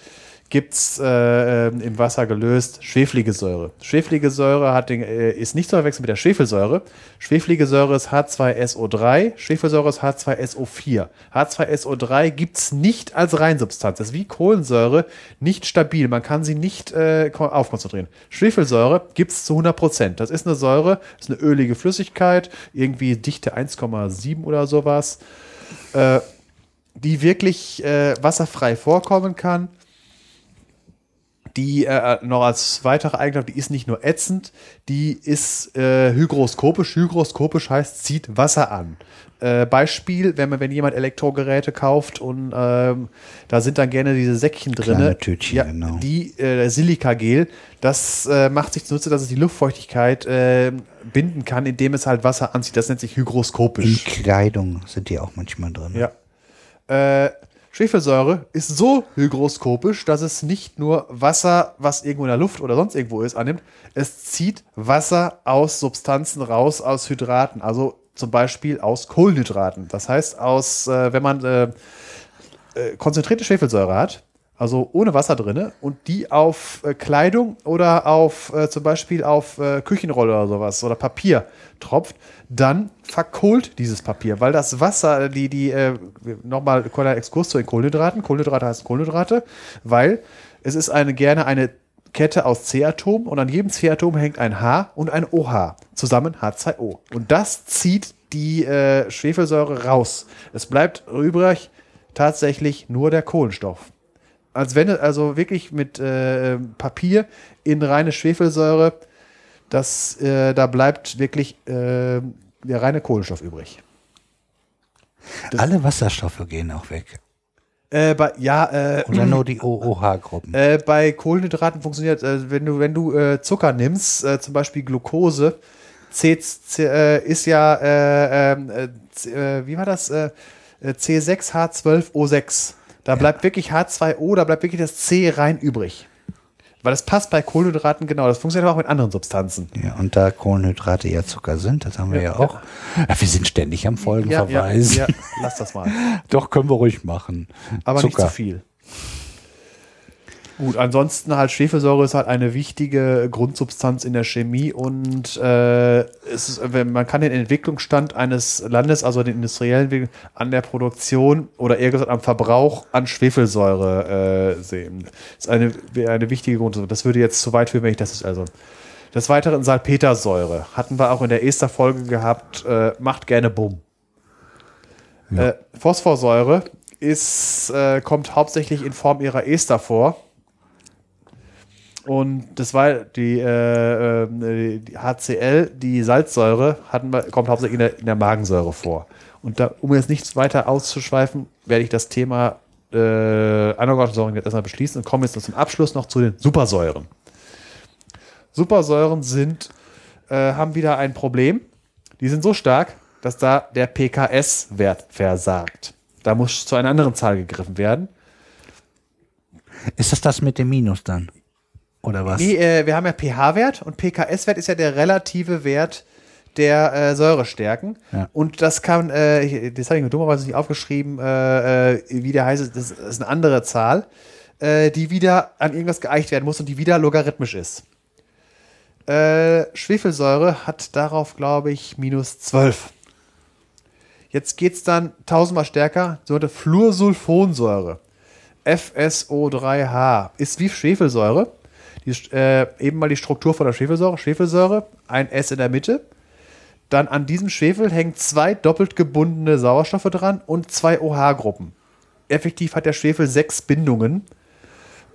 gibt es äh, ähm, im Wasser gelöst schweflige Säure. Schweflige Säure hat den, äh, ist nicht zu verwechseln mit der Schwefelsäure. Schweflige Säure ist H2SO3, Schwefelsäure ist H2SO4. H2SO3 gibt es nicht als Reinsubstanz. Das ist wie Kohlensäure nicht stabil. Man kann sie nicht äh, ko- aufkonzentrieren. Schwefelsäure gibt es zu 100 Prozent. Das ist eine Säure, ist eine ölige Flüssigkeit, irgendwie Dichte 1,7 oder sowas, äh, die wirklich äh, wasserfrei vorkommen kann die äh, noch als weitere Eigenschaft, die ist nicht nur ätzend, die ist äh, hygroskopisch. Hygroskopisch heißt, zieht Wasser an. Äh, Beispiel, wenn, man, wenn jemand Elektrogeräte kauft und ähm, da sind dann gerne diese Säckchen drin. Kleine Tütchen, ja, genau. Die äh, Silikagel, das äh, macht sich zunutze, dass es die Luftfeuchtigkeit äh, binden kann, indem es halt Wasser anzieht. Das nennt sich In hygroskopisch. Kleidung sind die auch manchmal drin. Ja. Äh, Schwefelsäure ist so hygroskopisch, dass es nicht nur Wasser, was irgendwo in der Luft oder sonst irgendwo ist, annimmt. Es zieht Wasser aus Substanzen raus, aus Hydraten. Also zum Beispiel aus Kohlenhydraten. Das heißt, aus, äh, wenn man äh, äh, konzentrierte Schwefelsäure hat, also ohne Wasser drinne und die auf äh, Kleidung oder auf äh, zum Beispiel auf äh, Küchenrolle oder sowas oder Papier tropft, dann verkohlt dieses Papier, weil das Wasser, die, die, äh, nochmal kleiner Exkurs zu den Kohlenhydraten. Kohlenhydrate heißen Kohlenhydrate, weil es ist eine gerne eine Kette aus C-Atomen und an jedem C-Atom hängt ein H und ein OH, zusammen H2O. Und das zieht die äh, Schwefelsäure raus. Es bleibt übrig tatsächlich nur der Kohlenstoff als wenn also wirklich mit äh, Papier in reine Schwefelsäure, das, äh, da bleibt wirklich äh, der reine Kohlenstoff übrig. Alle Wasserstoffe gehen auch weg. Äh, bei, ja, äh, Oder nur die OOH-Gruppen. äh, bei Kohlenhydraten funktioniert, äh, wenn du, wenn du äh, Zucker nimmst, äh, zum Beispiel Glucose, C, C, äh, ist ja, äh, ähm, äh, C, wie war das? Äh, äh, C6H12O6. Da bleibt wirklich H2O, da bleibt wirklich das C rein übrig. Weil das passt bei Kohlenhydraten genau. Das funktioniert aber auch mit anderen Substanzen. Ja, und da Kohlenhydrate ja Zucker sind, das haben wir ja, auch. Ja, wir sind ständig am Folgen Ja, ja, verweisen. ja, lass das mal. Doch, können wir ruhig machen. Aber nicht Zucker. zu viel. Gut, ansonsten halt Schwefelsäure ist halt eine wichtige Grundsubstanz in der Chemie und äh, ist, man kann den Entwicklungsstand eines Landes, also den industriellen Entwicklung, an der Produktion oder eher gesagt am Verbrauch an Schwefelsäure äh, sehen. Das ist eine, eine wichtige Grundsubstanz. Das würde jetzt zu weit führen, wenn ich das also. Des Weiteren Salpetersäure hatten wir auch in der Ester-Folge gehabt. Äh, macht gerne Bumm. Äh, Phosphorsäure ist, äh, kommt hauptsächlich in Form ihrer Ester vor. Und das war die, äh, äh, die HCl, die Salzsäure, wir, kommt hauptsächlich in der, in der Magensäure vor. Und da, um jetzt nichts weiter auszuschweifen, werde ich das Thema äh, anorganische Säuren jetzt erstmal beschließen und komme jetzt zum Abschluss noch zu den Supersäuren. Supersäuren sind, äh, haben wieder ein Problem. Die sind so stark, dass da der PKS-Wert versagt. Da muss zu einer anderen Zahl gegriffen werden. Ist das das mit dem Minus dann? Oder was? Nee, äh, wir haben ja pH-Wert und PKS-Wert ist ja der relative Wert der äh, Säurestärken. Ja. Und das kann, äh, das habe ich mir dummerweise nicht aufgeschrieben, äh, äh, wie der heißt, das ist eine andere Zahl, äh, die wieder an irgendwas geeicht werden muss und die wieder logarithmisch ist. Äh, Schwefelsäure hat darauf, glaube ich, minus 12. Jetzt geht es dann tausendmal stärker, sogenannte Fluorsulfonsäure. FSO3H ist wie Schwefelsäure. Die, äh, eben mal die Struktur von der Schwefelsäure. Schwefelsäure, ein S in der Mitte. Dann an diesem Schwefel hängen zwei doppelt gebundene Sauerstoffe dran und zwei OH-Gruppen. Effektiv hat der Schwefel sechs Bindungen.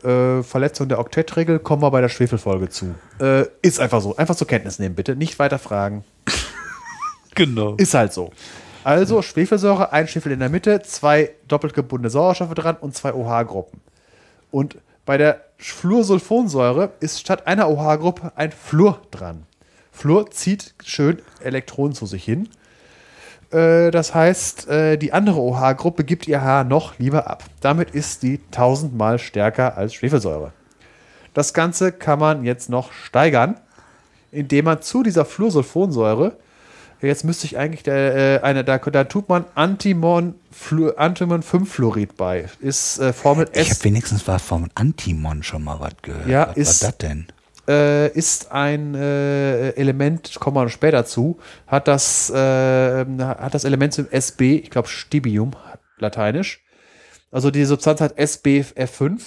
Äh, Verletzung der Oktettregel kommen wir bei der Schwefelfolge zu. Äh, ist einfach so. Einfach zur Kenntnis nehmen, bitte. Nicht weiter fragen. Genau. Ist halt so. Also Schwefelsäure, ein Schwefel in der Mitte, zwei doppelt gebundene Sauerstoffe dran und zwei OH-Gruppen. Und bei der Fluorsulfonsäure ist statt einer OH-Gruppe ein Fluor dran. Fluor zieht schön Elektronen zu sich hin. Äh, das heißt, äh, die andere OH-Gruppe gibt ihr H noch lieber ab. Damit ist die tausendmal stärker als Schwefelsäure. Das Ganze kann man jetzt noch steigern, indem man zu dieser Fluorsulfonsäure Jetzt müsste ich eigentlich der, äh, eine, da, da tut man Antimon, Flu, Antimon 5 Fluorid bei. Ist äh, Formel Ich habe S, wenigstens was vom Antimon schon mal was gehört. Ja, was ist- war das denn? äh, ist ein äh, Element, kommen wir später zu, hat das, äh, hat das Element zum SB, ich glaube Stibium, lateinisch. Also die Substanz hat SBF5.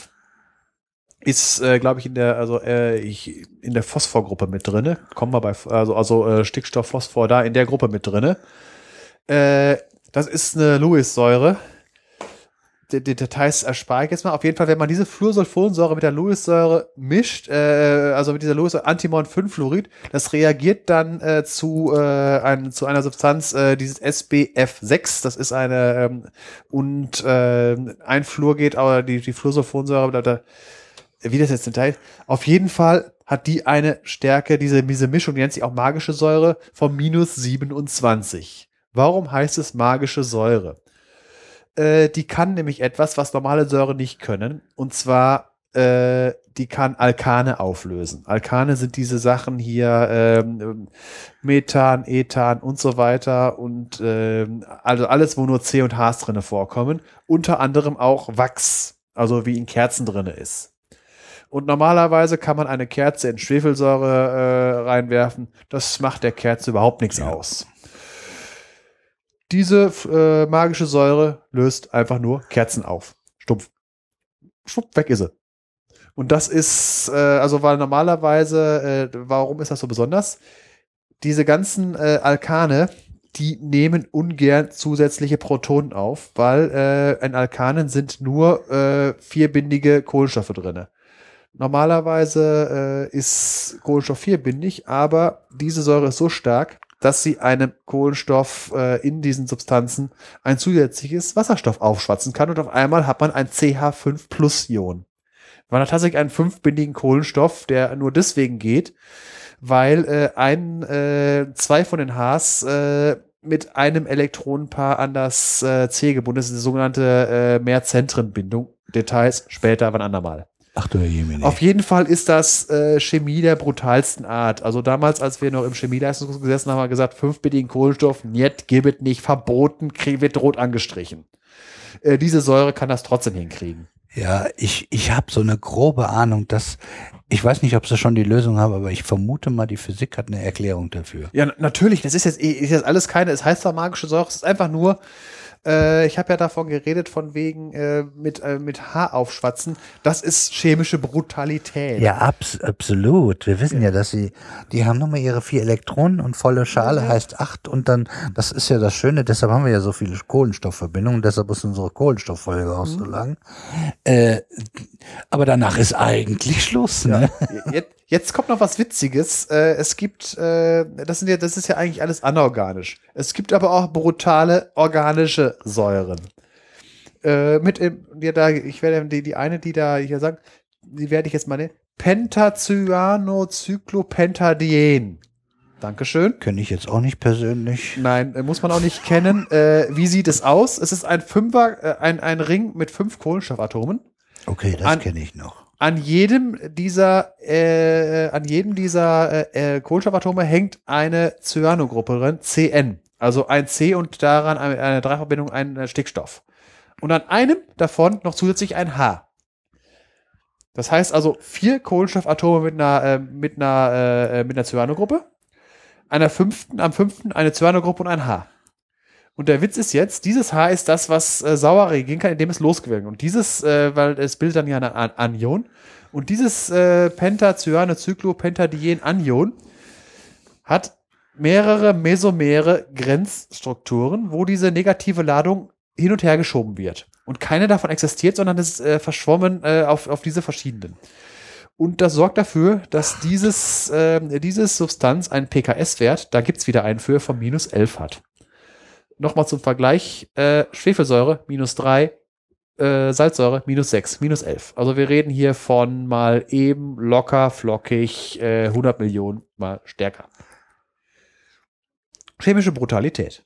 Ist, äh, glaube ich, in der, also äh, ich, in der Phosphorgruppe mit drinne. Kommen wir bei, also, also äh, Stickstoff, Phosphor da in der Gruppe mit drinne. Äh, das ist eine Lewis-Säure. Die, die Details erspare ich jetzt mal. Auf jeden Fall, wenn man diese Fluorsulfonsäure mit der Lewis-Säure mischt, äh, also mit dieser Lewis Antimon 5 Fluorid, das reagiert dann äh, zu, äh, ein, zu einer Substanz, äh, dieses SBF6, das ist eine, ähm, und äh, ein Fluor geht, aber die, die Fluorsulfonsäure, da, da, wie das jetzt Detail, auf jeden Fall hat die eine Stärke, diese, diese Mischung, die nennt sich auch magische Säure, von minus 27. Warum heißt es magische Säure? Äh, die kann nämlich etwas, was normale Säure nicht können. Und zwar, äh, die kann Alkane auflösen. Alkane sind diese Sachen hier, ähm, Methan, Ethan und so weiter. Und ähm, also alles, wo nur C und H drinne vorkommen. Unter anderem auch Wachs, also wie in Kerzen drinne ist. Und normalerweise kann man eine Kerze in Schwefelsäure äh, reinwerfen. Das macht der Kerze überhaupt nichts Ja. aus. Diese äh, magische Säure löst einfach nur Kerzen auf. Stumpf. Schwupp, weg ist sie. Und das ist, äh, also weil normalerweise, äh, warum ist das so besonders? Diese ganzen äh, Alkane, die nehmen ungern zusätzliche Protonen auf, weil äh, in Alkanen sind nur äh, vierbindige Kohlenstoffe drinne. Normalerweise äh, ist Kohlenstoff vierbindig, aber diese Säure ist so stark, dass sie einem Kohlenstoff äh, in diesen Substanzen ein zusätzliches Wasserstoff aufschwatzen kann und auf einmal hat man ein CH5 Plus Ion. Man hat tatsächlich einen fünfbindigen Kohlenstoff, der nur deswegen geht, weil äh, ein, äh, zwei von den Hs äh, mit einem Elektronenpaar an das äh, C gebunden ist, die sogenannte äh, Mehrzentrenbindung. Details später, wann andermal. Ach du Jemine. Auf jeden Fall ist das äh, Chemie der brutalsten Art. Also damals, als wir noch im Chemieleistungskurs gesessen haben, haben wir gesagt, fünfbindigen Kohlenstoff, niet, gibt nicht, verboten, wird rot angestrichen. Äh, diese Säure kann das trotzdem hinkriegen. Ja, ich, ich habe so eine grobe Ahnung, dass ich weiß nicht, ob sie schon die Lösung haben, aber ich vermute mal, die Physik hat eine Erklärung dafür. Ja, na- natürlich, das ist jetzt, eh- ist jetzt alles keine, es heißt zwar magische Säure, es ist einfach nur, äh, ich habe ja davon geredet, von wegen äh, mit, äh, mit Haar aufschwatzen, das ist chemische Brutalität. Ja, abs absolut. Wir wissen ja, dass sie, die haben nur mal ihre vier Elektronen und volle Schale heißt acht und dann, das ist ja das Schöne, deshalb haben wir ja so viele Kohlenstoffverbindungen, deshalb ist unsere Kohlenstofffolge auch so lang. Äh, aber danach ist eigentlich Schluss, ne? Jetzt, jetzt kommt noch was Witziges. Äh, es gibt, äh, das sind ja, das ist ja eigentlich alles anorganisch. Es gibt aber auch brutale organische Säuren. Äh, mit ja, da, ich werde die, die eine, die da hier sagen, die werde ich jetzt mal nennen. Pentacyanocyklopentadien. Dankeschön. Kenne ich jetzt auch nicht persönlich. Nein, muss man auch nicht kennen. Äh, wie sieht es aus? Es ist ein Fünfer, äh, ein, ein Ring mit fünf Kohlenstoffatomen. Okay, das kenne ich noch. An jedem dieser, äh, an jedem dieser äh, äh, Kohlenstoffatome hängt eine Cyanogruppe drin, CN. Also ein C und daran eine, eine Dreiverbindung, ein äh, Stickstoff. Und an einem davon noch zusätzlich ein H. Das heißt also vier Kohlenstoffatome mit einer, äh, mit einer, äh, mit einer Cyanogruppe. Einer fünften, am fünften eine Cyanogruppe und ein H. Und der Witz ist jetzt, dieses H ist das, was äh, sauer reagieren kann, indem es losgewirkt. Und dieses, äh, weil es bildet dann ja ein An Anion. Und dieses äh, Pentacyanocyklopentadien-Anion hat mehrere mesomere Grenzstrukturen, wo diese negative Ladung hin und her geschoben wird. Und keine davon existiert, sondern es ist äh, verschwommen äh, auf, auf diese verschiedenen. Und das sorgt dafür, dass dieses, äh, dieses Substanz einen PKS-Wert, da gibt's wieder einen für, von minus 11 hat. Nochmal zum Vergleich, äh, Schwefelsäure minus 3, äh, Salzsäure minus 6, minus 11. Also wir reden hier von mal eben locker, flockig, äh, 100 Millionen mal stärker. Chemische Brutalität.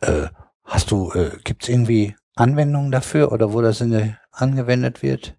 Äh, hast du, äh, gibt's irgendwie Anwendungen dafür oder wo das in der, angewendet wird?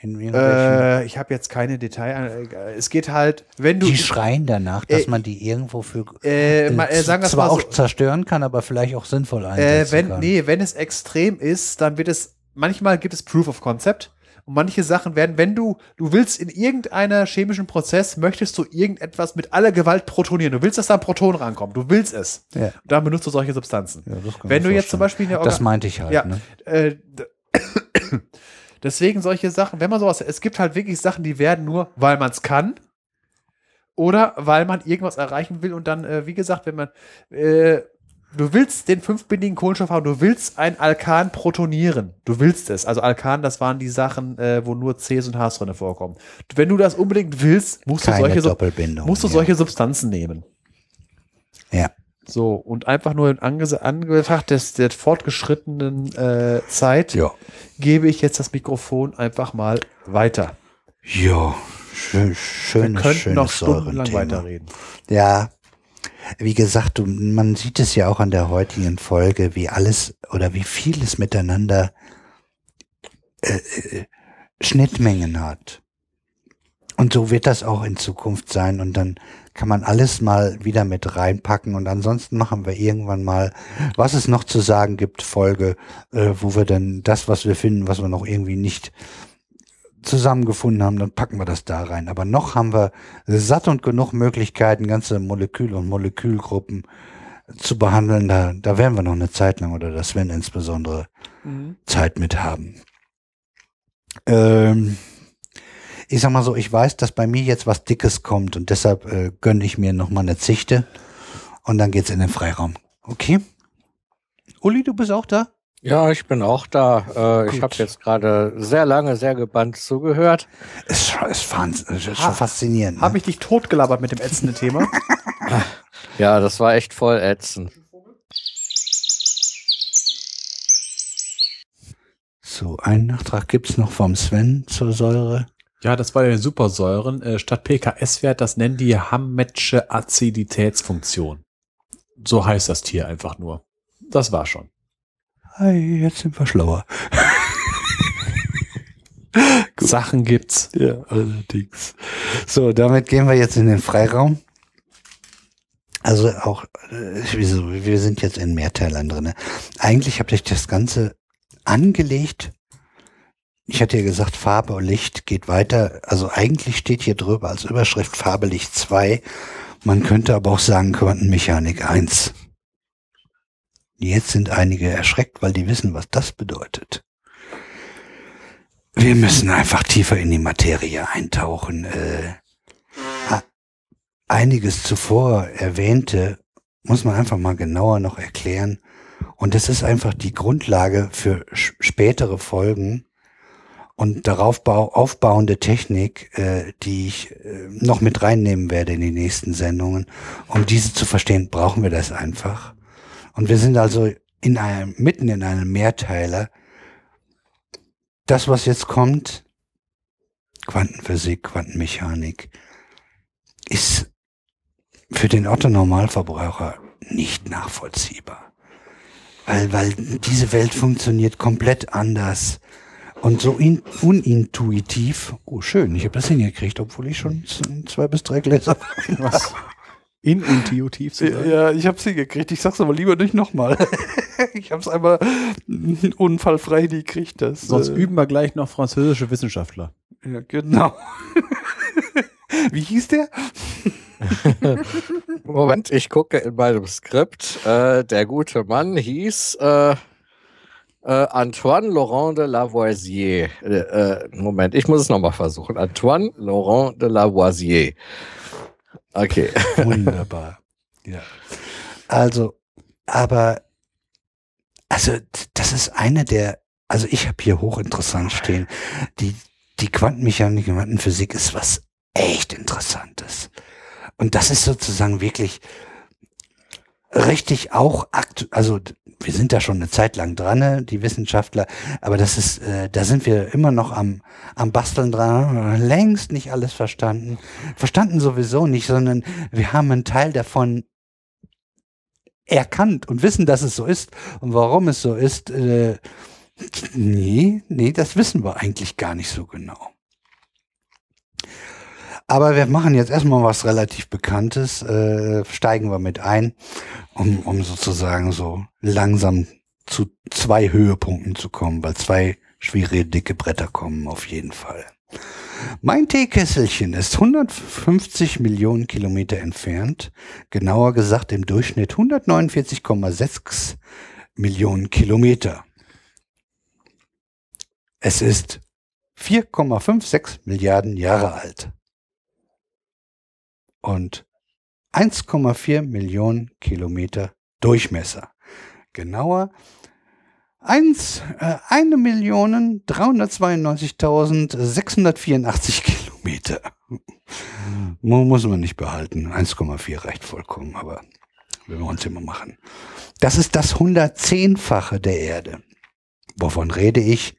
In Äh, ich habe jetzt keine Detail. äh, Es geht halt, wenn du. die schreien danach, dass äh, man die irgendwo für äh, mal, äh, sagen wir zwar mal so, auch zerstören kann, aber vielleicht auch sinnvoll äh, einsetzen wenn, kann. nee, wenn es extrem ist, dann wird es, manchmal gibt es Proof of Concept. Und manche Sachen werden, wenn du, du willst in irgendeiner chemischen Prozess, möchtest du irgendetwas mit aller Gewalt protonieren. Du willst, dass da ein Proton rankommt. Du willst es. Ja. Und dann benutzt du solche Substanzen. Ja, wenn du jetzt zum. Beispiel eine Das Organ meinte ich halt. Ja, Ne? Deswegen solche Sachen, wenn man sowas, es gibt halt wirklich Sachen, die werden nur, weil man es kann oder weil man irgendwas erreichen will und dann, äh, wie gesagt, wenn man, äh, du willst den fünfbindigen Kohlenstoff haben, du willst ein Alkan protonieren, du willst es. Also Alkan, das waren die Sachen, äh, wo nur Cs und Hs drin vorkommen. Wenn du das unbedingt willst, musst du Keine solche, Sub- Doppelbindung. musst du ja. solche Substanzen nehmen. Ja. So, und einfach nur in ange Anbetracht des, der fortgeschrittenen äh, Zeit Ja. gebe ich jetzt das Mikrofon einfach mal weiter. Ja. Schön, Wir schönes, könnten noch stundenlang weiterreden. Ja, wie gesagt, man sieht es ja auch an der heutigen Folge, wie alles oder wie vieles miteinander äh, äh, Schnittmengen hat. Und so wird das auch in Zukunft sein. Und dann kann man alles mal wieder mit reinpacken. Und ansonsten machen wir irgendwann mal, was es noch zu sagen gibt, Folge, äh, wo wir dann das, was wir finden, was wir noch irgendwie nicht zusammengefunden haben, dann packen wir das da rein. Aber noch haben wir satt und genug Möglichkeiten, ganze Molekül- und Molekülgruppen zu behandeln. Da, da werden wir noch eine Zeit lang oder das werden insbesondere Zeit mit haben. Ähm, ich sag mal so, ich weiß, dass bei mir jetzt was Dickes kommt und deshalb äh, gönne ich mir noch mal eine Zichte und dann geht's in den Freiraum. Okay? Uli, du bist auch da? Ja, ich bin auch da. Äh, ich habe jetzt gerade sehr lange, sehr gebannt zugehört. Ist, schon- ist, ist schon faszinierend. Habe Ne? ich dich totgelabert mit dem ätzenden Thema? Ja, das war echt voll ätzend. So, einen Nachtrag gibt's noch vom Sven zur Säure. Ja, das war der Supersäuren. Äh, statt PKS-Wert, das nennen die Hammetsche Aziditätsfunktion. So heißt das Tier einfach nur. Das war schon. Hey, jetzt sind wir schlauer. Sachen gibt's. Ja, allerdings. So, damit gehen wir jetzt in den Freiraum. Also auch, äh, wir sind jetzt in Mehrteilern drin. Eigentlich habt ihr das Ganze angelegt. Ich hatte ja gesagt, Farbe und Licht geht weiter. Also eigentlich steht hier drüber als Überschrift Farbe Licht 2. Man könnte aber auch sagen Quantenmechanik 1. Jetzt sind einige erschreckt, weil die wissen, was das bedeutet. Wir müssen einfach tiefer in die Materie eintauchen. Äh, einiges zuvor erwähnte muss man einfach mal genauer noch erklären. Und das ist einfach die Grundlage für spätere Folgen und darauf bau aufbauende Technik, äh, die ich äh, noch mit reinnehmen werde in die nächsten Sendungen. Um diese zu verstehen, brauchen wir das einfach. Und wir sind also in einem, mitten in einem Mehrteiler. Das, was jetzt kommt, Quantenphysik, Quantenmechanik, ist für den Otto-Normalverbraucher nicht nachvollziehbar. Weil, weil diese Welt funktioniert komplett anders und so in, unintuitiv. Oh, schön, ich habe das hingekriegt, obwohl ich schon zwei bis drei Gläser Was? Inintuitiv zu sein. ja, ich hab's hingekriegt. Ich sag's aber lieber nicht nochmal. ich hab's einmal unfallfrei gekriegt. Das, Sonst äh, üben wir gleich noch französische Wissenschaftler. Ja, genau. Wie hieß der? Moment, ich gucke in meinem Skript. Äh, der gute Mann hieß äh, äh, Antoine Laurent de Lavoisier. Äh, äh, Moment, ich muss es nochmal versuchen. Antoine Laurent de Lavoisier. Okay. Wunderbar. ja. Also, aber, also, das ist eine der, also ich habe hier hochinteressant stehen. Die, die Quantenmechanik Quantenphysik ist was echt Interessantes. Und das ist sozusagen wirklich richtig auch aktu also wir sind da schon eine Zeit lang dran, ne, die Wissenschaftler, aber das ist, äh, da sind wir immer noch am, am Basteln dran, längst nicht alles verstanden. Verstanden sowieso nicht, sondern wir haben einen Teil davon erkannt und wissen, dass es so ist und warum es so ist, äh, Nee, nee, das wissen wir eigentlich gar nicht so genau. Aber wir machen jetzt erstmal was relativ Bekanntes, äh, steigen wir mit ein, um, um sozusagen so langsam zu zwei Höhepunkten zu kommen, weil zwei schwere, dicke Bretter kommen auf jeden Fall. Mein Teekesselchen ist 150 Millionen Kilometer entfernt, genauer gesagt im Durchschnitt 149,6 Millionen Kilometer. Es ist 4,56 Milliarden Jahre alt und 1,4 Millionen Kilometer Durchmesser. Genauer 1, äh, 1.392.684 Kilometer. Muss man nicht behalten. 1,4 reicht vollkommen, aber wenn wir uns immer machen. Das ist das 110-fache der Erde. Wovon rede ich?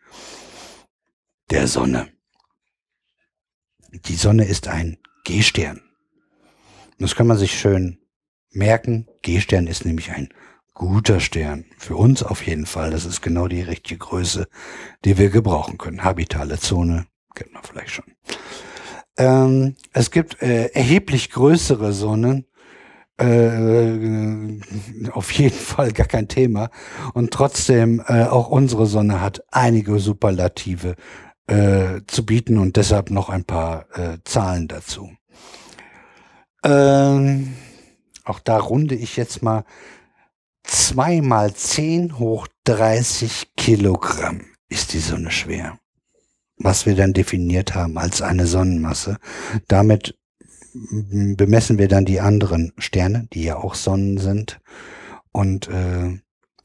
Der Sonne. Die Sonne ist ein G-Stern. Das kann man sich schön merken. G-Stern ist nämlich ein guter Stern. Für uns auf jeden Fall. Das ist genau die richtige Größe, die wir gebrauchen können. Habitale Zone, kennt man vielleicht schon. Ähm, es gibt äh, erheblich größere Sonnen. Äh, auf jeden Fall gar kein Thema. Und trotzdem, äh, auch unsere Sonne hat einige Superlative äh, zu bieten und deshalb noch ein paar äh, Zahlen dazu. Ähm, auch da runde ich jetzt mal zwei mal zehn hoch 30 Kilogramm ist die Sonne schwer. Was wir dann definiert haben als eine Sonnenmasse. Damit bemessen wir dann die anderen Sterne, die ja auch Sonnen sind. Und äh,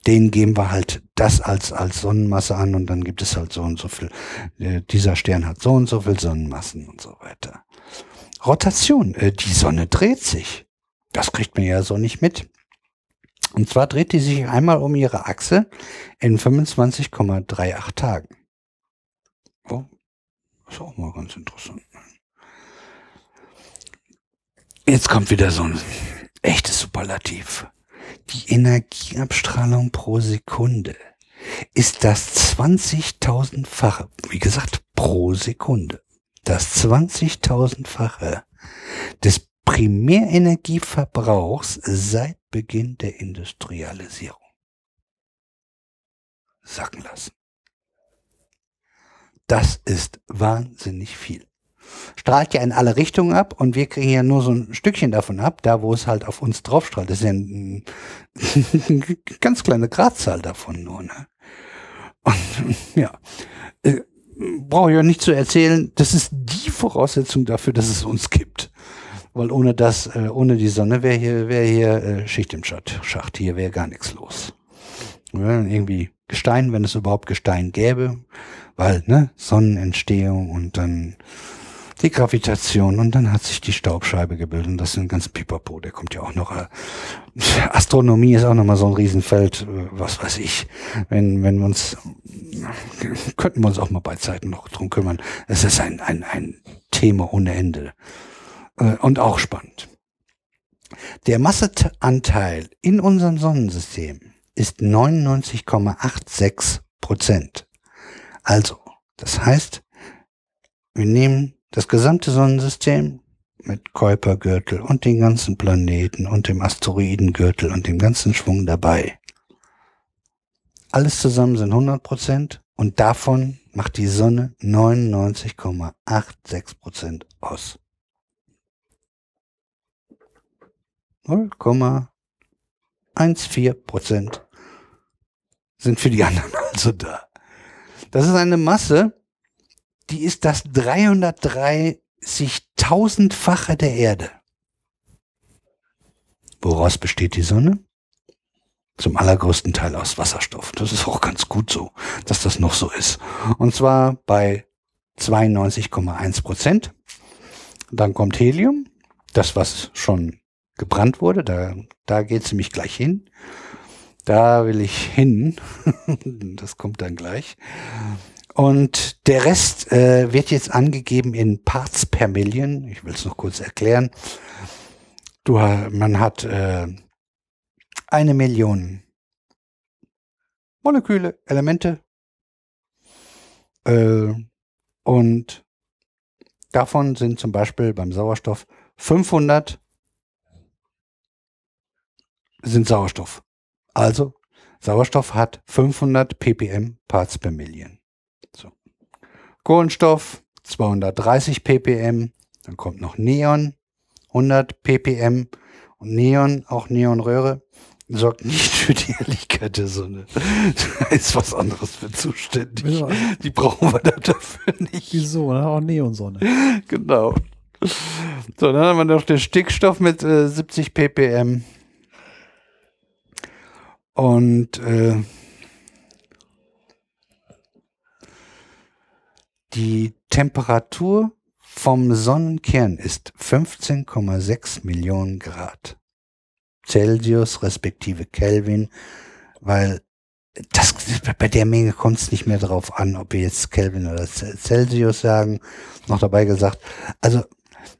denen geben wir halt das als, als Sonnenmasse an und dann gibt es halt so und so viel. Äh, dieser Stern hat so und so viel Sonnenmassen und so weiter. Rotation. Äh, die Sonne dreht sich. Das kriegt man ja so nicht mit. Und zwar dreht die sich einmal um ihre Achse in 25,38 Tagen. Oh, ist auch mal ganz interessant. Jetzt kommt wieder so ein echtes Superlativ. Die Energieabstrahlung pro Sekunde ist das 20.000-fache, wie gesagt, pro Sekunde das 20.000-fache des Primärenergieverbrauchs seit Beginn der Industrialisierung. Sacken lassen. Das ist wahnsinnig viel. Strahlt ja in alle Richtungen ab und wir kriegen ja nur so ein Stückchen davon ab, da wo es halt auf uns drauf strahlt. Das ist ja eine ganz kleine Gradzahl davon nur. Ne? Und ja, äh, brauche ich ja nicht zu erzählen, das ist die Voraussetzung dafür, dass es uns gibt. Weil ohne das, äh, ohne die Sonne wäre hier, wäre hier äh, Schicht im Schacht. Schacht hier wäre gar nichts los. Ja, irgendwie Gestein, wenn es überhaupt Gestein gäbe, weil ne Sonnenentstehung und dann die Gravitation und dann hat sich die Staubscheibe gebildet und das ist ein ganz Pipapo, der kommt ja auch noch. Äh, Astronomie ist auch nochmal so ein Riesenfeld, äh, was weiß ich. Wenn, wenn wir uns, könnten wir uns auch mal bei Zeiten noch drum kümmern. Es ist ein, ein, ein Thema ohne Ende äh, und auch spannend. Der Masseanteil in unserem Sonnensystem ist 99,86 Prozent. Also, das heißt, wir nehmen das gesamte Sonnensystem mit Kuipergürtel und den ganzen Planeten und dem Asteroidengürtel und dem ganzen Schwung dabei. Alles zusammen sind 100 Prozent und davon macht die Sonne 99,86 Prozent aus. 0,14 Prozent sind für die anderen also da. Das ist eine Masse, die ist das 330.000-fache der Erde. Woraus besteht die Sonne? Zum allergrößten Teil aus Wasserstoff. Das ist auch ganz gut so, dass das noch so ist. Und zwar bei 92,1 Prozent. Dann kommt Helium, das was schon gebrannt wurde, da, da geht es nämlich gleich hin. Da will ich hin. das kommt dann gleich. Und der Rest äh, wird jetzt angegeben in Parts per Million. Ich will es noch kurz erklären. Du, man hat äh, eine Million Moleküle, Elemente Äh, und davon sind zum Beispiel beim Sauerstoff 500 sind Sauerstoff. Also Sauerstoff hat 500 ppm Parts per Million. Kohlenstoff 230 ppm, dann kommt noch Neon 100 ppm und Neon, auch Neonröhre, sorgt nicht für die Helligkeit der Sonne. Da ist was anderes für zuständig. Ja. Die brauchen wir da dafür nicht. Wieso? Ne? Auch Neonsonne. Genau. So, dann haben wir noch den Stickstoff mit äh, 70 ppm. Und äh, die Temperatur vom Sonnenkern ist 15,6 Millionen Grad. Celsius respektive Kelvin, weil das, bei der Menge kommt es nicht mehr darauf an, ob wir jetzt Kelvin oder Ce- Celsius sagen. Noch dabei gesagt, also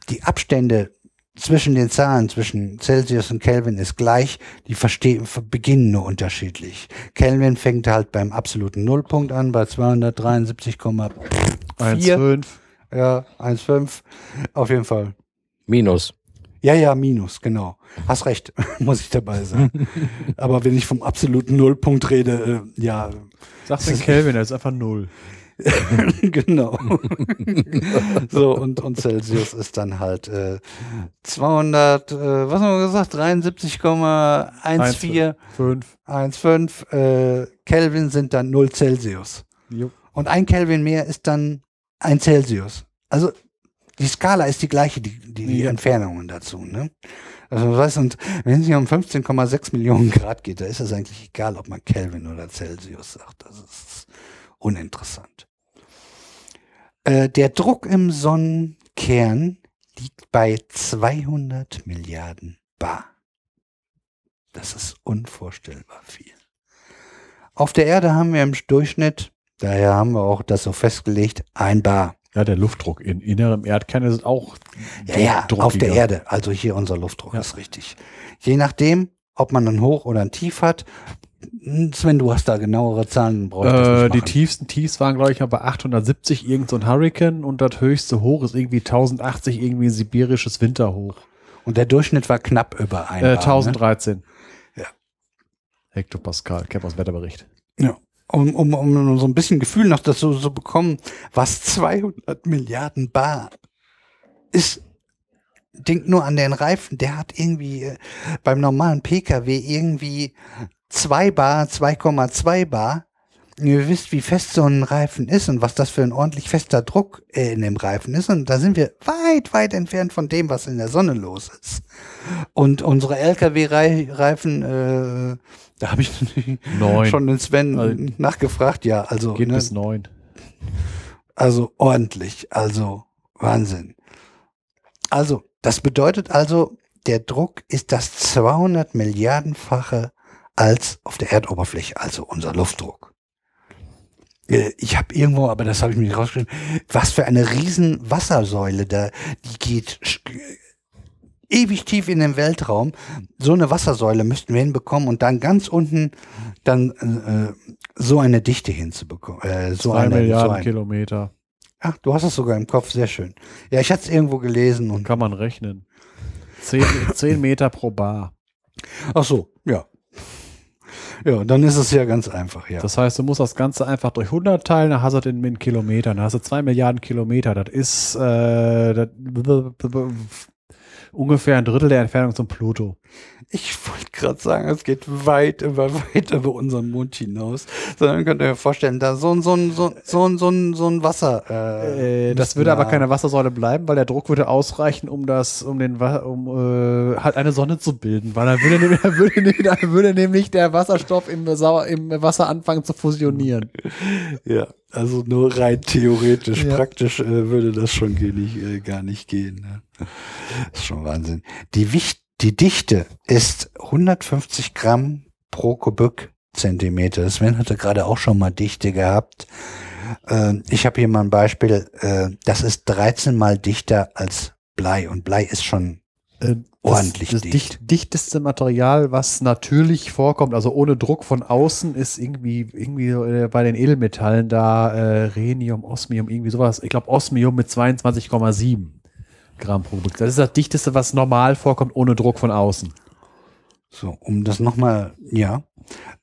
die Abstände zwischen den Zahlen, zwischen Celsius und Kelvin ist gleich, die verstehen, beginnen nur unterschiedlich. Kelvin fängt halt beim absoluten Nullpunkt an, bei 273,4. 1,5. Ja, 1,5. Auf jeden Fall. Minus. Ja, ja, Minus, genau. Hast recht, muss ich dabei sein. Aber wenn ich vom absoluten Nullpunkt rede, äh, ja, Sag den Kelvin, er ist einfach null. genau. so, und, und Celsius ist dann halt äh, 200, äh, was haben wir gesagt, 73,14, 5. 1,5 äh, Kelvin sind dann 0 Celsius. Jo. Und ein Kelvin mehr ist dann ein Celsius. Also die Skala ist die gleiche, die, die, die. Entfernungen dazu. Ne? Also du weißt, und wenn es hier um 15,6 Millionen Grad geht, da ist es eigentlich egal, ob man Kelvin oder Celsius sagt. Das ist uninteressant. Äh, der Druck im Sonnenkern liegt bei 200 Milliarden Bar. Das ist unvorstellbar viel. Auf der Erde haben wir im Durchschnitt, daher haben wir auch das so festgelegt, ein Bar. Ja, der Luftdruck in innerem Erdkern ist auch Ja, ja, auf der. Erde. Also hier unser Luftdruck Ja. ist richtig. Je nachdem, ob man ein Hoch oder ein Tief hat. Hm, Sven, du hast da genauere Zahlen, Äh, die tiefsten Tiefs waren, glaube ich, mal bei 870 irgend so ein Hurricane und das höchste Hoch ist irgendwie 1080 irgendwie ein sibirisches Winterhoch. Und der Durchschnitt war knapp über ein Äh, Bar. Ne? 1013. Ja. Hektopascal, Keppers Wetterbericht. Ja. Um, um, um so ein bisschen Gefühl noch dazu zu bekommen, was 200 Milliarden Bar ist. Denkt nur an den Reifen, der hat irgendwie äh, beim normalen Pkw irgendwie 2 Bar, 2,2 Bar. Ihr wisst, wie fest so ein Reifen ist und was das für ein ordentlich fester Druck äh, in dem Reifen ist. Und da sind wir weit, weit entfernt von dem, was in der Sonne los ist. Und unsere Lkw-Reifen, äh, da habe ich Neun. schon den Sven Also- nachgefragt. Ja, also, Geht ne, bis neun. also ordentlich, also Wahnsinn. Also, das bedeutet also, der Druck ist das 200 Milliardenfache als auf der Erdoberfläche, also unser Luftdruck. Äh, Ich habe irgendwo, aber das habe ich mir nicht rausgeschrieben, was für eine riesen Wassersäule da, die geht sch- ewig tief in den Weltraum. So eine Wassersäule müssten wir hinbekommen und dann ganz unten dann äh, so eine Dichte hinzubekommen. Äh, so Zwei eine, Milliarden so ein, Kilometer. Ach, du hast es sogar im Kopf, sehr schön. Ja, ich hatte es irgendwo gelesen und. Kann man rechnen. Zehn, zehn Meter pro Bar. Ach so, ja. Ja, dann ist es ja ganz einfach, ja. Das heißt, du musst das Ganze einfach durch 100 teilen, dann hast du den in Kilometern. Dann hast du zwei Milliarden Kilometer. Das ist äh, das, ungefähr ein Drittel der Entfernung zum Pluto. Ich wollte gerade sagen, es geht weit über weit über unseren Mund hinaus. Sondern könnt ihr euch vorstellen, da so ein so ein so ein so ein so ein, so ein Wasser. Äh, Äh, das würde aber keine Wassersäule bleiben, weil der Druck würde ausreichen, um das, um den, um äh, halt eine Sonne zu bilden, weil dann würde, nämlich- dann würde, nämlich- dann würde nämlich der Wasserstoff im, Sauer, im Wasser anfangen zu fusionieren. Ja, also nur rein theoretisch, Ja. praktisch äh, würde das schon ge- nicht, äh, gar nicht gehen. Ne? Das ist schon Wahnsinn. Die, Wicht, die Dichte ist 150 Gramm pro Kubikzentimeter. Sven hatte gerade auch schon mal Dichte gehabt. Äh, ich habe hier mal ein Beispiel. Äh, das ist 13 mal dichter als Blei und Blei ist schon Äh, Ordentlich das, das dicht. dicht. dichteste Material, was natürlich vorkommt, also ohne Druck von außen, ist irgendwie, irgendwie äh, bei den Edelmetallen da äh, Rhenium, Osmium, irgendwie sowas. Ich glaube Osmium mit 22,7 Gramm pro Stück. Das ist das dichteste, was normal vorkommt, ohne Druck von außen. So, um das nochmal, ja,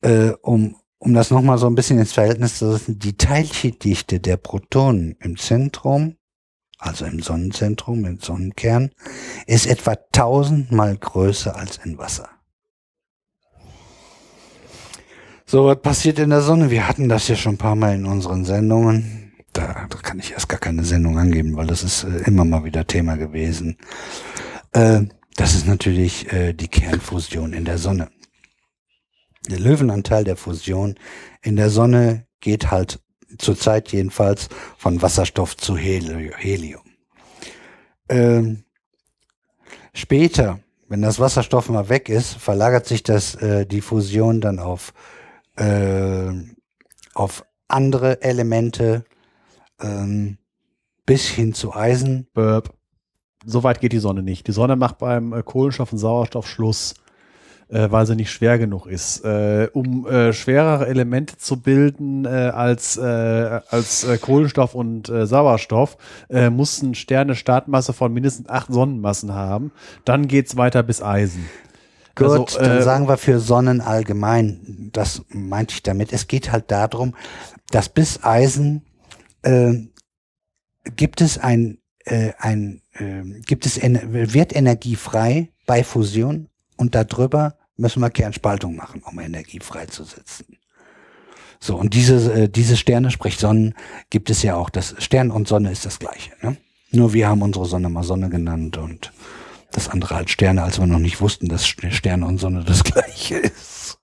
äh, um, um das nochmal so ein bisschen ins Verhältnis zu setzen, die Teilchendichte der Protonen im Zentrum, also im Sonnenzentrum, im Sonnenkern, ist etwa tausendmal größer als in Wasser. So, was passiert in der Sonne? Wir hatten das ja schon ein paar Mal in unseren Sendungen. Da, da kann ich erst gar keine Sendung angeben, weil das ist äh, immer mal wieder Thema gewesen. Äh, das ist natürlich äh, die Kernfusion in der Sonne. Der Löwenanteil der Fusion in der Sonne geht halt zurzeit jedenfalls von Wasserstoff zu Heli- Helium. Ähm, später, wenn das Wasserstoff mal weg ist, verlagert sich das äh, die Fusion dann auf äh, auf andere Elemente ähm, bis hin zu Eisen. Burp. So weit geht die Sonne nicht. Die Sonne macht beim äh, Kohlenstoff und Sauerstoff Schluss, äh, weil sie nicht schwer genug ist. Äh, um äh, schwerere Elemente zu bilden äh, als, äh, als Kohlenstoff und Sauerstoff, äh, mussten Sterne Startmasse von mindestens acht Sonnenmassen haben. Dann geht's weiter bis Eisen. Gut, Also, dann sagen wir für Sonnen allgemein. Das meinte ich damit. Es geht halt darum, dass bis Eisen äh, gibt es ein, äh, ein äh, gibt es wird Energie frei bei Fusion und darüber müssen wir Kernspaltung machen, um Energie freizusetzen. So, und diese, äh, diese Sterne, sprich Sonnen, gibt es ja auch. Das Stern und Sonne ist das gleiche. Ne? Nur wir haben unsere Sonne mal Sonne genannt und das andere als Sterne, als wir noch nicht wussten, dass Sterne und Sonne das gleiche ist.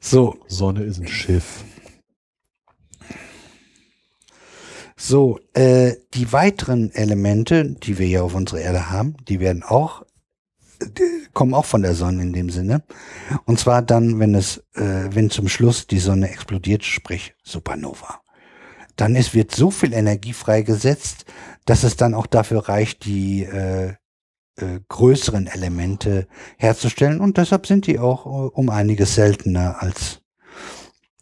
So, Sonne ist ein Schiff. So, äh, die weiteren Elemente, die wir ja auf unserer Erde haben, die werden auch, die kommen auch von der Sonne in dem Sinne. Und zwar dann, wenn es, äh, wenn zum Schluss die Sonne explodiert, sprich Supernova. Dann ist, wird so viel Energie freigesetzt, dass es dann auch dafür reicht, die äh, äh, größeren Elemente herzustellen und deshalb sind die auch äh, um einiges seltener als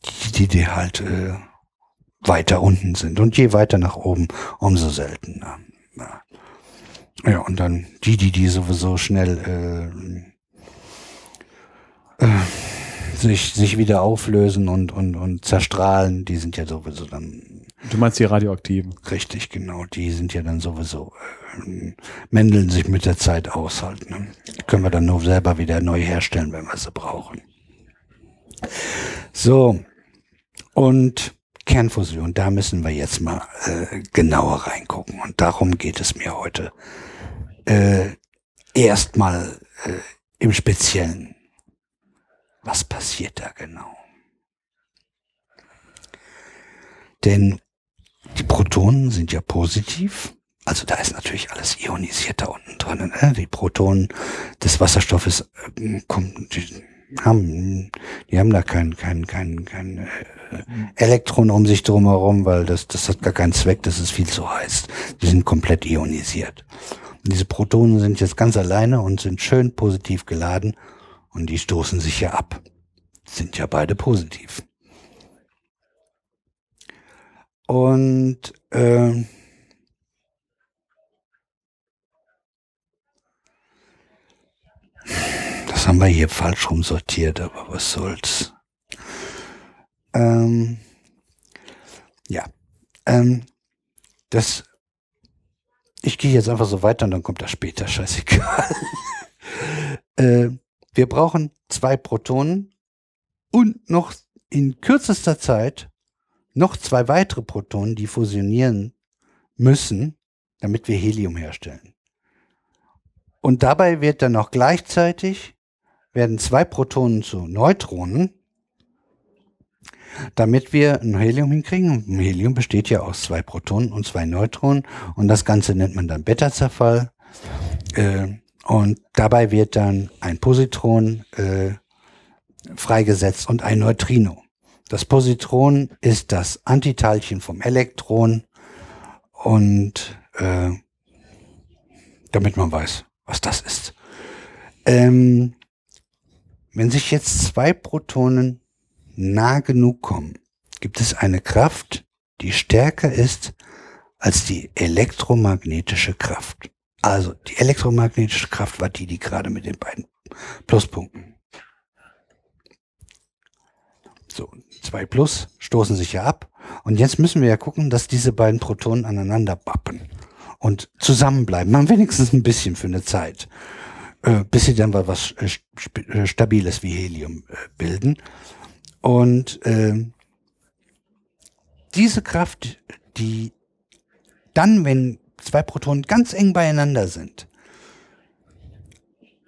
die, die, die halt äh, weiter unten sind. Und je weiter nach oben, umso seltener. Ja, ja und dann die, die, die sowieso schnell äh, äh, sich, sich wieder auflösen und, und, und zerstrahlen, die sind ja sowieso dann Du meinst die Radioaktiven. Richtig, genau. Die sind ja dann sowieso, äh, mändeln sich mit der Zeit aus halt. Ne? Die können wir dann nur selber wieder neu herstellen, wenn wir sie brauchen. So. Und Kernfusion, da müssen wir jetzt mal äh, genauer reingucken. Und darum geht es mir heute. Äh, Erstmal äh, im Speziellen. Was passiert da genau? Denn die Protonen sind ja positiv. Also da ist natürlich alles ionisiert da unten drin. Ne? Die Protonen des Wasserstoffes äh, kommen, die haben, die haben da kein, kein, kein, kein äh, Elektron um sich drumherum, weil das, das hat gar keinen Zweck, das ist viel zu heiß. Die sind komplett ionisiert. Und diese Protonen sind jetzt ganz alleine und sind schön positiv geladen und die stoßen sich ja ab. Sind ja beide positiv. Und ähm, das haben wir hier falsch rum sortiert, aber was soll's. Ähm, ja, ähm, das. Ich gehe jetzt einfach so weiter und dann kommt das später, scheißegal. äh, wir brauchen zwei Protonen und noch in kürzester Zeit noch zwei weitere Protonen, die fusionieren müssen, damit wir Helium herstellen. Und dabei wird dann noch gleichzeitig werden zwei Protonen zu Neutronen, damit wir ein Helium hinkriegen. Und ein Helium besteht ja aus zwei Protonen und zwei Neutronen und das Ganze nennt man dann Beta-Zerfall. Äh, und dabei wird dann ein Positron äh, freigesetzt und ein Neutrino. Das Positron ist das Antiteilchen vom Elektron und äh, damit man weiß, was das ist. Ähm, wenn sich jetzt zwei Protonen nah genug kommen, gibt es eine Kraft, die stärker ist als die elektromagnetische Kraft. Also die elektromagnetische Kraft war die, die gerade mit den beiden Pluspunkten. So, zwei Plus stoßen sich ja ab. Und jetzt müssen wir ja gucken, dass diese beiden Protonen aneinander bappen und zusammenbleiben. Man wenigstens ein bisschen für eine Zeit. Äh, bis sie dann mal was äh, äh, Stabiles wie Helium bilden. Und äh, diese Kraft, die dann, wenn zwei Protonen ganz eng beieinander sind,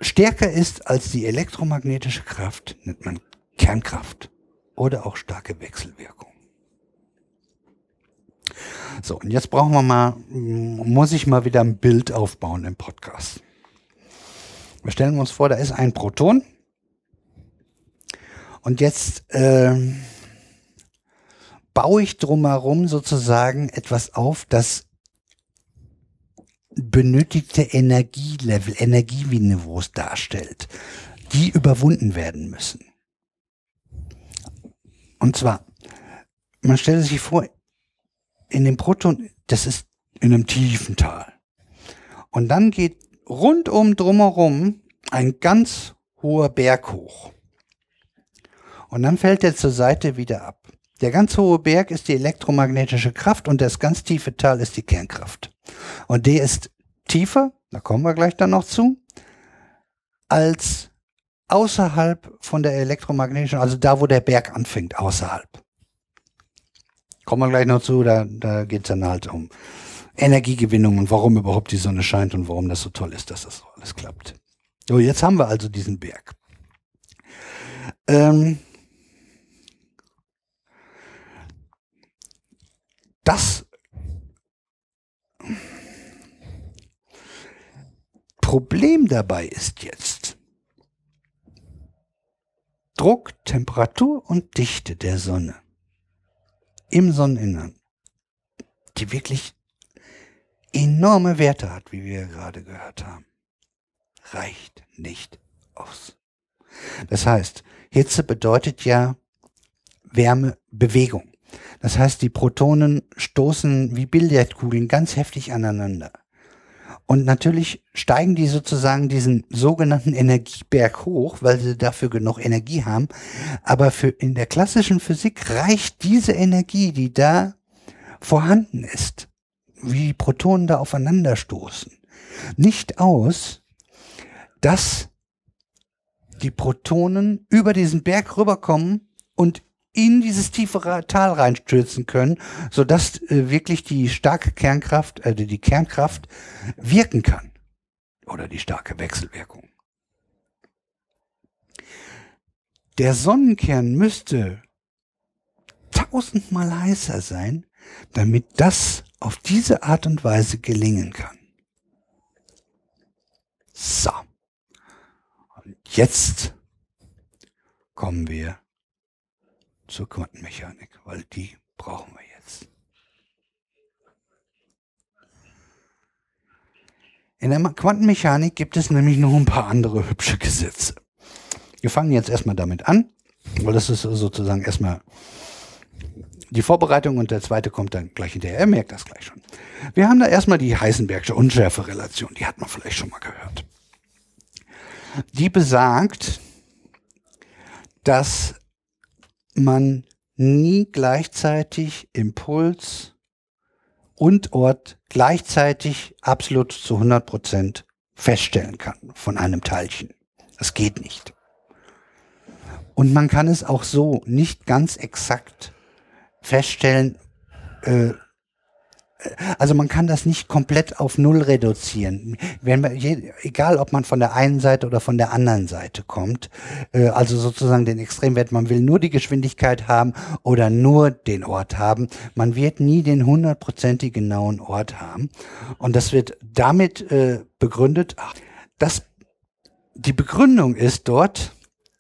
stärker ist als die elektromagnetische Kraft, nennt man Kernkraft oder auch starke Wechselwirkung. So, und jetzt brauchen wir mal, muss ich mal wieder ein Bild aufbauen im Podcast. Wir stellen uns vor, da ist ein Proton. Und jetzt äh, baue ich drumherum sozusagen etwas auf, das benötigte Energielevel, Energieniveaus darstellt, die überwunden werden müssen. Und zwar, man stelle sich vor, in dem Proton, das ist in einem tiefen Tal. Und dann geht rundum drumherum ein ganz hoher Berg hoch. Und dann fällt er zur Seite wieder ab. Der ganz hohe Berg ist die elektromagnetische Kraft und das ganz tiefe Tal ist die Kernkraft. Und der ist tiefer, da kommen wir gleich dann noch zu, als außerhalb von der elektromagnetischen, also da, wo der Berg anfängt, außerhalb. Kommen wir gleich noch zu, da, da geht es dann halt um Energiegewinnung und warum überhaupt die Sonne scheint und warum das so toll ist, dass das so alles klappt. So, jetzt haben wir also diesen Berg. Ähm, das Problem dabei ist jetzt Druck, Temperatur und Dichte der Sonne im Sonneninnern, die wirklich enorme Werte hat, wie wir gerade gehört haben, reicht nicht aus. Das heißt, Hitze bedeutet ja Wärme, Bewegung. Das heißt, die Protonen stoßen wie Billardkugeln ganz heftig aneinander. Und natürlich steigen die sozusagen diesen sogenannten Energieberg hoch, weil sie dafür genug Energie haben. Aber für in der klassischen Physik reicht diese Energie, die da vorhanden ist, wie die Protonen da aufeinander stoßen, nicht aus, dass die Protonen über diesen Berg rüberkommen und in dieses tiefe Tal reinstürzen können, sodass äh, wirklich die starke Kernkraft, äh, die Kernkraft wirken kann. Oder die starke Wechselwirkung. Der Sonnenkern müsste tausendmal heißer sein, damit das auf diese Art und Weise gelingen kann. So. Und jetzt kommen wir zur Quantenmechanik, weil die brauchen wir jetzt. In der Quantenmechanik gibt es nämlich noch ein paar andere hübsche Gesetze. Wir fangen jetzt erstmal damit an, weil das ist sozusagen erstmal die Vorbereitung und der zweite kommt dann gleich hinterher. Er merkt das gleich schon. Wir haben da erstmal die Heisenbergsche Unschärferelation, die hat man vielleicht schon mal gehört. Die besagt, dass man nie gleichzeitig Impuls und Ort gleichzeitig absolut zu 100 Prozent feststellen kann von einem Teilchen. Das geht nicht. Und man kann es auch so nicht ganz exakt feststellen, äh, also man kann das nicht komplett auf Null reduzieren. Wenn man, egal, ob man von der einen Seite oder von der anderen Seite kommt, äh, also sozusagen den Extremwert, man will nur die Geschwindigkeit haben oder nur den Ort haben, man wird nie den hundertprozentig genauen Ort haben. Und das wird damit äh, begründet, dass die Begründung ist dort,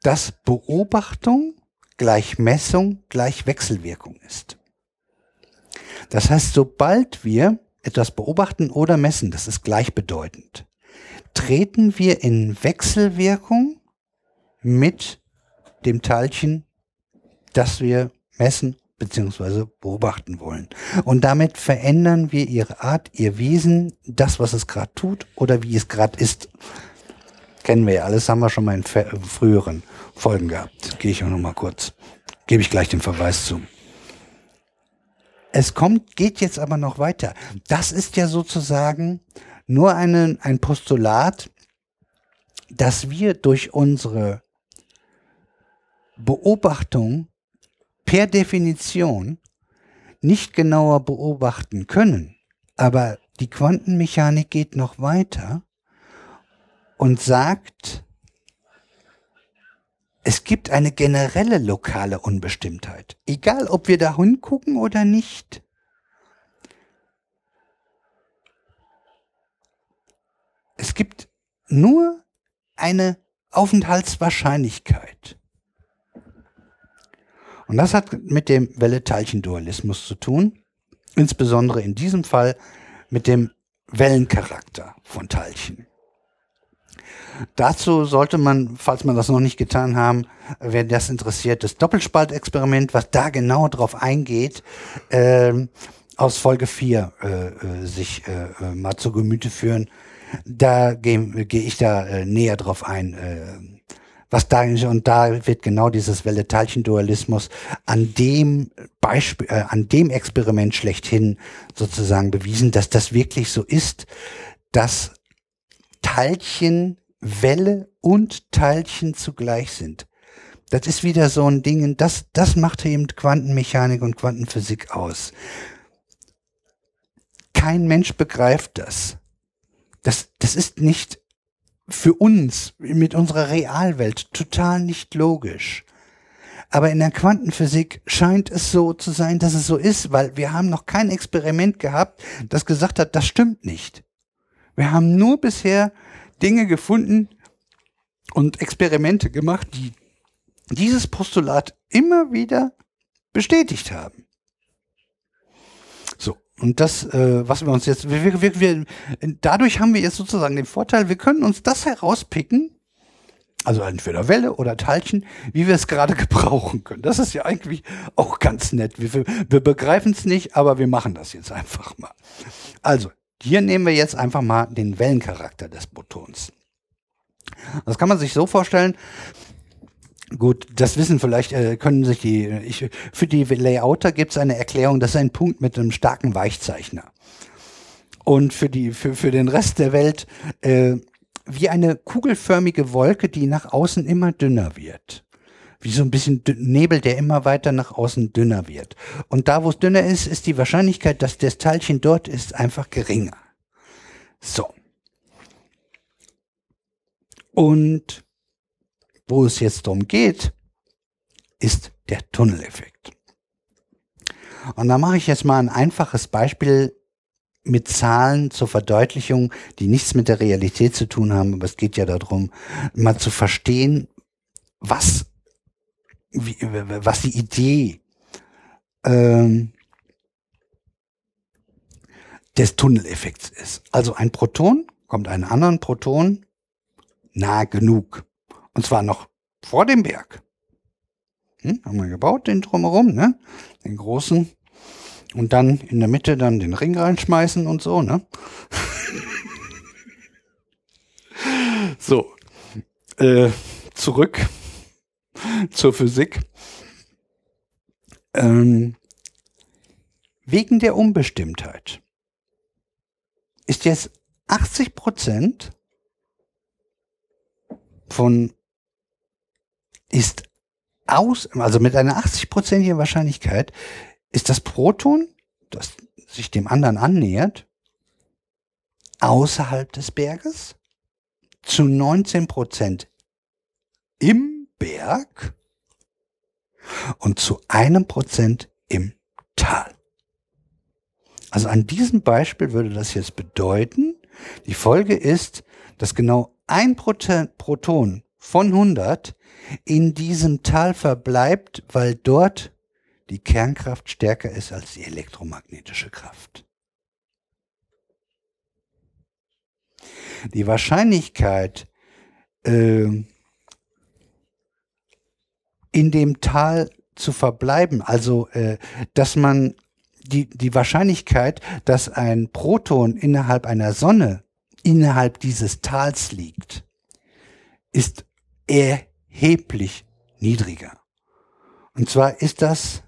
dass Beobachtung gleich Messung gleich Wechselwirkung ist. Das heißt, sobald wir etwas beobachten oder messen, das ist gleichbedeutend, treten wir in Wechselwirkung mit dem Teilchen, das wir messen bzw. beobachten wollen. Und damit verändern wir ihre Art, ihr Wesen, das, was es gerade tut oder wie es gerade ist. Kennen wir ja alles, haben wir schon mal in früheren Folgen gehabt. Gehe ich auch noch mal kurz. Gebe ich gleich den Verweis zu. Es kommt, geht jetzt aber noch weiter. Das ist ja sozusagen nur eine, ein Postulat, dass wir durch unsere Beobachtung per Definition nicht genauer beobachten können. Aber die Quantenmechanik geht noch weiter und sagt, es gibt eine generelle lokale Unbestimmtheit. Egal, ob wir da hingucken oder nicht. Es gibt nur eine Aufenthaltswahrscheinlichkeit. Und das hat mit dem Welle-Teilchen-Dualismus zu tun, insbesondere in diesem Fall mit dem Wellencharakter von Teilchen. Dazu sollte man, falls man das noch nicht getan haben, wer das interessiert, das Doppelspaltexperiment, was da genau drauf eingeht, äh, aus Folge 4 äh, äh, sich äh, äh, mal zu Gemüte führen. Da gehe geh ich da äh, näher drauf ein. Äh, was da und da wird genau dieses Welle-Teilchen-Dualismus an dem Beispiel, äh, an dem Experiment schlechthin sozusagen bewiesen, dass das wirklich so ist, dass Teilchen Welle und Teilchen zugleich sind. Das ist wieder so ein Ding, das, das macht eben Quantenmechanik und Quantenphysik aus. Kein Mensch begreift das. Das, das ist nicht für uns mit unserer Realwelt total nicht logisch. Aber in der Quantenphysik scheint es so zu sein, dass es so ist, weil wir haben noch kein Experiment gehabt, das gesagt hat, das stimmt nicht. Wir haben nur bisher Dinge gefunden und Experimente gemacht, die dieses Postulat immer wieder bestätigt haben. Und das, äh, was wir uns jetzt, wir, wir, wir, dadurch haben wir jetzt sozusagen den Vorteil, wir können uns das herauspicken, also entweder Welle oder Teilchen, wie wir es gerade gebrauchen können. Das ist ja eigentlich auch ganz nett. Wir, wir begreifen es nicht, aber wir machen das jetzt einfach mal. Also, hier nehmen wir jetzt einfach mal den Wellencharakter des Botons. Das kann man sich so vorstellen, Gut, das wissen vielleicht, äh, können sich die, ich, für die Layouter gibt es eine Erklärung, das ist ein Punkt mit einem starken Weichzeichner. Und für, die, für, für den Rest der Welt äh, wie eine kugelförmige Wolke, die nach außen immer dünner wird. Wie so ein bisschen Nebel, der immer weiter nach außen dünner wird. Und da, wo es dünner ist, ist die Wahrscheinlichkeit, dass das Teilchen dort ist, einfach geringer. So. Und wo es jetzt darum geht, ist der Tunneleffekt. Und da mache ich jetzt mal ein einfaches Beispiel mit Zahlen zur Verdeutlichung, die nichts mit der Realität zu tun haben, aber es geht ja darum, mal zu verstehen, was, wie, was die Idee ähm, des Tunneleffekts ist. Also ein Proton kommt einem anderen Proton nah genug. Und zwar noch vor dem Berg. Hm, haben wir gebaut, den drumherum, ne? Den großen. Und dann in der Mitte dann den Ring reinschmeißen und so, ne? so. Äh, zurück zur Physik. Ähm, wegen der Unbestimmtheit ist jetzt 80 Prozent von ist aus, also mit einer 80-prozentigen Wahrscheinlichkeit ist das Proton, das sich dem anderen annähert, außerhalb des Berges, zu 19 Prozent im Berg und zu einem Prozent im Tal. Also an diesem Beispiel würde das jetzt bedeuten, die Folge ist, dass genau ein Proton von 100 in diesem Tal verbleibt, weil dort die Kernkraft stärker ist als die elektromagnetische Kraft. Die Wahrscheinlichkeit, äh, in dem Tal zu verbleiben, also äh, dass man die, die Wahrscheinlichkeit, dass ein Proton innerhalb einer Sonne innerhalb dieses Tals liegt, ist erheblich niedriger. Und zwar ist das,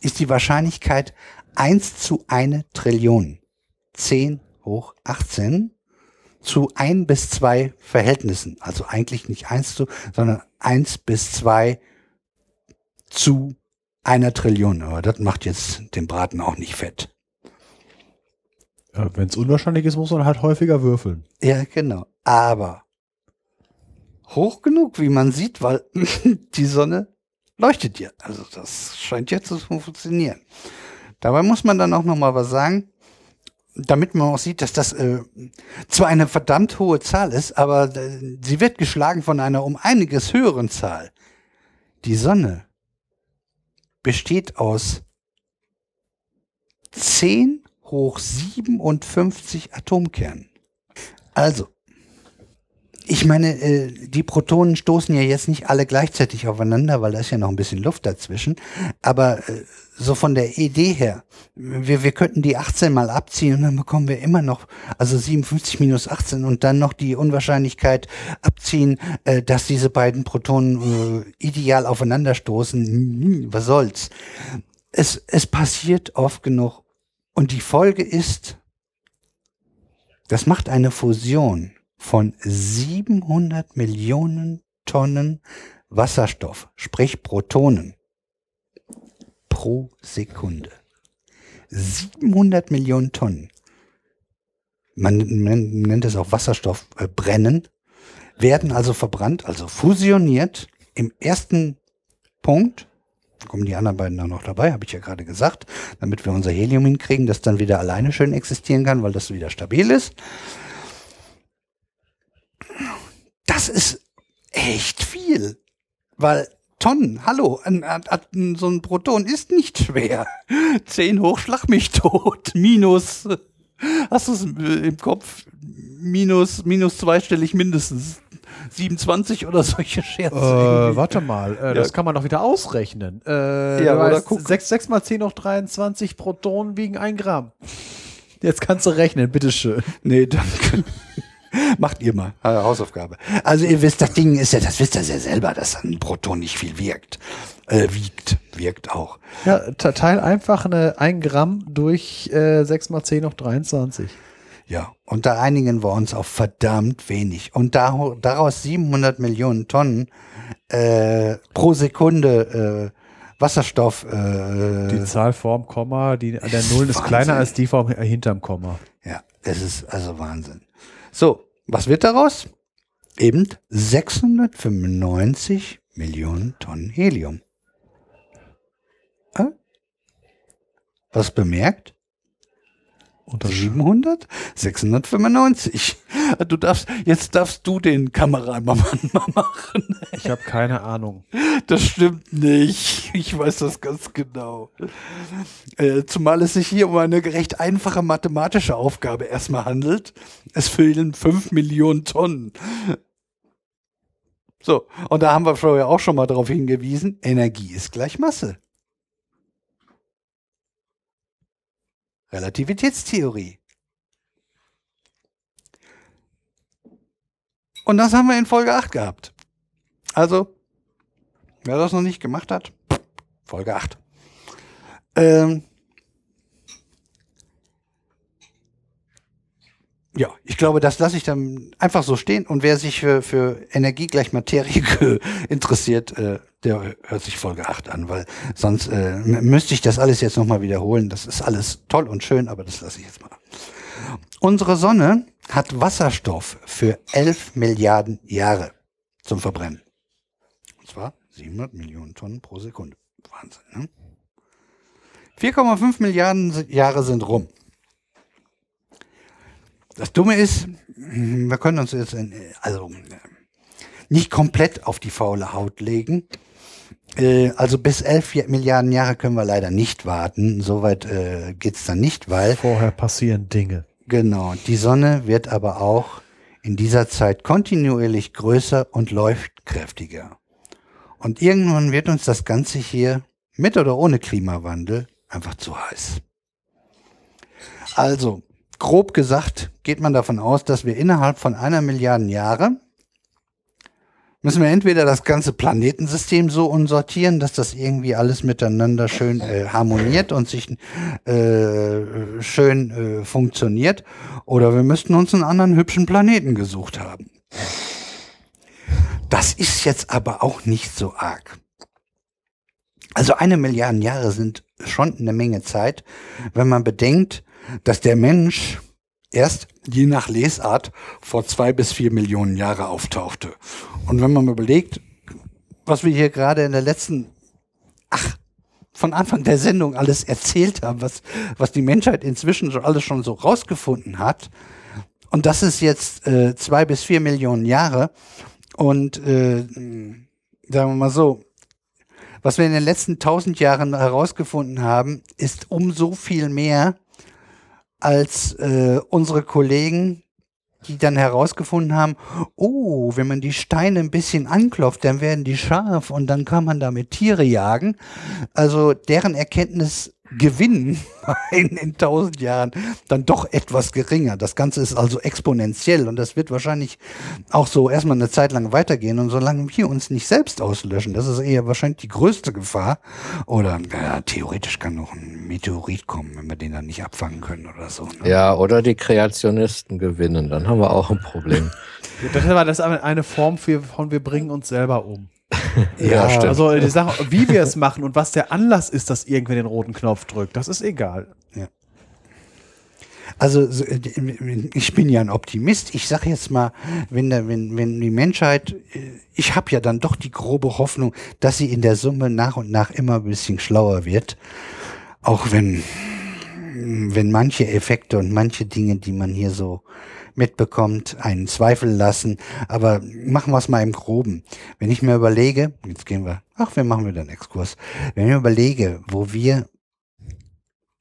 ist die Wahrscheinlichkeit 1 zu eine Trillion. 10 hoch 18 zu 1 bis 2 Verhältnissen. Also eigentlich nicht 1 zu, sondern 1 bis 2 zu einer Trillion. Aber das macht jetzt den Braten auch nicht fett. Ja, Wenn es unwahrscheinlich ist, muss man halt häufiger würfeln. Ja, genau. Aber hoch genug, wie man sieht, weil die Sonne leuchtet ja. Also das scheint jetzt zu funktionieren. Dabei muss man dann auch noch mal was sagen, damit man auch sieht, dass das äh, zwar eine verdammt hohe Zahl ist, aber äh, sie wird geschlagen von einer um einiges höheren Zahl. Die Sonne besteht aus 10 hoch 57 Atomkernen. Also, ich meine, äh, die Protonen stoßen ja jetzt nicht alle gleichzeitig aufeinander, weil da ist ja noch ein bisschen Luft dazwischen. Aber äh, so von der Idee her, wir, wir könnten die 18 mal abziehen und dann bekommen wir immer noch, also 57 minus 18 und dann noch die Unwahrscheinlichkeit abziehen, äh, dass diese beiden Protonen äh, ideal aufeinander stoßen. Hm, Was soll's? Es, es passiert oft genug. Und die Folge ist, das macht eine Fusion von 700 Millionen Tonnen Wasserstoff, sprich Protonen, pro Sekunde. 700 Millionen Tonnen. Man, man nennt es auch Wasserstoffbrennen, äh, werden also verbrannt, also fusioniert. Im ersten Punkt kommen die anderen beiden dann noch dabei, habe ich ja gerade gesagt, damit wir unser Helium hinkriegen, das dann wieder alleine schön existieren kann, weil das wieder stabil ist. Das ist echt viel, weil Tonnen, hallo, ein, ein, so ein Proton ist nicht schwer. 10 hoch, schlag mich tot, minus, hast du es im Kopf? Minus, minus zweistellig mindestens. 27 oder solche Scherze. Äh, warte mal, äh, das kann man doch wieder ausrechnen. Äh, Ja, oder weißt, guck. 6, 6 mal 10 hoch 23 Protonen wiegen 1 Gramm. Jetzt kannst du rechnen, bitteschön. Nee, danke. Macht ihr mal. äh, Hausaufgabe. Also ihr wisst, das Ding ist ja, das wisst ihr ja selber, dass ein Proton nicht viel wirkt. Äh, wiegt. Wirkt auch. Ja, te- teil einfach eine 1 Gramm durch äh, 6 mal 10 hoch 23. Ja. Und da einigen wir uns auf verdammt wenig. Und da, daraus 700 Millionen Tonnen äh, pro Sekunde äh, Wasserstoff. Äh, Die Zahl vorm Komma, die an der Null ist Wahnsinn. kleiner als die vorm, äh, hinterm Komma. Ja, es ist also Wahnsinn. So, was wird daraus? Eben 695 Millionen Tonnen Helium. Äh? Was bemerkt? Unter 700? 695. Du darfst, jetzt darfst du den Kameramann machen. Ich habe keine Ahnung. Das stimmt nicht. Ich weiß das ganz genau. Äh, zumal es sich hier um eine recht einfache mathematische Aufgabe erstmal handelt. Es fehlen 5 Millionen Tonnen. So, und da haben wir vorher auch schon mal darauf hingewiesen, Energie ist gleich Masse. Relativitätstheorie. Und das haben wir in Folge 8 gehabt. Also, wer das noch nicht gemacht hat, Folge 8. Ähm, ja, ich glaube, das lasse ich dann einfach so stehen. Und wer sich für, für Energie gleich Materie interessiert, äh, der hört sich Folge 8 an, weil sonst äh, müsste ich das alles jetzt nochmal wiederholen. Das ist alles toll und schön, aber das lasse ich jetzt mal. Unsere Sonne hat Wasserstoff für 11 Milliarden Jahre zum Verbrennen. Und zwar 700 Millionen Tonnen pro Sekunde. Wahnsinn, ne? 4,5 Milliarden Jahre sind rum. Das Dumme ist, wir können uns jetzt in, also nicht komplett auf die faule Haut legen. Äh, Also bis 11 Ja- Milliarden Jahre können wir leider nicht warten. Soweit äh, geht's dann nicht, weil Vorher passieren Dinge. Genau, die Sonne wird aber auch in dieser Zeit kontinuierlich größer und läuft kräftiger. Und irgendwann wird uns das Ganze hier mit oder ohne Klimawandel einfach zu heiß. Also, grob gesagt, geht man davon aus, dass wir innerhalb von einer Milliarde Jahre müssen wir entweder das ganze Planetensystem so unsortieren, dass das irgendwie alles miteinander schön äh, harmoniert und sich äh, schön äh, funktioniert, oder wir müssten uns einen anderen hübschen Planeten gesucht haben. Das ist jetzt aber auch nicht so arg. Also eine Milliarde Jahre sind schon eine Menge Zeit, wenn man bedenkt, dass der Mensch erst je nach Lesart vor zwei bis vier Millionen Jahre auftauchte. Und wenn man überlegt, was wir hier gerade in der letzten, ach, von Anfang der Sendung alles erzählt haben, was, was die Menschheit inzwischen schon alles schon so rausgefunden hat. Und das ist jetzt äh, zwei bis vier Millionen Jahre. Und äh, sagen wir mal so, was wir in den letzten tausend Jahren herausgefunden haben, ist umso viel mehr als äh, unsere Kollegen, die dann herausgefunden haben, oh, wenn man die Steine ein bisschen anklopft, dann werden die scharf und dann kann man damit Tiere jagen. Also deren Erkenntnis gewinnen in, in tausend Jahren dann doch etwas geringer. Das Ganze ist also exponentiell und das wird wahrscheinlich auch so erstmal eine Zeit lang weitergehen. Und solange wir uns nicht selbst auslöschen, das ist eher wahrscheinlich die größte Gefahr. Oder ja, theoretisch kann noch ein Meteorit kommen, wenn wir den dann nicht abfangen können oder so. Ne? Ja, oder die Kreationisten gewinnen, dann haben wir auch ein Problem. Das war das eine Form von wir bringen uns selber um. Ja, stimmt. Also die Sache, wie wir es machen und was der Anlass ist, dass irgendwer den roten Knopf drückt, das ist egal. Also so, äh, ich bin ja ein Optimist. Ich sage jetzt mal, wenn, der, wenn, wenn die Menschheit, äh, ich habe ja dann doch die grobe Hoffnung, dass sie in der Summe nach und nach immer ein bisschen schlauer wird. Auch wenn, wenn manche Effekte und manche Dinge, die man hier so mitbekommt, einen Zweifel lassen. Aber machen wir es mal im Groben. Wenn ich mir überlege, jetzt gehen wir, ach, wir machen wieder einen Exkurs. Wenn ich mir überlege, wo wir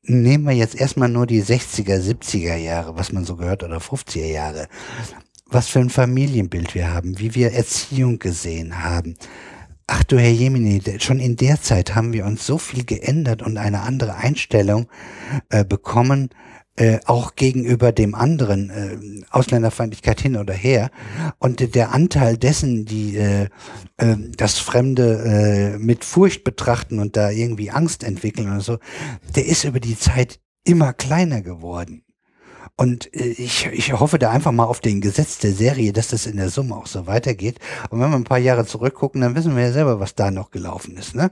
nehmen wir jetzt erstmal nur die 60er, 70er Jahre, was man so gehört, oder 50er Jahre. Was für ein Familienbild wir haben, wie wir Erziehung gesehen haben. Ach du Herr Jemini, schon in der Zeit haben wir uns so viel geändert und eine andere Einstellung äh, bekommen, äh, auch gegenüber dem anderen, äh, Ausländerfeindlichkeit hin oder her. Und der Anteil dessen, die äh, äh, das Fremde äh, mit Furcht betrachten und da irgendwie Angst entwickeln oder so, der ist über die Zeit immer kleiner geworden. Und äh, ich, ich hoffe da einfach mal auf den Gesetz der Serie, dass das in der Summe auch so weitergeht. Und wenn wir ein paar Jahre zurückgucken, dann wissen wir ja selber, was da noch gelaufen ist. Ne?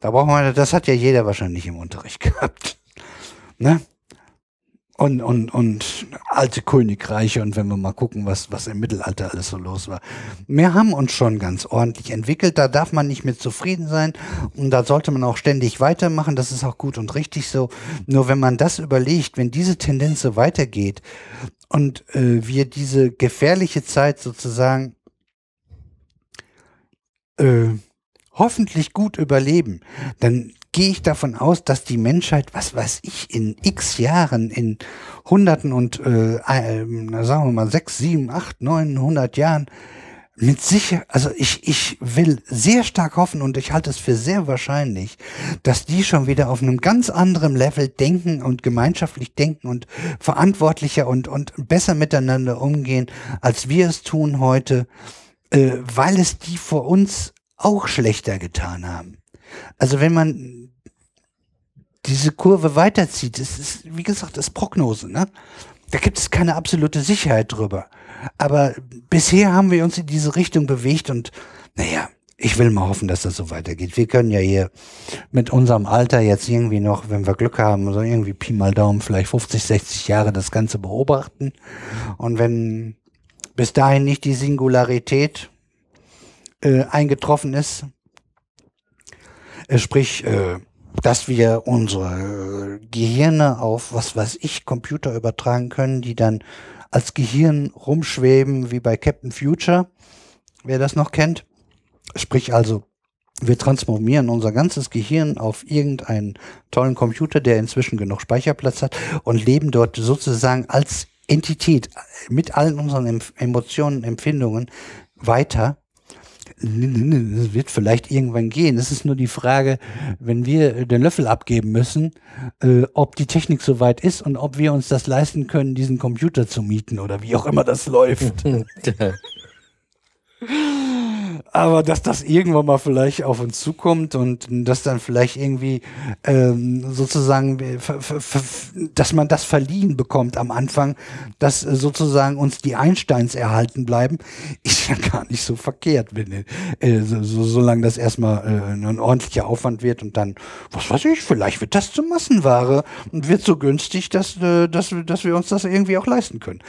Da brauchen wir, das hat ja jeder wahrscheinlich im Unterricht gehabt. Ne? Und, und, und alte Königreiche und wenn wir mal gucken, was, was im Mittelalter alles so los war. Wir haben uns schon ganz ordentlich entwickelt, da darf man nicht mit zufrieden sein und da sollte man auch ständig weitermachen, das ist auch gut und richtig so. Nur wenn man das überlegt, wenn diese Tendenz so weitergeht und äh, wir diese gefährliche Zeit sozusagen äh, hoffentlich gut überleben, dann gehe ich davon aus, dass die Menschheit, was weiß ich, in x Jahren, in Hunderten und äh, äh, sagen wir mal sechs, sieben, acht, neunhundert Jahren mit sicher, also ich, ich will sehr stark hoffen und ich halte es für sehr wahrscheinlich, dass die schon wieder auf einem ganz anderen Level denken und gemeinschaftlich denken und verantwortlicher und, und besser miteinander umgehen, als wir es tun heute, äh, weil es die vor uns auch schlechter getan haben. Also wenn man diese Kurve weiterzieht, das ist, wie gesagt, das ist Prognose, ne? Da gibt es keine absolute Sicherheit drüber. Aber bisher haben wir uns in diese Richtung bewegt und naja, ich will mal hoffen, dass das so weitergeht. Wir können ja hier mit unserem Alter jetzt irgendwie noch, wenn wir Glück haben, so irgendwie Pi mal Daumen, vielleicht 50, 60 Jahre das Ganze beobachten. Und wenn bis dahin nicht die Singularität äh, eingetroffen ist, äh, sprich, äh, dass wir unsere Gehirne auf, was weiß ich, Computer übertragen können, die dann als Gehirn rumschweben, wie bei Captain Future, wer das noch kennt. Sprich also Wir transformieren unser ganzes Gehirn auf irgendeinen tollen Computer, der inzwischen genug Speicherplatz hat und leben dort sozusagen als Entität mit allen unseren Emotionen, Empfindungen weiter. Es wird vielleicht irgendwann gehen. Es ist nur die Frage, wenn wir den Löffel abgeben müssen, äh, ob die Technik soweit ist und ob wir uns das leisten können, diesen Computer zu mieten oder wie auch immer das läuft. Aber dass das irgendwann mal vielleicht auf uns zukommt und dass dann vielleicht irgendwie ähm, sozusagen, äh, dass man das verliehen bekommt am Anfang, dass äh, sozusagen uns die Einsteins erhalten bleiben, ist ja gar nicht so verkehrt, wenn, äh, so, so, solange das erstmal äh, ein ordentlicher Aufwand wird und dann, was weiß ich, vielleicht wird das zur Massenware und wird so günstig, dass, äh, dass, dass wir uns das irgendwie auch leisten können.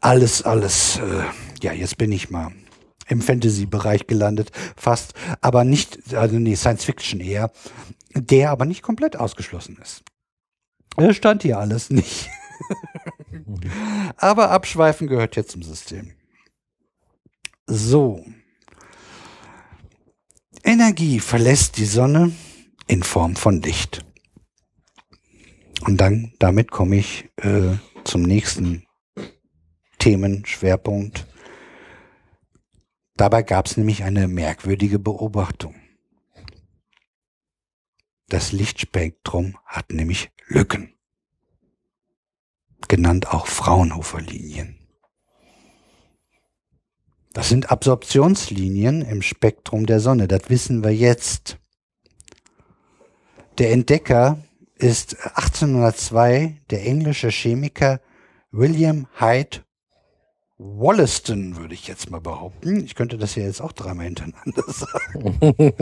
Alles, alles, äh, ja, jetzt bin ich mal im Fantasy-Bereich gelandet, fast, aber nicht, also nee, Science Fiction eher, der aber nicht komplett ausgeschlossen ist. Das stand hier alles nicht. aber Abschweifen gehört jetzt zum System. So. Energie verlässt die Sonne in Form von Licht. Und dann, damit komme ich äh, zum nächsten Themenschwerpunkt. Dabei gab es nämlich eine merkwürdige Beobachtung. Das Lichtspektrum hat nämlich Lücken, genannt auch Fraunhofer-Linien. Das sind Absorptionslinien im Spektrum der Sonne, das wissen wir jetzt. Der Entdecker ist 1802 der englische Chemiker William Hyde Wollaston, würde ich jetzt mal behaupten. Ich könnte das ja jetzt auch dreimal hintereinander sagen.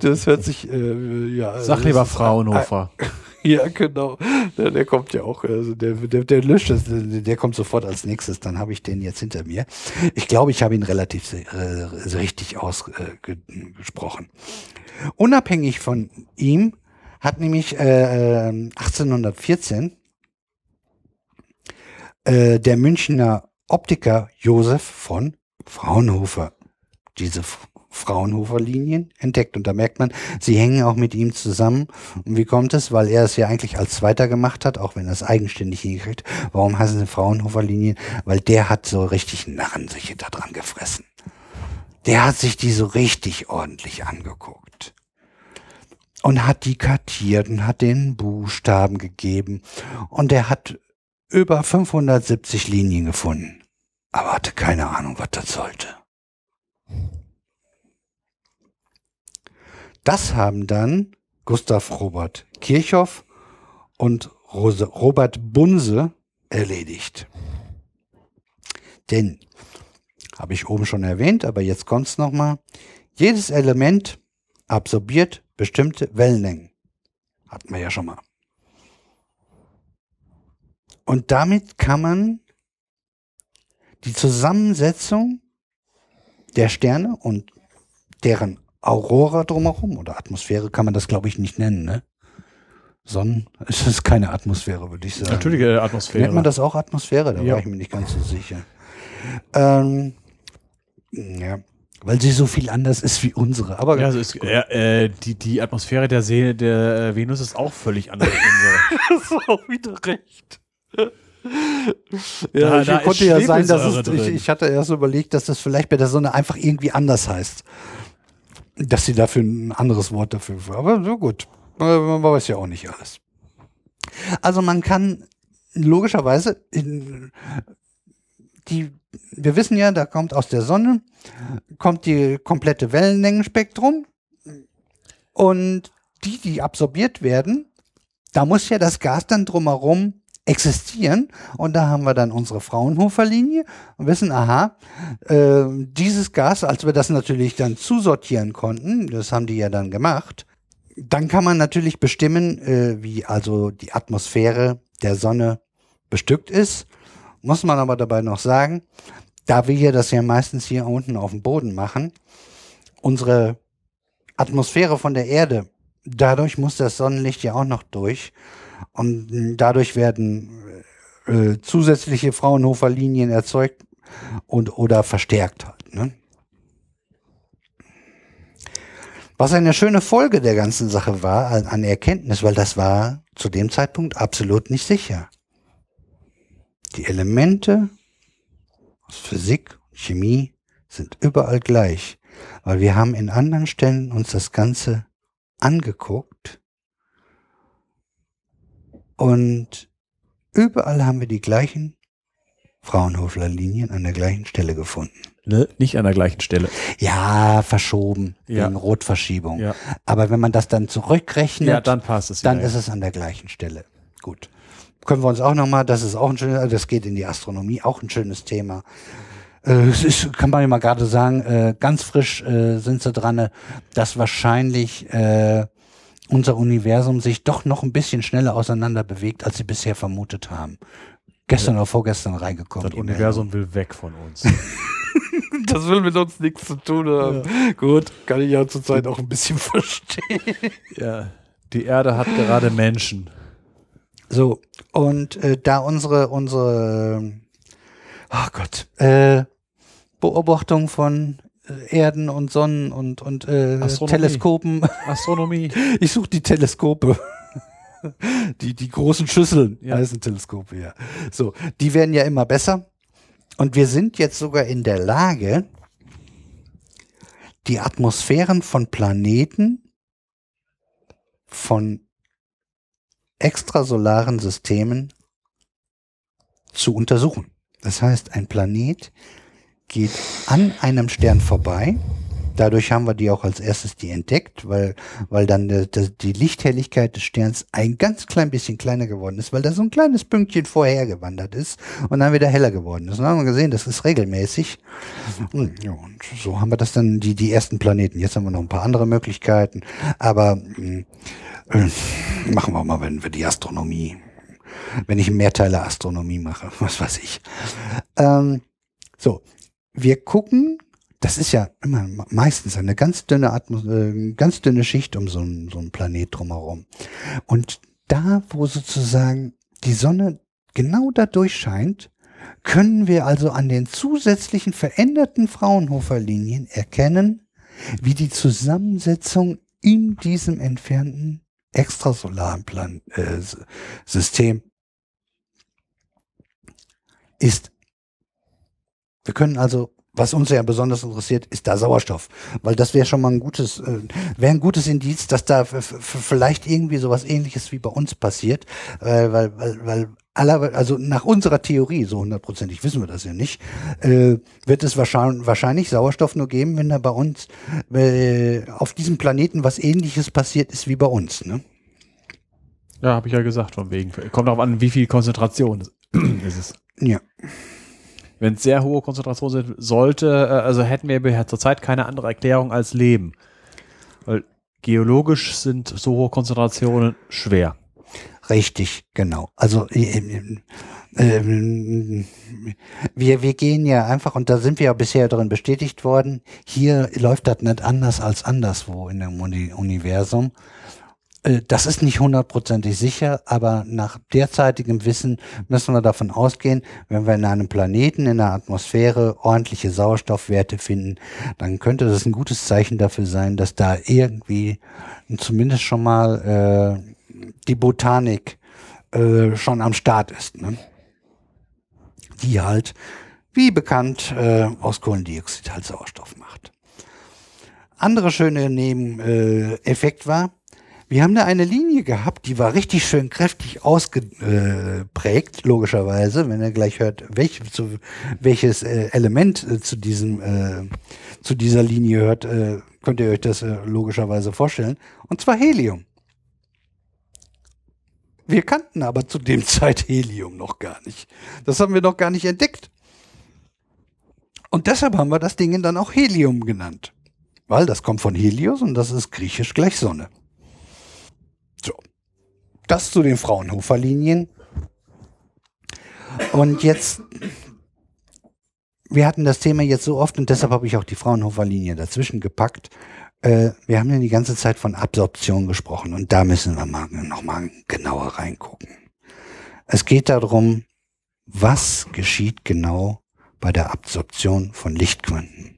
Das hört sich, äh, ja. Sag lieber Fraunhofer. Ja, genau. Der, der kommt ja auch, also der, der, der löscht das, der, der kommt sofort als nächstes, dann habe ich den jetzt hinter mir. Ich glaube, ich habe ihn relativ äh, richtig ausgesprochen. Unabhängig von ihm hat nämlich äh, äh, 1814 äh, der Münchner Optiker Josef von Fraunhofer diese Fraunhofer-Linien entdeckt. Und da merkt man, sie hängen auch mit ihm zusammen. Und wie kommt es? Weil er es ja eigentlich als Zweiter gemacht hat, auch wenn er es eigenständig hingekriegt. Warum heißen sie Fraunhofer-Linien? Weil der hat so richtig Narrensiche da dran gefressen. Der hat sich die so richtig ordentlich angeguckt. Und hat die kartiert und hat den Buchstaben gegeben. Und er hat über 570 Linien gefunden. Aber hatte keine Ahnung, was das sollte. Das haben dann Gustav Robert Kirchhoff und Rose, Robert Bunse erledigt. Denn, habe ich oben schon erwähnt, aber jetzt kommt's nochmal, jedes Element absorbiert bestimmte Wellenlängen. Hatten wir ja schon mal. Und damit kann man die Zusammensetzung der Sterne und deren Aurora drumherum oder Atmosphäre kann man das, glaube ich, nicht nennen, ne? Sonnen, es ist keine Atmosphäre, würde ich sagen. Natürlich äh, Atmosphäre. Nennt man das auch Atmosphäre? Da Ja. war ich mir nicht ganz so sicher. Ähm, ja, weil sie so viel anders ist wie unsere. Aber Ja, also ist, äh, äh, die, die Atmosphäre der, See, der äh, Venus ist auch völlig anders als unsere. hast du auch wieder recht. Da- Ja, da ich konnte ja sein, dass es, ich, ich hatte erst überlegt, dass das vielleicht bei der Sonne einfach irgendwie anders heißt. Dass sie dafür ein anderes Wort dafür, aber so gut. Man weiß ja auch nicht alles. Also man kann logischerweise in, die, wir wissen ja, da kommt aus der Sonne, kommt die komplette Wellenlängenspektrum und die, die absorbiert werden, da muss ja das Gas dann drumherum existieren und da haben wir dann unsere Fraunhofer-Linie und wissen, aha, äh, dieses Gas, als wir das natürlich dann zusortieren konnten, das haben die ja dann gemacht, dann kann man natürlich bestimmen, äh, wie also die Atmosphäre der Sonne bestückt ist. Muss man aber dabei noch sagen, da wir das ja meistens hier unten auf dem Boden machen, unsere Atmosphäre von der Erde, dadurch muss das Sonnenlicht ja auch noch durch. Und dadurch werden äh, zusätzliche Fraunhofer-Linien erzeugt und oder verstärkt halt. Ne? Was eine schöne Folge der ganzen Sache war an, an Erkenntnis, weil das war zu dem Zeitpunkt absolut nicht sicher. Die Elemente aus Physik und Chemie sind überall gleich, weil wir haben in anderen Stellen uns das Ganze angeguckt und überall haben wir die gleichen Fraunhofer-Linien an der gleichen Stelle gefunden. Ne? Nicht an der gleichen Stelle. Ja, verschoben, Ja. wegen Rotverschiebung. Ja. Aber wenn man das dann zurückrechnet, Ja, dann passt es. dann ist es an der gleichen Stelle. Gut. Können wir uns auch nochmal, das ist auch ein schönes, das geht in die Astronomie, auch ein schönes Thema. Äh, es ist, kann man ja mal gerade sagen, äh, ganz frisch äh, sind sie dran, dass wahrscheinlich äh, unser Universum sich doch noch ein bisschen schneller auseinander bewegt, als sie bisher vermutet haben. Gestern oder vorgestern reingekommen. Das Universum will weg von uns. Das will mit uns nichts zu tun haben. Gut, kann ich ja zurzeit auch ein bisschen verstehen. ja. Die Erde hat gerade Menschen. So, und äh, da unsere, unsere, oh Gott, äh, Beobachtung von Erden und Sonnen und, und äh, Astronomie. Teleskopen, Astronomie. ich suche die Teleskope. Die, die großen Schüsseln Ja. heißen Teleskope, ja. So, die werden ja immer besser. Und wir sind jetzt sogar in der Lage, die Atmosphären von Planeten von extrasolaren Systemen zu untersuchen. Das heißt, ein Planet geht an einem Stern vorbei. Dadurch haben wir die auch als erstes die entdeckt, weil, weil dann die, die, Lichthelligkeit des Sterns ein ganz klein bisschen kleiner geworden ist, weil da so ein kleines Pünktchen vorher gewandert ist und dann wieder heller geworden ist. Und dann haben wir gesehen, das ist regelmäßig. Und, so haben wir das dann, die, die ersten Planeten. Jetzt haben wir noch ein paar andere Möglichkeiten, aber mh, äh, machen wir mal, wenn wir die Astronomie, wenn ich Mehrteile Astronomie mache, was weiß ich. Ähm, so, wir gucken, das ist ja immer meistens eine ganz dünne Atmos äh, ganz dünne Schicht um so einen so Planet drumherum. Und da, wo sozusagen die Sonne genau da durchscheint, können wir also an den zusätzlichen veränderten Fraunhofer-Linien erkennen, wie die Zusammensetzung in diesem entfernten extrasolaren Plan äh, System ist. Wir können also, was uns ja besonders interessiert, ist da Sauerstoff, weil das wäre schon mal ein gutes, äh, wäre ein gutes Indiz, dass da vielleicht irgendwie sowas Ähnliches wie bei uns passiert, äh, weil, weil, weil aller, also nach unserer Theorie, so hundertprozentig wissen wir das ja nicht, äh, wird es wahrscheinlich, wahrscheinlich Sauerstoff nur geben, wenn da bei uns äh, auf diesem Planeten was Ähnliches passiert ist wie bei uns. Ne? Ja, habe ich ja gesagt, von wegen. Kommt darauf an, wie viel Konzentration ist es. Ja. Wenn es sehr hohe Konzentration sind, sollte, äh, also hätten wir zurzeit keine andere Erklärung als Leben. Weil geologisch sind so hohe Konzentrationen schwer. Richtig, genau. Also äh, äh, wir, wir gehen ja einfach, und da sind wir ja bisher drin bestätigt worden, hier läuft das nicht anders als anderswo in dem Uni Universum. Äh, Das ist nicht hundertprozentig sicher, aber nach derzeitigem Wissen müssen wir davon ausgehen, wenn wir in einem Planeten in der Atmosphäre ordentliche Sauerstoffwerte finden, dann könnte das ein gutes Zeichen dafür sein, dass da irgendwie zumindest schon mal äh, die Botanik äh, schon am Start ist. Ne? Die halt, wie bekannt, äh, aus Kohlendioxid halt Sauerstoff macht. Andere schöne Nebeneffekt Effekt war, wir haben da eine Linie gehabt, die war richtig schön kräftig ausgeprägt, logischerweise, wenn ihr gleich hört, welch, zu, welches äh, Element äh, zu diesem äh, zu dieser Linie hört, äh, könnt ihr euch das äh, logischerweise vorstellen. Und zwar Helium. Wir kannten aber zu dem Zeit Helium noch gar nicht. Das haben wir noch gar nicht entdeckt. Und deshalb haben wir das Ding dann auch Helium genannt. Weil das kommt von Helios und das ist griechisch gleich Sonne. So. Das zu den Fraunhofer-Linien. Und jetzt, wir hatten das Thema jetzt so oft und deshalb habe ich auch die Fraunhofer-Linie dazwischen gepackt. Äh, wir haben ja die ganze Zeit von Absorption gesprochen und da müssen wir mal nochmal genauer reingucken. Es geht darum, was geschieht genau bei der Absorption von Lichtquanten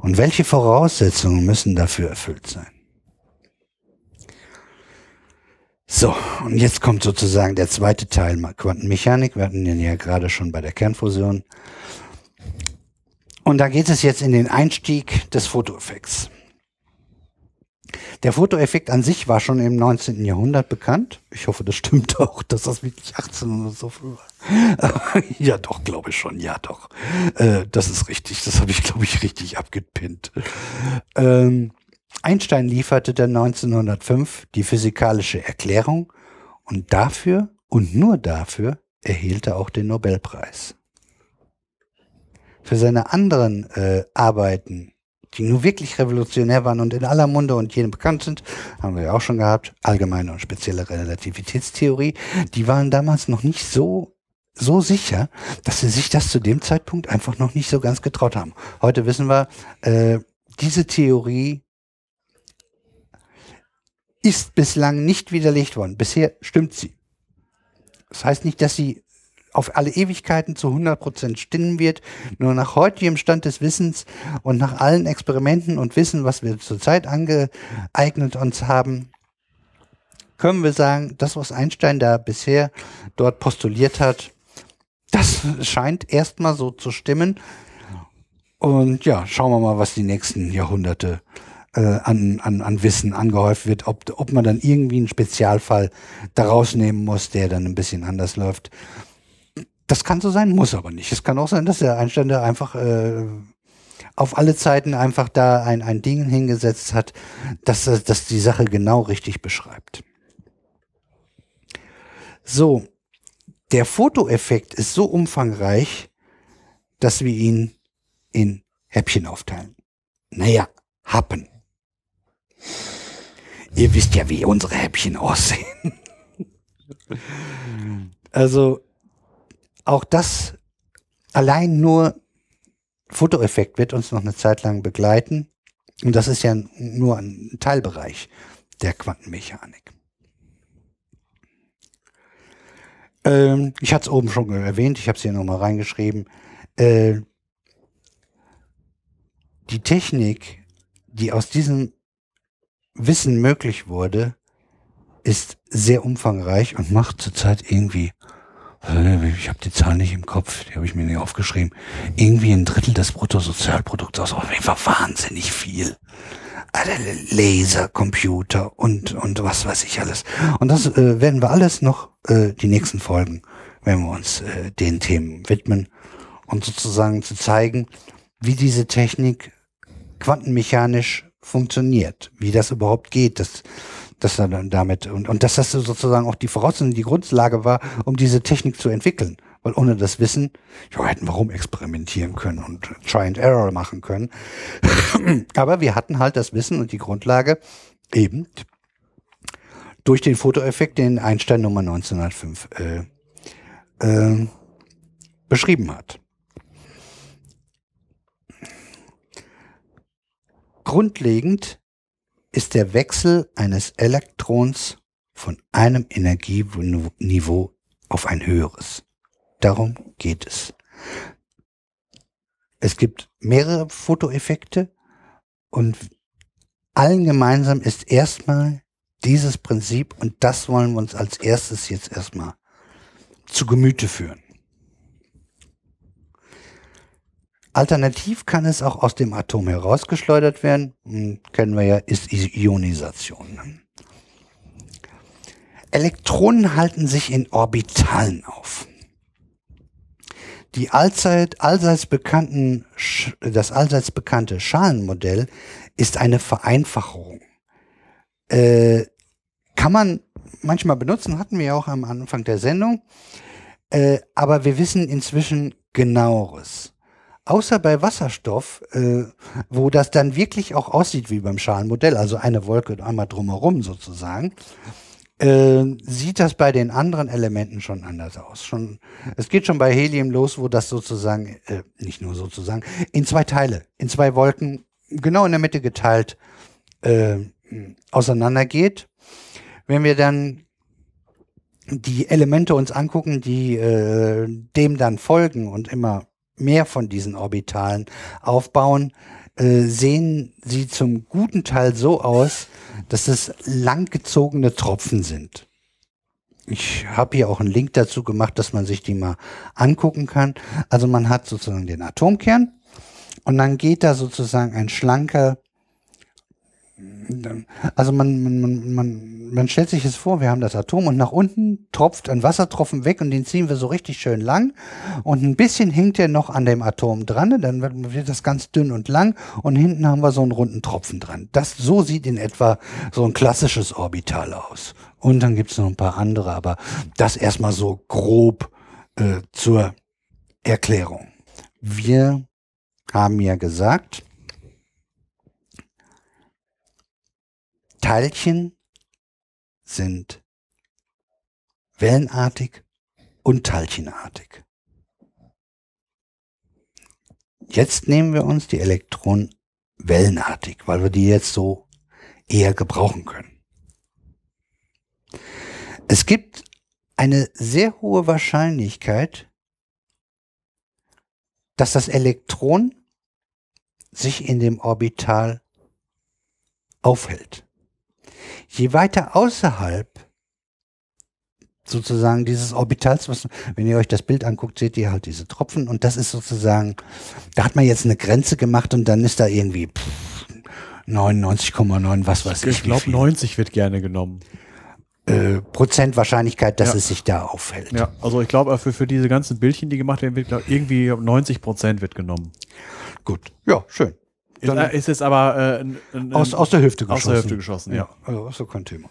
und welche Voraussetzungen müssen dafür erfüllt sein. So, und jetzt kommt sozusagen der zweite Teil Quantenmechanik. Wir hatten den ja gerade schon bei der Kernfusion. Und da geht es jetzt in den Einstieg des Fotoeffekts. Der Fotoeffekt an sich war schon im 19. Jahrhundert bekannt. Ich hoffe, das stimmt auch, dass das wirklich 18 oder so früh war. ja, doch, glaube ich schon. Ja, doch. Äh, das ist richtig. Das habe ich, glaube ich, richtig abgepinnt. Ähm, Einstein lieferte dann 1905 die physikalische Erklärung und dafür und nur dafür erhielt er auch den Nobelpreis. Für seine anderen äh, Arbeiten, die nur wirklich revolutionär waren und in aller Munde und jedem bekannt sind, haben wir ja auch schon gehabt, allgemeine und spezielle Relativitätstheorie, die waren damals noch nicht so so sicher, dass sie sich das zu dem Zeitpunkt einfach noch nicht so ganz getraut haben. Heute wissen wir, äh, diese Theorie ist bislang nicht widerlegt worden. Bisher stimmt sie. Das heißt nicht, dass sie auf alle Ewigkeiten zu 100% stimmen wird. Nur nach heutigem Stand des Wissens und nach allen Experimenten und Wissen, was wir zurzeit angeeignet uns haben, können wir sagen, das, was Einstein da bisher dort postuliert hat, das scheint erstmal so zu stimmen. Und ja, schauen wir mal, was die nächsten Jahrhunderte äh, an, an, an Wissen angehäuft wird, ob, ob man dann irgendwie einen Spezialfall daraus nehmen muss, der dann ein bisschen anders läuft. Das kann so sein, muss aber nicht. Es kann auch sein, dass der Einstein da einfach äh, auf alle Zeiten einfach da ein, ein Ding hingesetzt hat, dass das die Sache genau richtig beschreibt. So, der Fotoeffekt ist so umfangreich, dass wir ihn in Häppchen aufteilen. Naja, Happen. Ihr wisst ja, wie unsere Häppchen aussehen. also auch das allein nur Fotoeffekt wird uns noch eine Zeit lang begleiten. Und das ist ja nur ein Teilbereich der Quantenmechanik. Ähm, ich hatte es oben schon erwähnt, ich habe es hier nochmal reingeschrieben. Äh, die Technik, die aus diesem Wissen möglich wurde, ist sehr umfangreich und macht zurzeit irgendwie, ich habe die Zahl nicht im Kopf, die habe ich mir nicht aufgeschrieben, irgendwie ein Drittel des Bruttosozialprodukts aus. Auf jeden Fall wahnsinnig viel. Laser, Computer und, und was weiß ich alles. Und das äh, werden wir alles noch äh, die nächsten Folgen, wenn wir uns äh, den Themen widmen und sozusagen zu zeigen, wie diese Technik quantenmechanisch funktioniert, wie das überhaupt geht, dass, dass er dann damit und, und dass das sozusagen auch die Voraussetzung, die Grundlage war, um diese Technik zu entwickeln. Weil ohne das Wissen, ja, hätten wir rum experimentieren können und Try and Error machen können. Aber wir hatten halt das Wissen und die Grundlage eben durch den Fotoeffekt, den Einstein Nummer 1905 äh, äh, beschrieben hat. Grundlegend ist der Wechsel eines Elektrons von einem Energieniveau auf ein höheres. Darum geht es. Es gibt mehrere Fotoeffekte und allen gemeinsam ist erstmal dieses Prinzip und das wollen wir uns als erstes jetzt erstmal zu Gemüte führen. Alternativ kann es auch aus dem Atom herausgeschleudert werden. Hm, kennen wir ja, ist Ionisation. Elektronen halten sich in Orbitalen auf. Die allzeit, allseits bekannten, das allseits bekannte Schalenmodell ist eine Vereinfachung. Äh, kann man manchmal benutzen, hatten wir ja auch am Anfang der Sendung. Äh, aber wir wissen inzwischen genaueres außer bei Wasserstoff, äh, wo das dann wirklich auch aussieht wie beim Schalenmodell, also eine Wolke einmal drumherum sozusagen, äh, sieht das bei den anderen Elementen schon anders aus. Schon, es geht schon bei Helium los, wo das sozusagen, äh, nicht nur sozusagen, in zwei Teile, in zwei Wolken, genau in der Mitte geteilt, äh, auseinandergeht. Wenn wir dann die Elemente uns angucken, die äh, dem dann folgen und immer mehr von diesen Orbitalen aufbauen, äh, sehen sie zum guten Teil so aus, dass es langgezogene Tropfen sind. ich habe hier auch einen Link dazu gemacht, dass man sich die mal angucken kann. Also man hat sozusagen den Atomkern und dann geht da sozusagen ein schlanker, also man, man, man, man, stellt sich es vor, wir haben das Atom und nach unten tropft ein Wassertropfen weg und den ziehen wir so richtig schön lang und ein bisschen hängt er noch an dem Atom dran, dann wird, wird das ganz dünn und lang und hinten haben wir so einen runden Tropfen dran. Das, so sieht in etwa so ein klassisches Orbital aus. Und dann gibt es noch ein paar andere, aber das erstmal so grob äh, zur Erklärung. Wir haben ja gesagt, Teilchen sind wellenartig und teilchenartig. Jetzt nehmen wir uns die Elektronen wellenartig, weil wir die jetzt so eher gebrauchen können. Es gibt eine sehr hohe Wahrscheinlichkeit, dass das Elektron sich in dem Orbital aufhält. Je weiter außerhalb sozusagen dieses Orbitals, was, wenn ihr euch das Bild anguckt, seht ihr halt diese Tropfen und das ist sozusagen, da hat man jetzt eine Grenze gemacht und dann ist da irgendwie 99,9 was weiß ich. Ich glaube, 90 wird gerne genommen. Äh, Prozent Wahrscheinlichkeit, dass Ja. es sich da aufhält. Ja, also ich glaube, für, für diese ganzen Bildchen, die gemacht werden, wird glaub, irgendwie 90 Prozent wird genommen. Gut. Ja, schön. Dann- äh, ist jetzt aber äh, ein, ein, Aus, aus der Hüfte aus geschossen. der Hüfte geschossen, ja. Also, ist doch kein Thema.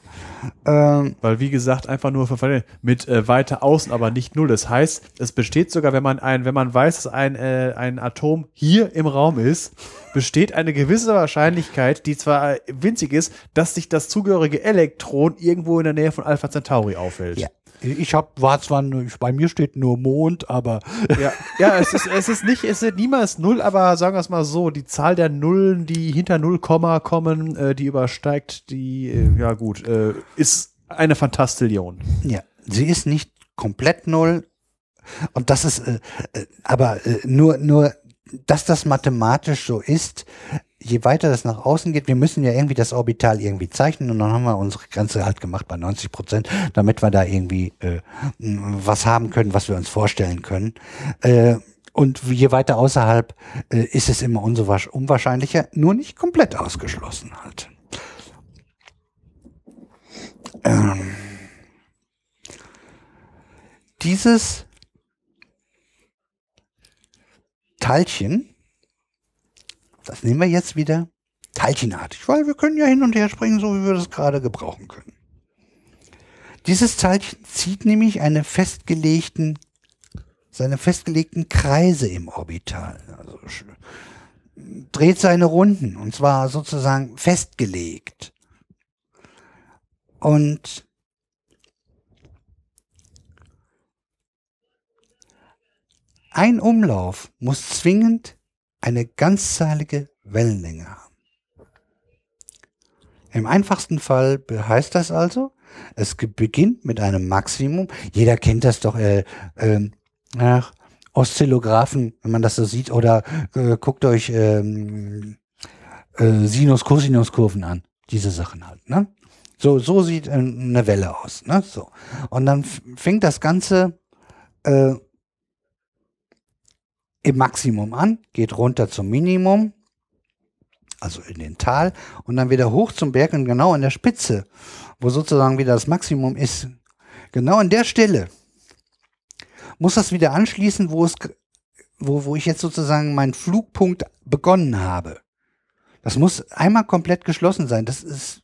Ähm, Weil, wie gesagt, einfach nur für mit äh, weiter außen, aber nicht null. Das heißt, es besteht sogar, wenn man ein, wenn man weiß, dass ein, äh, ein Atom hier im Raum ist, besteht eine gewisse Wahrscheinlichkeit, die zwar äh, winzig ist, dass sich das zugehörige Elektron irgendwo in der Nähe von Alpha Centauri aufhält. ja. Ich hab, war zwar, bei mir steht nur Mond, aber Ja, ja es, ist, es ist nicht, es ist niemals null, aber sagen wir es mal so, die Zahl der Nullen, die hinter Null Komma kommen, äh, die übersteigt die, äh, ja gut, äh, ist eine Fantastillion. ja, sie ist nicht komplett null. Und das ist, äh, äh, aber äh, nur, nur, dass das mathematisch so ist, je weiter das nach außen geht, wir müssen ja irgendwie das Orbital irgendwie zeichnen und dann haben wir unsere Grenze halt gemacht bei 90 Prozent, damit wir da irgendwie äh, was haben können, was wir uns vorstellen können. Äh, und je weiter außerhalb äh, ist es immer umso wahrsch- unwahrscheinlicher, nur nicht komplett ausgeschlossen halt. Ähm, dieses Teilchen, das nehmen wir jetzt wieder teilchenartig, weil wir können ja hin und her springen, so wie wir das gerade gebrauchen können. Dieses Teilchen zieht nämlich eine festgelegten, seine festgelegten Kreise im Orbital. Also dreht seine Runden und zwar sozusagen festgelegt. Und ein Umlauf muss zwingend eine ganzzahlige Wellenlänge haben. Im einfachsten Fall heißt das also, es beginnt mit einem Maximum. Jeder kennt das doch, äh, ähm, ach, Oszillographen, wenn man das so sieht, oder äh, guckt euch ähm, äh, Sinus-Cosinus-Kurven an. Diese Sachen halt, ne? So, so sieht äh, eine Welle aus, ne? So. Und dann fängt das Ganze äh, im Maximum an, geht runter zum Minimum, also in den Tal, und dann wieder hoch zum Berg und genau an der Spitze, wo sozusagen wieder das Maximum ist, genau an der Stelle muss das wieder anschließen, wo es, wo, wo ich jetzt sozusagen meinen Flugpunkt begonnen habe. Das muss einmal komplett geschlossen sein. Das ist,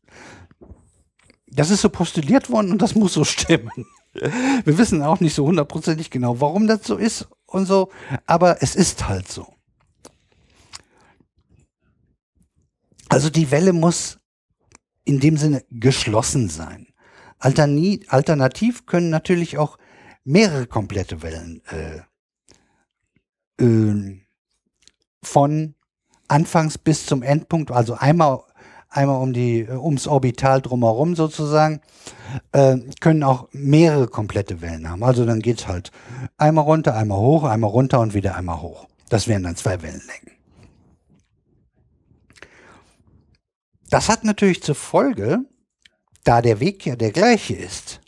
das ist so postuliert worden und das muss so stimmen. Wir wissen auch nicht so hundertprozentig genau, warum das so ist und so, aber es ist halt so. Also die Welle muss in dem Sinne geschlossen sein. Alternativ können natürlich auch mehrere komplette Wellen äh, äh, von Anfangs bis zum Endpunkt, also einmal einmal um die äh, ums Orbital drumherum sozusagen, äh, können auch mehrere komplette Wellen haben. Also dann geht's halt einmal runter, einmal hoch, einmal runter und wieder einmal hoch. Das wären dann zwei Wellenlängen. Das hat natürlich zur Folge, da der Weg ja der gleiche ist,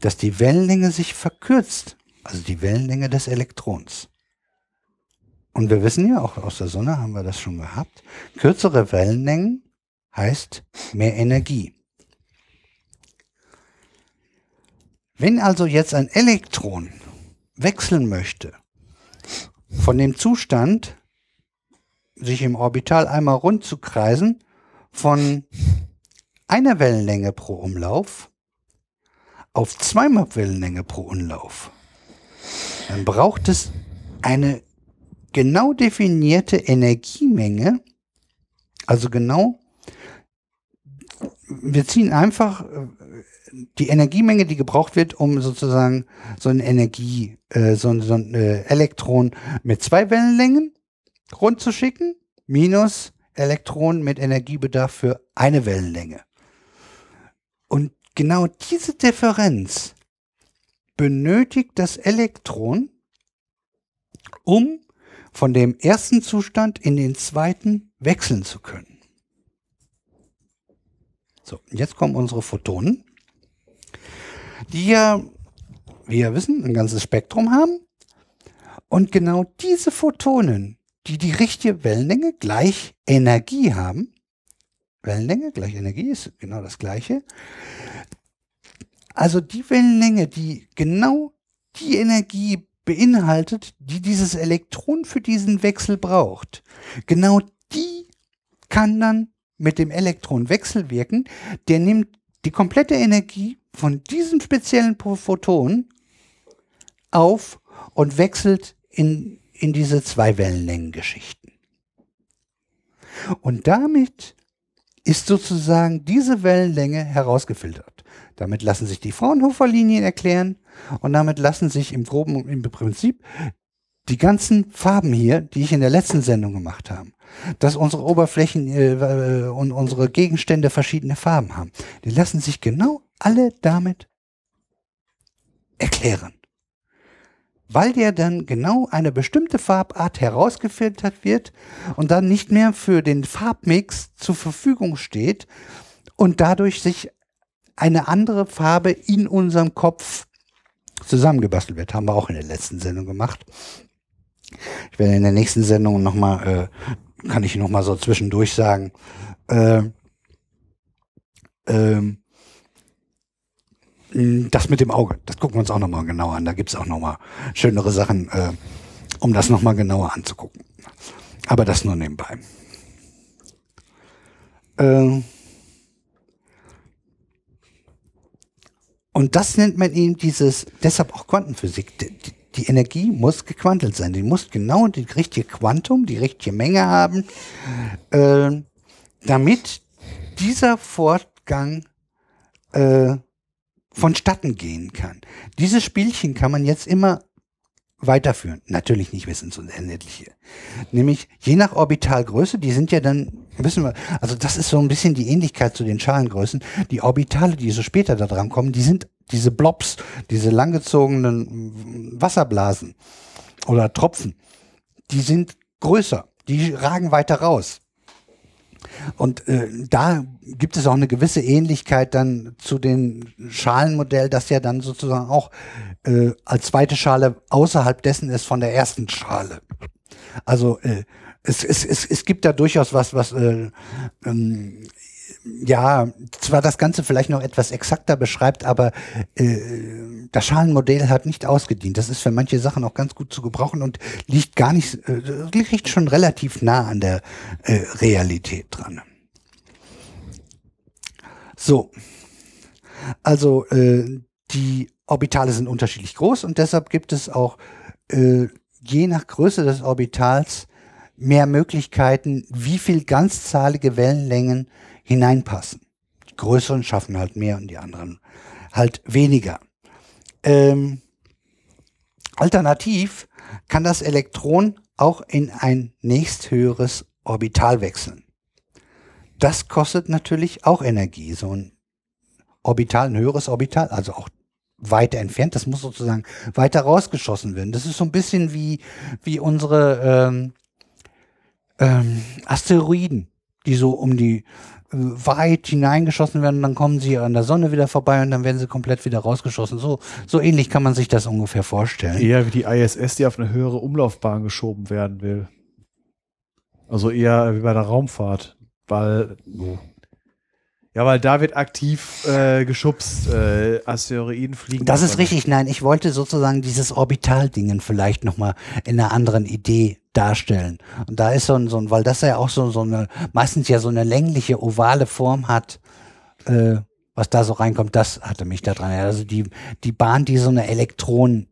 dass die Wellenlänge sich verkürzt, also die Wellenlänge des Elektrons. Und wir wissen ja, auch aus der Sonne haben wir das schon gehabt, kürzere Wellenlängen heißt mehr Energie. Wenn also jetzt ein Elektron wechseln möchte von dem Zustand, sich im Orbital einmal rund zu kreisen, von einer Wellenlänge pro Umlauf auf zweimal Wellenlänge pro Umlauf, dann braucht es eine genau definierte Energiemenge, also genau, wir ziehen einfach äh, die Energiemenge, die gebraucht wird, um sozusagen so ein Energie, äh, so, so ein äh, Elektron mit zwei Wellenlängen rund zu schicken, minus Elektron mit Energiebedarf für eine Wellenlänge. Und genau diese Differenz benötigt das Elektron, um von dem ersten Zustand in den zweiten wechseln zu können. So, jetzt kommen unsere Photonen, die ja, wie wir wissen, ein ganzes Spektrum haben. Und genau diese Photonen, die die richtige Wellenlänge gleich Energie haben, Wellenlänge gleich Energie ist genau das gleiche. Also die Wellenlänge, die genau die Energie beinhaltet, die dieses Elektron für diesen Wechsel braucht. Genau die kann dann mit dem Elektron wechselwirken. Der nimmt die komplette Energie von diesem speziellen Photon auf und wechselt in, in diese zwei Wellenlängengeschichten. Und damit ist sozusagen diese Wellenlänge herausgefiltert. Damit lassen sich die Fraunhofer-Linien erklären und damit lassen sich im groben im Prinzip die ganzen Farben hier, die ich in der letzten Sendung gemacht habe, dass unsere Oberflächen äh, und unsere Gegenstände verschiedene Farben haben, die lassen sich genau alle damit erklären. Weil der dann genau eine bestimmte Farbart herausgefiltert wird und dann nicht mehr für den Farbmix zur Verfügung steht und dadurch sich eine andere Farbe in unserem Kopf zusammengebastelt wird. Haben wir auch in der letzten Sendung gemacht. Ich werde in der nächsten Sendung nochmal, äh, kann ich nochmal so zwischendurch sagen, äh, ähm, das mit dem Auge, das gucken wir uns auch nochmal genauer an. Da gibt es auch nochmal schönere Sachen, äh, um das nochmal genauer anzugucken. Aber das nur nebenbei. Äh, Und das nennt man eben dieses, deshalb auch Quantenphysik. Die, die Energie muss gequantelt sein. Die muss genau die richtige Quantum, die richtige Menge haben, äh, damit dieser Fortgang äh, vonstatten gehen kann. Dieses Spielchen kann man jetzt immer weiterführen. Natürlich nicht bis ins Unendliche. Nämlich je nach Orbitalgröße, die sind ja dann, wissen wir, also das ist so ein bisschen die Ähnlichkeit zu den Schalengrößen. Die Orbitale, die so später da dran kommen, die sind diese Blobs, diese langgezogenen Wasserblasen oder Tropfen, die sind größer, die ragen weiter raus. Und äh, da gibt es auch eine gewisse Ähnlichkeit dann zu dem Schalenmodell, das ja dann sozusagen auch äh, als zweite Schale außerhalb dessen ist von der ersten Schale. Also äh, es, es, es, es gibt da durchaus was, was äh, ähm, ja, zwar das Ganze vielleicht noch etwas exakter beschreibt, aber äh, das Schalenmodell hat nicht ausgedient. Das ist für manche Sachen auch ganz gut zu gebrauchen und liegt gar nicht, äh, liegt schon relativ nah an der äh, Realität dran. So, also äh, die Orbitale sind unterschiedlich groß und deshalb gibt es auch äh, je nach Größe des Orbitals mehr Möglichkeiten, wie viel ganzzahlige Wellenlängen hineinpassen. Die größeren schaffen halt mehr und die anderen halt weniger. Ähm, alternativ kann das Elektron auch in ein nächsthöheres Orbital wechseln. Das kostet natürlich auch Energie. So ein Orbital, ein höheres Orbital, also auch weiter entfernt, das muss sozusagen weiter rausgeschossen werden. Das ist so ein bisschen wie, wie unsere ähm, ähm, Asteroiden, die so um die weit hineingeschossen werden, dann kommen sie an der Sonne wieder vorbei und dann werden sie komplett wieder rausgeschossen. So, so ähnlich kann man sich das ungefähr vorstellen. Eher wie die ISS, die auf eine höhere Umlaufbahn geschoben werden will. Also eher wie bei der Raumfahrt. Weil. Ja, weil da wird aktiv äh, geschubst. Äh, Asteroiden fliegen. Das ist richtig. Nein, ich wollte sozusagen dieses Orbitaldingen vielleicht nochmal in einer anderen Idee darstellen. Und da ist so ein, so ein weil das ja auch so, so eine, meistens ja so eine längliche, ovale Form hat, äh, was da so reinkommt, das hatte mich da dran. Also die, die Bahn, die so eine Elektron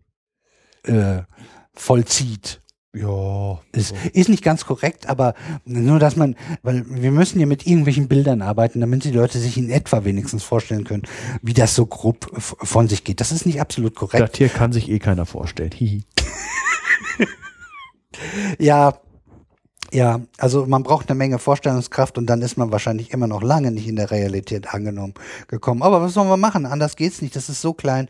äh, vollzieht. Ja. Ist, ist nicht ganz korrekt, aber nur, dass man, weil wir müssen ja mit irgendwelchen Bildern arbeiten, damit die Leute sich in etwa wenigstens vorstellen können, wie das so grob von sich geht. Das ist nicht absolut korrekt. Das hier kann sich eh keiner vorstellen. Hihi. Ja, ja, also man braucht eine Menge Vorstellungskraft und dann ist man wahrscheinlich immer noch lange nicht in der Realität angenommen gekommen. Aber was sollen wir machen? Anders geht's nicht. Das ist so klein.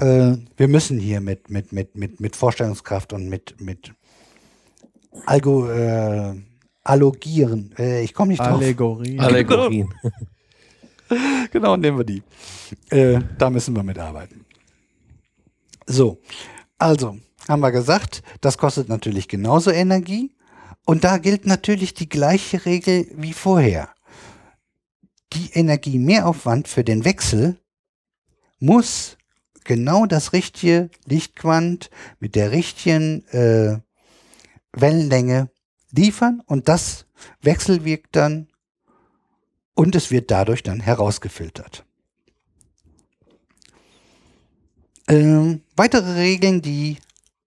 Äh, wir müssen hier mit, mit, mit, mit, mit Vorstellungskraft und mit, mit Algo, äh, Allogieren. Äh, ich komme nicht drauf. Allegorie. Allegorien. genau, nehmen wir die. Äh, da müssen wir mitarbeiten. So, also haben wir gesagt, das kostet natürlich genauso Energie. Und da gilt natürlich die gleiche Regel wie vorher. Die Energiemehraufwand für den Wechsel muss genau das richtige Lichtquant mit der richtigen äh, Wellenlänge liefern und das wechselwirkt dann und es wird dadurch dann herausgefiltert. Ähm, weitere Regeln, die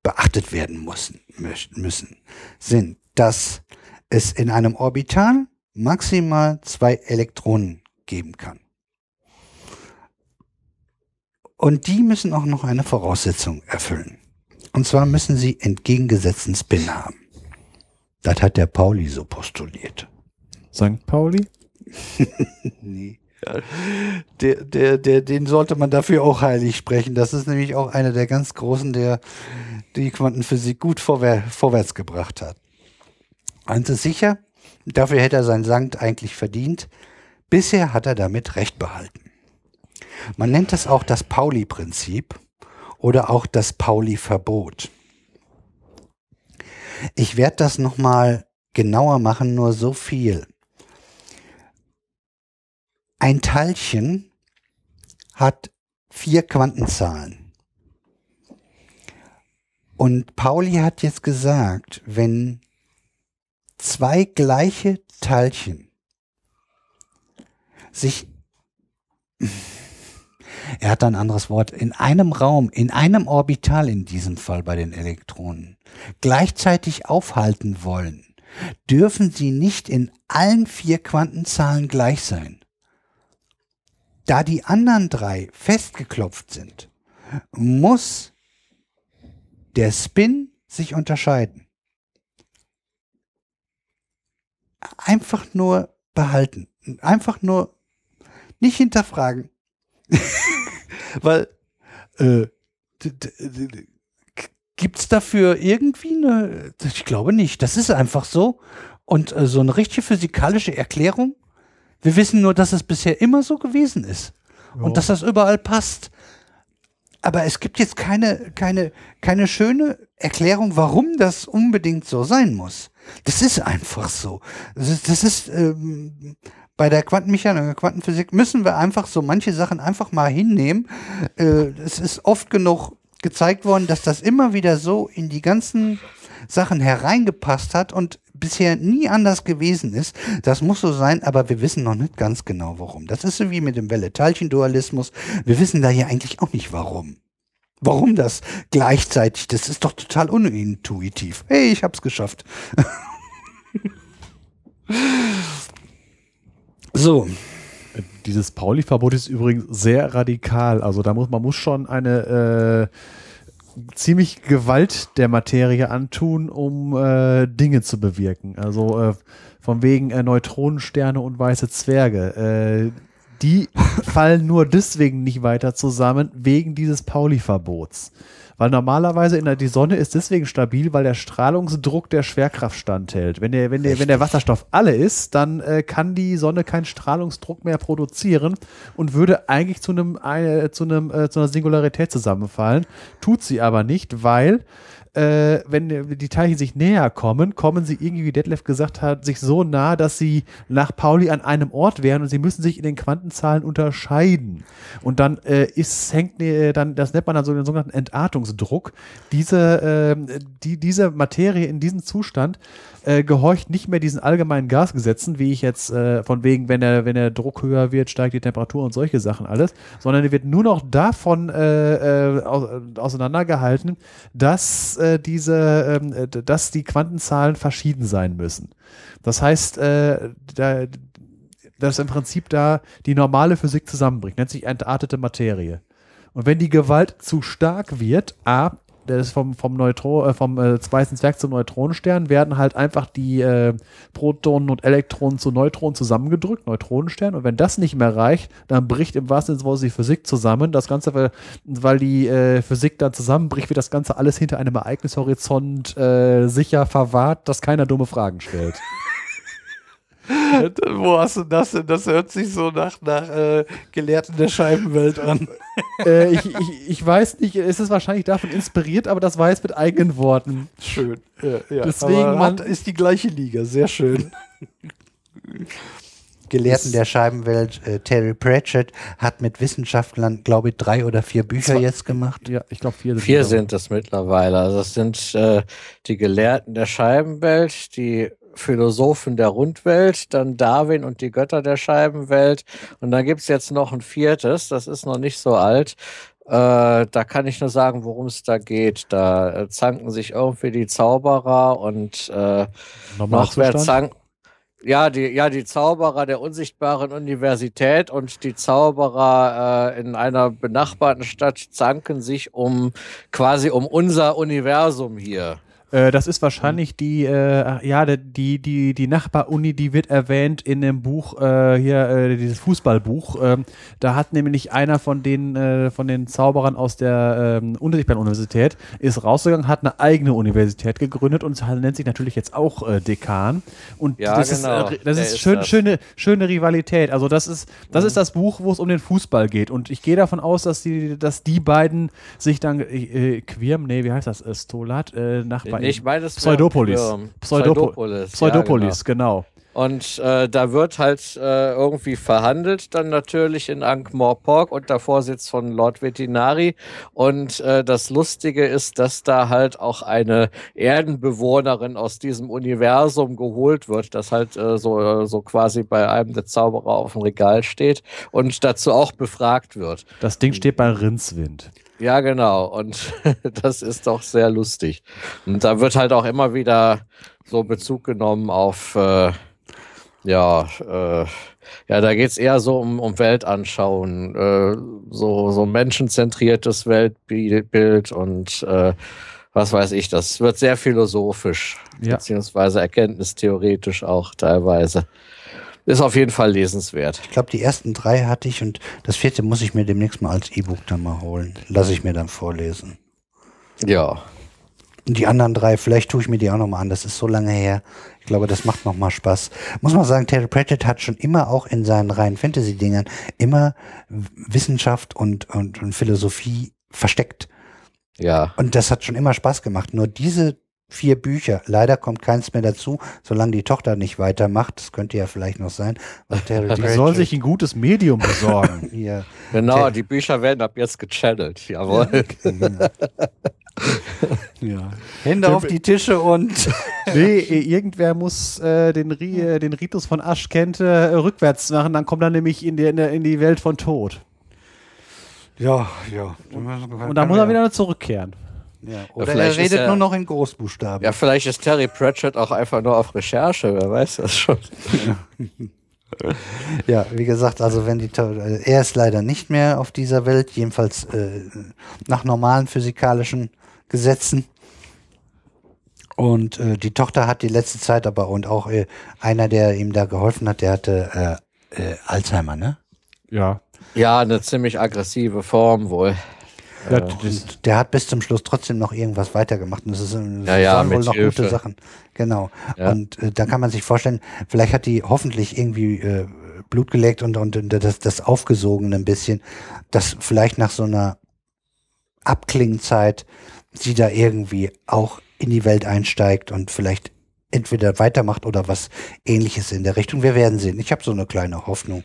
beachtet werden müssen, müssen, sind, dass es in einem Orbital maximal zwei Elektronen geben kann. Und die müssen auch noch eine Voraussetzung erfüllen. Und zwar müssen sie entgegengesetzten Spin haben. Das hat der Pauli so postuliert. St. Pauli? Nee. Der, der, der, den sollte man dafür auch heilig sprechen. Das ist nämlich auch einer der ganz großen, der die Quantenphysik gut vorwär vorwärts gebracht hat. Eins ist sicher, dafür hätte er sein Sankt eigentlich verdient. Bisher hat er damit Recht behalten. Man nennt das auch das Pauli-Prinzip oder auch das Pauli-Verbot. Ich werde das nochmal genauer machen, nur so viel. Ein Teilchen hat vier Quantenzahlen. Und Pauli hat jetzt gesagt, wenn zwei gleiche Teilchen sich, er hat ein anderes Wort, in einem Raum, in einem Orbital in diesem Fall bei den Elektronen, gleichzeitig aufhalten wollen, dürfen sie nicht in allen vier Quantenzahlen gleich sein. Da die anderen drei festgeklopft sind, muss der Spin sich unterscheiden. Einfach nur behalten. Einfach nur nicht hinterfragen. Weil äh, gibt's dafür irgendwie eine. Ich glaube nicht. Das ist einfach so. Und äh, so eine richtige physikalische Erklärung. Wir wissen nur, dass es bisher immer so gewesen ist. Und dass das überall passt. Aber es gibt jetzt keine, keine, keine schöne Erklärung, warum das unbedingt so sein muss. Das ist einfach so. Das ist, das ist ähm, bei der Quantenmechanik, der Quantenphysik müssen wir einfach so manche Sachen einfach mal hinnehmen. Äh, es ist oft genug gezeigt worden, dass das immer wieder so in die ganzen Sachen hereingepasst hat und bisher nie anders gewesen ist. Das muss so sein, aber wir wissen noch nicht ganz genau warum. Das ist so wie mit dem Welle-Teilchen-Dualismus. Wir wissen da hier eigentlich auch nicht warum. Warum das gleichzeitig? Das ist doch total unintuitiv. Hey, ich hab's geschafft. so, Dieses Pauli-Verbot ist übrigens sehr radikal. Also da muss man muss schon eine äh, ziemlich Gewalt der Materie antun, um äh, Dinge zu bewirken. Also äh, von wegen äh, Neutronensterne und weiße Zwerge. Äh, die fallen nur deswegen nicht weiter zusammen, wegen dieses Pauli-Verbots. Weil normalerweise in der, die Sonne ist deswegen stabil, weil der Strahlungsdruck der Schwerkraft standhält. Wenn der, wenn der, wenn der Wasserstoff alle ist, dann äh, kann die Sonne keinen Strahlungsdruck mehr produzieren und würde eigentlich zu einem, äh, zu einem, äh, zu einer Singularität zusammenfallen. Tut sie aber nicht, weil äh, wenn die Teilchen sich näher kommen, kommen sie irgendwie, wie Detlef gesagt hat, sich so nah, dass sie nach Pauli an einem Ort wären und sie müssen sich in den Quantenzahlen unterscheiden. Und dann äh, ist, hängt äh, dann, das nennt man dann so den sogenannten Entartungsdruck. Diese, äh, die, diese Materie in diesem Zustand äh, gehorcht nicht mehr diesen allgemeinen Gasgesetzen, wie ich jetzt äh, von wegen, wenn der, wenn der Druck höher wird, steigt die Temperatur und solche Sachen alles, sondern die wird nur noch davon äh, äh, auseinandergehalten, dass äh, diese, ähm, äh, dass die Quantenzahlen verschieden sein müssen. Das heißt, äh, da, dass im Prinzip da die normale Physik zusammenbricht, nennt sich entartete Materie. Und wenn die Gewalt zu stark wird, A, ist vom, vom, Neutro, äh, vom äh, weißen Zwerg zum Neutronenstern, werden halt einfach die äh, Protonen und Elektronen zu Neutronen zusammengedrückt, Neutronenstern. Und wenn das nicht mehr reicht, dann bricht im wahrsten Sinne die Physik zusammen. Das Ganze, weil, weil die äh, Physik dann zusammenbricht, wird das Ganze alles hinter einem Ereignishorizont äh, sicher verwahrt, dass keiner dumme Fragen stellt. Wo hast du das denn? Das hört sich so nach, nach äh, Gelehrten der Scheibenwelt an. äh, ich, ich, ich weiß nicht, es ist wahrscheinlich davon inspiriert, aber das war jetzt mit eigenen Worten. Schön. Ja, ja. Deswegen Aber man- hat, ist die gleiche Liga. Sehr schön. Gelehrten der Scheibenwelt, äh, Terry Pratchett, hat mit Wissenschaftlern, glaube ich, drei oder vier Bücher Zwei. jetzt gemacht. Ja, ich glaube vier sind Vier es. sind es mittlerweile. Also es sind äh, die Gelehrten der Scheibenwelt, die Philosophen der Rundwelt, dann Darwin und die Götter der Scheibenwelt. Und dann gibt's jetzt noch ein viertes, das ist noch nicht so alt. Äh, da kann ich nur sagen, worum es da geht. Da äh, zanken sich irgendwie die Zauberer und äh, noch wer Normalzustand. zank ja, die, ja, die Zauberer der unsichtbaren Universität und die Zauberer äh, in einer benachbarten Stadt zanken sich um quasi um unser Universum hier. Äh, das ist wahrscheinlich die, äh, ja, die, die, die Nachbaruni, die wird erwähnt in dem Buch, äh, hier, äh, dieses Fußballbuch. Ähm, da hat nämlich einer von den, äh, von den Zauberern aus der ähm, unsichtbaren Universität, ist rausgegangen, hat eine eigene Universität gegründet und nennt sich natürlich jetzt auch Dekan. Und Ja, das genau, ist, das ist, ist schön, das. schöne, schöne Rivalität. Also das ist, das ist das Buch, wo es um den Fußball geht. Und ich gehe davon aus, dass die, dass die beiden sich dann äh, Quirm, nee, wie heißt das? Stolat, äh, Nachbar. Nee, ich meine, es wäre Pseudopolis. Pseudopolis. Pseudopolis, genau. Und äh, da wird halt äh, irgendwie verhandelt, dann natürlich in Ankh-Morpork unter Vorsitz von Lord Vetinari. Und äh, das Lustige ist, dass da halt auch eine Erdenbewohnerin aus diesem Universum geholt wird, das halt äh, so, so quasi bei einem der Zauberer auf dem Regal steht und dazu auch befragt wird. Das Ding steht bei Rindswind. Ja, genau. Und das ist doch sehr lustig. Und da wird halt auch immer wieder so Bezug genommen auf, äh, ja, äh, ja, da geht's eher so um, um Weltanschauen, äh, so, so menschenzentriertes Weltbild und äh, was weiß ich, das wird sehr philosophisch, Ja. beziehungsweise erkenntnistheoretisch auch teilweise. Ist auf jeden Fall lesenswert. Ich glaube, die ersten drei hatte ich und das vierte muss ich mir demnächst mal als E-Book dann mal holen. Lasse ich mir dann vorlesen. Ja. Und die anderen drei, vielleicht tue ich mir die auch nochmal an. Das ist so lange her. Ich glaube, das macht nochmal Spaß. Muss man sagen, Terry Pratchett hat schon immer auch in seinen reinen Fantasy-Dingern immer Wissenschaft und, und, und Philosophie versteckt. Ja. Und das hat schon immer Spaß gemacht. Nur diese vier Bücher, leider kommt keins mehr dazu, solange die Tochter nicht weitermacht. Das könnte ja vielleicht noch sein. Die soll sich ein gutes Medium besorgen. hier. Genau, Ter- die Bücher werden ab jetzt gechannelt. Jawohl. Ja. Hände auf die Tische und nee, irgendwer muss äh, den, Ri äh, den Ritus von Aschkente äh, rückwärts machen, dann kommt er nämlich in die, in, die Welt von Tod. ja, ja. Und dann muss er wieder zurückkehren. Ja. Oder er vielleicht ist redet er- nur noch in Großbuchstaben. Ja, vielleicht ist Terry Pratchett auch einfach nur auf Recherche, wer weiß das schon. Ja, wie gesagt, also wenn die äh, er ist leider nicht mehr auf dieser Welt, jedenfalls äh, nach normalen physikalischen Gesetzen. Und äh, die Tochter hat die letzte Zeit aber und auch äh, einer, der ihm da geholfen hat, der hatte äh, äh, Alzheimer, ne? Ja. Ja, eine ziemlich aggressive Form wohl. Ja, Und der hat bis zum Schluss trotzdem noch irgendwas weitergemacht. Und das, ist, das Ja, ja, waren wohl noch Hilfe. gute Sachen. Genau. Ja. Und äh, da kann man sich vorstellen, vielleicht hat die hoffentlich irgendwie äh, Blut geleckt und, und, und das, das aufgesogen ein bisschen, dass vielleicht nach so einer Abklingenzeit sie da irgendwie auch in die Welt einsteigt und vielleicht entweder weitermacht oder was ähnliches in der Richtung. Wir werden sehen. Ich habe so eine kleine Hoffnung.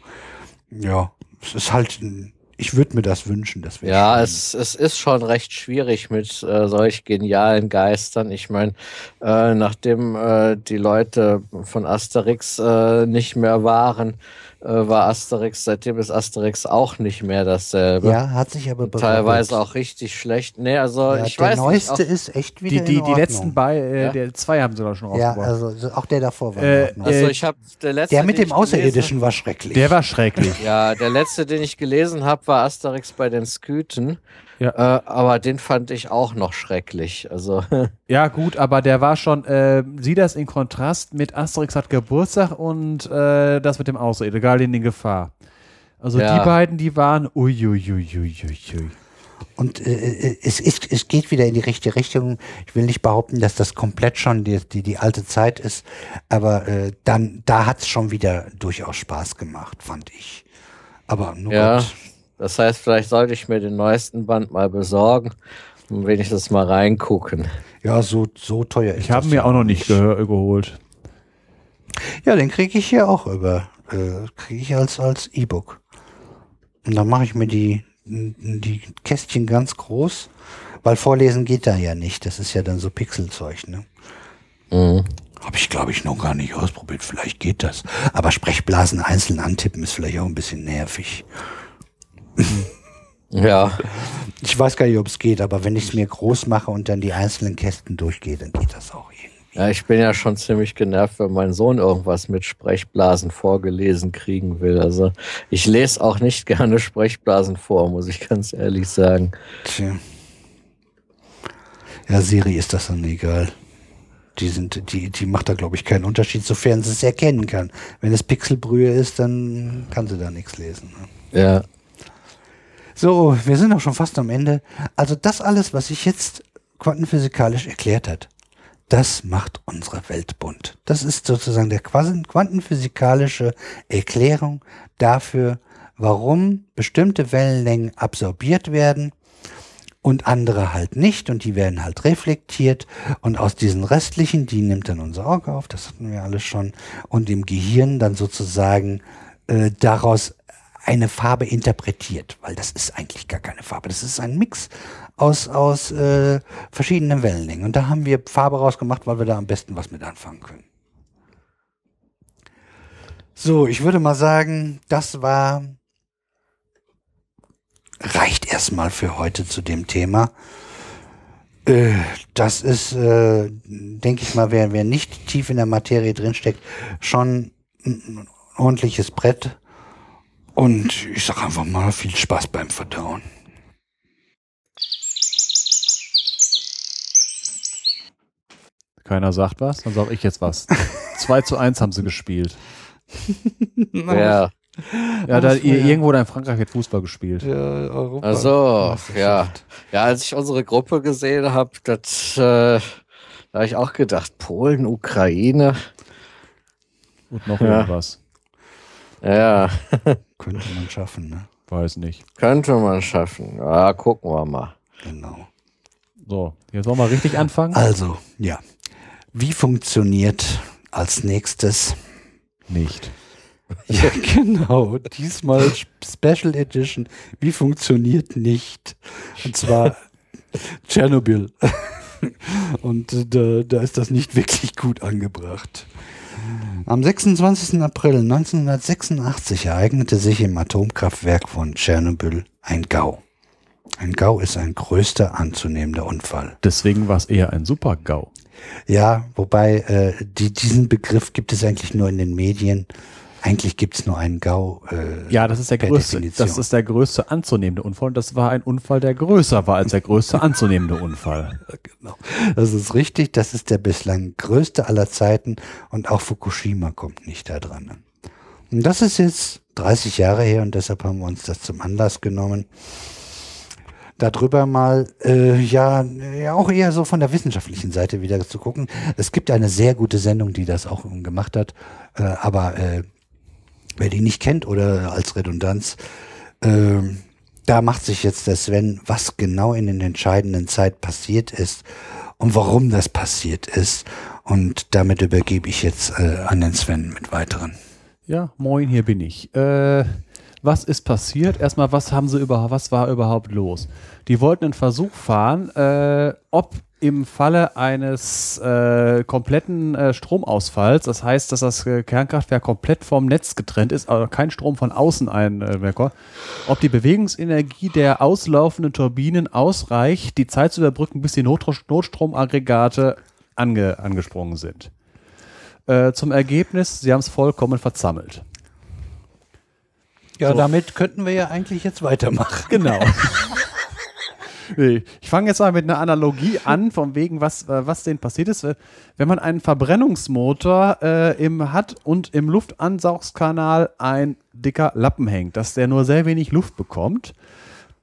Ja, es ist halt, ein- ich würde mir das wünschen. Das Ja, schön. es, es ist schon recht schwierig mit äh, solch genialen Geistern. Ich meine, äh, nachdem äh, die Leute von Asterix äh, nicht mehr waren, war Asterix, seitdem ist Asterix auch nicht mehr dasselbe. Ja, hat sich aber berappelt. Teilweise auch richtig schlecht. Nee, also Ja, ich der weiß neueste nicht. Ist echt Die, wieder die, in die Ordnung. letzten bei, äh, Ja. der zwei haben sie doch schon Ja, rausgebracht. also so- auch der davor war in Äh, also äh, ich habe der letzte. Der mit dem Außerirdischen war schrecklich. der war schrecklich. Ja, der letzte, den ich gelesen habe, war Asterix bei den Sküten. Ja. Äh, aber den fand ich auch noch schrecklich. Also Ja, gut, aber der war schon, äh, sieh das in Kontrast mit Asterix hat Geburtstag und äh, das mit dem Außerirdischen, egal in die Gefahr. Also Ja. die beiden, die waren uiuiuiuiui. Und äh, äh, es, ist, es geht wieder in die richtige Richtung. Ich will nicht behaupten, dass das komplett schon die, die, die alte Zeit ist, aber äh, dann, da hat es schon wieder durchaus Spaß gemacht, fand ich. Aber nur Ja. Gott. Das heißt, vielleicht sollte ich mir den neuesten Band mal besorgen und wenigstens mal reingucken. Ja, so, so teuer ist Ich habe mir auch noch nicht gehör, geholt. Ja, den kriege ich hier auch über. Äh, kriege ich als, als E-Book. Und dann mache ich mir die, die Kästchen ganz groß, weil vorlesen geht da ja nicht. Das ist ja dann so Pixelzeug, ne? Mhm. Habe ich, glaube ich, noch gar nicht ausprobiert. Vielleicht geht das. Aber Sprechblasen einzeln antippen ist vielleicht auch ein bisschen nervig. Ja, Ich weiß gar nicht, ob es geht, aber wenn ich es mir groß mache und dann die einzelnen Kästen durchgehe, dann geht das auch irgendwie. ja, ich bin ja schon ziemlich genervt, wenn mein Sohn irgendwas mit Sprechblasen vorgelesen kriegen will. Also ich lese auch nicht gerne Sprechblasen vor, muss ich ganz ehrlich sagen. Tja. Ja, Siri ist das dann egal. Die sind, die, die macht da, glaube ich, keinen Unterschied, sofern sie es erkennen kann. Wenn es Pixelbrühe ist, dann kann sie da nichts lesen. Ne? Ja, So, wir sind auch schon fast am Ende. Also das alles, was sich jetzt quantenphysikalisch erklärt hat, das macht unsere Welt bunt. Das ist sozusagen der quantenphysikalische Erklärung dafür, warum bestimmte Wellenlängen absorbiert werden und andere halt nicht und die werden halt reflektiert und aus diesen restlichen, die nimmt dann unser Auge auf, das hatten wir alles schon, und im Gehirn dann sozusagen äh, daraus eine Farbe interpretiert, weil das ist eigentlich gar keine Farbe, das ist ein Mix aus, aus äh, verschiedenen Wellenlängen und da haben wir Farbe rausgemacht, weil wir da am besten was mit anfangen können. So, ich würde mal sagen, das war reicht erstmal für heute zu dem Thema. Äh, das ist, äh, denke ich mal, wer, wer nicht tief in der Materie drinsteckt, schon ein ordentliches Brett. Und ich sag einfach mal viel Spaß beim Verdauen. Keiner sagt was, dann sage ich jetzt was. 2 zu 1 haben sie gespielt. ja. Ja, da, ja- irgendwo da in Frankreich wird Fußball gespielt. Europa. Also, ja. Ja, als ich unsere Gruppe gesehen habe, das, äh, da habe ich auch gedacht, Polen, Ukraine. Und noch Ja. irgendwas. Ja, Könnte man schaffen, ne? Weiß nicht. könnte man schaffen. Ja, gucken wir mal. Genau. So, jetzt wollen wir richtig anfangen? Also, ja. Wie funktioniert als nächstes Nicht. Ja, genau. Diesmal Special Edition. Wie funktioniert nicht? Und zwar Tschernobyl. Und äh, da, da ist das nicht wirklich gut angebracht. Am 26. April 1986 ereignete sich im Atomkraftwerk von Tschernobyl ein GAU. Ein GAU ist ein größter anzunehmender Unfall. Deswegen war es eher ein Super-GAU. Ja, wobei äh, die, diesen Begriff gibt es eigentlich nur in den Medien. Eigentlich gibt es nur einen GAU. Äh, Ja, das ist der größte. Definition. Das ist der größte anzunehmende Unfall. Und das war ein Unfall, der größer war als der größte anzunehmende Unfall. genau. Das ist richtig. Das ist der bislang größte aller Zeiten und auch Fukushima kommt nicht da dran. Und das ist jetzt 30 Jahre her und deshalb haben wir uns das zum Anlass genommen, darüber mal, äh, ja, ja, auch eher so von der wissenschaftlichen Seite wieder zu gucken. Es gibt eine sehr gute Sendung, die das auch gemacht hat, äh, aber äh, wer die nicht kennt oder als Redundanz, äh, da macht sich jetzt der Sven, was genau in den entscheidenden Zeit passiert ist und warum das passiert ist. Und damit übergebe ich jetzt äh, an den Sven mit weiteren. Ja, moin, hier bin ich. Äh, was ist passiert? Erstmal, was haben sie überhaupt, was war überhaupt los? Die wollten einen Versuch fahren, äh, ob im Falle eines äh, kompletten äh, Stromausfalls, das heißt, dass das äh, Kernkraftwerk komplett vom Netz getrennt ist, also kein Strom von außen einwirkt, ob die Bewegungsenergie der auslaufenden Turbinen ausreicht, die Zeit zu überbrücken, bis die Not Notstromaggregate ange angesprungen sind. Äh, zum Ergebnis, sie haben es vollkommen verzammelt. Ja, So. damit könnten wir ja eigentlich jetzt weitermachen. Genau. Nee, Ich fange jetzt mal mit einer Analogie an, von wegen, was, äh, was denn passiert ist. Wenn man einen Verbrennungsmotor äh, im, hat und im Luftansaugungskanal ein dicker Lappen hängt, dass der nur sehr wenig Luft bekommt,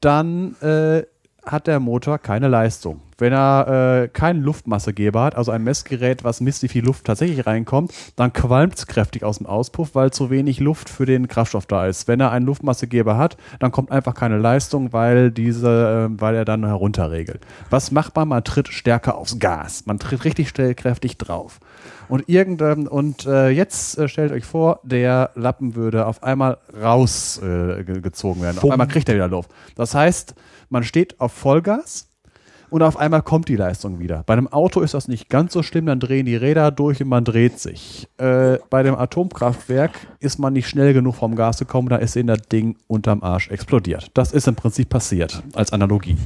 dann äh, hat der Motor keine Leistung. Wenn er äh, keinen Luftmassegeber hat, also ein Messgerät, was misst, wie viel Luft tatsächlich reinkommt, dann qualmt es kräftig aus dem Auspuff, weil zu wenig Luft für den Kraftstoff da ist. Wenn er einen Luftmassegeber hat, dann kommt einfach keine Leistung, weil diese, äh, weil er dann herunterregelt. Was macht man? Man tritt stärker aufs Gas. Man tritt richtig schnell kräftig drauf. Und irgendwann, und äh, jetzt äh, stellt euch vor, der Lappen würde auf einmal rausgezogen äh, werden. Auf einmal kriegt er wieder Luft. Das heißt, man steht auf Vollgas und auf einmal kommt die Leistung wieder. Bei einem Auto ist das nicht ganz so schlimm, dann drehen die Räder durch und man dreht sich. Äh, bei dem Atomkraftwerk ist man nicht schnell genug vom Gas gekommen, da ist ihnen das Ding unterm Arsch explodiert. Das ist im Prinzip passiert, als Analogie.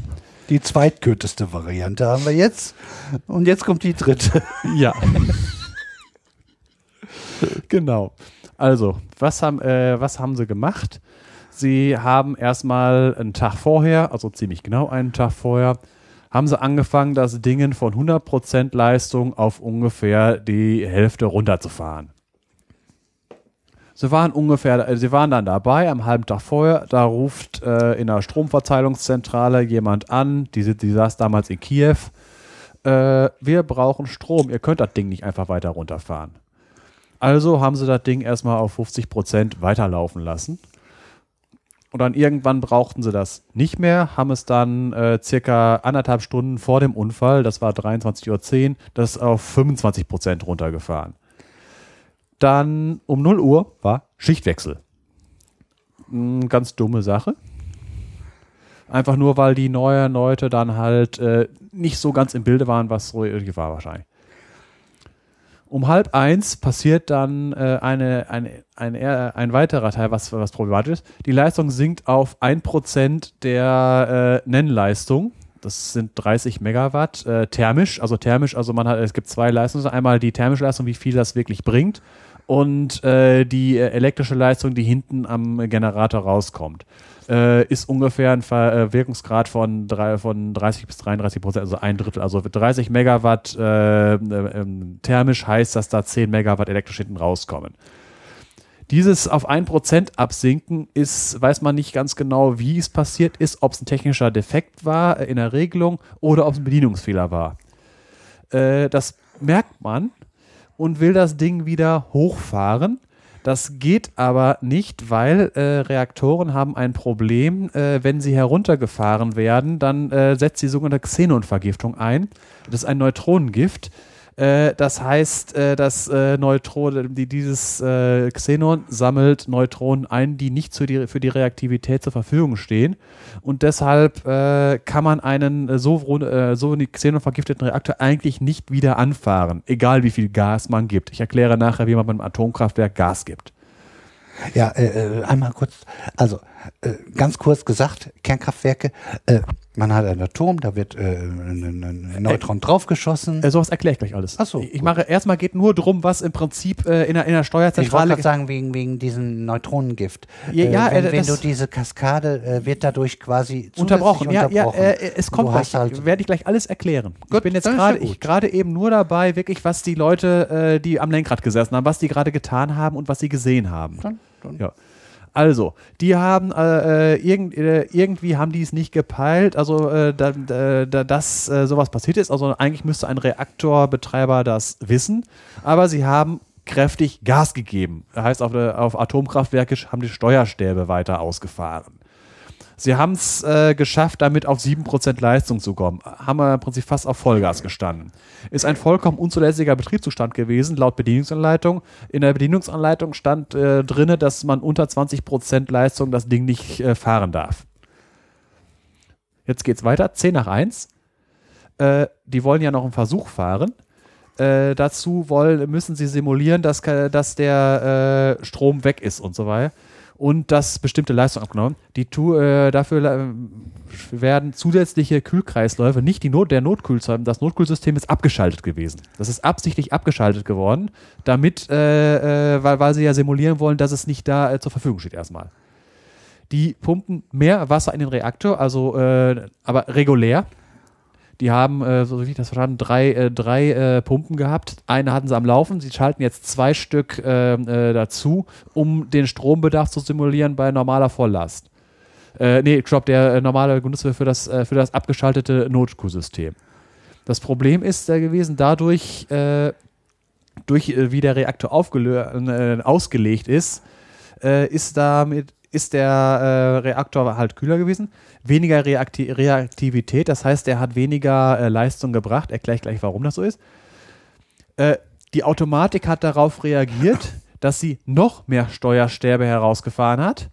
Die zweitkürteste Variante haben wir jetzt. Und jetzt kommt die dritte. Ja. genau. Also, was haben, äh, was haben sie gemacht? Sie haben erstmal einen Tag vorher, also ziemlich genau einen Tag vorher, haben sie angefangen, das Ding von 100% Leistung auf ungefähr die Hälfte runterzufahren. Sie waren ungefähr, äh, sie waren dann dabei am halben Tag vorher, da ruft äh, in der Stromverteilungszentrale jemand an, die, die saß damals in Kiew, äh, wir brauchen Strom, ihr könnt das Ding nicht einfach weiter runterfahren. Also haben sie das Ding erstmal auf 50% weiterlaufen lassen. Und dann irgendwann brauchten sie das nicht mehr, haben es dann äh, circa anderthalb Stunden vor dem Unfall, das war 23.10 Uhr, das auf 25% runtergefahren. Dann um 0 Uhr war Schichtwechsel. Hm, ganz dumme Sache. Einfach nur, weil die neuen Leute dann halt äh, nicht so ganz im Bilde waren, was so irgendwie war wahrscheinlich. Um halb eins passiert dann äh, eine, eine, ein, eher- ein weiterer Teil, was, was problematisch ist. Die Leistung sinkt auf 1% der äh, Nennleistung. Das sind 30 Megawatt äh, thermisch. Also thermisch, also man hat, es gibt zwei Leistungen. Einmal die thermische Leistung, wie viel das wirklich bringt. Und äh, die äh, elektrische Leistung, die hinten am Generator rauskommt. Äh, ist ungefähr ein Ver äh, Wirkungsgrad von, drei, von 30 bis 33 Prozent, also ein Drittel. Also 30 Megawatt äh, äh, ähm, thermisch heißt, dass da 10 Megawatt elektrisch hinten rauskommen. Dieses auf 1% absinken ist, weiß man nicht ganz genau, wie es passiert ist, ob es ein technischer Defekt war in der Regelung oder ob es ein Bedienungsfehler war. Das merkt man und will das Ding wieder hochfahren. Das geht aber nicht, weil äh, Reaktoren haben ein Problem. Äh, wenn sie heruntergefahren werden, dann äh, setzt die sogenannte Xenonvergiftung ein. Das ist ein Neutronengift. Äh, das heißt, äh, dass äh, Neutron, die, dieses äh, Xenon sammelt Neutronen ein, die nicht die, für die Reaktivität zur Verfügung stehen. Und deshalb äh, kann man einen so, äh, so einen Xenon vergifteten Reaktor eigentlich nicht wieder anfahren, egal wie viel Gas man gibt. Ich erkläre nachher, wie man beim Atomkraftwerk Gas gibt. Ja, äh, einmal kurz, also äh, ganz kurz gesagt, Kernkraftwerke, äh, man hat ein Atom, da wird äh, ein, Neutron draufgeschossen. Äh, sowas erkläre ich gleich alles. Ach so, Ich gut. mache erstmal geht nur drum, was im Prinzip äh, in, der, in der ich wollte Steuerzentrale. gerade sagen, wegen, wegen diesem Neutronengift. Ja, ja, äh, wenn, äh, wenn du diese Kaskade äh, wird dadurch quasi unterbrochen. Ja, ja, unterbrochen. äh, es kommt du gleich. halt, werde ich gleich alles erklären. ich Gut, bin jetzt gerade ja ich eben nur dabei, wirklich, was die Leute, die am Lenkrad gesessen haben, was die gerade getan haben und was sie gesehen haben. Dann- dann- Ja. Also, die haben äh, äh, irgend, äh, irgendwie haben die es nicht gepeilt, also äh, da, da, da, dass äh, sowas passiert ist. Also eigentlich müsste ein Reaktorbetreiber das wissen, aber sie haben kräftig Gas gegeben. Heißt, auf, auf Atomkraftwerke haben die Steuerstäbe weiter ausgefahren. Sie haben es äh, geschafft, damit auf 7% Leistung zu kommen. Haben wir im Prinzip fast auf Vollgas gestanden. Ist ein vollkommen unzulässiger Betriebszustand gewesen, laut Bedienungsanleitung. In der Bedienungsanleitung stand äh, drin, dass man unter 20% Leistung das Ding nicht äh, fahren darf. Jetzt geht's weiter. 10 nach 1. Äh, die wollen ja noch einen Versuch fahren. Äh, dazu wollen, müssen sie simulieren, dass, ke- dass der äh, Strom weg ist und so weiter. Und dass bestimmte Leistung abgenommen. Die tu, äh, dafür äh, werden zusätzliche Kühlkreisläufe, nicht die Not, der Notkühlsystem, das Notkühlsystem ist abgeschaltet gewesen. Das ist absichtlich abgeschaltet geworden, damit, äh, äh, weil, weil sie ja simulieren wollen, dass es nicht da äh, zur Verfügung steht erstmal. Die pumpen mehr Wasser in den Reaktor, also äh, aber regulär. Die haben, äh, so wie ich das verstanden, drei, äh, drei äh, Pumpen gehabt. Eine hatten sie am Laufen. Sie schalten jetzt zwei Stück ähm, äh, dazu, um den Strombedarf zu simulieren bei normaler Volllast. Äh, nee, glaube, der äh, normale genutzt für das, für das abgeschaltete Notkühlsystem. Das Problem ist äh, gewesen, dadurch, durch wie der Reaktor ausgelegt ist, ist damit ist der äh, Reaktor halt kühler gewesen, weniger Reakti Reaktivität, das heißt, er hat weniger äh, Leistung gebracht. Erkläre ich gleich, warum das so ist. Äh, die Automatik hat darauf reagiert, dass sie noch mehr Steuerstäbe herausgefahren hat.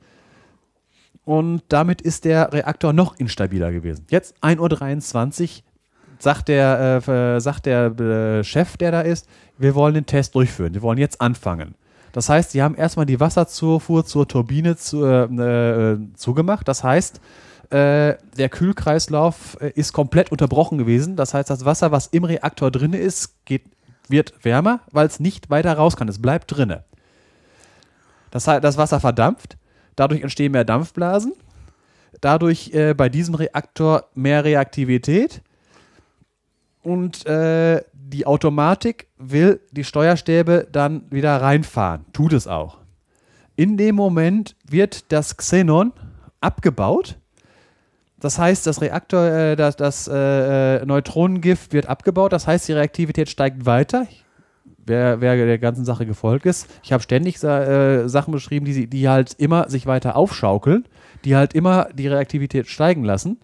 Und damit ist der Reaktor noch instabiler gewesen. Jetzt 1.23 Uhr sagt der, äh, äh, sagt der äh, Chef, der da ist, wir wollen den Test durchführen. Wir wollen jetzt anfangen. Das heißt, sie haben erstmal die Wasserzufuhr zur Turbine zu, äh, äh, zugemacht. Das heißt, äh, der Kühlkreislauf äh, ist komplett unterbrochen gewesen. Das heißt, das Wasser, was im Reaktor drin ist, geht, wird wärmer, weil es nicht weiter raus kann. Es bleibt drinne. Das das Wasser verdampft. Dadurch entstehen mehr Dampfblasen. Dadurch äh, bei diesem Reaktor mehr Reaktivität. Und äh, die Automatik will die Steuerstäbe dann wieder reinfahren. Tut es auch. In dem Moment wird das Xenon abgebaut. Das heißt, das Reaktor, äh, das, das äh, Neutronengift wird abgebaut. Das heißt, die Reaktivität steigt weiter. Wer, wer der ganzen Sache gefolgt ist. Ich habe ständig äh, Sachen beschrieben, die, die halt immer sich weiter aufschaukeln, die halt immer die Reaktivität steigen lassen.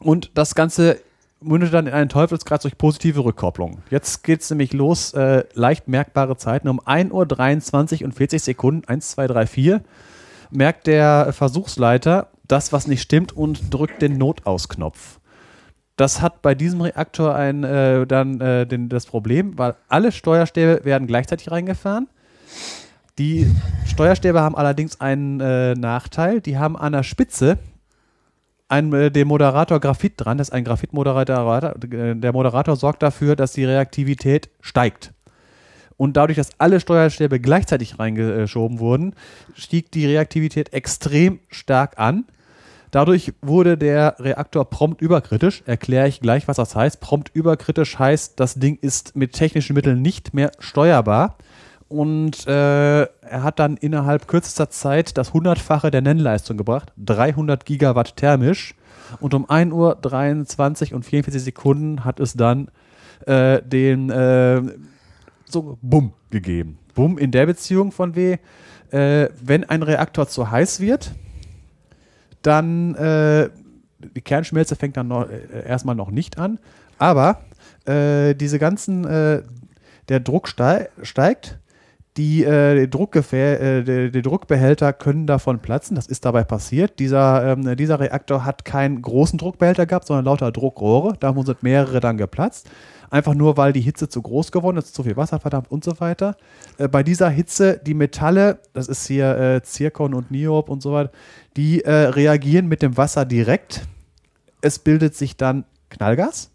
Und das Ganze mündet dann in einen Teufelskreis durch positive Rückkopplung. Jetzt geht es nämlich los, äh, leicht merkbare Zeiten. Um 1.23 Uhr und 40 Sekunden, 1, 2, 3, 4, merkt der Versuchsleiter das, was nicht stimmt und drückt den Notausknopf. Das hat bei diesem Reaktor ein, äh, dann äh, den, das Problem, weil alle Steuerstäbe werden gleichzeitig reingefahren. Die Steuerstäbe haben allerdings einen äh, Nachteil. Die haben an der Spitze ein, äh, den Moderator Graphit dran. Das ist ein Graphitmoderator. Äh, Der Moderator sorgt dafür, dass die Reaktivität steigt. Und dadurch, dass alle Steuerstäbe gleichzeitig reingeschoben wurden, stieg die Reaktivität extrem stark an. Dadurch wurde der Reaktor prompt überkritisch. Erkläre ich gleich, was das heißt. Prompt überkritisch heißt, das Ding ist mit technischen Mitteln nicht mehr steuerbar. Und äh, er hat dann innerhalb kürzester Zeit das hundertfache der Nennleistung gebracht. 300 Gigawatt thermisch. Und um 1.23 Uhr und 44 Sekunden hat es dann äh, den äh, so Bumm gegeben. Bumm in der Beziehung von W, äh, wenn ein Reaktor zu heiß wird, dann äh, die Kernschmelze fängt dann noch, äh, erstmal noch nicht an, aber äh, diese ganzen, äh, der Druck stei steigt, die, äh, die, Druckgefähr, äh, die, die Druckbehälter können davon platzen. Das ist dabei passiert. Dieser, ähm, dieser Reaktor hat keinen großen Druckbehälter gehabt, sondern lauter Druckrohre. Davon sind mehrere dann geplatzt. Einfach nur, weil die Hitze zu groß geworden ist, zu viel Wasser verdampft und so weiter. Äh, bei dieser Hitze, die Metalle, das ist hier äh, Zirkon und Niob und so weiter, die äh, reagieren mit dem Wasser direkt. Es bildet sich dann Knallgas.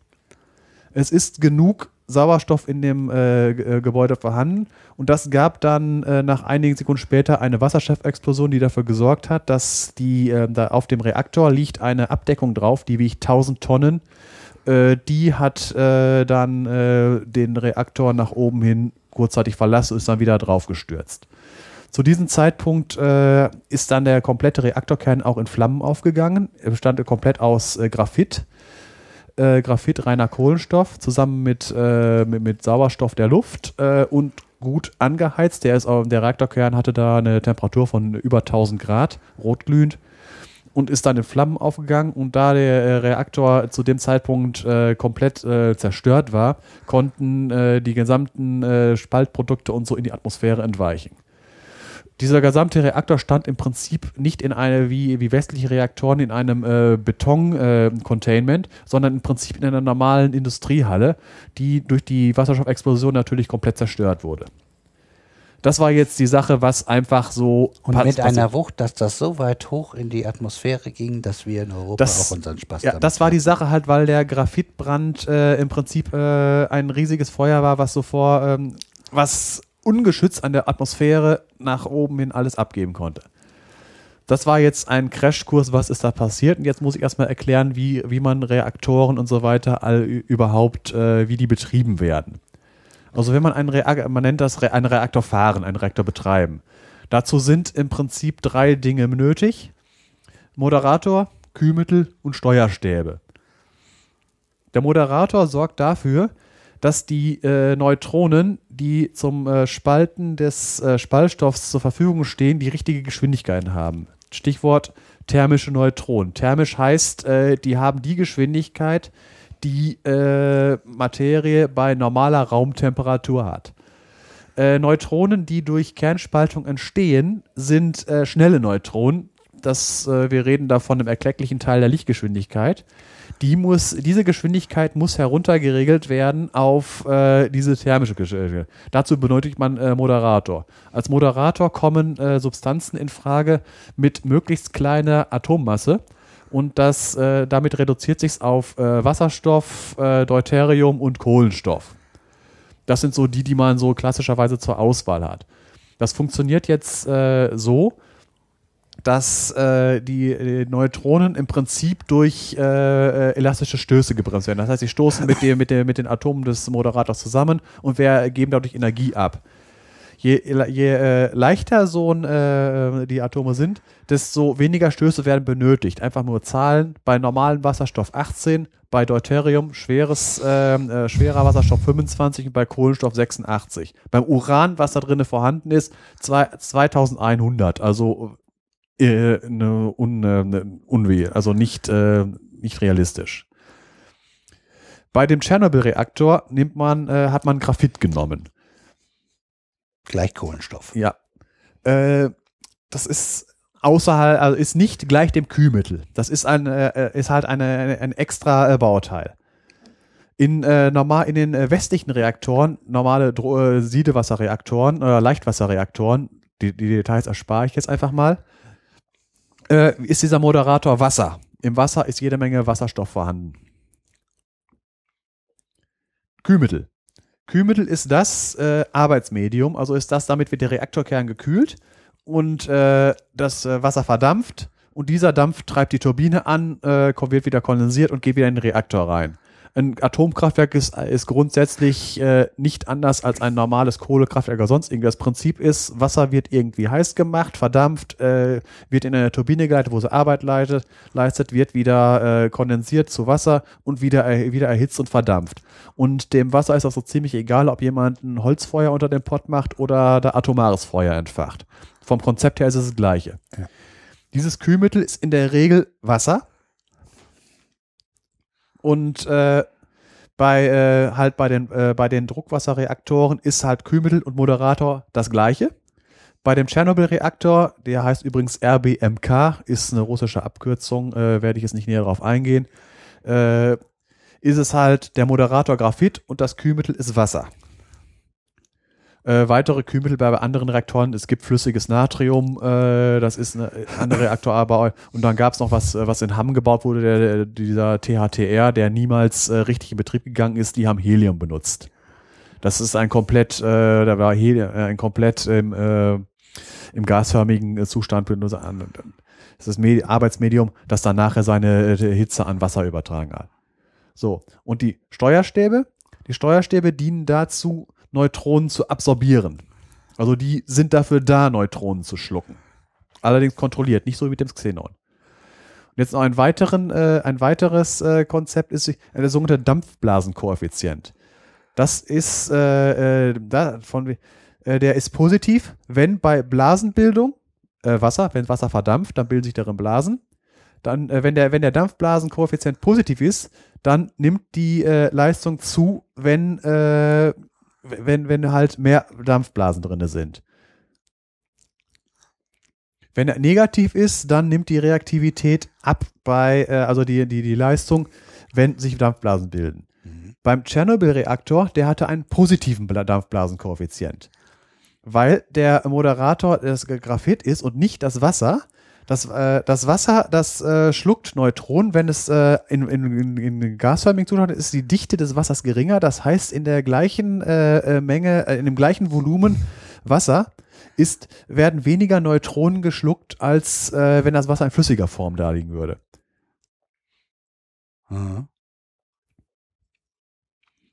Es ist genug Sauerstoff in dem äh, äh, Gebäude vorhanden und das gab dann äh, nach einigen Sekunden später eine Wasserstoffexplosion, die dafür gesorgt hat, dass die äh, da auf dem Reaktor liegt eine Abdeckung drauf, die wiegt 1000 Tonnen. Äh, die hat äh, dann äh, den Reaktor nach oben hin kurzzeitig verlassen und ist dann wieder draufgestürzt. Zu diesem Zeitpunkt äh, ist dann der komplette Reaktorkern auch in Flammen aufgegangen. Er bestand komplett aus äh, Graphit. Graphit, reiner Kohlenstoff, zusammen mit, mit, mit Sauerstoff der Luft und gut angeheizt. Der, ist, der Reaktorkern hatte da eine Temperatur von über 1000 Grad, rotglühend und ist dann in Flammen aufgegangen. Und da der äh, Reaktor zu dem Zeitpunkt äh, komplett äh, zerstört war, konnten äh, die gesamten äh, Spaltprodukte und so in die Atmosphäre entweichen. Dieser gesamte Reaktor stand im Prinzip nicht in eine, wie, wie westliche Reaktoren, in einem Beton-Containment, sondern im Prinzip in einer normalen Industriehalle, die durch die Wasserstoffexplosion natürlich komplett zerstört wurde. Das war jetzt die Sache, was einfach so. Und mit einer Wucht, dass das so weit hoch in die Atmosphäre ging, dass wir in Europa Das- auch unseren Spaß Ja, damit das war die hatten. Sache halt, weil der Graphitbrand äh, im Prinzip äh, ein riesiges Feuer war, was so vor, ähm, was ungeschützt an der Atmosphäre nach oben hin alles abgeben konnte. Das war jetzt ein Crashkurs, was ist da passiert? Und jetzt muss ich erstmal erklären, wie, wie man Reaktoren und so weiter all, überhaupt, äh, wie die betrieben werden. Also wenn man einen Reaktor, man nennt das einen Reaktor fahren, einen Reaktor betreiben. Dazu sind im Prinzip drei Dinge nötig. Moderator, Kühlmittel und Steuerstäbe. Der Moderator sorgt dafür, dass die äh, Neutronen, die zum äh, Spalten des äh, Spaltstoffs zur Verfügung stehen, die richtige Geschwindigkeit haben. Stichwort thermische Neutronen. Thermisch heißt, äh, die haben die Geschwindigkeit, die äh, Materie bei normaler Raumtemperatur hat. Äh, Neutronen, die durch Kernspaltung entstehen, sind äh, schnelle Neutronen. Das, äh, wir reden da von einem erklecklichen Teil der Lichtgeschwindigkeit. Die muss, diese Geschwindigkeit muss heruntergeregelt werden auf äh, diese thermische Geschwindigkeit. Dazu benötigt man äh, Moderator. Als Moderator kommen äh, Substanzen in Frage mit möglichst kleiner Atommasse und das, äh, damit reduziert sich auf äh, Wasserstoff, äh, Deuterium und Kohlenstoff. Das sind so die, die man so klassischerweise zur Auswahl hat. Das funktioniert jetzt äh, so, dass äh, die äh, Neutronen im Prinzip durch äh, äh, elastische Stöße gebremst werden. Das heißt, sie stoßen mit, dem, mit, dem, mit den Atomen des Moderators zusammen und wir geben dadurch Energie ab. Je, je äh, leichter so ein, äh, die Atome sind, desto weniger Stöße werden benötigt. Einfach nur Zahlen. Bei normalem Wasserstoff 18, bei Deuterium schweres, ähm, äh, schwerer Wasserstoff 25 und bei Kohlenstoff 86. Beim Uran, was da drin vorhanden ist, zwei, 2100. Also äh, eine un, äh, eine Unwehe, also nicht, äh, nicht realistisch. Bei dem Tschernobyl-Reaktor äh, hat man Graphit genommen. Gleich Kohlenstoff. Ja. Äh, das ist außerhalb, also ist nicht gleich dem Kühlmittel. Das ist ein, äh, ist halt eine, eine, ein extra äh, Bauteil. In, äh, normal, in den äh, westlichen Reaktoren, normale Dro äh, Siedewasserreaktoren oder Leichtwasserreaktoren, die, die Details erspare ich jetzt einfach mal, äh, ist dieser Moderator Wasser. Im Wasser ist jede Menge Wasserstoff vorhanden. Kühlmittel. Kühlmittel ist das äh, Arbeitsmedium, also ist das, damit wird der Reaktorkern gekühlt und äh, das äh, Wasser verdampft und dieser Dampf treibt die Turbine an, äh, wird wieder kondensiert und geht wieder in den Reaktor rein. Ein Atomkraftwerk ist, ist grundsätzlich äh, nicht anders als ein normales Kohlekraftwerk oder sonst irgendwas. Das Prinzip ist, Wasser wird irgendwie heiß gemacht, verdampft, äh, wird in eine Turbine geleitet, wo sie Arbeit leitet, leistet, wird wieder äh, kondensiert zu Wasser und wieder, er, wieder erhitzt und verdampft. Und dem Wasser ist das so ziemlich egal, ob jemand ein Holzfeuer unter dem Pott macht oder da atomares Feuer entfacht. Vom Konzept her ist es das gleiche. Ja. Dieses Kühlmittel ist in der Regel Wasser. Und äh, bei äh, halt bei den, äh, bei den Druckwasserreaktoren ist halt Kühlmittel und Moderator das gleiche. Bei dem Tschernobyl-Reaktor, der heißt übrigens RBMK, ist eine russische Abkürzung, äh, werde ich jetzt nicht näher darauf eingehen, äh, ist es halt der Moderator Graphit und das Kühlmittel ist Wasser. Äh, weitere Kühlmittel bei anderen Reaktoren, es gibt flüssiges Natrium, äh, das ist eine andere Reaktorarbeit. Und dann gab es noch was, äh, was in Hamm gebaut wurde, der, dieser THTR, der niemals äh, richtig in Betrieb gegangen ist, die haben Helium benutzt. Das ist ein komplett, äh, da war Helium, äh, ein komplett im, im gasförmigen Zustand benutzt. Das ist das Medi Arbeitsmedium, das dann nachher seine Hitze an Wasser übertragen hat. So, und die Steuerstäbe, die Steuerstäbe dienen dazu, Neutronen zu absorbieren. Also die sind dafür da, Neutronen zu schlucken. Allerdings kontrolliert, nicht so wie mit dem Xenon. Und jetzt noch ein, weiteren, äh, ein weiteres äh, Konzept ist der sogenannte Dampfblasenkoeffizient. Das ist äh, äh, davon, äh, der ist positiv, wenn bei Blasenbildung äh, Wasser, wenn Wasser verdampft, dann bilden sich darin Blasen. Dann, wenn der, wenn der Dampfblasenkoeffizient positiv ist, dann nimmt die Leistung zu, wenn, wenn, wenn halt mehr Dampfblasen drin sind. Wenn er negativ ist, dann nimmt die Reaktivität ab bei, äh, also die, die, die Leistung, wenn sich Dampfblasen bilden. Beim Tschernobyl-Reaktor, der hatte einen positiven Bla- Dampfblasenkoeffizient. Weil der Moderator das Graphit ist und nicht das Wasser. Das, äh, das Wasser, das äh, schluckt Neutronen, wenn es äh, in, in, in, gasförmigen Zustand ist, ist die Dichte des Wassers geringer. Das heißt, in der gleichen äh, äh, Menge, äh, in dem gleichen Volumen Wasser ist, werden weniger Neutronen geschluckt, als äh, wenn das Wasser in flüssiger Form da liegen würde. Mhm.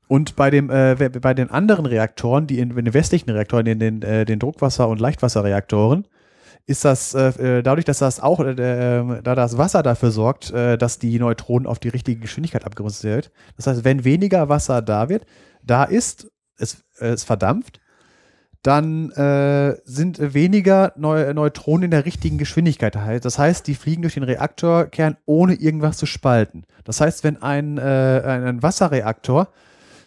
Und bei, dem, äh, bei den anderen Reaktoren, die in, in den westlichen Reaktoren, in den, äh, den Druckwasser- und Leichtwasserreaktoren, ist das äh, äh, dadurch, dass das auch, äh, äh, da das Wasser dafür sorgt, äh, dass die Neutronen auf die richtige Geschwindigkeit abgerüstet wird. Das heißt, wenn weniger Wasser da wird, da ist, es, äh, es verdampft, dann äh, sind weniger Neu Neutronen in der richtigen Geschwindigkeit. Das heißt, die fliegen durch den Reaktorkern, ohne irgendwas zu spalten. Das heißt, wenn ein ein Wasserreaktor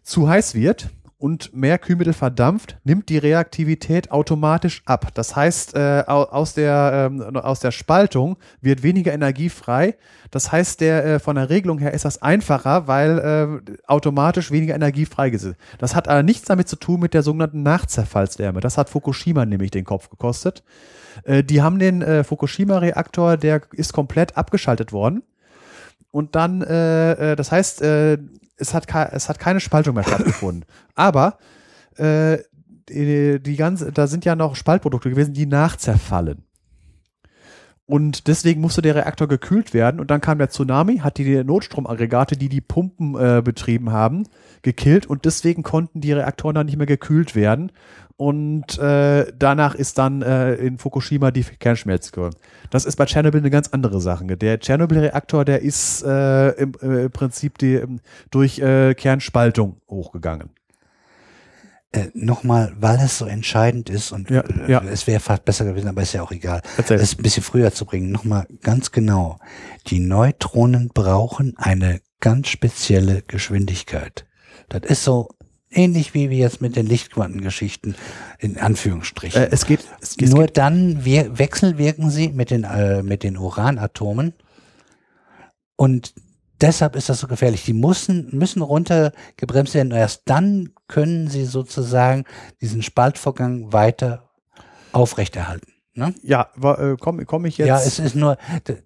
zu heiß wird und mehr Kühlmittel verdampft, nimmt die Reaktivität automatisch ab. Das heißt, äh, au- aus, der, ähm, aus der Spaltung wird weniger Energie frei. Das heißt, der, äh, von der Regelung her ist das einfacher, weil äh, automatisch weniger Energie freigesetzt. Das hat aber nichts damit zu tun mit der sogenannten Nachzerfallswärme. Das hat Fukushima nämlich den Kopf gekostet. Äh, die haben den äh, Fukushima-Reaktor, der ist komplett abgeschaltet worden. Und dann, äh, äh, das heißt, äh, es, hat es hat keine Spaltung mehr stattgefunden. Aber äh, die, die ganze, da sind ja noch Spaltprodukte gewesen, die nachzerfallen. Und deswegen musste der Reaktor gekühlt werden. Und dann kam der Tsunami, hat die Notstromaggregate, die die Pumpen äh, betrieben haben, gekillt. Und deswegen konnten die Reaktoren dann nicht mehr gekühlt werden. Und äh, danach ist dann äh, in Fukushima die Kernschmelze gekommen. Das ist bei Tschernobyl eine ganz andere Sache. Der Tschernobyl-Reaktor, der ist äh, im, äh, Prinzip die, ähm, durch äh, Kernspaltung hochgegangen. Äh, Nochmal, weil es so entscheidend ist und Ja, äh, ja. es wäre fast besser gewesen, aber ist ja auch egal. Erzähl. Es ein bisschen früher zu bringen. Nochmal ganz genau. Die Neutronen brauchen eine ganz spezielle Geschwindigkeit. Das ist so ähnlich wie wir jetzt mit den Lichtquantengeschichten in Anführungsstrichen. Äh, es geht, es, es Nur geht dann wir, wechselwirken sie mit den, äh, mit den Uranatomen. Und deshalb ist das so gefährlich. Die müssen, müssen runtergebremst werden. Und erst dann können sie sozusagen diesen Spaltvorgang weiter aufrechterhalten. Ne? ja, komme komm ich jetzt. Ja, es ist nur,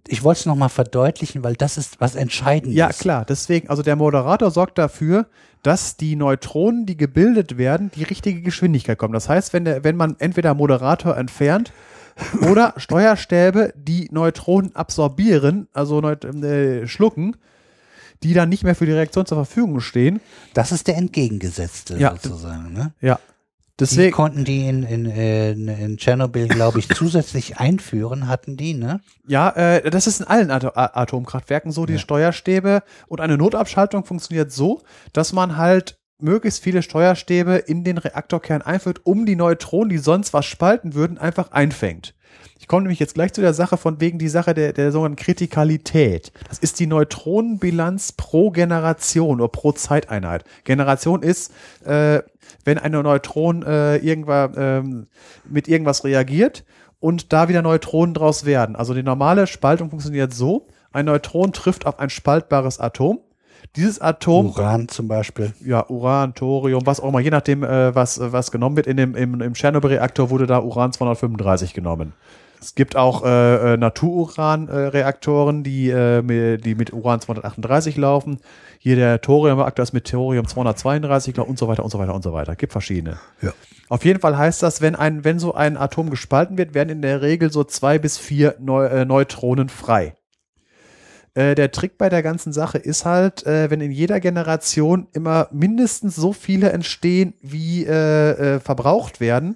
ich wollte es nochmal verdeutlichen, weil das ist was Entscheidendes. Ja, klar. Deswegen, also der Moderator sorgt dafür, dass die Neutronen, die gebildet werden, die richtige Geschwindigkeit kommen. Das heißt, wenn, der, wenn man entweder Moderator entfernt oder Steuerstäbe, die Neutronen absorbieren, also äh, schlucken, die dann nicht mehr für die Reaktion zur Verfügung stehen. Das ist der entgegengesetzte Ja. sozusagen. Ne? Ja. Die Deswegen, konnten die in, in, in, in Tschernobyl, glaube ich, zusätzlich einführen, hatten die, ne? ja, äh, das ist in allen Ato A- Atomkraftwerken so. Die Steuerstäbe und eine Notabschaltung funktioniert so, dass man halt möglichst viele Steuerstäbe in den Reaktorkern einführt, um die Neutronen, die sonst was spalten würden, einfach einfängt. Ich komme nämlich jetzt gleich zu der Sache von wegen die Sache der, der sogenannten Kritikalität. Das ist die Neutronenbilanz pro Generation oder pro Zeiteinheit. Generation ist, äh, wenn ein Neutron äh, irgendwann ähm, mit irgendwas reagiert und da wieder Neutronen draus werden. Also die normale Spaltung funktioniert so: Ein Neutron trifft auf ein spaltbares Atom. Dieses Atom Uran zum Beispiel. ja, Uran, Thorium, was auch immer, je nachdem, äh, was, was genommen wird. In dem, im, im Tschernobyl-Reaktor wurde da Uran 235 genommen. Es gibt auch äh, äh, Natururan-Reaktoren, die, äh, mit, die mit Uran 238 laufen. Hier der Thorium-Reaktor ist mit Thorium 232 und so weiter und so weiter und so weiter. Gibt verschiedene. Ja. Auf jeden Fall heißt das, wenn, ein, wenn so ein Atom gespalten wird, werden in der Regel so zwei bis vier Neu äh, Neutronen frei. Äh, der Trick bei der ganzen Sache ist halt, äh, wenn in jeder Generation immer mindestens so viele entstehen, wie äh, verbraucht werden,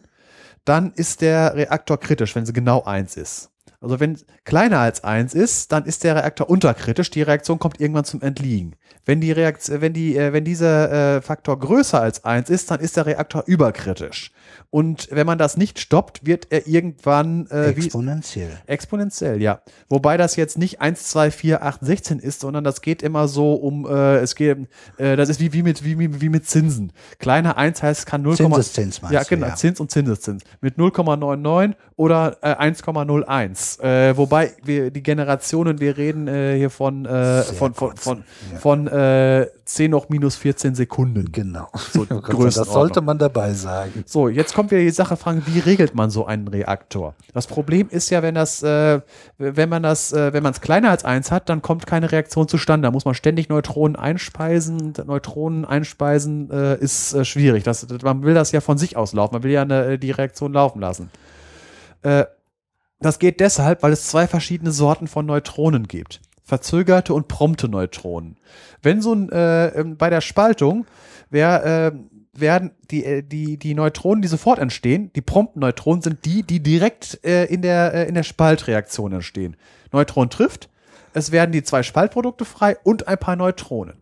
dann ist der Reaktor kritisch, wenn sie genau 1 ist. Also wenn kleiner als 1 ist, dann ist der Reaktor unterkritisch. Die Reaktion kommt irgendwann zum Entliegen. Wenn, die Reaktion, wenn, die, äh, wenn dieser äh, Faktor größer als 1 ist, dann ist der Reaktor überkritisch. Und wenn man das nicht stoppt, wird er irgendwann äh, wie, Exponentiell. Exponentiell, ja. Wobei das jetzt nicht 1, 2, 4, 8, 16 ist, sondern das geht immer so um, äh, es geht, äh, das ist wie, wie, mit, wie, wie, mit Zinsen. Kleiner 1 heißt, es kann 0, Zinseszins meinst ja, du, genau, ja. Zins und Zinseszins. Mit 0,99 oder äh, 1,01. Äh, wobei wir die Generationen, wir reden äh, hier von, äh, von, von, von, ja. von äh, 10 hoch minus 14 Sekunden. Genau. So, das sollte man dabei sagen. So, jetzt kommt wieder die Sache, fragen, wie regelt man so einen Reaktor? Das Problem ist ja, wenn das, äh, wenn man das, äh, wenn man es kleiner als eins hat, dann kommt keine Reaktion zustande. Da muss man ständig Neutronen einspeisen. Neutronen einspeisen ist schwierig. Das, man will das ja von sich aus laufen. Man will ja eine, die Reaktion laufen lassen. Äh, das geht deshalb, weil es zwei verschiedene Sorten von Neutronen gibt. Verzögerte und prompte Neutronen. Wenn so ein, äh, ähm, bei der Spaltung wär, äh, werden die, äh, die, die Neutronen, die sofort entstehen, die prompten Neutronen sind die, die direkt äh, in, der, äh, in der Spaltreaktion entstehen. Neutron trifft, es werden die zwei Spaltprodukte frei und ein paar Neutronen.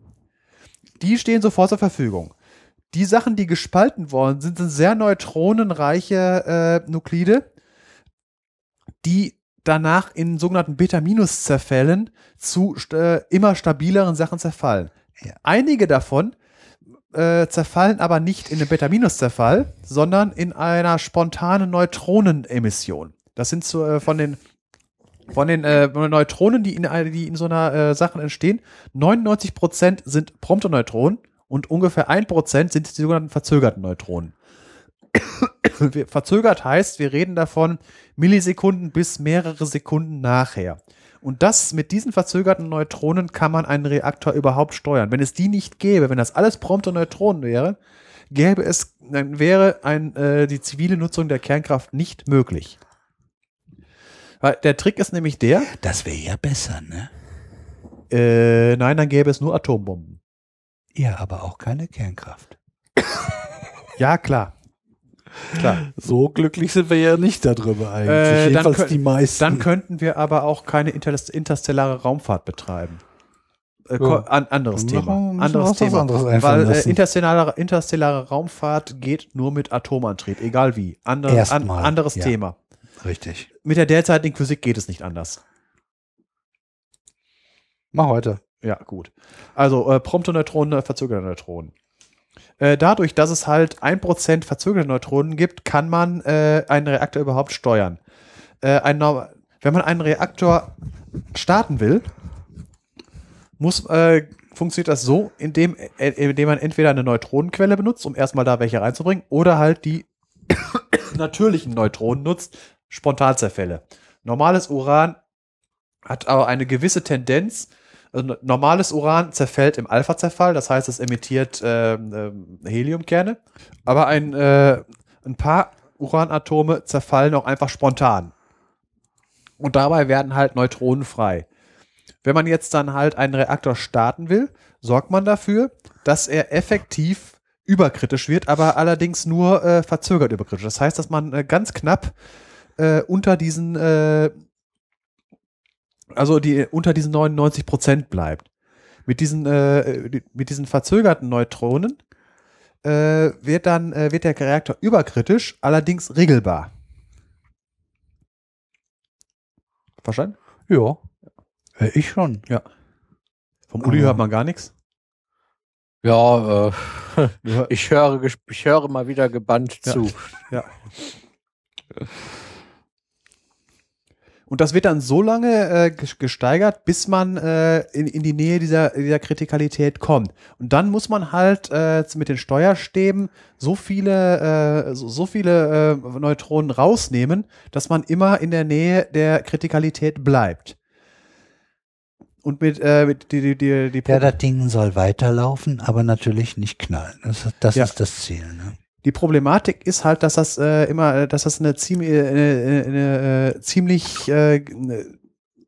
Die stehen sofort zur Verfügung. Die Sachen, die gespalten worden sind, sind sehr neutronenreiche äh, Nuklide, die danach in sogenannten Beta-Minus-Zerfällen zu äh, immer stabileren Sachen zerfallen. Ja. Einige davon äh, zerfallen aber nicht in einem Beta-Minus-Zerfall, sondern in einer spontanen Neutronenemission. Das sind so, äh, von den von den äh, Neutronen, die in, äh, die in so einer äh, Sachen entstehen, 99% sind prompte Neutronen und ungefähr 1% sind die sogenannten verzögerten Neutronen. Wir- Verzögert heißt, wir reden davon Millisekunden bis mehrere Sekunden nachher. Und das mit diesen verzögerten Neutronen kann man einen Reaktor überhaupt steuern. Wenn es die nicht gäbe, wenn das alles prompte Neutronen wäre, gäbe es, dann wäre ein, äh, die zivile Nutzung der Kernkraft nicht möglich. Weil der Trick ist nämlich der, Das wäre ja besser, ne? äh, nein, dann gäbe es nur Atombomben. Ja, aber auch keine Kernkraft. Ja, klar. Klar. So glücklich sind wir ja nicht darüber eigentlich. Äh, dann Jedenfalls die meisten. Dann könnten wir aber auch keine interst- interstellare Raumfahrt betreiben. Äh, Ja. an, anderes Thema. Anderes Thema. anderes Weil äh, interstellare, interstellare Raumfahrt geht nur mit Atomantrieb, egal wie. Andere, an, anderes ja. Thema. Richtig. Mit der derzeitigen Physik geht es nicht anders. Mach heute. Ja, gut. Also äh, prompte Neutronen, äh, verzögerte Neutronen. Äh, dadurch, dass es halt 1% verzögerte Neutronen gibt, kann man äh, einen Reaktor überhaupt steuern. Äh, ein, wenn man einen Reaktor starten will, muss, äh, funktioniert das so, indem, indem man entweder eine Neutronenquelle benutzt, um erstmal da welche reinzubringen, oder halt die natürlichen Neutronen nutzt, Spontanzerfälle. Normales Uran hat aber eine gewisse Tendenz, also no- normales Uran zerfällt im Alpha-Zerfall, das heißt, es emittiert ähm, ähm, Heliumkerne. Aber ein, äh, ein paar Uranatome zerfallen auch einfach spontan. Und dabei werden halt Neutronen frei. Wenn man jetzt dann halt einen Reaktor starten will, sorgt man dafür, dass er effektiv überkritisch wird, aber allerdings nur äh, verzögert überkritisch. Das heißt, dass man äh, ganz knapp äh, unter diesen äh, also die unter diesen 99 Prozent bleibt. Mit diesen, äh, mit diesen verzögerten Neutronen äh, wird dann äh, wird der Reaktor überkritisch, allerdings regelbar. Verstanden? Ja. Äh, Ich schon. Vom Uli Aber- hört man gar nichts. Ja, äh, ich höre, ich höre mal wieder gebannt Ja. zu. Ja. Und das wird dann so lange äh, ges- gesteigert, bis man äh, in, in die Nähe dieser, dieser Kritikalität kommt. Und dann muss man halt äh, mit den Steuerstäben so viele, äh, so, so viele äh, Neutronen rausnehmen, dass man immer in der Nähe der Kritikalität bleibt. Und mit, äh, mit die, die, die, die Ja, das Ding soll weiterlaufen, aber natürlich nicht knallen. Das, das Ja. ist das Ziel. Ne? Die Problematik ist halt, dass das äh, immer, äh, dass das eine ziemlich, äh, eine, eine, äh, ziemlich, äh, eine,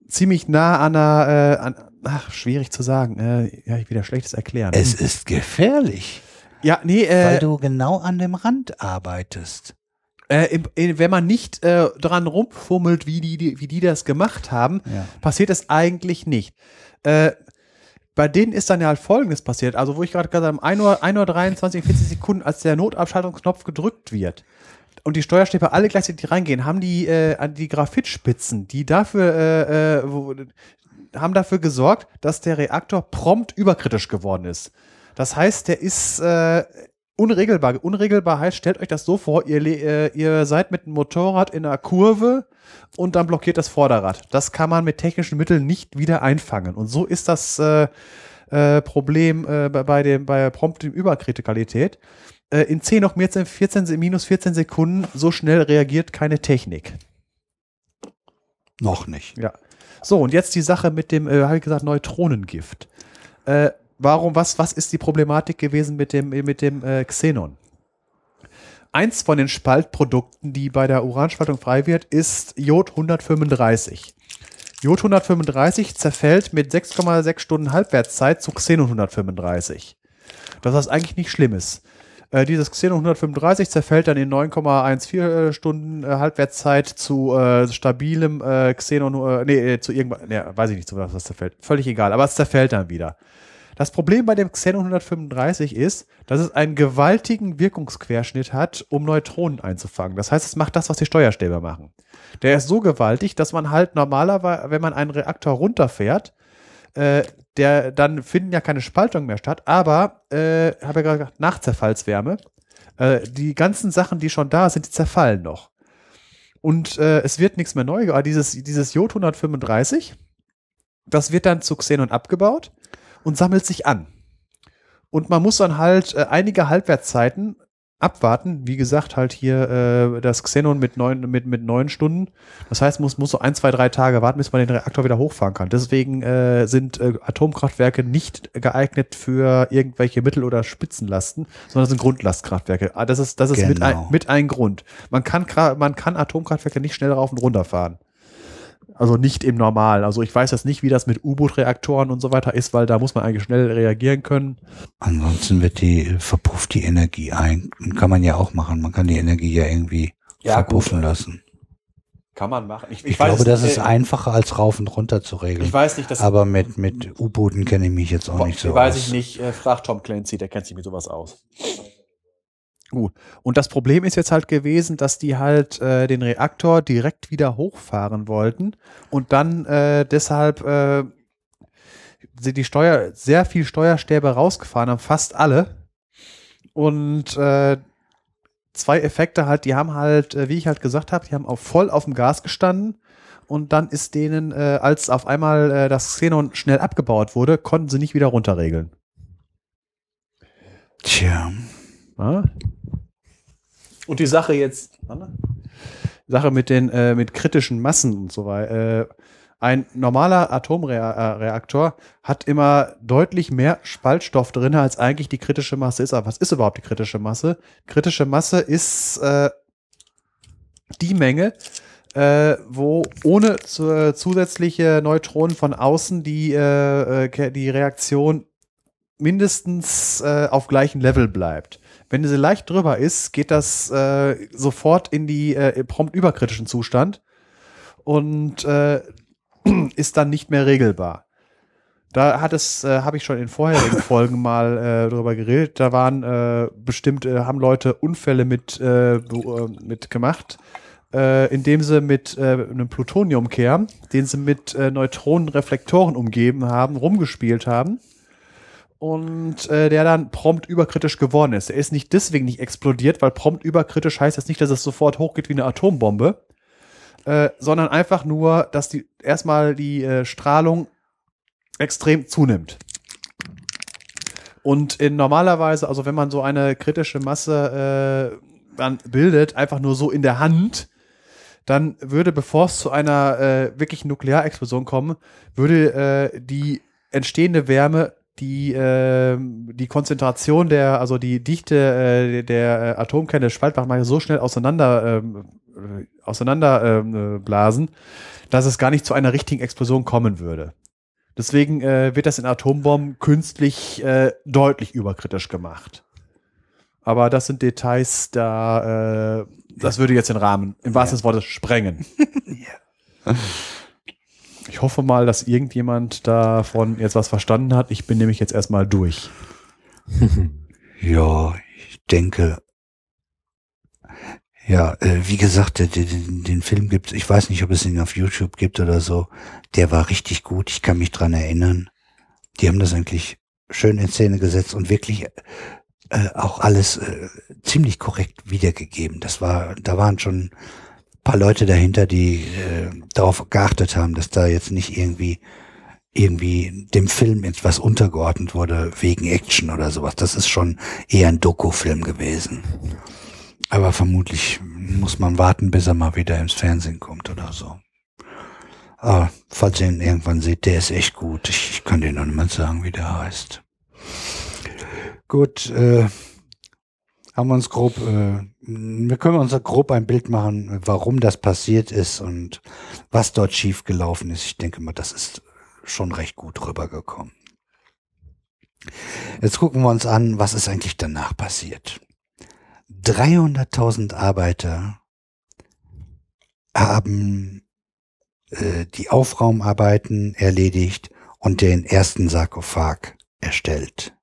ziemlich nah an einer, äh, an, ach, schwierig zu sagen. Äh, ja, ich wieder schlechtes erklären. Es ist gefährlich, ja, nee, weil äh, du genau an dem Rand arbeitest. Äh, im, in, wenn man nicht äh, dran rumfummelt, wie die, die, wie die das gemacht haben, Ja. passiert es eigentlich nicht. Äh, bei denen ist dann ja halt Folgendes passiert. Also, wo ich gerade gesagt habe, 1 Uhr, 1 Uhr 23, 40 Sekunden, als der Notabschaltungsknopf gedrückt wird und die Steuerstäbe alle gleichzeitig reingehen, haben die, äh, die Graphitspitzen, die dafür, äh, äh, wo, haben dafür gesorgt, dass der Reaktor prompt überkritisch geworden ist. Das heißt, der ist äh, unregelbar. Unregelbar heißt, stellt euch das so vor, ihr, äh, ihr seid mit dem Motorrad in einer Kurve und dann blockiert das Vorderrad. Das kann man mit technischen Mitteln nicht wieder einfangen. Und so ist das äh, äh, Problem äh, bei, dem, bei prompt Überkritikalität. Äh, in 10 noch mehr, 14, Se- minus 14 Sekunden, so schnell reagiert keine Technik. Noch nicht. Ja. So, und jetzt die Sache mit dem, äh, habe ich gesagt, Neutronengift. Äh, warum, was, was ist die Problematik gewesen mit dem, mit dem äh, Xenon? Eins von den Spaltprodukten, die bei der Uranspaltung frei wird, ist Jod 135. Jod 135 zerfällt mit 6,6 Stunden Halbwertszeit zu Xenon 135. Das ist eigentlich nicht Schlimmes. Äh, dieses Xenon 135 zerfällt dann in 9,14 äh, Stunden äh, Halbwertszeit zu äh, stabilem äh, Xenon, äh, nee, zu irgendwas, nee, weiß ich nicht, zu was das zerfällt. Völlig egal, aber es zerfällt dann wieder. Das Problem bei dem Xenon 135 ist, dass es einen gewaltigen Wirkungsquerschnitt hat, um Neutronen einzufangen. Das heißt, es macht das, was die Steuerstäbe machen. Der ist so gewaltig, dass man halt normalerweise, wenn man einen Reaktor runterfährt, äh, der, dann finden ja keine Spaltungen mehr statt, aber, äh, habe ja gerade gesagt, Nachzerfallswärme, äh, die ganzen Sachen, die schon da sind, die zerfallen noch. Und äh, es wird nichts mehr neu, aber dieses, dieses Jod 135, das wird dann zu Xenon abgebaut und sammelt sich an. Und man muss dann halt äh, einige Halbwertszeiten abwarten. Wie gesagt, halt hier äh, das Xenon mit neun, mit, mit neun Stunden. Das heißt, muss, muss so ein, zwei, drei Tage warten, bis man den Reaktor wieder hochfahren kann. Deswegen äh, sind äh, Atomkraftwerke nicht geeignet für irgendwelche Mittel- oder Spitzenlasten, sondern sind Grundlastkraftwerke. Ah, Das ist, das ist mit, ein, Genau. mit ein Grund. Man kann, man kann Atomkraftwerke nicht schnell rauf und runter fahren. Also nicht im Normal. Also ich weiß jetzt nicht, wie das mit U-Boot-Reaktoren und so weiter ist, weil da muss man eigentlich schnell reagieren können. Ansonsten wird die, verpufft die Energie ein. Kann man ja auch machen. Man kann die Energie ja irgendwie Ja, verpuffen gut. lassen. Kann man machen. Ich, Ich, glaube, das ist äh, einfacher als rauf und runter zu regeln. Ich weiß nicht, das Aber mit, mit U-Booten kenne ich mich jetzt auch nicht so weiß aus. ich nicht. Äh, frag Tom Clancy, der kennt sich mit sowas aus. Gut. Und das Problem ist jetzt halt gewesen, dass die halt äh, den Reaktor direkt wieder hochfahren wollten und dann äh, deshalb äh, die Steuer, sehr viel Steuerstäbe rausgefahren haben, fast alle. Und äh, zwei Effekte halt, die haben halt, äh, wie ich halt gesagt habe, die haben auch voll auf dem Gas gestanden und dann ist denen, äh, als auf einmal äh, das Xenon schnell abgebaut wurde, konnten sie nicht wieder runterregeln. Tja, Ja. Und die Sache jetzt. Sache mit den äh, mit kritischen Massen und so weiter. Äh, ein normaler Atomreaktor hat immer deutlich mehr Spaltstoff drin, als eigentlich die kritische Masse ist. Aber was ist überhaupt die kritische Masse? Kritische Masse ist äh, die Menge, äh, wo ohne zu, zusätzliche Neutronen von außen die, äh, äh, die Reaktion mindestens äh, auf gleichem Level bleibt. Wenn diese leicht drüber ist, geht das äh, sofort in die äh, prompt überkritischen Zustand und äh, ist dann nicht mehr regelbar. Da hat es, äh, habe ich schon in vorherigen Folgen mal äh, drüber geredet. Da waren äh, bestimmt, äh, haben Leute Unfälle mit, äh, äh, mit gemacht, äh, indem sie mit äh, einem Plutoniumkern, den sie mit äh, Neutronenreflektoren umgeben haben, rumgespielt haben und äh, der dann prompt überkritisch geworden ist. Er ist nicht deswegen nicht explodiert, weil prompt überkritisch heißt jetzt nicht, dass es sofort hochgeht wie eine Atombombe, äh, sondern einfach nur, dass die erstmal die äh, Strahlung extrem zunimmt. Und in normalerweise, also wenn man so eine kritische Masse äh, dann bildet, einfach nur so in der Hand, dann würde, bevor es zu einer äh, wirklichen Nuklearexplosion kommen, würde äh, die entstehende Wärme die, äh, die Konzentration der, also die Dichte äh, der äh, Atomkerne Spaltbachmasse so schnell auseinander, ähm, äh, auseinander ähm, äh, dass es gar nicht zu einer richtigen Explosion kommen würde. Deswegen äh, wird das in Atombomben künstlich deutlich überkritisch gemacht. Aber das sind Details, da Das würde jetzt den Rahmen im wahrsten Sinne des Wortes sprengen. Ja. Ich hoffe mal, dass irgendjemand davon jetzt was verstanden hat. Ich bin nämlich jetzt erstmal durch. Ja, ich denke. Ja, äh, wie gesagt, den, den, Film gibt's. Ich weiß nicht, ob es ihn auf YouTube gibt oder so. Der war richtig gut. Ich kann mich dran erinnern. Die haben das eigentlich schön in Szene gesetzt und wirklich äh, auch alles äh, ziemlich korrekt wiedergegeben. Das war, da waren schon paar Leute dahinter, die äh, darauf geachtet haben, dass da jetzt nicht irgendwie irgendwie dem Film etwas untergeordnet wurde wegen Action oder sowas. Das ist schon eher ein Doku-Film gewesen. Aber vermutlich muss man warten, bis er mal wieder ins Fernsehen kommt oder so. Aber falls ihr ihn irgendwann seht, der ist echt gut. Ich, ich kann dir noch nicht sagen, wie der heißt. Gut, äh, haben wir uns grob, äh, wir können uns grob ein Bild machen, warum das passiert ist und was dort schiefgelaufen ist. Ich denke mal, das ist schon recht gut rübergekommen. Jetzt gucken wir uns an, was ist eigentlich danach passiert. 300.000 Arbeiter haben äh, die Aufraumarbeiten erledigt und den ersten Sarkophag erstellt.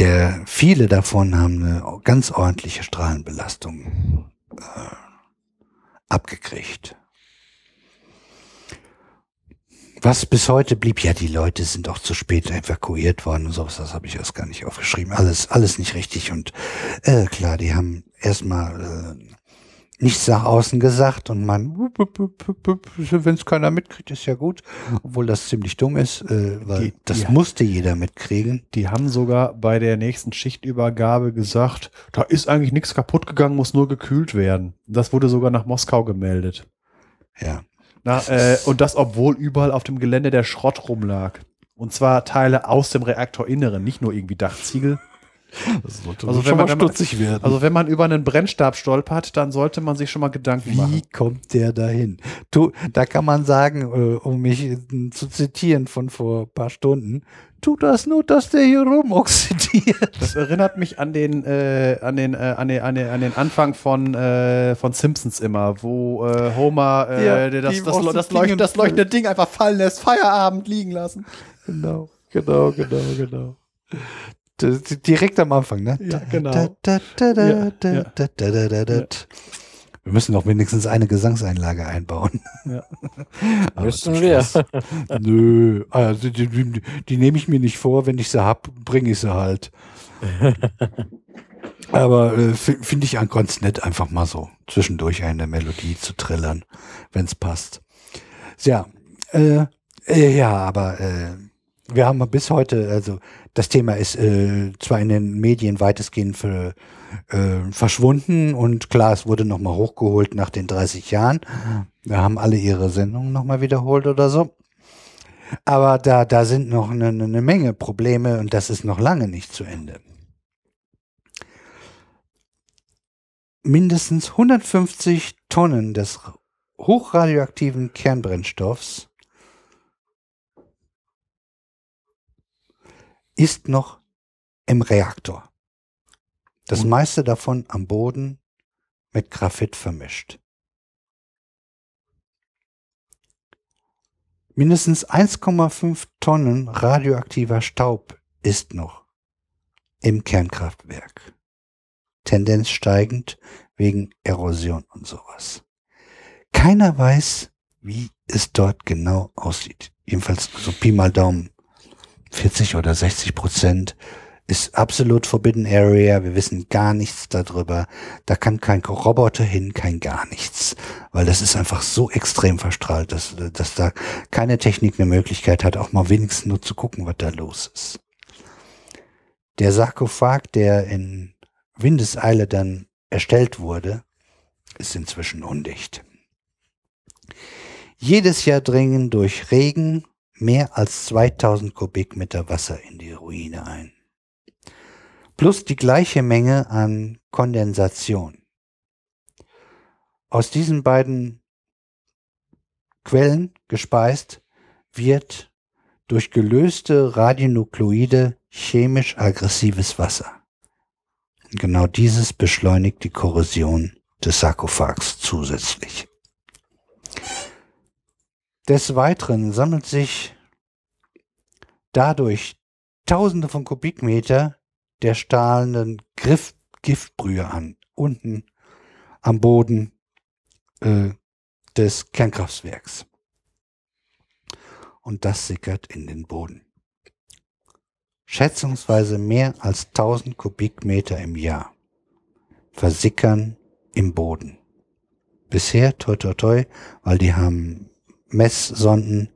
Der, viele davon haben eine ganz ordentliche Strahlenbelastung äh, abgekriegt. Was bis heute blieb, ja, die Leute sind auch zu spät evakuiert worden und sowas, das habe ich erst gar nicht aufgeschrieben. Alles, alles nicht richtig. Und äh, klar, die haben erstmal äh, nichts nach außen gesagt und man, wenn es keiner mitkriegt, ist ja gut, obwohl das ziemlich dumm ist, äh, weil Die- das ja. musste jeder mitkriegen. Die haben sogar bei der nächsten Schichtübergabe gesagt, da ist eigentlich nichts kaputt gegangen, muss nur gekühlt werden. Das wurde sogar nach Moskau gemeldet. Ja. Na, äh, und das, obwohl überall auf dem Gelände der Schrott rumlag. Und zwar Teile aus dem Reaktorinneren, nicht nur irgendwie Dachziegel. Das sollte Also wenn schon man- mal man- stutzig werden. Also wenn man über einen Brennstab stolpert, dann sollte man sich schon mal Gedanken Wie machen. kommt der dahin? Tu, da kann man sagen, äh, um mich äh, zu zitieren von vor ein paar Stunden, tu das nur, dass der hier rumoxidiert. Das erinnert mich an den, äh, an den, äh, an den, an den, an den Anfang von, äh, von Simpsons immer, wo äh, Homer äh, Ja, das, das, das, leucht, das leuchtende Ding einfach fallen lässt, Feierabend liegen lassen. Genau, genau, genau, genau. Direkt am Anfang, ne? Ja, genau. Wir müssen doch wenigstens eine Gesangseinlage einbauen. Ja. Müssen wir. Nö, also die, die, die nehme ich mir nicht vor, wenn ich sie hab, bringe ich sie halt. Aber äh, finde ich an ganz nett, einfach mal so zwischendurch eine Melodie zu trillern, wenn es passt. Ja, äh, äh, ja, aber äh, wir haben bis heute, also das Thema ist äh, zwar in den Medien weitestgehend für, äh, verschwunden und klar, es wurde nochmal hochgeholt nach den 30 Jahren. Da haben alle ihre Sendungen nochmal wiederholt oder so. Aber da, da sind noch eine, eine Menge Probleme und das ist noch lange nicht zu Ende. Mindestens 150 Tonnen des hochradioaktiven Kernbrennstoffs ist noch im Reaktor. Das meiste davon am Boden mit Graphit vermischt. Mindestens 1,5 Tonnen radioaktiver Staub ist noch im Kernkraftwerk. Tendenz steigend wegen Erosion und sowas. Keiner weiß, wie es dort genau aussieht. Jedenfalls so Pi mal Daumen 40 oder 60 Prozent ist absolut Forbidden Area. Wir wissen gar nichts darüber. Da kann kein Roboter hin, kein gar nichts. Weil das ist einfach so extrem verstrahlt, dass, dass da keine Technik eine Möglichkeit hat, auch mal wenigstens nur zu gucken, was da los ist. Der Sarkophag, der in Windeseile dann erstellt wurde, ist inzwischen undicht. Jedes Jahr dringen durch Regen mehr als 2000 Kubikmeter Wasser in die Ruine ein. Plus die gleiche Menge an Kondensation. Aus diesen beiden Quellen gespeist wird durch gelöste Radionukleide chemisch aggressives Wasser. Genau dieses beschleunigt die Korrosion des Sarkophags zusätzlich. Des Weiteren sammelt sich dadurch Tausende von Kubikmeter der stahlenden Griff Giftbrühe an, unten am Boden äh, des Kernkraftwerks. Und das sickert in den Boden. Schätzungsweise mehr als 1000 Kubikmeter im Jahr versickern im Boden. Bisher, toi toi toi, weil die haben Messsonden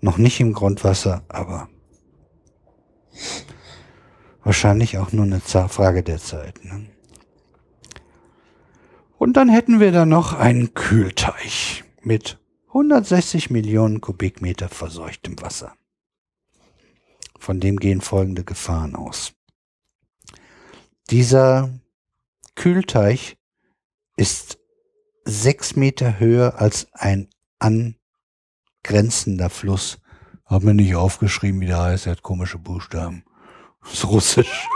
noch nicht im Grundwasser, aber wahrscheinlich auch nur eine Frage der Zeit. Ne? Und dann hätten wir da noch einen Kühlteich mit 160 Millionen Kubikmeter verseuchtem Wasser. Von dem gehen folgende Gefahren aus. Dieser Kühlteich ist sechs Meter höher als ein angrenzender Fluss. Hab mir nicht aufgeschrieben, wie der heißt, er hat komische Buchstaben. Ist russisch.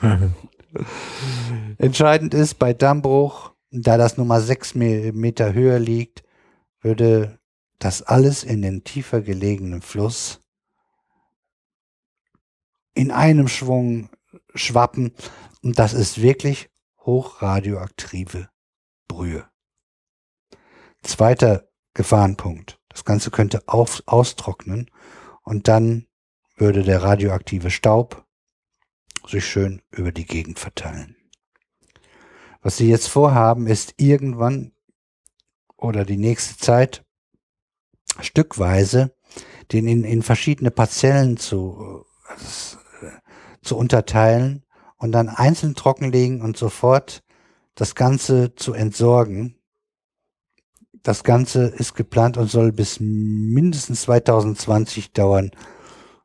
Entscheidend ist bei Dammbruch, da das nun mal sechs Meter höher liegt, würde das alles in den tiefer gelegenen Fluss in einem Schwung schwappen. Und das ist wirklich hochradioaktive Brühe. Zweiter Gefahrenpunkt. Das Ganze könnte auf, austrocknen und dann würde der radioaktive Staub sich schön über die Gegend verteilen. Was sie jetzt vorhaben, ist irgendwann oder die nächste Zeit stückweise den in, in verschiedene Parzellen zu, äh, zu unterteilen und dann einzeln trockenlegen und sofort das Ganze zu entsorgen. Das Ganze ist geplant und soll bis mindestens 2020 dauern,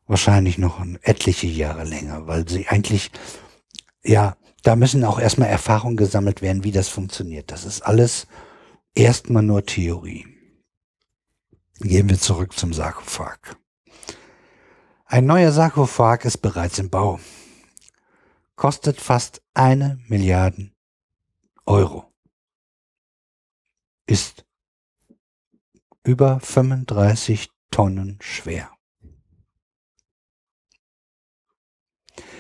wahrscheinlich noch etliche Jahre länger, weil sie eigentlich, ja, da müssen auch erstmal Erfahrungen gesammelt werden, wie das funktioniert. Das ist alles erstmal nur Theorie. Gehen wir zurück zum Sarkophag. Ein neuer Sarkophag ist bereits im Bau. Kostet fast eine Milliarde Euro. Ist über 35 Tonnen schwer.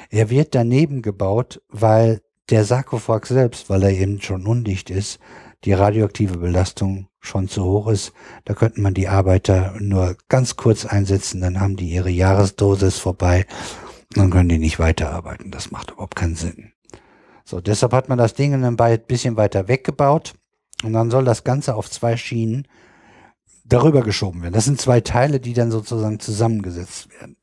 Er wird daneben gebaut, weil der Sarkophag selbst, weil er eben schon undicht ist, die radioaktive Belastung schon zu hoch ist. Da könnten man die Arbeiter nur ganz kurz einsetzen, dann haben die ihre Jahresdosis vorbei, dann können die nicht weiterarbeiten. Das macht überhaupt keinen Sinn. So, deshalb hat man das Ding ein bisschen weiter weggebaut und dann soll das Ganze auf zwei Schienen darüber geschoben werden. Das sind zwei Teile, die dann sozusagen zusammengesetzt werden.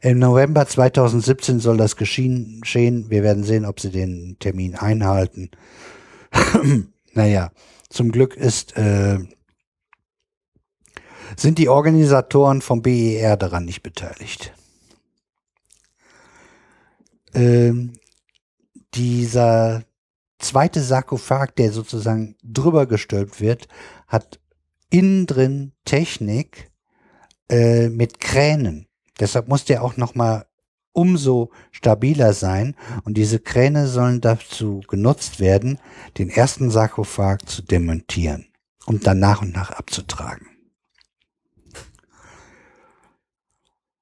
Im November 2017 soll das geschehen. Wir werden sehen, ob sie den Termin einhalten. naja, zum Glück ist, äh, sind die Organisatoren vom BER daran nicht beteiligt. Ähm, dieser zweite Sarkophag, der sozusagen drüber gestülpt wird, hat innen drin Technik äh, mit Kränen. Deshalb muss der auch noch mal umso stabiler sein und diese Kräne sollen dazu genutzt werden, den ersten Sarkophag zu demontieren und dann nach und nach abzutragen.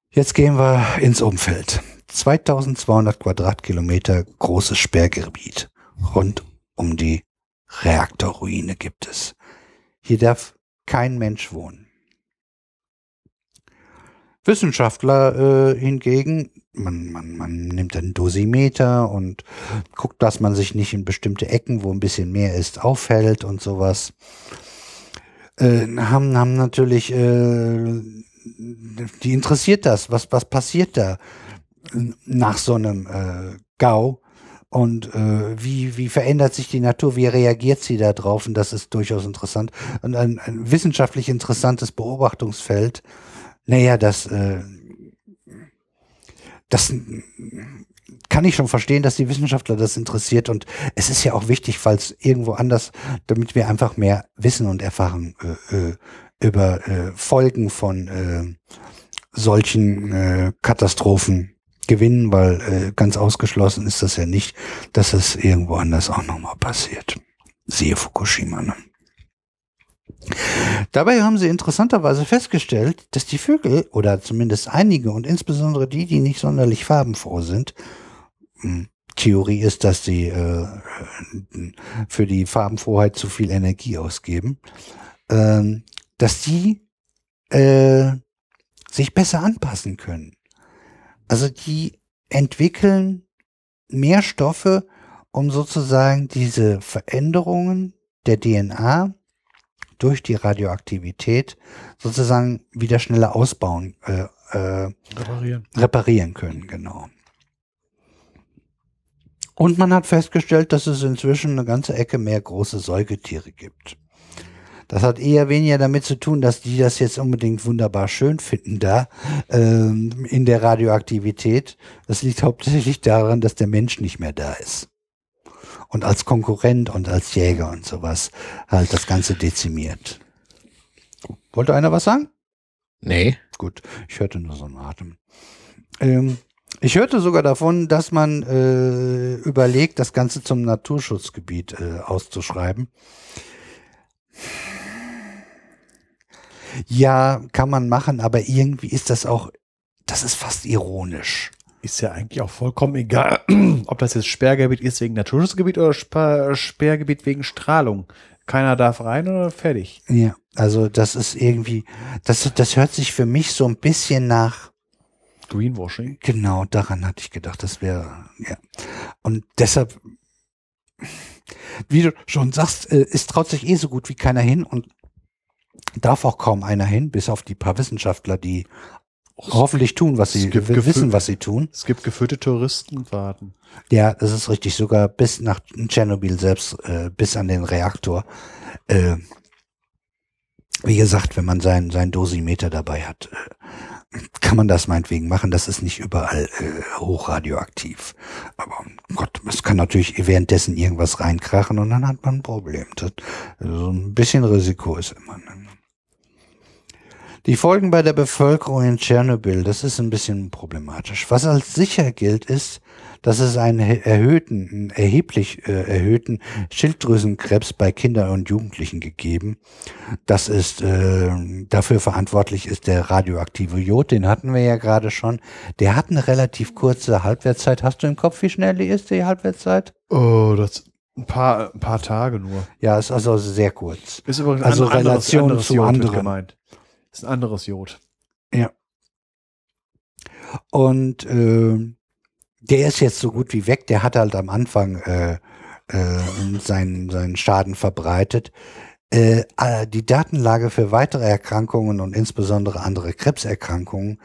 Jetzt gehen wir ins Umfeld. 2200 Quadratkilometer großes Sperrgebiet rund um die Reaktorruine gibt es. Hier darf kein Mensch wohnen. Wissenschaftler äh, hingegen, man, man, man nimmt einen Dosimeter und guckt, dass man sich nicht in bestimmte Ecken, wo ein bisschen mehr ist, aufhält und sowas. Äh, haben, haben natürlich, äh, die interessiert das, was, was passiert da nach so einem äh, GAU und äh, wie, wie verändert sich die Natur, wie reagiert sie da drauf? Und das ist durchaus interessant. Und ein, ein wissenschaftlich interessantes Beobachtungsfeld. Naja, das, äh, das kann ich schon verstehen, dass die Wissenschaftler das interessiert. Und es ist ja auch wichtig, falls irgendwo anders, damit wir einfach mehr wissen und erfahren äh, äh, über äh, Folgen von äh, solchen äh, Katastrophen gewinnen, weil äh, ganz ausgeschlossen ist das ja nicht, dass es irgendwo anders auch nochmal passiert. Siehe Fukushima. Ne? Dabei haben sie interessanterweise festgestellt, dass die Vögel oder zumindest einige und insbesondere die, die nicht sonderlich farbenfroh sind, hm, Theorie ist, dass sie äh, für die Farbenfroheit zu viel Energie ausgeben, ähm, dass die äh, sich besser anpassen können. Also die entwickeln mehr Stoffe, um sozusagen diese Veränderungen der DNA durch die Radioaktivität sozusagen wieder schneller ausbauen, äh, äh, Reparieren. reparieren können, genau. Und man hat festgestellt, dass es inzwischen eine ganze Ecke mehr große Säugetiere gibt. Das hat eher weniger damit zu tun, dass die das jetzt unbedingt wunderbar schön finden da ähm, in der Radioaktivität. Das liegt hauptsächlich daran, dass der Mensch nicht mehr da ist. Und als Konkurrent und als Jäger und sowas halt das Ganze dezimiert. Wollte einer was sagen? Nee. Gut, ich hörte nur so einen Atem. Ähm, ich hörte sogar davon, dass man äh, überlegt, das Ganze zum Naturschutzgebiet äh, auszuschreiben. Ja, kann man machen, aber irgendwie ist das auch, das ist fast ironisch. Ist ja eigentlich auch vollkommen egal, ob das jetzt Sperrgebiet ist wegen Naturschutzgebiet oder Sper Sperrgebiet wegen Strahlung. Keiner darf rein oder fertig. Ja, also das ist irgendwie, das, das hört sich für mich so ein bisschen nach, Greenwashing. Genau, daran hatte ich gedacht, das wäre, ja. Und deshalb, wie du schon sagst, es traut sich eh so gut wie keiner hin und darf auch kaum einer hin, bis auf die paar Wissenschaftler, die hoffentlich tun, was sie wissen, was sie tun. Es gibt geführte Touristenfahrten. Ja, das ist richtig, sogar bis nach Tschernobyl selbst, äh, bis an den Reaktor. Äh, wie gesagt, wenn man sein, sein Dosimeter dabei hat, äh, kann man das meinetwegen machen. Das ist nicht überall äh, hochradioaktiv. Aber Gott, es kann natürlich währenddessen irgendwas reinkrachen und dann hat man ein Problem. Das, also ein bisschen Risiko ist immer. Ne? Die Folgen bei der Bevölkerung in Tschernobyl, das ist ein bisschen problematisch. Was als sicher gilt, ist, dass es einen erhöhten, einen erheblich äh, erhöhten Schilddrüsenkrebs bei Kindern und Jugendlichen gegeben. Das ist äh, dafür verantwortlich ist der radioaktive Jod, den hatten wir ja gerade schon. Der hat eine relativ kurze Halbwertszeit. Hast du im Kopf, wie schnell die ist, die Halbwertszeit? Oh, das ein paar, ein paar Tage nur. Ja, ist also sehr kurz. Ist übrigens Also anderes, Relation anderes zu Jod anderen. gemeint. Ist ein anderes Jod. Und äh, der ist jetzt so gut wie weg. Der hat halt am Anfang äh, äh, seinen, seinen Schaden verbreitet. Äh, äh, die Datenlage für weitere Erkrankungen und insbesondere andere Krebserkrankungen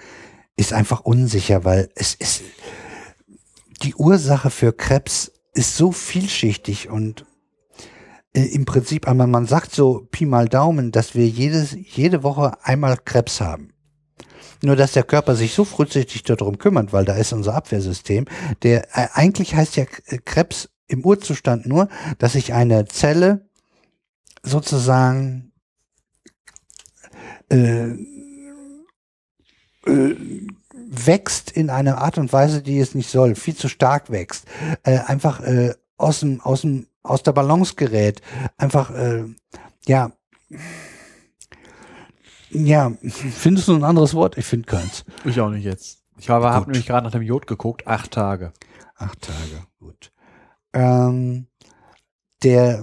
ist einfach unsicher, weil es ist die Ursache für Krebs ist so vielschichtig und äh, im Prinzip, aber man sagt so Pi mal Daumen, dass wir jedes, jede Woche einmal Krebs haben. Nur, dass der Körper sich so frühzeitig darum kümmert, weil da ist unser Abwehrsystem, der äh, eigentlich heißt ja K- Krebs im Urzustand nur, dass sich eine Zelle sozusagen äh, äh, wächst in einer Art und Weise, die es nicht soll, viel zu stark wächst, äh, einfach äh, aus dem, aus dem, aus der Balance gerät, einfach, äh, ja, ja, findest du ein anderes Wort? Ich finde keins. Ich auch nicht jetzt. Ich habe hab nämlich gerade nach dem Jod geguckt. Acht Tage. Acht Tage, gut. Ähm, der,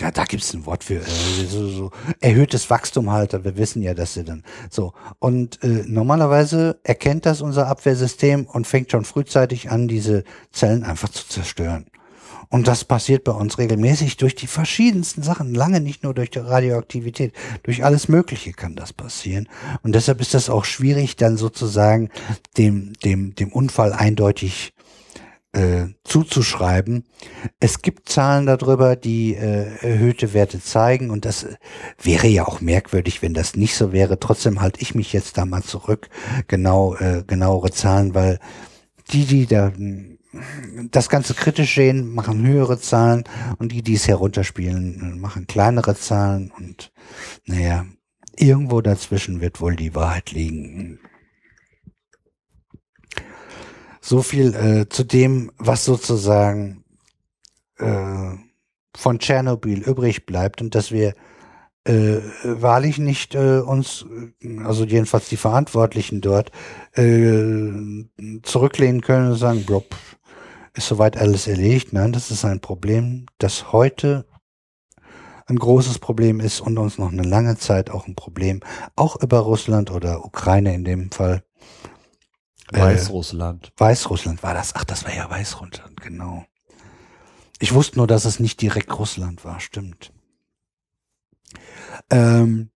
ja, da gibt es ein Wort für, äh, so, so erhöhtes Wachstum halt, wir wissen ja, dass sie dann so. Und äh, normalerweise erkennt das unser Abwehrsystem und fängt schon frühzeitig an, diese Zellen einfach zu zerstören. Und das passiert bei uns regelmäßig durch die verschiedensten Sachen, lange nicht nur durch die Radioaktivität, durch alles Mögliche kann das passieren. Und deshalb ist das auch schwierig, dann sozusagen dem, dem, dem Unfall eindeutig äh, zuzuschreiben. Es gibt Zahlen darüber, die äh, erhöhte Werte zeigen und das äh, wäre ja auch merkwürdig, wenn das nicht so wäre. Trotzdem halte ich mich jetzt da mal zurück, genau äh, genauere Zahlen, weil die, die da mh, das Ganze kritisch sehen, machen höhere Zahlen und die, die es herunterspielen, machen kleinere Zahlen und naja, irgendwo dazwischen wird wohl die Wahrheit liegen. So viel äh, zu dem, was sozusagen äh, von Tschernobyl übrig bleibt und dass wir äh, wahrlich nicht äh, uns, also jedenfalls die Verantwortlichen dort, äh, zurücklehnen können und sagen, blop, ist soweit alles erledigt. Nein, das ist ein Problem, das heute ein großes Problem ist und uns noch eine lange Zeit auch ein Problem, auch über Russland oder Ukraine in dem Fall. Äh, Weißrussland. Weißrussland war das. Ach, das war ja Weißrussland, genau. Ich wusste nur, dass es nicht direkt Russland war, stimmt. Ähm,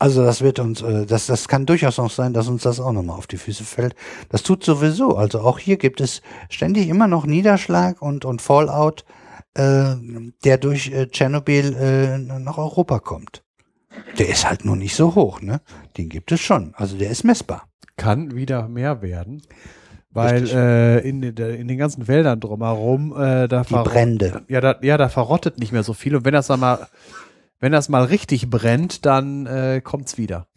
also das wird uns, äh, das, das kann durchaus auch sein, dass uns das auch nochmal auf die Füße fällt. Das tut sowieso. Also auch hier gibt es ständig immer noch Niederschlag und, und Fallout, äh, der durch äh, Tschernobyl äh, nach Europa kommt. Der ist halt nur nicht so hoch, ne? Den gibt es schon. Also der ist messbar. Kann wieder mehr werden. Weil äh, in, den- in den ganzen Wäldern drumherum, äh, da Die Brände. Ja, da, ja, da verrottet nicht mehr so viel. Und wenn das dann mal, wenn das mal richtig brennt, dann äh, kommt's wieder.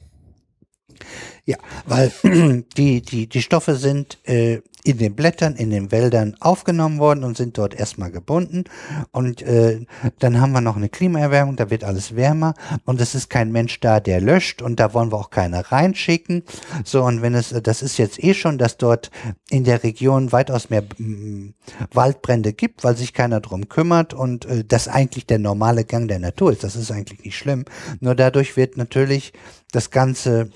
Ja, weil die, die, die Stoffe sind äh, in den Blättern, in den Wäldern aufgenommen worden und sind dort erstmal gebunden. Und äh, dann haben wir noch eine Klimaerwärmung, da wird alles wärmer und es ist kein Mensch da, der löscht und da wollen wir auch keiner reinschicken. So, und wenn es, das ist jetzt eh schon, dass dort in der Region weitaus mehr mm, Waldbrände gibt, weil sich keiner drum kümmert und äh, das eigentlich der normale Gang der Natur ist. Das ist eigentlich nicht schlimm. Nur dadurch wird natürlich das Ganze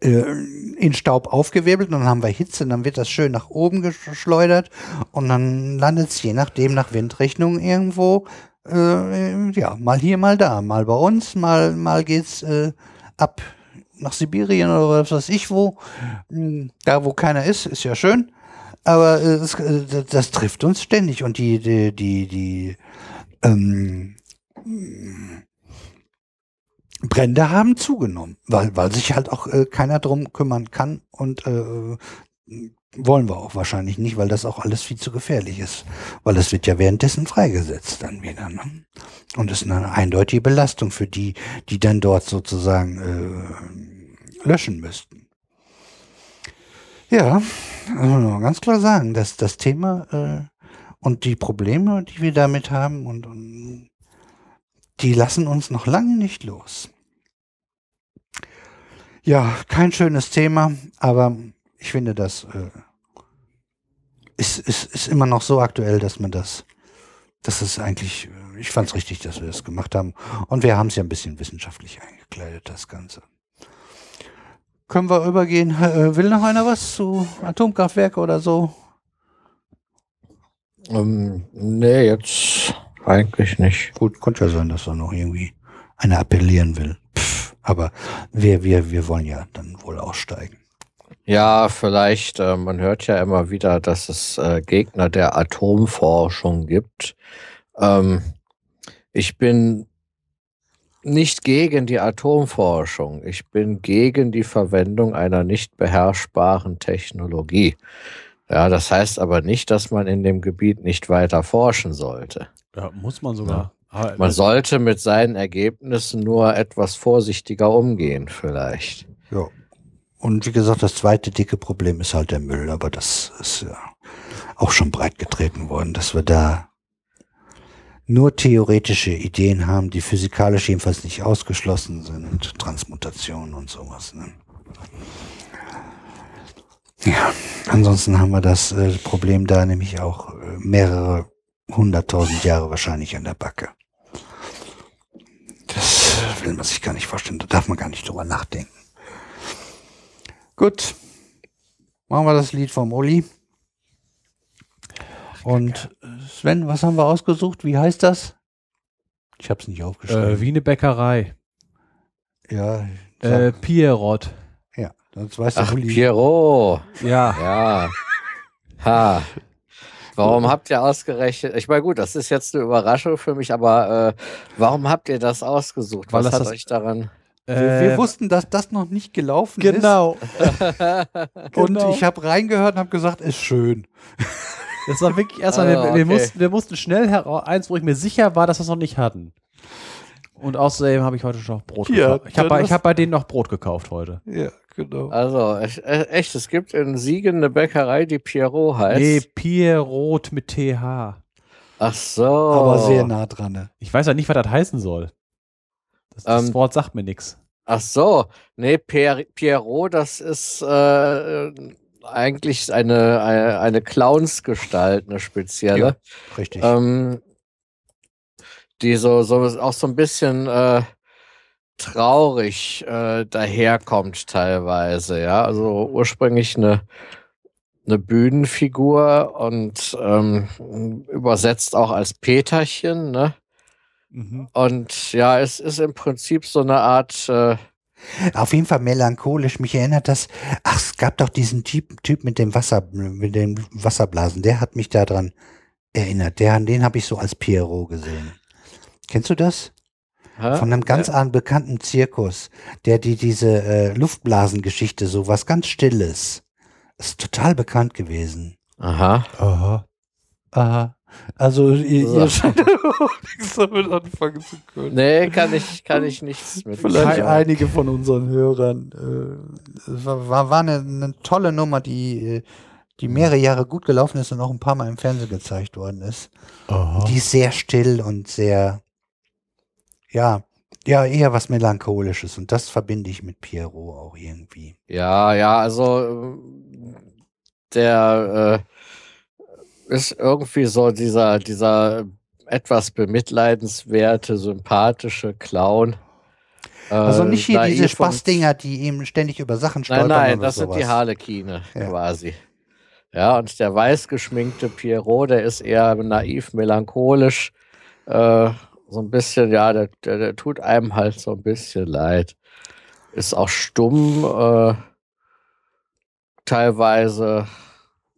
in Staub aufgewirbelt und dann haben wir Hitze, dann wird das schön nach oben geschleudert und dann landet es je nachdem nach Windrichtung irgendwo, äh, ja, mal hier, mal da, mal bei uns, mal, mal geht's äh, ab nach Sibirien oder was weiß ich wo. Hm, Da, wo keiner ist, ist ja schön. Aber äh, das, äh, das, das trifft uns ständig und die, die, die, die ähm, Brände haben zugenommen, weil, weil sich halt auch äh, keiner drum kümmern kann und äh, wollen wir auch wahrscheinlich nicht, weil das auch alles viel zu gefährlich ist. Weil es wird ja währenddessen freigesetzt dann wieder. Ne? Und ist eine eindeutige Belastung für die, die dann dort sozusagen äh, löschen müssten. Ja, also ganz klar sagen, dass das Thema äh, und die Probleme, die wir damit haben und, und die lassen uns noch lange nicht los. Ja, kein schönes Thema, aber ich finde, das äh, ist, ist, ist immer noch so aktuell, dass man das, das ist eigentlich, äh, ich fand es richtig, dass wir das gemacht haben. Und wir haben es ja ein bisschen wissenschaftlich eingekleidet, das Ganze. Können wir übergehen? Äh, will noch einer was zu Atomkraftwerke oder so? Ähm, nee, jetzt eigentlich nicht. Gut, könnte ja sein, dass da noch irgendwie einer appellieren will. Pff, aber wir, wir, wir wollen ja dann wohl aussteigen. Ja, vielleicht, äh, man hört ja immer wieder, dass es äh, Gegner der Atomforschung gibt. Ähm, ich bin nicht gegen die Atomforschung. Ich bin gegen die Verwendung einer nicht beherrschbaren Technologie. Ja, das heißt aber nicht, dass man in dem Gebiet nicht weiter forschen sollte. Ja, muss man sogar. Aber, Man sollte mit seinen Ergebnissen nur etwas vorsichtiger umgehen, vielleicht. Ja. Und wie gesagt, das zweite dicke Problem ist halt der Müll, aber das ist ja auch schon breit getreten worden, dass wir da nur theoretische Ideen haben, die physikalisch jedenfalls nicht ausgeschlossen sind, Transmutation und sowas. Ne? Ja, ansonsten haben wir das äh, Problem da nämlich auch äh, mehrere hunderttausend Jahre wahrscheinlich an der Backe. Das will man sich gar nicht vorstellen, da darf man gar nicht drüber nachdenken. Gut. Machen wir das Lied vom Uli. Und äh, Sven, was haben wir ausgesucht? Wie heißt das? Ich habe es nicht aufgeschrieben. äh, wie eine Bäckerei. ja, Äh, Pierrot. ja, sonst weiß der Ach, Uli. Pierrot. Ja. Ja. Ha. Warum habt ihr ausgerechnet? Ich meine, gut, das ist jetzt eine Überraschung für mich, aber äh, warum habt ihr das ausgesucht? Was das hat das- euch daran? wir, wir Äh, wussten, dass das noch nicht gelaufen Genau. ist. Und Genau. ich habe reingehört und habe gesagt, ist schön. Das war wirklich erstmal, Ah, wir, wir, okay. mussten, wir mussten schnell heraus, eins, wo ich mir sicher war, dass wir es noch nicht hatten. Und außerdem habe ich heute schon noch Brot Ja, gekauft. Ich habe bei, ich hab bei denen noch Brot gekauft heute. Ja, genau. Also, echt, echt, es gibt in Siegen eine Bäckerei, die Pierrot heißt. Nee, Pierrot mit TH. Ach so. Aber sehr nah dran. Ne? Ich weiß ja nicht, was das heißen soll. Das, das Ähm, Wort sagt mir nichts. Ach so. Nee, Pier Pierrot, das ist äh, eigentlich eine, eine, eine Clownsgestalt, eine spezielle. Richtig. Ähm, die so, so auch so ein bisschen äh, traurig äh, daherkommt teilweise, ja. Also ursprünglich eine, eine Bühnenfigur und ähm, übersetzt auch als Peterchen, ne? Mhm. Und ja, es ist im Prinzip so eine Art äh, Auf jeden Fall melancholisch. Mich erinnert das. Ach, es gab doch diesen Typ, typ mit dem Wasser, mit den Wasserblasen. Der hat mich daran erinnert. Der, den habe ich so als Pierrot gesehen. Kennst du das? hä? Von einem ganz anderen bekannten Zirkus, der die diese äh, Luftblasengeschichte, so was ganz Stilles, ist total bekannt gewesen. Aha. Aha. Aha. Also ihr, So. ihr scheint nichts damit anfangen zu können. Nee, kann ich, kann ich nichts mit. Vielleicht Ja. einige von unseren Hörern. Äh, es war, war, war eine, eine tolle Nummer, die, äh, die mehrere Jahre gut gelaufen ist und auch ein paar Mal im Fernsehen gezeigt worden ist. Aha. Die ist sehr still und sehr, ja, ja, eher was Melancholisches. Und das verbinde ich mit Pierrot auch irgendwie. Ja, ja, also ähm, der äh, ist irgendwie so dieser, dieser etwas bemitleidenswerte, sympathische Clown. Äh, Also nicht hier diese Spaßdinger, die eben ständig über Sachen stolpern Nein, nein, das sowas. sind die Harlekine Ja. quasi. Ja, und der weiß geschminkte Pierrot, der ist eher naiv, melancholisch. Äh, so ein bisschen, ja, der, der, der tut einem halt so ein bisschen leid. Ist auch stumm, äh, teilweise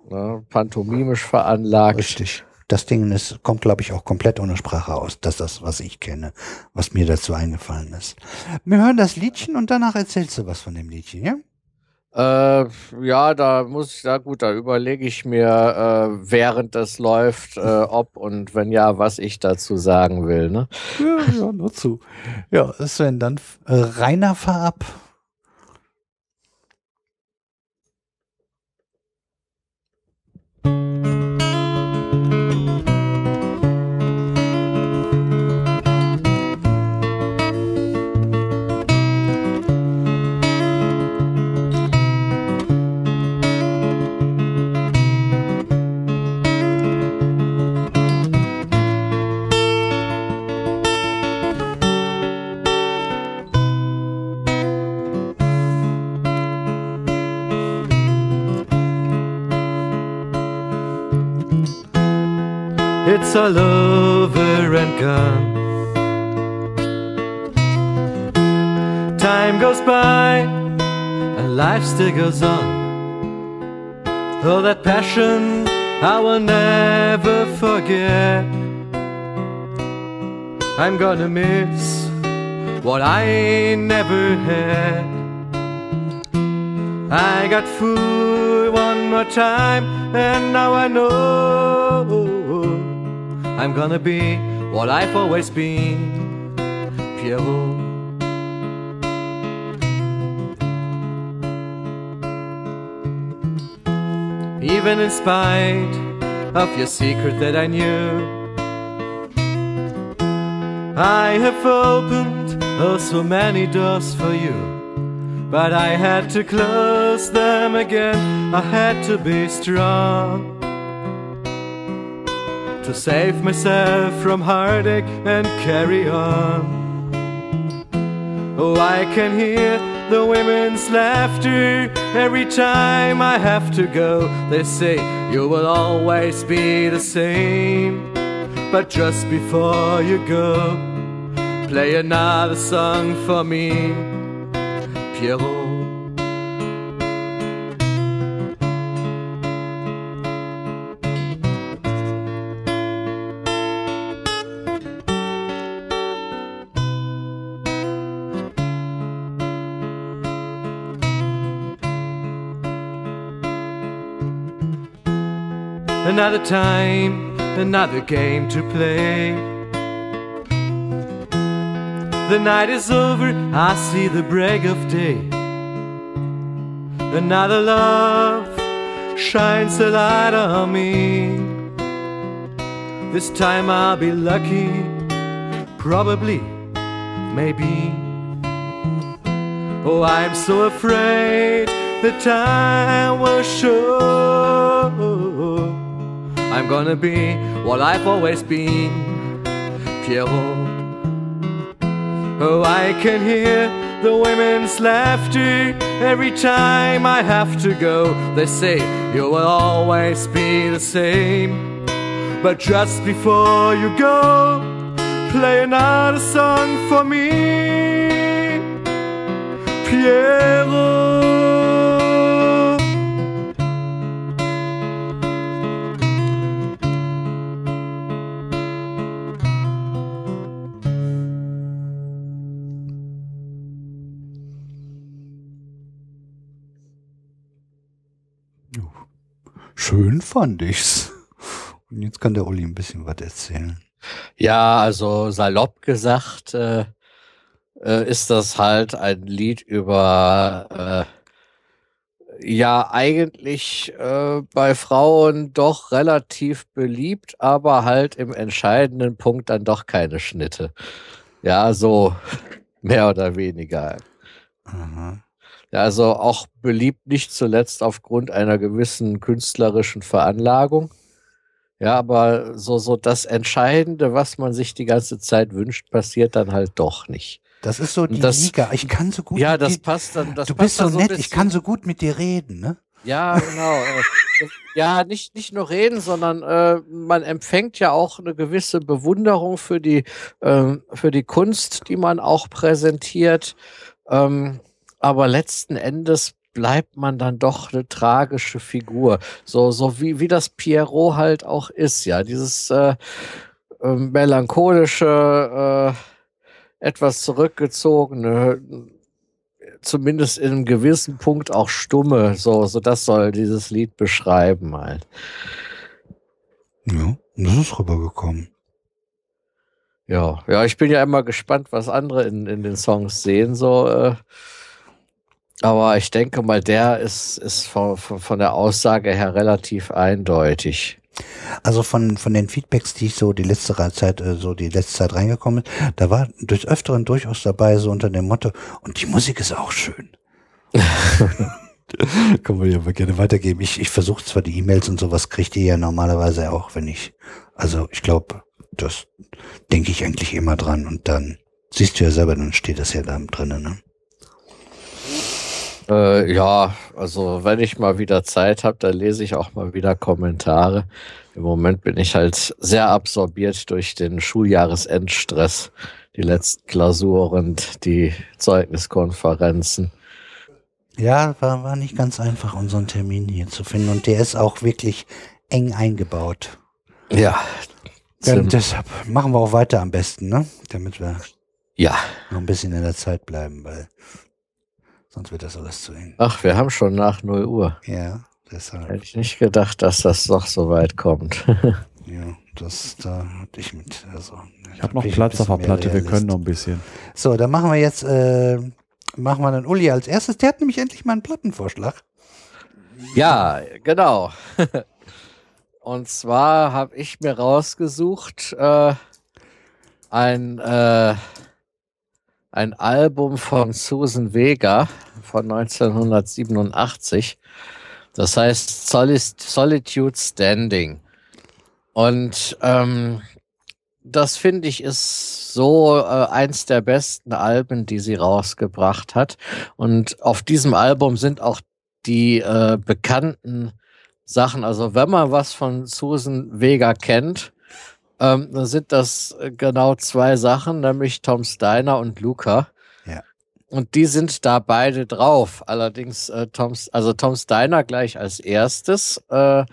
ne, pantomimisch veranlagt. Richtig. Das Ding ist, kommt, glaube ich, auch komplett ohne Sprache aus. Das ist das, was ich kenne, was mir dazu eingefallen ist. Wir hören das Liedchen und danach erzählst du was von dem Liedchen, ja? Äh, ja, da muss ich, ja gut, da überlege ich mir, äh, während das läuft, äh, ob und wenn ja, was ich dazu sagen will. Ne? Ja, ja, nur zu. Ja, Sven, dann äh, Rainer fahr. It's all over and gone. Time goes by and life still goes on. Oh, that passion I will never forget. I'm gonna miss what I never had. I got fooled one more time, and now I know I'm gonna be what I've always been, Pierrot. Even in spite of your secret that I knew, I have opened oh so many doors for you. But I had to close them again. I had to be strong to save myself from heartache and carry on. Oh, I can hear the women's laughter every time I have to go. They say you will always be the same. But just before you go, play another song for me. Pierrot. Another time, another game to play. The night is over, I see the break of day. Another love shines a light on me. This time I'll be lucky, probably, maybe. Oh, I'm so afraid the time will show. I'm gonna be what I've always been, Pierrot. Oh, I can hear the women's laughter every time I have to go. They say you will always be the same. But just before you go, play another song for me, Pierrot. Schön fand ich's. Und jetzt kann der Uli ein bisschen was erzählen. Ja, also salopp gesagt äh, äh, ist das halt ein Lied über äh, ja eigentlich äh, bei Frauen doch relativ beliebt, aber halt im entscheidenden Punkt dann doch keine Schnitte. Ja, so mehr oder weniger. Aha. Ja, also auch beliebt nicht zuletzt aufgrund einer gewissen künstlerischen Veranlagung. Ja, aber so, so das Entscheidende, was man sich die ganze Zeit wünscht, passiert dann halt doch nicht. Das ist so die Das- Liga. Ich kann so gut ja, mit das dir, passt dann. Das Du passt bist so nett, ich kann so gut mit dir reden, ne? Ja, genau. äh, ja, nicht, nicht nur reden, sondern äh, man empfängt ja auch eine gewisse Bewunderung für die, ähm, für die Kunst, die man auch präsentiert. Ähm, aber letzten Endes bleibt man dann doch eine tragische Figur. So, so wie, wie das Pierrot halt auch ist, ja. Dieses äh, äh, melancholische, äh, etwas zurückgezogene, zumindest in einem gewissen Punkt auch stumme, so, so das soll dieses Lied beschreiben halt. Ja, das ist rübergekommen. Ja, ja, ich bin ja immer gespannt, was andere in, in den Songs sehen, so, äh, aber ich denke mal, der ist, ist von, von, von der Aussage her relativ eindeutig. Also von, von den Feedbacks, die ich so die letzte Zeit, äh, so die letzte Zeit reingekommen ist, da war des Öfteren durchaus dabei, so unter dem Motto, und die Musik ist auch schön. Können wir ja mal gerne weitergeben. Ich, ich versuche zwar die E-Mails und sowas, kriegt ihr ja normalerweise auch, wenn ich, also ich glaube, das denke ich eigentlich immer dran und dann siehst du ja selber, dann steht das ja da drinnen, ne? Äh, ja, also wenn ich mal wieder Zeit habe, dann lese ich auch mal wieder Kommentare. Im Moment bin ich halt sehr absorbiert durch den Schuljahresendstress, die letzten Klausuren, und die Zeugniskonferenzen. Ja, war, war nicht ganz einfach, unseren Termin hier zu finden und der ist auch wirklich eng eingebaut. Ja, Ja, deshalb machen wir auch weiter am besten, ne? Damit wir ja. noch ein bisschen in der Zeit bleiben, weil sonst wird das alles zu eng. Ach, wir haben schon nach 0 Uhr. Ja, deshalb. Hätte ich nicht gedacht, dass das doch so weit kommt. Ja, das da hatte ich mit. Also, Ich habe noch Platz auf der Platte, wir können noch ein bisschen. So, dann machen wir jetzt, äh, machen wir dann Uli als erstes. Der hat nämlich endlich mal einen Plattenvorschlag. Ja, genau. Und zwar habe ich mir rausgesucht äh, ein, äh, ein Album von Susan Vega von 1987. Das heißt Solitude Standing. Und ähm, das finde ich ist so äh, eins der besten Alben, die sie rausgebracht hat. Und auf diesem Album sind auch die äh, bekannten Sachen, also wenn man was von Susan Vega kennt, ähm, sind das äh, genau zwei Sachen, nämlich Tom Steiner und Luca. Ja. Und die sind da beide drauf. Allerdings äh, Tom, also Tom Steiner gleich als erstes äh,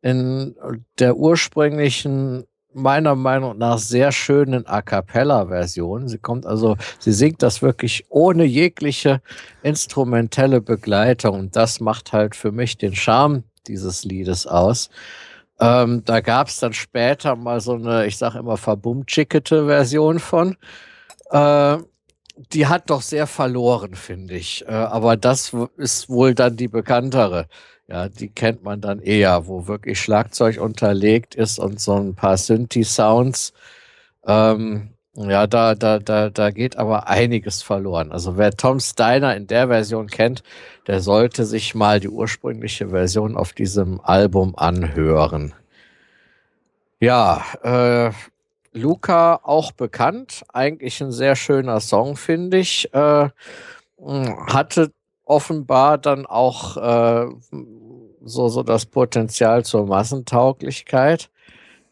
in der ursprünglichen meiner Meinung nach sehr schönen A cappella-Version. Sie kommt also, sie singt das wirklich ohne jegliche instrumentelle Begleitung. Und das macht halt für mich den Charme dieses Liedes aus. Ähm, da gab es dann später mal so eine, ich sage immer, verbumtschickete Version von. Äh, die hat doch sehr verloren, finde ich. Äh, aber das ist wohl dann die bekanntere. Ja, die kennt man dann eher, wo wirklich Schlagzeug unterlegt ist und so ein paar Synthi-Sounds. Ähm, ja, da, da, da, da geht aber einiges verloren. Also wer Tom Steiner in der Version kennt, der sollte sich mal die ursprüngliche Version auf diesem Album anhören. Ja, äh, Luca auch bekannt, eigentlich ein sehr schöner Song, finde ich. Äh, hatte offenbar dann auch äh, so, so das Potenzial zur Massentauglichkeit.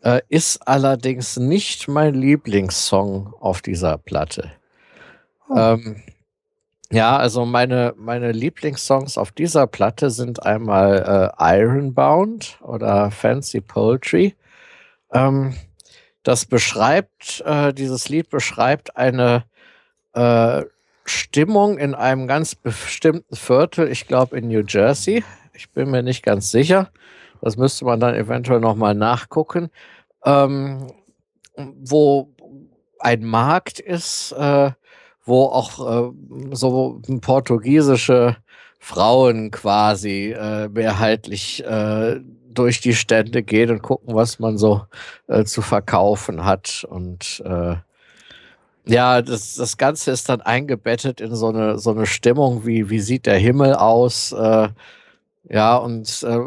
Äh, ist allerdings nicht mein Lieblingssong auf dieser Platte. Ähm, ja, also meine, meine Lieblingssongs auf dieser Platte sind einmal äh, Ironbound oder Fancy Poultry. Ähm, das beschreibt, äh, dieses Lied beschreibt eine äh, Stimmung in einem ganz bestimmten Viertel, ich glaube in New Jersey. Ich bin mir nicht ganz sicher. Das müsste man dann eventuell nochmal nachgucken. Ähm, wo ein Markt ist, äh, wo auch äh, so portugiesische Frauen quasi äh, mehrheitlich äh, durch die Stände gehen und gucken, was man so äh, zu verkaufen hat. Und äh, ja, das, das Ganze ist dann eingebettet in so eine, so eine Stimmung, wie, wie sieht der Himmel aus? Äh, ja, und äh,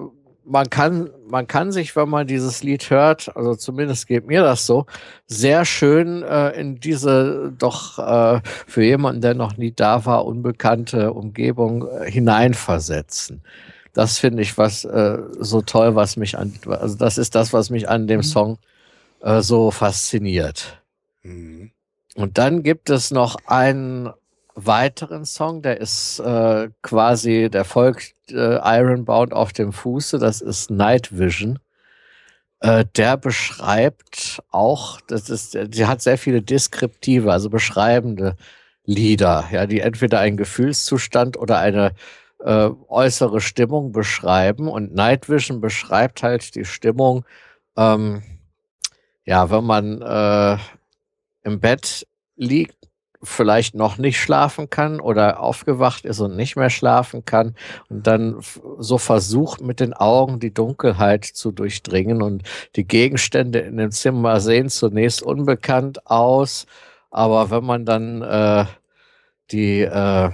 man kann, man kann sich, wenn man dieses Lied hört, also zumindest geht mir das so, sehr schön äh, in diese doch äh, für jemanden, der noch nie da war, unbekannte Umgebung äh, hineinversetzen. Das finde ich was äh, so toll, was mich an, also das ist das, was mich an dem Song äh, so fasziniert. Mhm. Und dann gibt es noch einen weiteren Song, der ist äh, quasi, der folgt äh, Ironbound auf dem Fuße, das ist Night Vision. Äh, der beschreibt auch, das ist, die hat sehr viele deskriptive, also beschreibende Lieder, ja, die entweder einen Gefühlszustand oder eine äh, äußere Stimmung beschreiben. Und Night Vision beschreibt halt die Stimmung, ähm, ja, wenn man äh, im Bett liegt, vielleicht noch nicht schlafen kann oder aufgewacht ist und nicht mehr schlafen kann und dann so versucht mit den Augen die Dunkelheit zu durchdringen und die Gegenstände in dem Zimmer sehen zunächst unbekannt aus, aber wenn man dann äh, die äh,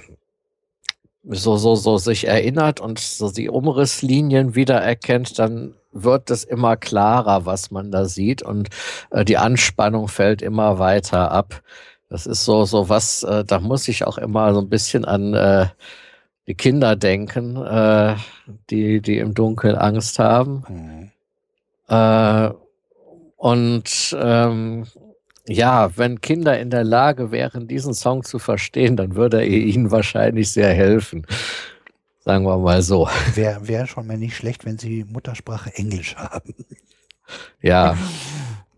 so, so, so sich erinnert und so die Umrisslinien wiedererkennt, dann wird es immer klarer, was man da sieht und äh, die Anspannung fällt immer weiter ab. Das ist so, so was, äh, da muss ich auch immer so ein bisschen an äh, die Kinder denken, äh, die, die im Dunkeln Angst haben. Mhm. Äh, und ähm, ja, wenn Kinder in der Lage wären, diesen Song zu verstehen, dann würde er ihnen wahrscheinlich sehr helfen. Sagen wir mal so. Wäre wär schon mal nicht schlecht, wenn sie Muttersprache Englisch haben. Ja.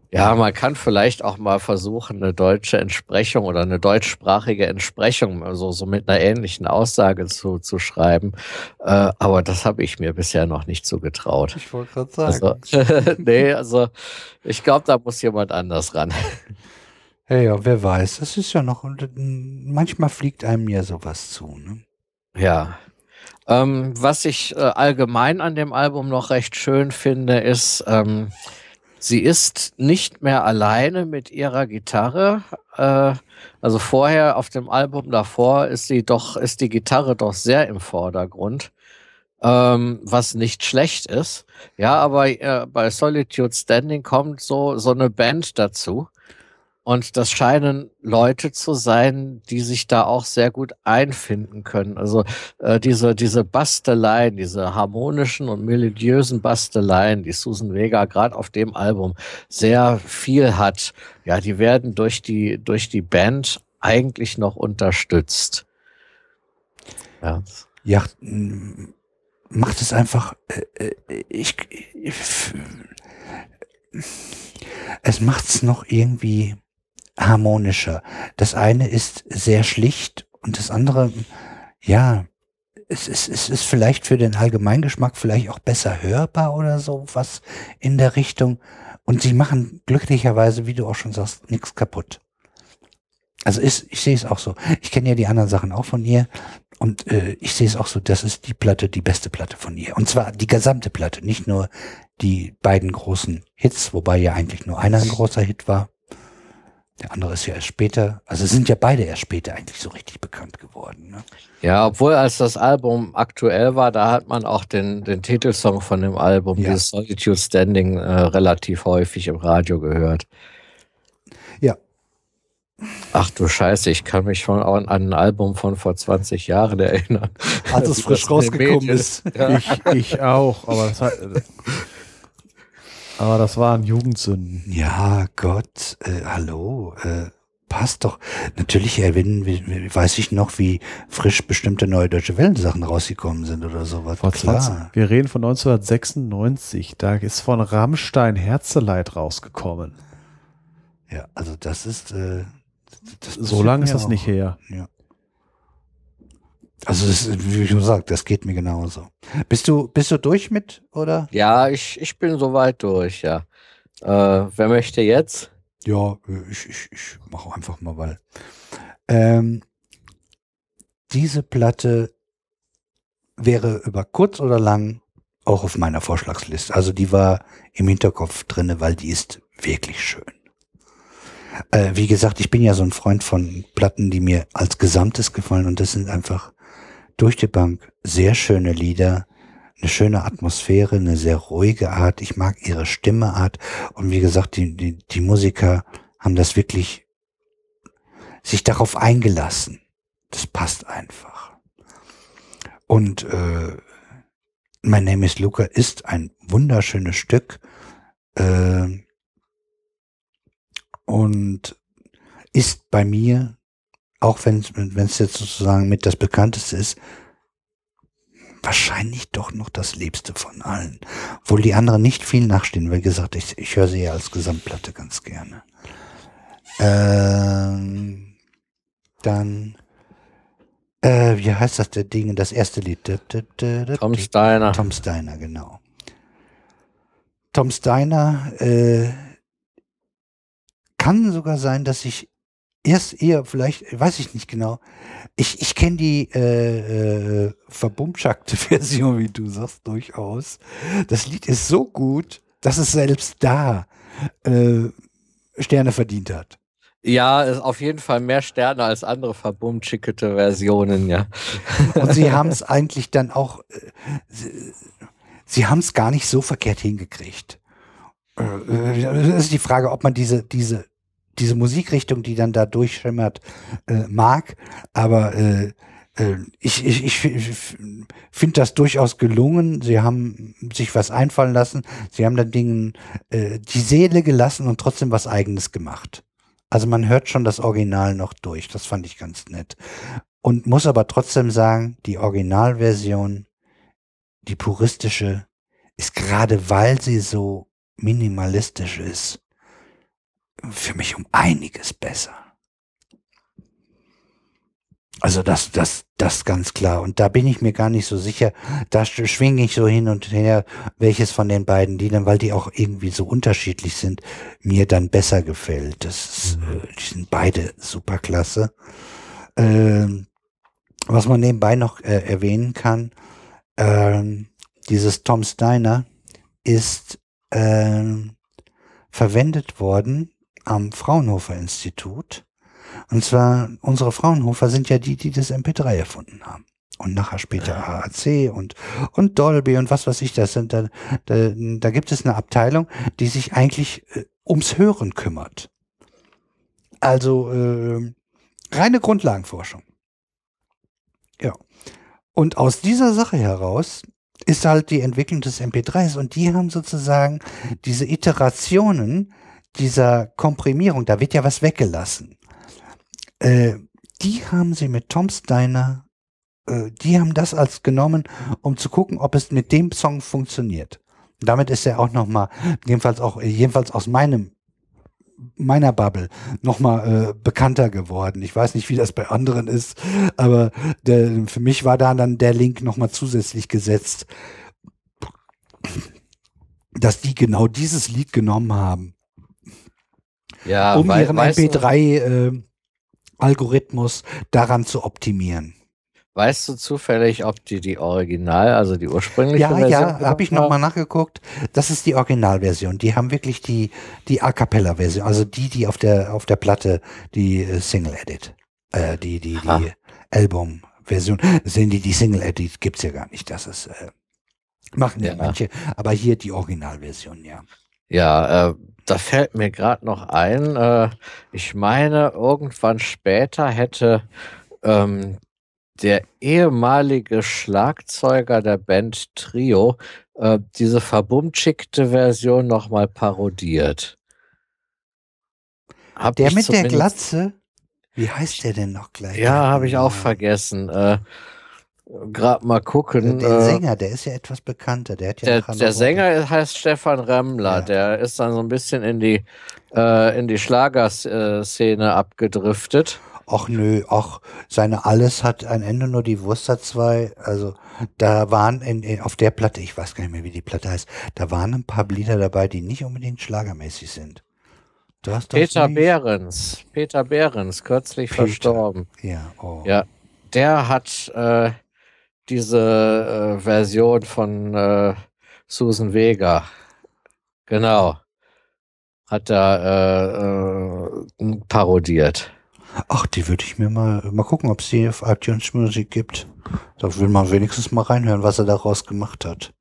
Ja, man kann vielleicht auch mal versuchen, eine deutsche Entsprechung oder eine deutschsprachige Entsprechung, also so mit einer ähnlichen Aussage zu, zu schreiben. Äh, aber das habe ich mir bisher noch nicht so getraut. Ich wollte gerade sagen. Also, nee, also ich glaube, da muss jemand anders ran. Ja, ja, wer weiß. Das ist ja noch, manchmal fliegt einem ja sowas zu. Ne? Ja. Ähm, was ich äh, allgemein an dem Album noch recht schön finde, ist, ähm, sie ist nicht mehr alleine mit ihrer Gitarre. Äh, also vorher auf dem Album davor ist sie doch, ist die Gitarre doch sehr im Vordergrund. Ähm, was nicht schlecht ist. Ja, aber äh, bei Solitude Standing kommt so, so eine Band dazu. Und das scheinen Leute zu sein, die sich da auch sehr gut einfinden können. Also äh, diese, diese Basteleien, diese harmonischen und melodiösen Basteleien, die Susan Vega gerade auf dem Album sehr viel hat, ja, die werden durch die, durch die Band eigentlich noch unterstützt. Ja. Ja, macht es einfach, äh, äh, ich, ich es macht's noch irgendwie harmonischer. Das eine ist sehr schlicht und das andere, ja, es ist, es ist vielleicht für den Allgemeingeschmack vielleicht auch besser hörbar oder so, was in der Richtung. Und sie machen glücklicherweise, wie du auch schon sagst, nichts kaputt. Also ist, ich sehe es auch so. Ich kenne ja die anderen Sachen auch von ihr. Und äh, ich sehe es auch so, das ist die Platte, die beste Platte von ihr. Und zwar die gesamte Platte, nicht nur die beiden großen Hits, wobei ja eigentlich nur einer ein großer Hit war. Der andere ist ja erst später, also sind ja beide erst später eigentlich so richtig bekannt geworden. Ne? Ja, obwohl als das Album aktuell war, da hat man auch den, den Titelsong von dem Album, Ja. dieses Solitude Standing, äh, relativ häufig im Radio gehört. Ja. Ach du Scheiße, ich kann mich schon an ein Album von vor 20 Jahren erinnern. Als es frisch rausgekommen ist. Ja. Ich, ich auch, aber das, hat, aber das waren Jugendsünden. Ja, Gott, äh, hallo, äh, passt doch. Natürlich wie, weiß ich noch, wie frisch bestimmte neue deutsche Wellensachen rausgekommen sind oder sowas. Vor 20, wir reden von 1996. Da ist von Rammstein Herzeleid rausgekommen. Ja, also das ist, äh, das So lange ist das auch. nicht her. Ja. Also das, wie schon gesagt, das geht mir genauso. Bist du, bist du durch mit, oder? Ja, ich, ich bin soweit durch, ja. Äh, wer möchte jetzt? Ja, ich, ich, ich mache einfach mal, weil ähm, diese Platte wäre über kurz oder lang auch auf meiner Vorschlagsliste. Also die war im Hinterkopf drinne, weil die ist wirklich schön. Äh, wie gesagt, ich bin ja so ein Freund von Platten, die mir als Gesamtes gefallen und das sind einfach durch die Bank sehr schöne Lieder, eine schöne Atmosphäre, eine sehr ruhige Art. Ich mag ihre Stimmeart und wie gesagt, die, die, die Musiker haben das wirklich sich darauf eingelassen. Das passt einfach. Und äh, My Name is Luca ist ein wunderschönes Stück äh, und ist bei mir, auch wenn es jetzt sozusagen mit das bekannteste ist, wahrscheinlich doch noch das Liebste von allen. Obwohl die anderen nicht viel nachstehen. Wie gesagt, ich, ich höre sie ja als Gesamtplatte ganz gerne. Ähm, dann, äh, wie heißt das der Ding? Das erste Lied. Tom Steiner. Tom Steiner, genau. Tom Steiner äh, kann sogar sein, dass ich erst eher, vielleicht, weiß ich nicht genau, ich, ich kenne die äh, äh, verbumschackte Version, wie du sagst, durchaus. Das Lied ist so gut, dass es selbst da äh, Sterne verdient hat. Ja, ist auf jeden Fall mehr Sterne als andere verbumtschickete Versionen, ja. Und sie haben es eigentlich dann auch, äh, sie, sie haben es gar nicht so verkehrt hingekriegt. Äh, äh, Das ist die Frage, ob man diese, diese, diese Musikrichtung, die dann da durchschimmert, äh, mag. Aber äh, äh, ich, ich, ich, finde das durchaus gelungen. Sie haben sich was einfallen lassen. Sie haben den Dingen äh, die Seele gelassen und trotzdem was Eigenes gemacht. Also man hört schon das Original noch durch. Das fand ich ganz nett. Und muss aber trotzdem sagen, die Originalversion, die puristische, ist gerade weil sie so minimalistisch ist, für mich um einiges besser. Also das, das, das ganz klar. Und da bin ich mir gar nicht so sicher. Da sch- schwinge ich so hin und her, welches von den beiden Liedern, weil die auch irgendwie so unterschiedlich sind, mir dann besser gefällt. Das ist, äh, die sind beide super klasse. Ähm, was man nebenbei noch äh, erwähnen kann, ähm, dieses Tom Steiner ist ähm, verwendet worden am Fraunhofer Institut. Und zwar, unsere Fraunhofer sind ja die, die das MP3 erfunden haben. Und nachher später AAC und, und Dolby und was weiß ich, das sind da, da, da gibt es eine Abteilung, die sich eigentlich äh, ums Hören kümmert. Also äh, reine Grundlagenforschung. Ja. Und aus dieser Sache heraus ist halt die Entwicklung des MP3s und die haben sozusagen diese Iterationen dieser Komprimierung, da wird ja was weggelassen. Äh, die haben sie mit Tom Steiner, äh, die haben das als genommen, um zu gucken, ob es mit dem Song funktioniert. Damit ist er auch nochmal, jedenfalls auch, jedenfalls aus meinem meiner Bubble nochmal äh, bekannter geworden. Ich weiß nicht, wie das bei anderen ist, aber der, für mich war da dann der Link nochmal zusätzlich gesetzt, dass die genau dieses Lied genommen haben, Ja, um wei- ihren weißt du- MP3 äh, daran zu optimieren. Weißt du zufällig, ob die die Original, also die ursprüngliche Ja, Version ja, habe ich nochmal nachgeguckt. Das ist die Originalversion. Die haben wirklich die, die A Cappella-Version, also die, die auf der, auf der Platte, die äh, Single-Edit, äh, die, die, Aha. die Album-Version. Sehen die, die Single-Edit gibt's ja gar nicht. Das ist, äh, machen ja Ja. manche. Aber hier die Originalversion, ja. Ja, äh, da fällt mir gerade noch ein, äh, ich meine, irgendwann später hätte ähm, der ehemalige Schlagzeuger der Band Trio äh, diese verbumtschickte Version nochmal parodiert. Hab Der mit der Glatze, wie heißt der denn noch gleich? Ja, habe ich auch vergessen. Äh, Gerade mal gucken. Der äh, Sänger, der ist ja etwas bekannter. Der hat ja Der, der Sänger heißt Stefan Remmler, Ja. der ist dann so ein bisschen in die, äh, in die Schlagerszene abgedriftet. Ach nö, ach, seine Alles hat ein Ende, nur die Wurst hat zwei. Also da waren in, in, auf der Platte, ich weiß gar nicht mehr, wie die Platte heißt, da waren ein paar Lieder dabei, die nicht unbedingt schlagermäßig sind. Du hast Peter? Behrens, Peter Behrens, kürzlich Peter. verstorben. Ja, oh. Ja, der hat äh, diese äh, Version von äh, Susan Vega, genau, hat er äh, äh, parodiert. Ach, die würde ich mir mal, mal gucken, ob es die auf iTunes Musik gibt. Da will man wenigstens mal reinhören, was er daraus gemacht hat.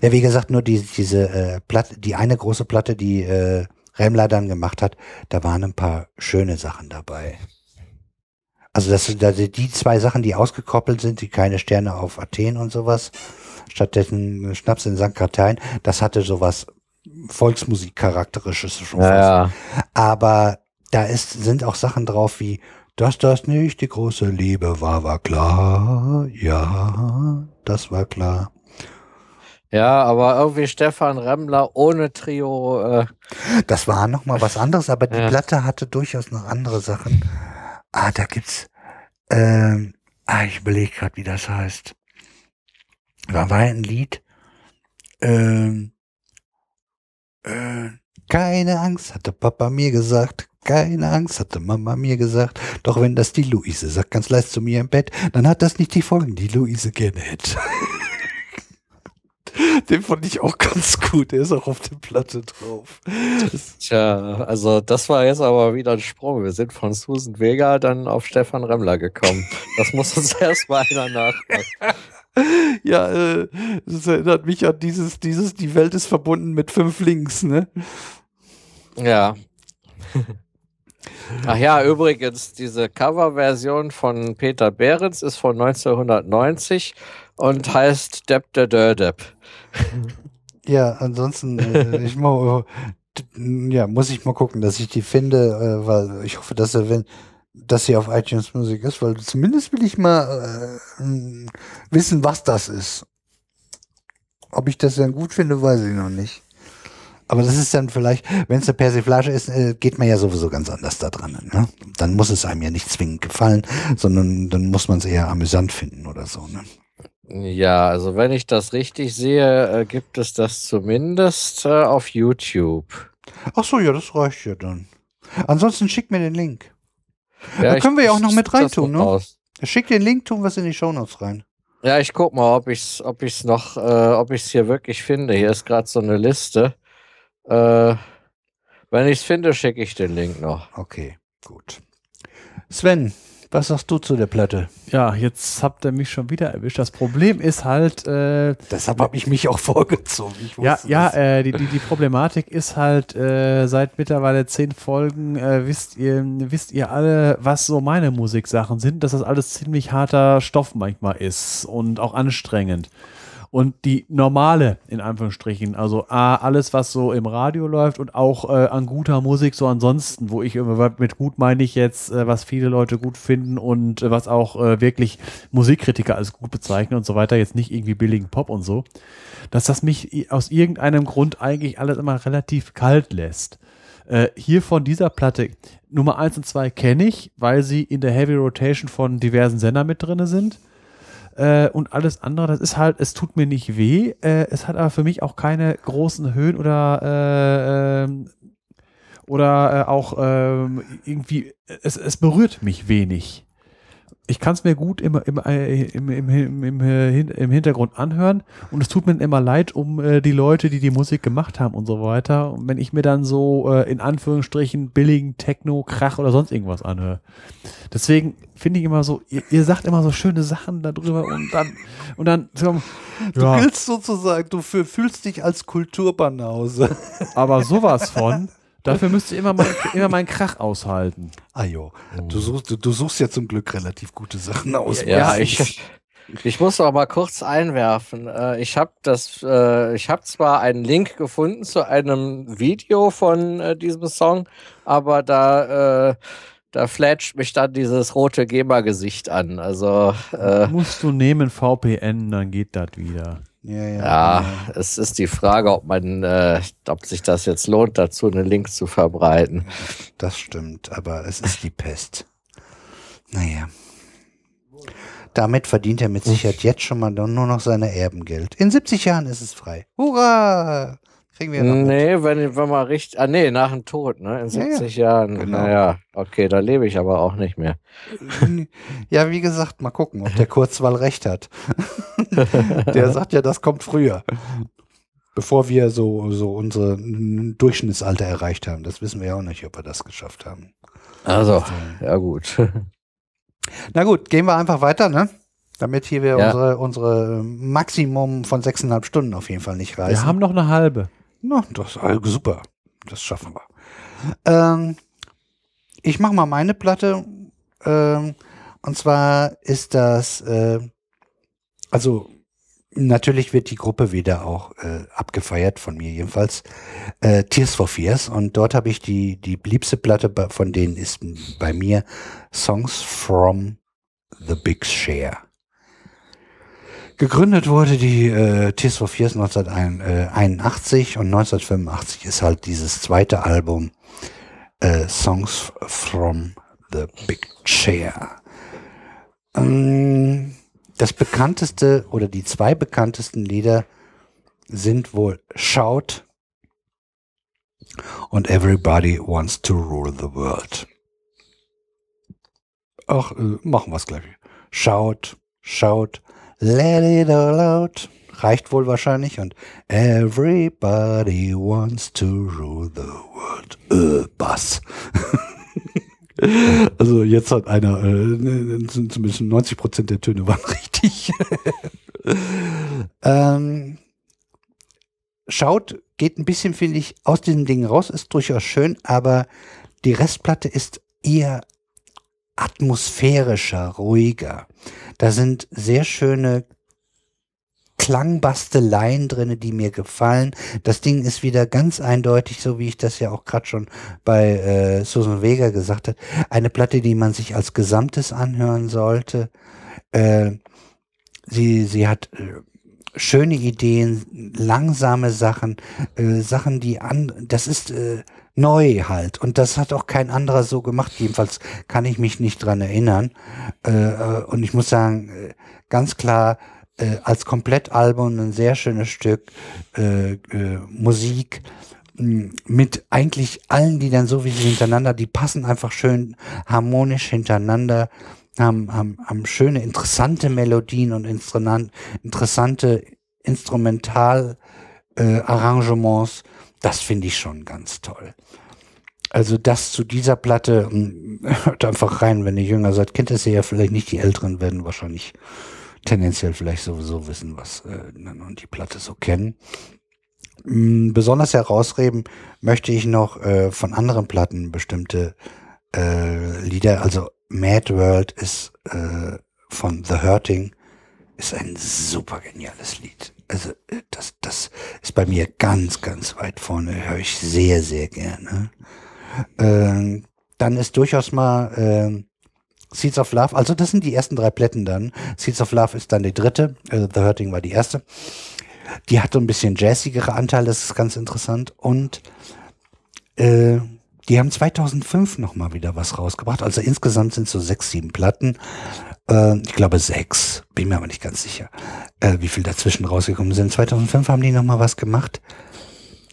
Ja, wie gesagt, nur die, diese äh, Platte, die eine große Platte, die äh, Remler dann gemacht hat, da waren ein paar schöne Sachen dabei. Also das, da- die zwei Sachen, die ausgekoppelt sind, die keine Sterne auf Athen und sowas, stattdessen Schnaps in St. Kartein, das hatte sowas Volksmusik-charakterisches schon fast. Ja, Aber da ist, sind auch Sachen drauf wie, dass das nicht die große Liebe war, war klar. Ja, das war klar. ja, aber irgendwie Stefan Remmler ohne Trio. Äh, Das war noch mal was anderes, aber die Ja. Platte hatte durchaus noch andere Sachen. Ah, da gibt's, ähm, ah, ich überlege gerade, wie das heißt. Da war ein Lied, ähm, äh, keine Angst, hatte Papa mir gesagt. Keine Angst, hatte Mama mir gesagt. Doch wenn das die Luise sagt, ganz leise zu mir im Bett, dann hat das nicht die Folgen, die Luise gerne hätte. Den fand ich auch ganz gut. Der ist auch auf der Platte drauf. tja, also das war jetzt aber wieder ein Sprung. Wir sind von Susan Vega dann auf Stefan Remmler gekommen. Das muss uns erstmal einer nachmachen. Ja, äh, das erinnert mich an dieses, dieses, die Welt ist verbunden mit fünf Links, ne? Ja. Ach ja, übrigens, diese Coverversion von Peter Behrens ist von 1990 und heißt Depp der Dördep. Ja, ansonsten, äh, ich mal, äh, ja, muss ich mal gucken, dass ich die finde, äh, weil ich hoffe, dass er, wenn, dass sie auf iTunes Musik ist, weil zumindest will ich mal äh, wissen, was das ist. Ob ich das dann gut finde, weiß ich noch nicht. Aber das ist dann vielleicht, wenn es eine Persiflage ist, äh, geht man ja sowieso ganz anders da dran. Ne? Dann muss es einem ja nicht zwingend gefallen, sondern dann muss man es eher amüsant finden oder so. Ne? Ja, also wenn ich das richtig sehe, äh, gibt es das zumindest äh, auf YouTube. Ach so, ja, das reicht ja dann. Ansonsten schick mir den Link. Ja, Da können wir ja auch noch mit reintun, ne? raus. Schick den Link, tun wir es in die Shownotes rein. Ja, ich guck mal, ob ich's, ob ich's noch, äh, ob ich's hier wirklich finde. Hier ist gerade so eine Liste. Äh, wenn ich's finde, schicke ich den Link noch. Okay, gut. Sven, was sagst du zu der Platte? Ja, jetzt habt ihr mich schon wieder erwischt. Das Problem ist halt, äh, Deshalb habe ich mich auch vorgezogen. Ich ja, ja, äh, die, die, die Problematik ist halt, äh, seit mittlerweile zehn Folgen äh, wisst ihr, wisst ihr alle, was so meine Musiksachen sind, dass das alles ziemlich harter Stoff manchmal ist und auch anstrengend. Und die normale, in Anführungsstrichen, also A, alles, was so im Radio läuft und auch äh, an guter Musik, so ansonsten, wo ich immer mit gut meine ich jetzt, äh, was viele Leute gut finden und äh, was auch äh, wirklich Musikkritiker als gut bezeichnen und so weiter, jetzt nicht irgendwie billigen Pop und so, dass das mich aus irgendeinem Grund eigentlich alles immer relativ kalt lässt. Äh, hier von dieser Platte, Nummer eins und zwei kenne ich, weil sie in der Heavy Rotation von diversen Sendern mit drinne sind. Äh, und alles andere, das ist halt, es tut mir nicht weh. Äh, es hat aber für mich auch keine großen Höhen oder, äh, ähm, Oder äh, auch ähm, irgendwie, es, es berührt mich wenig. Ich kann es mir gut im, im, äh, im, äh, im Hintergrund anhören und es tut mir immer leid um äh, die Leute, die die Musik gemacht haben und so weiter. Und wenn ich mir dann so äh, in Anführungsstrichen billigen Techno, Krach oder sonst irgendwas anhöre. Deswegen finde ich immer so, ihr, ihr sagt immer so schöne Sachen darüber und dann, und dann, so, Du ja, willst sozusagen, du fü- fühlst dich als Kulturbanause. aber sowas von, dafür müsst ihr immer, mein, immer meinen Krach aushalten. Ah jo, du suchst, du, du suchst ja zum Glück relativ gute Sachen aus. Ja, Ja, ich, ich muss auch mal kurz einwerfen. Äh, Ich habe das, äh, ich habe zwar einen Link gefunden zu einem Video von äh, diesem Song, aber da, da flatscht mich dann dieses rote GEMA-Gesicht an. Also äh, Musst du nehmen VPN, dann geht das wieder. Ja, ja. ja, es ist die Frage, ob man, äh, ob sich das jetzt lohnt, dazu einen Link zu verbreiten. Das stimmt, aber es ist die Pest. Naja. Damit verdient er mit Sicherheit jetzt schon mal nur noch seine Erbengeld. In 70 Jahren ist es frei. Hurra! Kriegen wir noch mit. Nee, wenn, wenn man richtig, ah nee, nach dem Tod, ne, in Ja, ja. 70 Jahren. Genau. Naja, okay, da lebe ich aber auch nicht mehr. Ja, wie gesagt, mal gucken, ob der Kurzwahl recht hat. der sagt ja, das kommt früher. Bevor wir so, so unsere Durchschnittsalter erreicht haben. Das wissen wir ja auch nicht, ob wir das geschafft haben. Also, ja gut. Na gut, gehen wir einfach weiter, ne? Damit hier wir Ja. unsere, unsere Maximum von sechseinhalb Stunden auf jeden Fall nicht reißen. Wir haben noch eine halbe. Na, das ist super. Das schaffen wir. Ähm, ich mache mal meine Platte. Ähm, und zwar ist das, äh, also natürlich wird die Gruppe wieder auch äh, abgefeiert, von mir jedenfalls, äh, Tears for Fears. Und dort habe ich die, die liebste Platte von denen ist bei mir Songs from the Big Share. Gegründet wurde die äh, Tears for Fears 1981 und 1985 ist halt dieses zweite Album äh, Songs from the Big Chair. Ähm, das bekannteste oder die zwei bekanntesten Lieder sind wohl Shout und Everybody Wants to Rule the World. Ach, äh, machen wir es gleich. Shout, shout, let it all out. Reicht wohl wahrscheinlich. Und everybody wants to rule the world. Äh, Bass. also jetzt hat einer, äh, sind zumindest 90 Prozent der Töne waren richtig. ähm, schaut, geht ein bisschen, finde ich, aus diesem Ding raus, ist durchaus schön, aber die Restplatte ist eher atmosphärischer, ruhiger. Da sind sehr schöne Klangbasteleien drinne, die mir gefallen. Das Ding ist wieder ganz eindeutig, so wie ich das ja auch gerade schon bei äh, Susan Vega gesagt hat, eine Platte, die man sich als Gesamtes anhören sollte. Äh, sie, sie hat äh, schöne Ideen, langsame Sachen, äh, Sachen, die an, das ist äh, neu halt. Und das hat auch kein anderer so gemacht. Jedenfalls kann ich mich nicht dran erinnern. Äh, äh, und ich muss sagen, äh, ganz klar, äh, als Komplettalbum ein sehr schönes Stück äh, äh, Musik mit eigentlich allen Liedern so wie sie hintereinander, die passen einfach schön harmonisch hintereinander, haben, haben, haben schöne, interessante Melodien und interessante Instrumental Arrangements. Das finde ich schon ganz toll. Also das zu dieser Platte, mh, hört einfach rein, wenn ihr jünger seid, kennt es ja vielleicht nicht, die Älteren werden wahrscheinlich tendenziell vielleicht sowieso wissen, was äh, und die Platte so kennen. Mm, Besonders herausheben möchte ich noch äh, von anderen Platten bestimmte äh, Lieder. Also Mad World ist äh, von The Hurting ist ein super geniales Lied. Also äh, das, das ist bei mir ganz, ganz weit vorne. Höre ich sehr, sehr gerne. Ähm, dann ist durchaus mal ähm, Seeds of Love, also das sind die ersten drei Plätten dann. Seeds of Love ist dann die dritte, äh, The Hurting war die erste. Die hat so ein bisschen jazzigere Anteil, das ist ganz interessant. Und äh, die haben 2005 nochmal wieder was rausgebracht. Also insgesamt sind so sechs, sieben Platten. Äh, ich glaube sechs, bin mir aber nicht ganz sicher, äh, wie viel dazwischen rausgekommen sind. 2005 haben die nochmal was gemacht.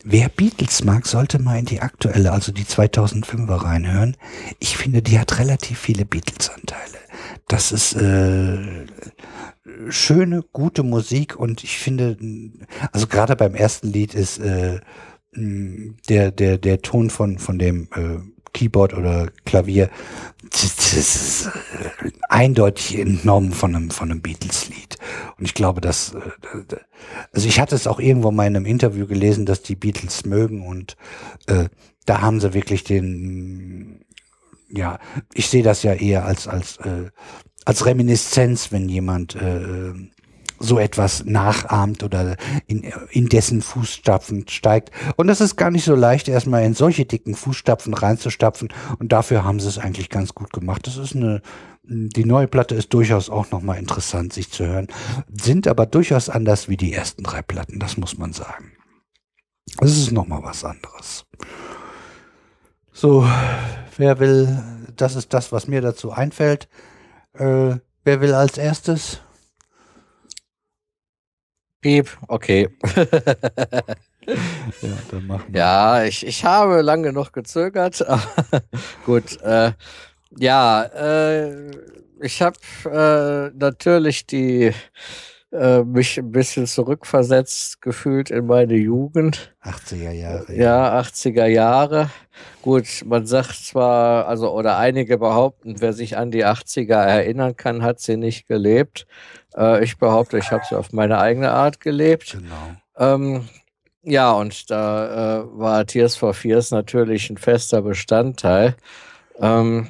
Wer Beatles mag, sollte mal in die aktuelle, also die 2005er reinhören. Ich finde, die hat relativ viele Beatles-Anteile. Das ist äh, schöne, gute Musik und ich finde, also gerade beim ersten Lied ist äh, der, der, der Ton von, von dem äh, Keyboard oder Klavier, das, ist äh, eindeutig entnommen von einem, von einem Beatles-Lied. Und ich glaube, dass, äh, also ich hatte es auch irgendwo mal in einem Interview gelesen, dass die Beatles mögen und äh, da haben sie wirklich den, ja, ich sehe das ja eher als, als, äh, als Reminiszenz, wenn jemand äh, so etwas nachahmt oder in, in dessen Fußstapfen steigt. Und es ist gar nicht so leicht, erstmal in solche dicken Fußstapfen reinzustapfen. Und dafür haben sie es eigentlich ganz gut gemacht. Das ist eine, die neue Platte ist durchaus auch nochmal interessant, sich zu hören. Sind aber durchaus anders wie die ersten drei Platten, das muss man sagen. Es ist nochmal was anderes. So, wer will, das ist das, was mir dazu einfällt. Äh, wer will als erstes? Piep, okay. Ja, dann machen wir. Ja, ich, ich habe lange noch gezögert. Gut, äh, ja, äh, ich habe äh, natürlich die äh, mich ein bisschen zurückversetzt gefühlt in meine Jugend. 80er Jahre. Ja, 80er Jahre. Gut, man sagt zwar, also oder einige behaupten, wer sich an die 80er erinnern kann, hat sie nicht gelebt. Äh, ich behaupte, ich habe sie auf meine eigene Art gelebt. Genau. Ähm, ja, und da äh, war Tears for Fears natürlich ein fester Bestandteil. Ähm,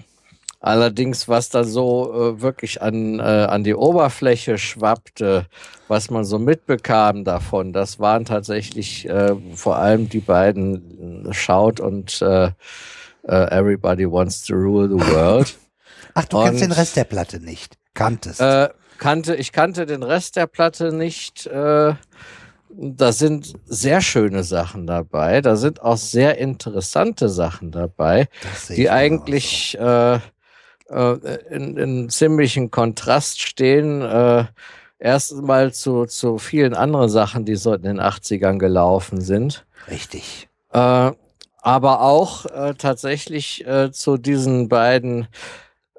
allerdings, was da so äh, wirklich an, äh, an die Oberfläche schwappte, was man so mitbekam davon, das waren tatsächlich äh, vor allem die beiden Shout und äh, äh, Everybody Wants to Rule the World. Ach, du kennst Und- den Rest der Platte nicht. Kanntest. Kannte, ich kannte den Rest der Platte nicht. Äh, da sind sehr schöne Sachen dabei. Da sind auch sehr interessante Sachen dabei, die eigentlich äh, äh, in, in ziemlichen Kontrast stehen. Äh, Erstmal zu, zu vielen anderen Sachen, die so in den 80ern gelaufen sind. Richtig. Äh, aber auch äh, tatsächlich äh, zu diesen beiden,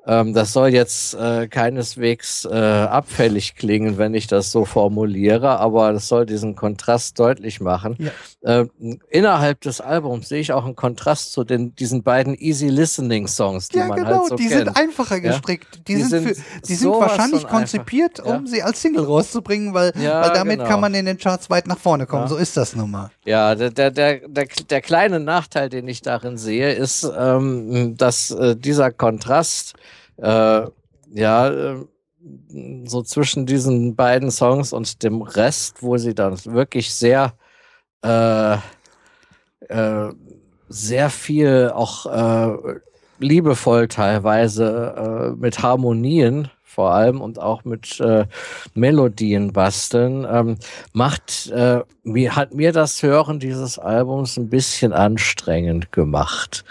ähm, das soll jetzt äh, keineswegs äh, abfällig klingen, wenn ich das so formuliere, aber das soll diesen Kontrast deutlich machen. Ja. Äh, innerhalb des Albums sehe ich auch einen Kontrast zu den, diesen beiden Easy Listening Songs, die Ja, man genau, halt so die kennt. sind einfacher gestrickt. Die, Die sind, für, die sind wahrscheinlich konzipiert, um Ja. sie als Single rauszubringen, weil, Ja, weil damit genau. kann man in den Charts weit nach vorne kommen. Ja. So ist das nun mal. Ja, der, der, der, der, der kleine Nachteil, den ich darin sehe, ist, ähm, dass äh, dieser Kontrast, äh, ja, äh, so zwischen diesen beiden Songs und dem Rest, wo sie dann wirklich sehr, äh, äh, sehr viel auch äh, liebevoll teilweise äh, mit Harmonien vor allem und auch mit äh, Melodien basteln, ähm, macht äh, mir hat mir das Hören dieses Albums ein bisschen anstrengend gemacht.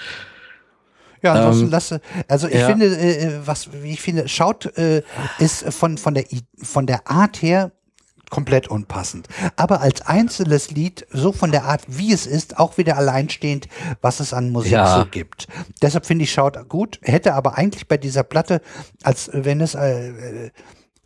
Ja, ansonsten Ähm, lasse, also ich ja. finde, äh, was, wie ich finde, schaut, äh, ist von, von der, von der Art her komplett unpassend. Aber als einzelnes Lied, so von der Art, wie es ist, auch wieder alleinstehend, was es an Musik Ja. so gibt. Deshalb finde ich Schaut gut, hätte aber eigentlich bei dieser Platte, als äh, wenn es, äh, äh,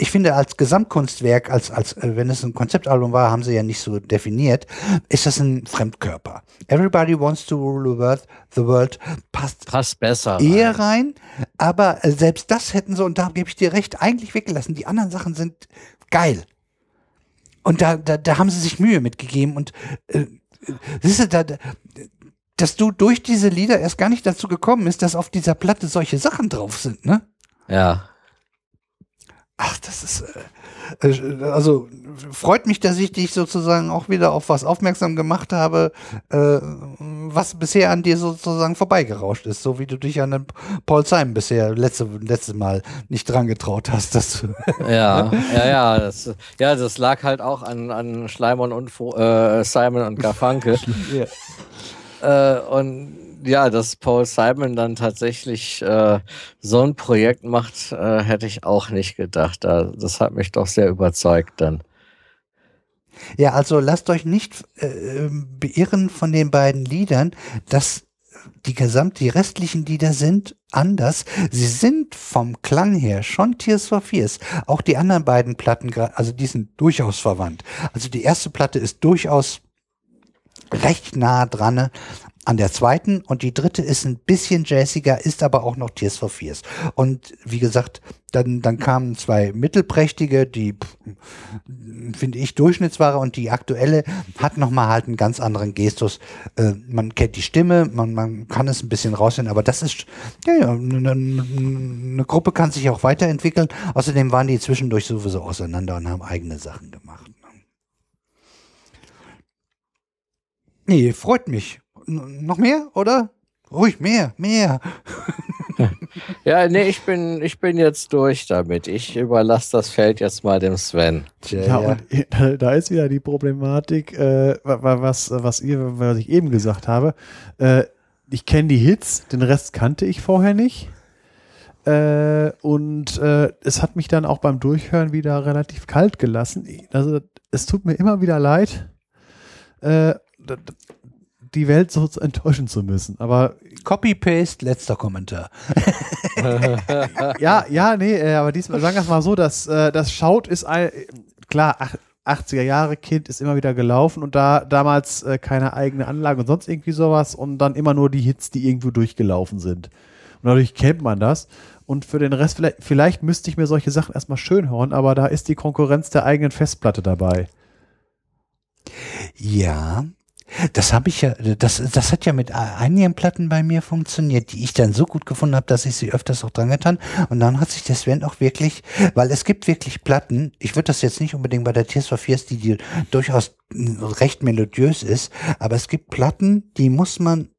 ich finde, als Gesamtkunstwerk, als, als äh, wenn es ein Konzeptalbum war, haben sie ja nicht so definiert, ist das ein Fremdkörper. Everybody wants to rule the world, the world passt Passt besser. eher rein. rein, aber äh, selbst das hätten sie, und da gebe ich dir recht, eigentlich weggelassen. Die anderen Sachen sind geil. Und da, da, da haben sie sich Mühe mitgegeben und äh, siehst du, da, da, dass du durch diese Lieder erst gar nicht dazu gekommen bist, dass auf dieser Platte solche Sachen drauf sind, ne? Ja. Ach, das ist, äh, äh, also freut mich, dass ich dich sozusagen auch wieder auf was aufmerksam gemacht habe, äh, was bisher an dir sozusagen vorbeigerauscht ist, so wie du dich an den Paul Simon bisher letzte, letztes Mal nicht dran getraut hast. Dass Ja, ja, ja, das, ja, das lag halt auch an, an Schleimon und äh, Simon und Garfunkel. äh, und ja, dass Paul Simon dann tatsächlich äh, so ein Projekt macht, äh, hätte ich auch nicht gedacht. Da, das hat mich doch sehr überzeugt dann. Ja, also lasst euch nicht äh, beirren von den beiden Liedern, dass die gesamt, die restlichen Lieder sind anders. Sie sind vom Klang her schon Tears for Fears. Auch die anderen beiden Platten, also die sind durchaus verwandt. Also die erste Platte ist durchaus recht nah dran an der zweiten und die dritte ist ein bisschen jazziger, ist aber auch noch Tears for Fears. Und wie gesagt, dann, dann kamen zwei mittelprächtige, die finde ich durchschnittsware und die aktuelle hat nochmal halt einen ganz anderen Gestus. Äh, man kennt die Stimme, man, man kann es ein bisschen raushören, aber das ist, ja, ja, eine, eine Gruppe kann sich auch weiterentwickeln. Außerdem waren die zwischendurch sowieso auseinander und haben eigene Sachen gemacht. Nee, freut mich. Noch mehr, oder? Ruhig, mehr, mehr. Ja, nee, ich bin, ich bin jetzt durch damit. Ich überlasse das Feld jetzt mal dem Sven. Tja, Ja, und da ist wieder die Problematik, äh, wa- wa- was, was ihr, was ich eben gesagt habe. Äh, ich kenne die Hits, den Rest kannte ich vorher nicht. Äh, und äh, es hat mich dann auch beim Durchhören wieder relativ kalt gelassen. Also es tut mir immer wieder leid, äh, die Welt so enttäuschen zu müssen. Aber Copy-Paste, letzter Kommentar. ja, ja, nee, äh, aber diesmal sagen wir es mal so, dass äh, das Schaut ist ein, klar, ach, 80er Jahre Kind ist immer wieder gelaufen und da damals äh, keine eigene Anlage und sonst irgendwie sowas und dann immer nur die Hits, die irgendwo durchgelaufen sind. Und dadurch kennt man das. Und für den Rest, vielleicht, vielleicht müsste ich mir solche Sachen erstmal schön hören, aber da ist die Konkurrenz der eigenen Festplatte dabei. Ja, das habe ich ja, das, das hat ja mit einigen Platten bei mir funktioniert, die ich dann so gut gefunden habe, dass ich sie öfters auch dran getan. Und dann hat sich der Sven auch wirklich, weil es gibt wirklich Platten, ich würde das jetzt nicht unbedingt bei der Tears for Fears, die, die durchaus recht melodiös ist, aber es gibt Platten, die muss man,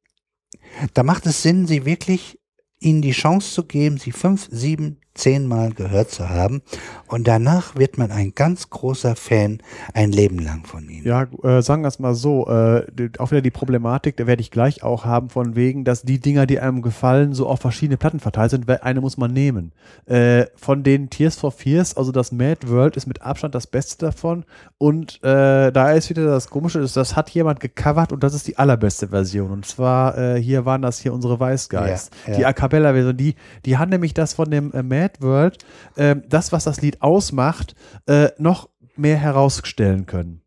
da macht es Sinn, sie wirklich ihnen die Chance zu geben, sie fünf, sieben, zehnmal gehört zu haben. Und danach wird man ein ganz großer Fan ein Leben lang von ihnen. Ja, äh, sagen wir es mal so, äh, auch wieder die Problematik, da werde ich gleich auch haben, von wegen, dass die Dinger, die einem gefallen, so auf verschiedene Platten verteilt sind, weil eine muss man nehmen. Äh, von den Tears for Fears, also das Mad World ist mit Abstand das Beste davon und äh, da ist wieder das Komische, das hat jemand gecovert und das ist die allerbeste Version und zwar, äh, hier waren das hier unsere Weißgeist. Ja, ja. Die A Cappella-Version, die, die haben nämlich das von dem äh, Mad World, äh, das, was das Lied ausmacht, äh, noch mehr herausstellen können.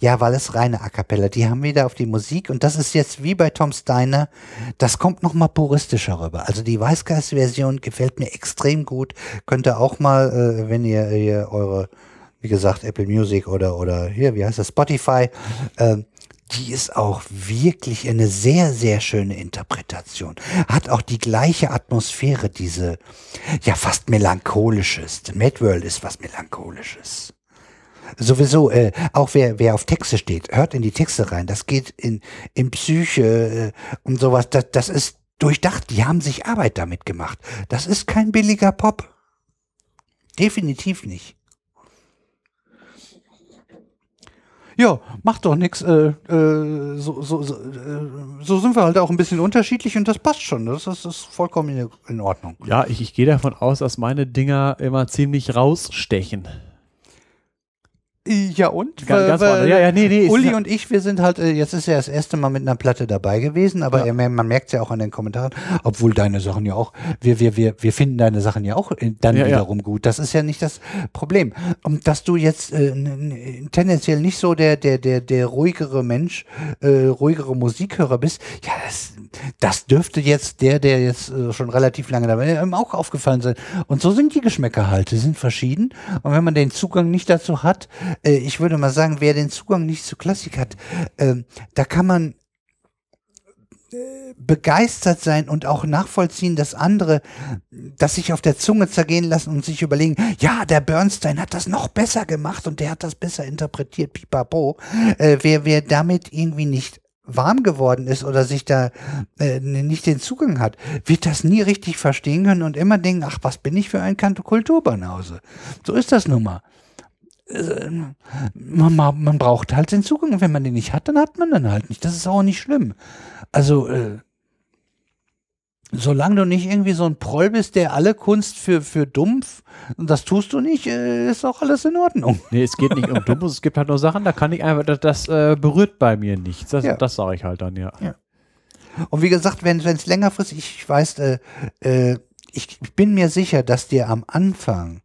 Ja, weil es reine A Cappella. Die haben wieder auf die Musik und das ist jetzt wie bei Tom Steiner, das kommt noch mal puristischer rüber. Also die Weißgeist-Version gefällt mir extrem gut. Könnt ihr auch mal, äh, wenn ihr, ihr eure, wie gesagt, Apple Music oder, oder hier, wie heißt das, Spotify, äh, die ist auch wirklich eine sehr, sehr schöne Interpretation. Hat auch die gleiche Atmosphäre, diese, ja, fast melancholisches. The Mad World ist was melancholisches. Sowieso, äh, auch wer, wer auf Texte steht, hört in die Texte rein. Das geht in, in Psyche äh, und sowas. Das, das ist durchdacht. Die haben sich Arbeit damit gemacht. Das ist kein billiger Pop. Definitiv nicht. Ja, macht doch nix. Äh, äh, so, so, so, äh, so sind wir halt auch ein bisschen unterschiedlich und das passt schon. Das ist, das ist vollkommen in, in Ordnung. Ja, ich, ich gehe davon aus, dass meine Dinger immer ziemlich rausstechen. Ja und? Ga- ganz woanders. Ja, ja, nee, nee, Uli und ich, wir sind halt, äh, jetzt ist ja das erste Mal mit einer Platte dabei gewesen, aber Ja. er- man merkt es ja auch an den Kommentaren, obwohl deine Sachen ja auch, wir, wir, wir, wir finden deine Sachen ja auch äh, dann Ja, wiederum gut. Das ist ja nicht das Problem. Und dass du jetzt äh, tendenziell nicht so der, der, der, der ruhigere Mensch, äh, ruhigere Musikhörer bist, ja, das, das dürfte jetzt der, der jetzt äh, schon relativ lange dabei ist, ihm auch aufgefallen sein. Und so sind die Geschmäcker halt, die sind verschieden. Und wenn man den Zugang nicht dazu hat, äh, ich würde mal sagen, wer den Zugang nicht zu Klassik hat, äh, da kann man äh, begeistert sein und auch nachvollziehen, dass andere das sich auf der Zunge zergehen lassen und sich überlegen, ja, der Bernstein hat das noch besser gemacht und der hat das besser interpretiert, pipapo. Äh, wer, wer damit irgendwie nicht warm geworden ist oder sich da äh, nicht den Zugang hat, wird das nie richtig verstehen können und immer denken, ach, was bin ich für ein Kanto Kulturbanause. So ist das nun mal. Äh, Man, man braucht halt den Zugang und wenn man den nicht hat, dann hat man den halt nicht. Das ist auch nicht schlimm. Also, äh, solange du nicht irgendwie so ein Proll bist, der alle Kunst für, für dumpf, und das tust du nicht, äh, ist auch alles in Ordnung. Nee, es geht nicht um Dummes, es gibt halt nur Sachen, da kann ich einfach, das, das äh, berührt bei mir nichts. Das, Ja. das sage ich halt dann, ja. Und wie gesagt, wenn es längerfristig, ich weiß, ich, ich bin mir sicher, dass dir am Anfang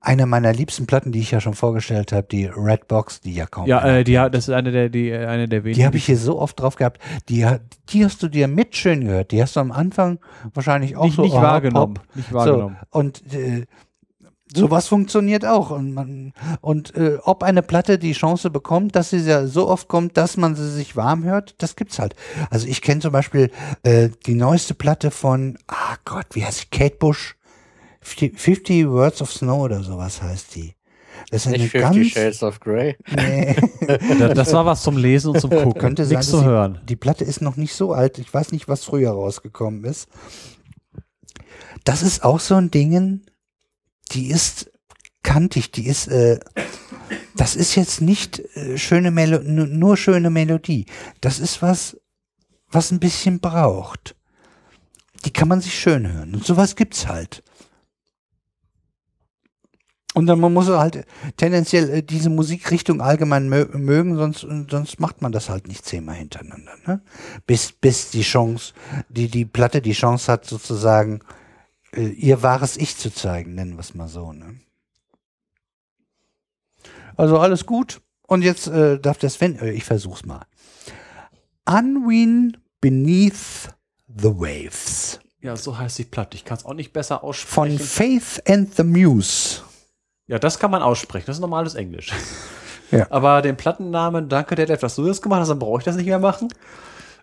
eine meiner liebsten Platten, die ich ja schon vorgestellt habe, die Red Box, die ja kaum Ja, äh, die, hat- das ist eine der, die, äh, eine der wenigen. Die habe ich hier so oft drauf gehabt. Die, die hast du dir mit schön gehört. Die hast du am Anfang wahrscheinlich auch nicht, so nicht oh, wahrgenommen. Pop. Nicht wahrgenommen. So, und äh, sowas funktioniert auch. Und, man, und äh, ob eine Platte die Chance bekommt, dass sie ja so oft kommt, dass man sie sich warm hört, das gibt's halt. Also ich kenne zum Beispiel äh, die neueste Platte von, ah Gott, wie heißt sie? Kate Bush. 50 Words of Snow oder sowas heißt die. Das ist eine Nicht Fifty ganz. Shades of Grey. Nee. Das, war was zum Lesen und zum Gucken. Könnte sein, Nichts zu hören. Die Platte ist noch nicht so alt. Ich weiß nicht, was früher rausgekommen ist. Das ist auch so ein Ding, die ist kantig, die ist, äh, das ist jetzt nicht äh, schöne Melo nu- nur schöne Melodie. Das ist was, was ein bisschen braucht. Die kann man sich schön hören. Und sowas gibt's halt. Und dann man muss halt tendenziell äh, diese Musikrichtung allgemein mö mögen, sonst, sonst macht man das halt nicht zehnmal hintereinander. Ne? Bis, bis die Chance, die, die Platte die Chance hat, sozusagen äh, ihr wahres Ich zu zeigen, nennen wir es mal so. Ne? Also alles gut. Und jetzt äh, darf der Sven, äh, ich versuch's mal. Unwin Beneath the Waves Ja, so heißt die Platte. Ich kann es auch nicht besser von aussprechen. Faith and the Muse. Ja, das kann man aussprechen. Das ist normales Englisch. Ja. Aber den Plattennamen, danke Detlef, dass du das gemacht hast, dann brauche ich das nicht mehr machen.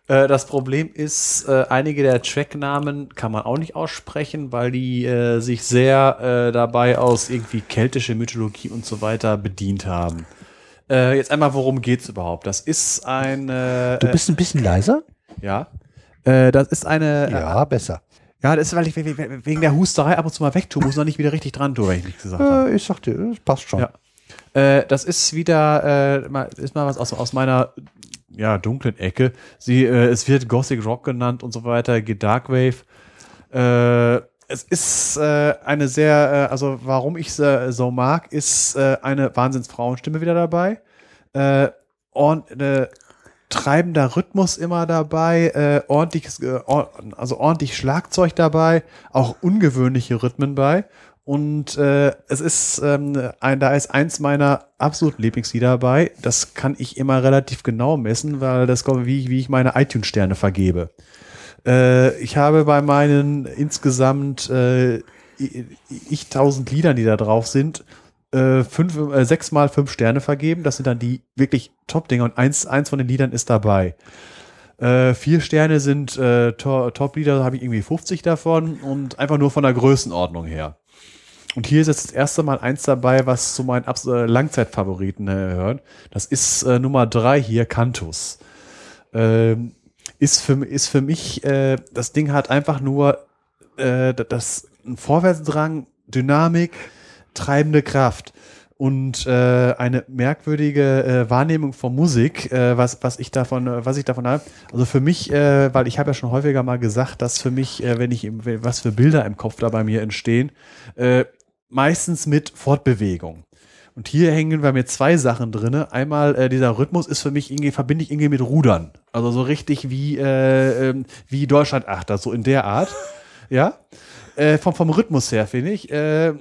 Äh, das Problem ist, äh, einige der Tracknamen kann man auch nicht aussprechen, weil die äh, sich sehr äh, dabei aus irgendwie keltische Mythologie und so weiter bedient haben. Äh, jetzt einmal, worum geht's überhaupt? Das ist eine. Du bist ein bisschen leiser? äh, ja. Äh, das ist eine. Ja, besser. Ja, das ist, weil ich we- we- wegen der Husterei ab und zu mal wegtue, muss noch nicht wieder richtig dran tun, wenn ich nichts gesagt habe. Äh, ich sagte, das passt schon. Ja. Äh, das ist wieder, äh, ist mal was aus, aus meiner ja, dunklen Ecke. Sie, äh, es wird Gothic Rock genannt und so weiter, geht Darkwave. Äh, es ist äh, eine sehr, also warum ich sie so mag, ist eine Wahnsinnsfrauenstimme wieder dabei. Und äh, treibender Rhythmus immer dabei, äh, ordentliches, äh, also ordentlich Schlagzeug dabei, auch ungewöhnliche Rhythmen bei. Und äh, es ist, ähm, ein, da ist eins meiner absoluten Lieblingslieder dabei. Das kann ich immer relativ genau messen, weil das kommt, wie, ich- wie ich meine iTunes-Sterne vergebe. Äh, ich habe bei meinen insgesamt äh, ich tausend Liedern, die da drauf sind, äh, fünf, äh, sechs mal fünf Sterne vergeben. Das sind dann die wirklich Top-Dinger und eins, eins von den Liedern ist dabei. Äh, vier Sterne sind äh, To- Top-Lieder, habe ich irgendwie 50 davon und einfach nur von der Größenordnung her. Und hier ist jetzt das erste Mal eins dabei, was zu meinen Abs äh, Langzeitfavoriten äh, gehört. Das ist äh, Nummer drei hier, Cantus. Ähm, ist, für, ist für mich, äh, das Ding hat einfach nur äh, das Vorwärtsdrang, Dynamik, treibende Kraft und äh, eine merkwürdige äh, Wahrnehmung von Musik, äh, was, was ich davon, äh, was ich davon habe. Also für mich, äh, weil ich habe ja schon häufiger mal gesagt, dass für mich, äh, wenn ich was für Bilder im Kopf da bei mir entstehen, meistens mit Fortbewegung. Und hier hängen bei mir zwei Sachen drinne. Einmal äh, dieser Rhythmus ist für mich irgendwie verbinde ich irgendwie mit Rudern, also so richtig wie äh, ähm, wie Deutschland Achter, so in der Art, ja. Äh, vom vom Rhythmus her finde ich. Äh,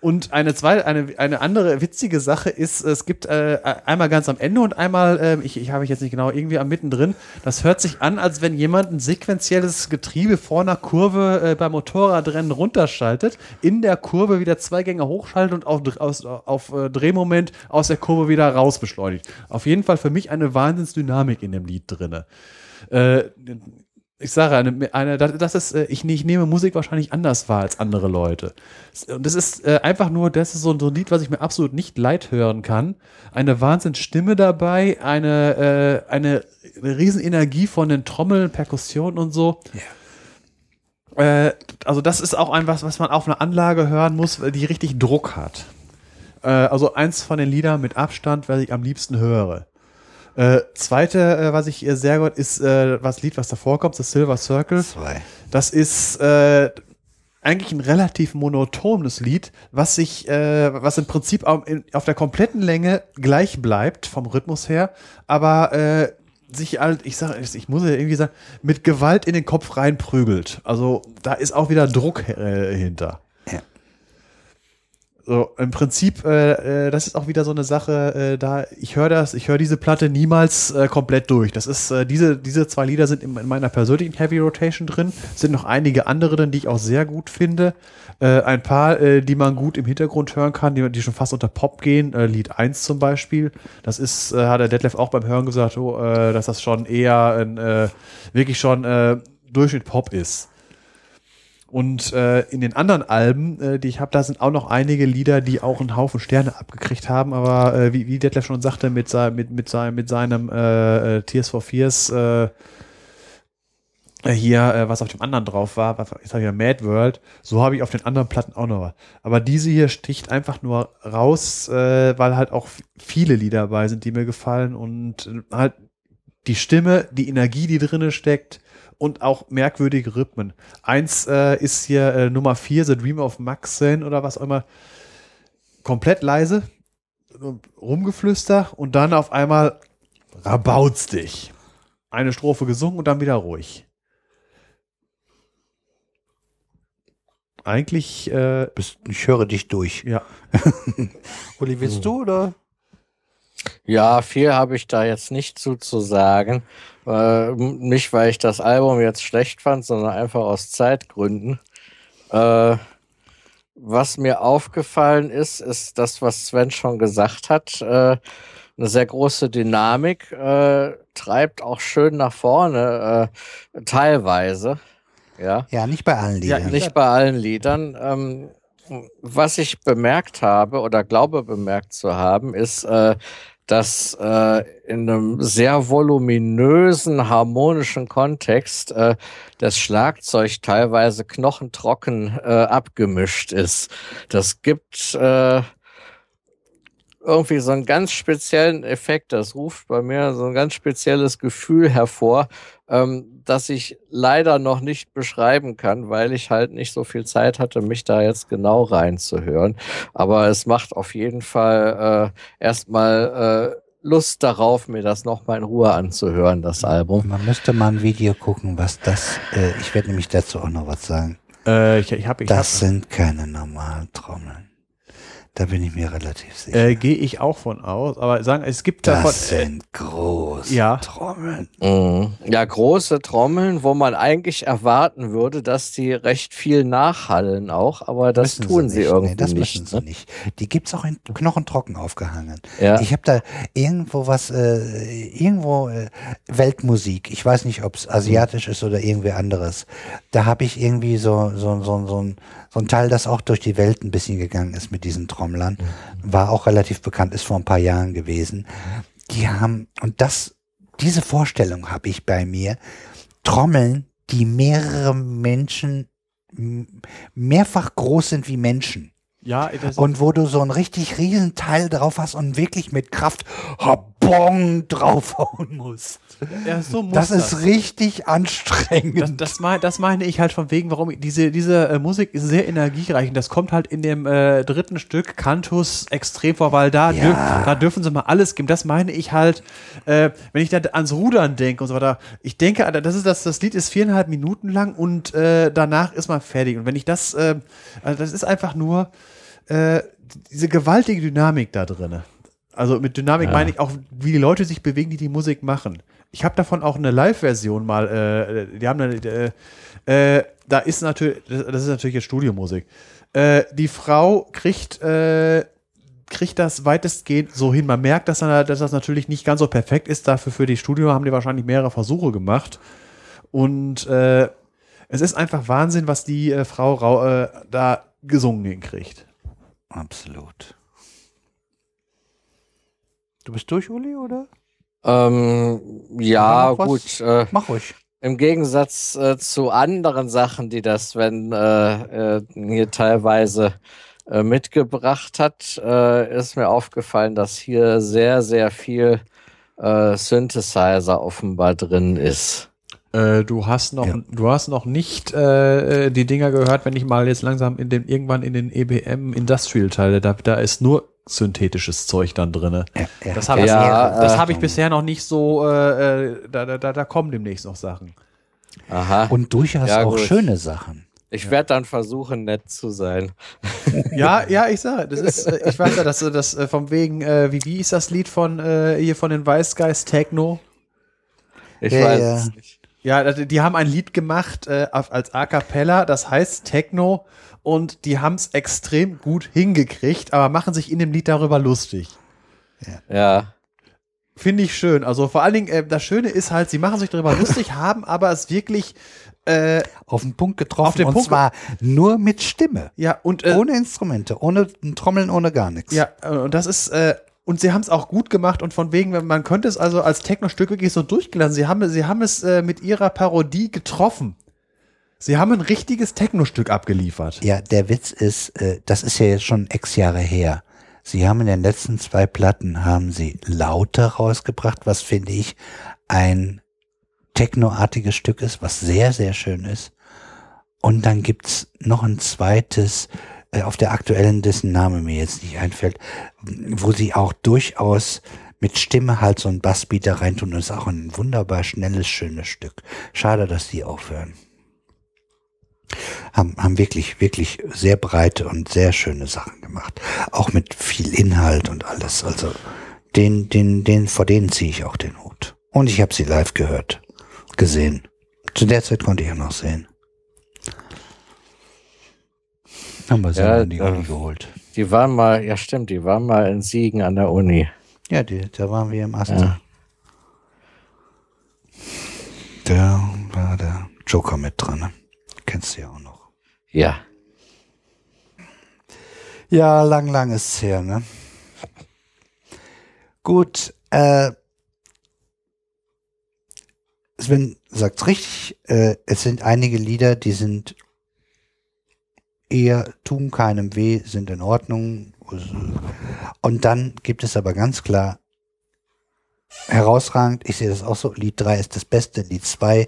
und eine zweite, eine, eine andere witzige Sache ist, es gibt äh, einmal ganz am Ende und einmal, äh, ich, ich habe ich jetzt nicht genau, irgendwie am mittendrin. Das hört sich an, als wenn jemand ein sequenzielles Getriebe vor einer Kurve äh, beim Motorradrennen runterschaltet, in der Kurve wieder zwei Gänge hochschaltet und auf, aus, auf äh, Drehmoment aus der Kurve wieder raus beschleunigt. Auf jeden Fall für mich eine Wahnsinnsdynamik in dem Lied drinne. Äh, ich sage, eine, eine, das ist, äh, ich, ich nehme Musik wahrscheinlich anders wahr als andere Leute. Und das ist äh, einfach nur, das ist so ein, Lied, was ich mir absolut nicht leid hören kann. Eine Wahnsinnsstimme dabei, eine, äh, eine, Riesenenergie von den Trommeln, Perkussionen und so. Äh, also das ist auch ein was, was man auf einer Anlage hören muss, die richtig Druck hat. Also eins von den Liedern mit Abstand, was ich am liebsten höre. Äh, zweite, äh, was ich äh, sehr gut ist, äh, was Lied, was davor kommt, das Silver Circle. Zwei. Das ist äh, eigentlich ein relativ monotones Lied, was sich, äh, was im Prinzip auf, in, auf der kompletten Länge gleich bleibt vom Rhythmus her, aber äh, sich halt, ich sag, ich muss ja irgendwie sagen, mit Gewalt in den Kopf reinprügelt. Also da ist auch wieder Druck äh, hinter. So, im Prinzip, äh, äh, das ist auch wieder so eine Sache, äh, da, ich höre das, ich höre diese Platte niemals äh, komplett durch. Das ist, äh, diese, diese zwei Lieder sind in, in meiner persönlichen Heavy Rotation drin, sind noch einige andere drin, die ich auch sehr gut finde. Äh, ein paar, äh, die man gut im Hintergrund hören kann, die, die schon fast unter Pop gehen, äh, Lied 1 zum Beispiel. Das ist, äh, hat der Detlef auch beim Hören gesagt, oh, äh, dass das schon eher ein, äh, wirklich schon äh, Durchschnitt Pop ist. Und äh, in den anderen Alben, äh, die ich habe, da sind auch noch einige Lieder, die auch einen Haufen Sterne abgekriegt haben. Aber äh, wie, wie Detlef schon sagte, mit, sein, mit, mit, sein, mit seinem äh, äh, Tears for Fears äh, äh, hier, äh, was auf dem anderen drauf war, was, jetzt habe ich ja Mad World, so habe ich auf den anderen Platten auch noch was. Aber diese hier sticht einfach nur raus, äh, weil halt auch viele Lieder dabei sind, die mir gefallen und äh, halt die Stimme, die Energie, die drinne steckt und auch merkwürdige Rhythmen. Eins äh, ist hier äh, Nummer vier, The Dream of Maxen oder was auch immer, komplett leise, rumgeflüster und dann auf einmal rabaut's dich. Eine Strophe gesungen und dann wieder ruhig. Eigentlich, äh, Bist, ich höre dich durch. ja. Uli, willst du oder? Ja, viel habe ich da jetzt nicht zu, zu sagen. Äh, nicht, weil ich das Album jetzt schlecht fand, sondern einfach aus Zeitgründen. Äh, was mir aufgefallen ist, ist das, was Sven schon gesagt hat. Äh, eine sehr große Dynamik, äh, treibt auch schön nach vorne, äh, teilweise. Ja. Ja, nicht bei allen Ja, Liedern. nicht bei allen Liedern. Ähm, was ich bemerkt habe oder glaube bemerkt zu haben, ist, äh, dass äh, in einem sehr voluminösen, harmonischen Kontext äh, das Schlagzeug teilweise knochentrocken äh, abgemischt ist. Das gibt äh, irgendwie so einen ganz speziellen Effekt. Das ruft bei mir so ein ganz spezielles Gefühl hervor, ähm, das ich leider noch nicht beschreiben kann, weil ich halt nicht so viel Zeit hatte, mich da jetzt genau reinzuhören. Aber es macht auf jeden Fall äh, erstmal äh, Lust darauf, mir das nochmal in Ruhe anzuhören, das Album. Man müsste mal ein Video gucken, was das. Äh, ich werde nämlich dazu auch noch was sagen. Äh, ich ich habe ich Das hab, sind keine normalen Trommeln. Da bin ich mir relativ sicher. äh, gehe ich auch von aus, aber sagen, es gibt davon das sind große ja. Trommeln. Mhm. Ja, große Trommeln, wo man eigentlich erwarten würde, dass die recht viel nachhallen auch, aber das Müssen tun sie, nicht. irgendwie Nee, das nicht. müssen sie ne? nicht. Die gibt's auch in Knochentrocken aufgehangen. Ja. Ich habe da irgendwo was, äh, irgendwo äh, Weltmusik. Ich weiß nicht, ob's asiatisch ist oder irgendwie anderes. Da habe ich irgendwie so so so so ein so ein Teil, das auch durch die Welt ein bisschen gegangen ist mit diesen Trommlern. War auch relativ bekannt, ist vor ein paar Jahren gewesen. Die haben und das diese Vorstellung habe ich bei mir. Trommeln, die mehrere Menschen mehrfach groß sind wie Menschen. Ja, das, Und wo du so ein richtig riesen Teil drauf hast und wirklich mit Kraft Habong draufhauen musst. ja, so muss Das ist richtig Das, anstrengend. das, mein, das meine ich halt von wegen, warum ich- diese, diese äh, Musik ist sehr energiereich und das kommt halt in dem äh, dritten Stück Cantus extrem vor, weil da, Ja. dürf, da dürfen sie mal alles geben. Das meine ich halt, äh, wenn ich da ans Rudern denke und so weiter. Ich denke, das, ist das, das Lied ist viereinhalb Minuten lang und äh, danach ist man fertig. Und wenn ich das, äh, also das ist einfach nur äh, diese gewaltige Dynamik da drinne. Also mit Dynamik meine ich auch, wie die Leute sich bewegen, die die Musik machen. Ich habe davon auch eine Live-Version mal, äh, die haben eine, äh, äh, da ist natürlich, das ist natürlich jetzt Studiomusik. Äh, die Frau kriegt, äh, kriegt das weitestgehend so hin. Man merkt, dass, dann- dass das natürlich nicht ganz so perfekt ist. Dafür für die Studio haben die wahrscheinlich mehrere Versuche gemacht. Und äh, es ist einfach Wahnsinn, was die äh, Frau Rau, äh, da gesungen hinkriegt. Absolut. Du bist durch, Uli, oder? Ähm, ja, gut. Äh, Mach ruhig. Im Gegensatz äh, zu anderen Sachen, die das Sven äh, äh, hier teilweise äh, mitgebracht hat, äh, ist mir aufgefallen, dass hier sehr, sehr viel äh, Synthesizer offenbar drin ist. Äh, du hast noch, Ja. du hast noch nicht äh, äh, die Dinger gehört, wenn ich mal jetzt langsam in den irgendwann in den EBM Industrial Teil, da, da ist nur synthetisches Zeug dann drinne. Ja, ja. Das habe Ja, ich, das äh, hab ich bisher noch nicht so. Äh, äh, da, da, da, da kommen demnächst noch Sachen. Aha. Und durchaus Ja, auch gut. schöne Sachen. ich werde dann versuchen, nett zu sein. Ja, ja, ich sage, das ist, äh, ich weiß ja, dass äh, das äh, vom wegen, äh, wie wie ist das Lied von äh, hier von den Weiß Guys Techno? Ich Ja, weiß ja. es nicht. Ja, die haben ein Lied gemacht äh, als A cappella, das heißt Techno und die haben es extrem gut hingekriegt, aber machen sich in dem Lied darüber lustig. Ja. Finde ich schön. Also vor allen Dingen, äh, das Schöne ist halt, sie machen sich darüber lustig, haben aber es wirklich, äh, Auf den Punkt getroffen. Auf den und Punkt zwar nur mit Stimme. ja, und äh, Ohne Instrumente, ohne Trommeln, ohne gar nichts. Ja, und das ist, äh, und sie haben es auch gut gemacht und von wegen, man könnte es also als Techno-Stück wirklich so durchgelassen. Sie haben, sie haben es äh, mit ihrer Parodie getroffen. Sie haben ein richtiges Techno-Stück abgeliefert. Ja, der Witz ist, äh, das ist ja jetzt schon x Jahre her. Sie haben in den letzten zwei Platten haben sie Lauter rausgebracht, was finde ich ein technoartiges Stück ist, was sehr, sehr schön ist. Und dann gibt's noch ein zweites, auf der aktuellen, dessen Name mir jetzt nicht einfällt, wo sie auch durchaus mit Stimme halt so ein Bassbeater reintun. Das ist auch ein wunderbar schnelles, schönes Stück. Schade, dass die aufhören haben, haben wirklich, wirklich sehr breite und sehr schöne Sachen gemacht. Auch mit viel Inhalt und alles. Also den, den, den, vor denen ziehe ich auch den Hut. Und ich habe sie live gehört, gesehen. Zu der Zeit konnte ich ja noch sehen. Haben wir sie Ja, in die Uni geholt. Die waren mal, ja stimmt, die waren mal in Siegen an der Uni. Ja, die, da waren wir im Ast. Ja. Da war der Joker mit dran. Ne? Kennst du ja auch noch. Ja. Ja, lang, lang ist's her, ne? Gut, äh, Sven sagt's richtig, äh, es sind einige Lieder, die sind eher, tun keinem weh, sind in Ordnung. Und dann gibt es aber ganz klar herausragend, ich sehe das auch so, Lied 3 ist das Beste, Lied 2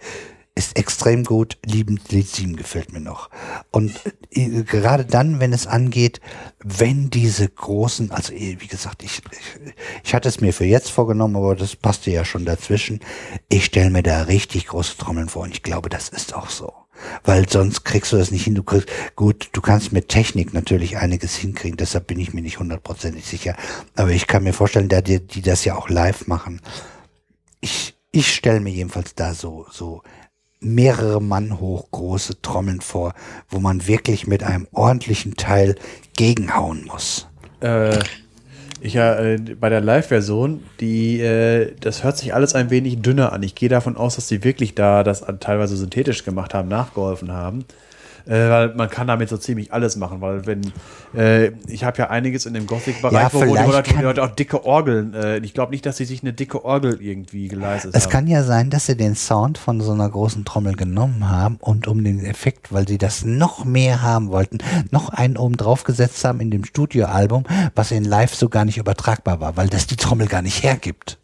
ist extrem gut, liebend Lied 7 gefällt mir noch. Und äh, gerade dann, wenn es angeht, wenn diese großen, also eh, wie gesagt, ich, ich, ich hatte es mir für jetzt vorgenommen, aber das passte ja schon dazwischen. Ich stelle mir da richtig große Trommeln vor und ich glaube, das ist auch so. Weil sonst kriegst du das nicht hin. Du kriegst, gut, du kannst mit Technik natürlich einiges hinkriegen, deshalb bin ich mir nicht hundertprozentig sicher. Aber ich kann mir vorstellen, da die, die das ja auch live machen. Ich, ich stelle mir jedenfalls da so, so mehrere Mann hoch große Trommeln vor, wo man wirklich mit einem ordentlichen Teil gegenhauen muss. Äh, ich ja, äh, bei der Live-Version, die, äh, das hört sich alles ein wenig dünner an. Ich gehe davon aus, dass sie wirklich da das teilweise synthetisch gemacht haben, nachgeholfen haben. Äh, weil man kann damit so ziemlich alles machen, weil wenn äh, ich habe ja einiges in dem Gothic-Bereich, Ja, wo, die Leute, auch dicke Orgeln, äh, ich glaube nicht, dass sie sich eine dicke Orgel irgendwie geleistet Es haben. kann ja sein, dass sie den Sound von so einer großen Trommel genommen haben und um den Effekt, weil sie das noch mehr haben wollten, noch einen oben drauf gesetzt haben in dem Studioalbum, was in Live so gar nicht übertragbar war, weil das die Trommel gar nicht hergibt.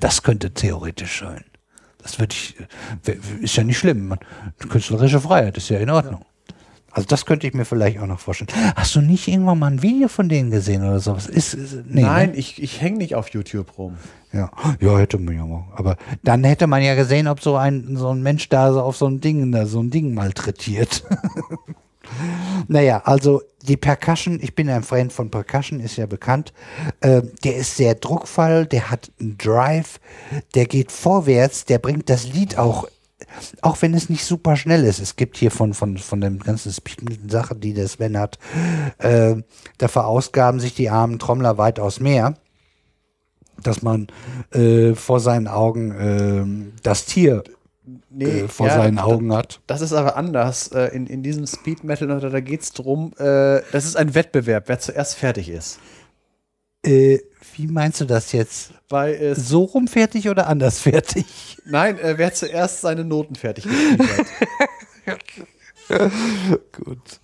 Das könnte theoretisch sein. Das würde ich, w- ist ja nicht schlimm. Man, künstlerische Freiheit ist ja in Ordnung. Also das könnte ich mir vielleicht auch noch vorstellen. Hast du nicht irgendwann mal ein Video von denen gesehen oder sowas? Ist, ist nee, Nein, Ne? ich, ich hänge nicht auf YouTube rum. Ja. ja, hätte man ja mal. Aber dann hätte man ja gesehen, ob so ein, so ein Mensch da so auf so ein Ding, da so ein Ding malträtiert. naja, also die Percussion, ich bin ein Freund von Percussion, ist ja bekannt. Äh, der ist sehr druckvoll, der hat einen Drive, der geht vorwärts, der bringt das Lied auch, auch wenn es nicht super schnell ist. Es gibt hier von, von, von den ganzen Sachen, die der Sven hat, äh, da verausgaben sich die armen Trommler weitaus mehr dass man äh, vor seinen Augen ähm, das Tier äh, vor ja, seinen Augen hat. Das ist aber anders. Äh, In, in diesem Speed Metal, da, da geht es darum, äh, das ist ein Wettbewerb, wer zuerst fertig ist. Äh, wie meinst du das jetzt? Bei äh, So rum fertig oder anders fertig? Nein, äh, wer zuerst seine Noten fertig gespielt hat. Gut.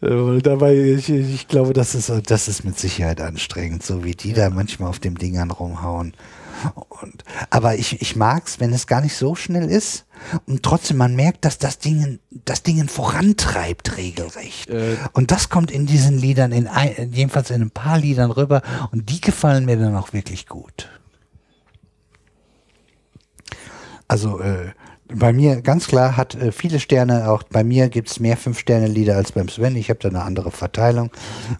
Dabei, ich, ich glaube, das ist, das ist mit Sicherheit anstrengend, so wie die da manchmal auf dem Dingern rumhauen. Und, aber ich, ich mag's, wenn es gar nicht so schnell ist und trotzdem man merkt, dass das Ding, das Ding vorantreibt regelrecht. Äh, Und das kommt in diesen Liedern, in ein, jedenfalls in ein paar Liedern rüber und die gefallen mir dann auch wirklich gut. Also äh, bei mir ganz klar hat äh, viele Sterne, auch bei mir gibt's mehr Fünf-Sterne-Lieder als beim Sven. Ich habe da eine andere Verteilung.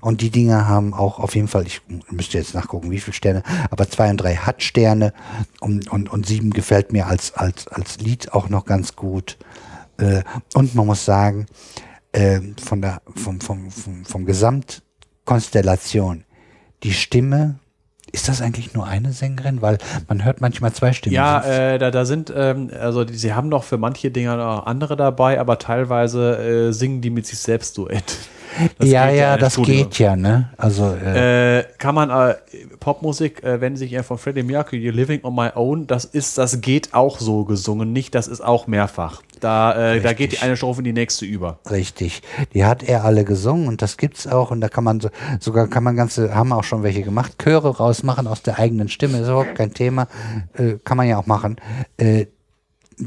Und die Dinger haben auch auf jeden Fall, ich müsste jetzt nachgucken, wie viele Sterne, aber zwei und drei hat Sterne und, und, und sieben gefällt mir als, als, als Lied auch noch ganz gut. Äh, und man muss sagen, äh, von der, vom, vom, vom, vom Gesamtkonstellation, die Stimme, ist das eigentlich nur eine Sängerin? Weil man hört manchmal zwei Stimmen. Ja, äh, da, da sind, ähm, also die, sie haben noch für manche Dinger noch andere dabei, aber teilweise äh, singen die mit sich selbst Duett. Das ja, ja, das Studio. geht ja, ne? Also, äh, Äh, kann man äh, Popmusik, äh, wenn sich eher von Freddie Mercury, You're Living on My Own, das ist, das geht auch so gesungen, nicht, das ist auch mehrfach. Da, äh, da geht die eine Strophe in die nächste über. richtig. Die hat er alle gesungen und das gibt's auch und da kann man so, sogar kann man ganze, haben auch schon welche gemacht, Chöre rausmachen aus der eigenen Stimme, ist überhaupt kein Thema. Äh, kann man ja auch machen.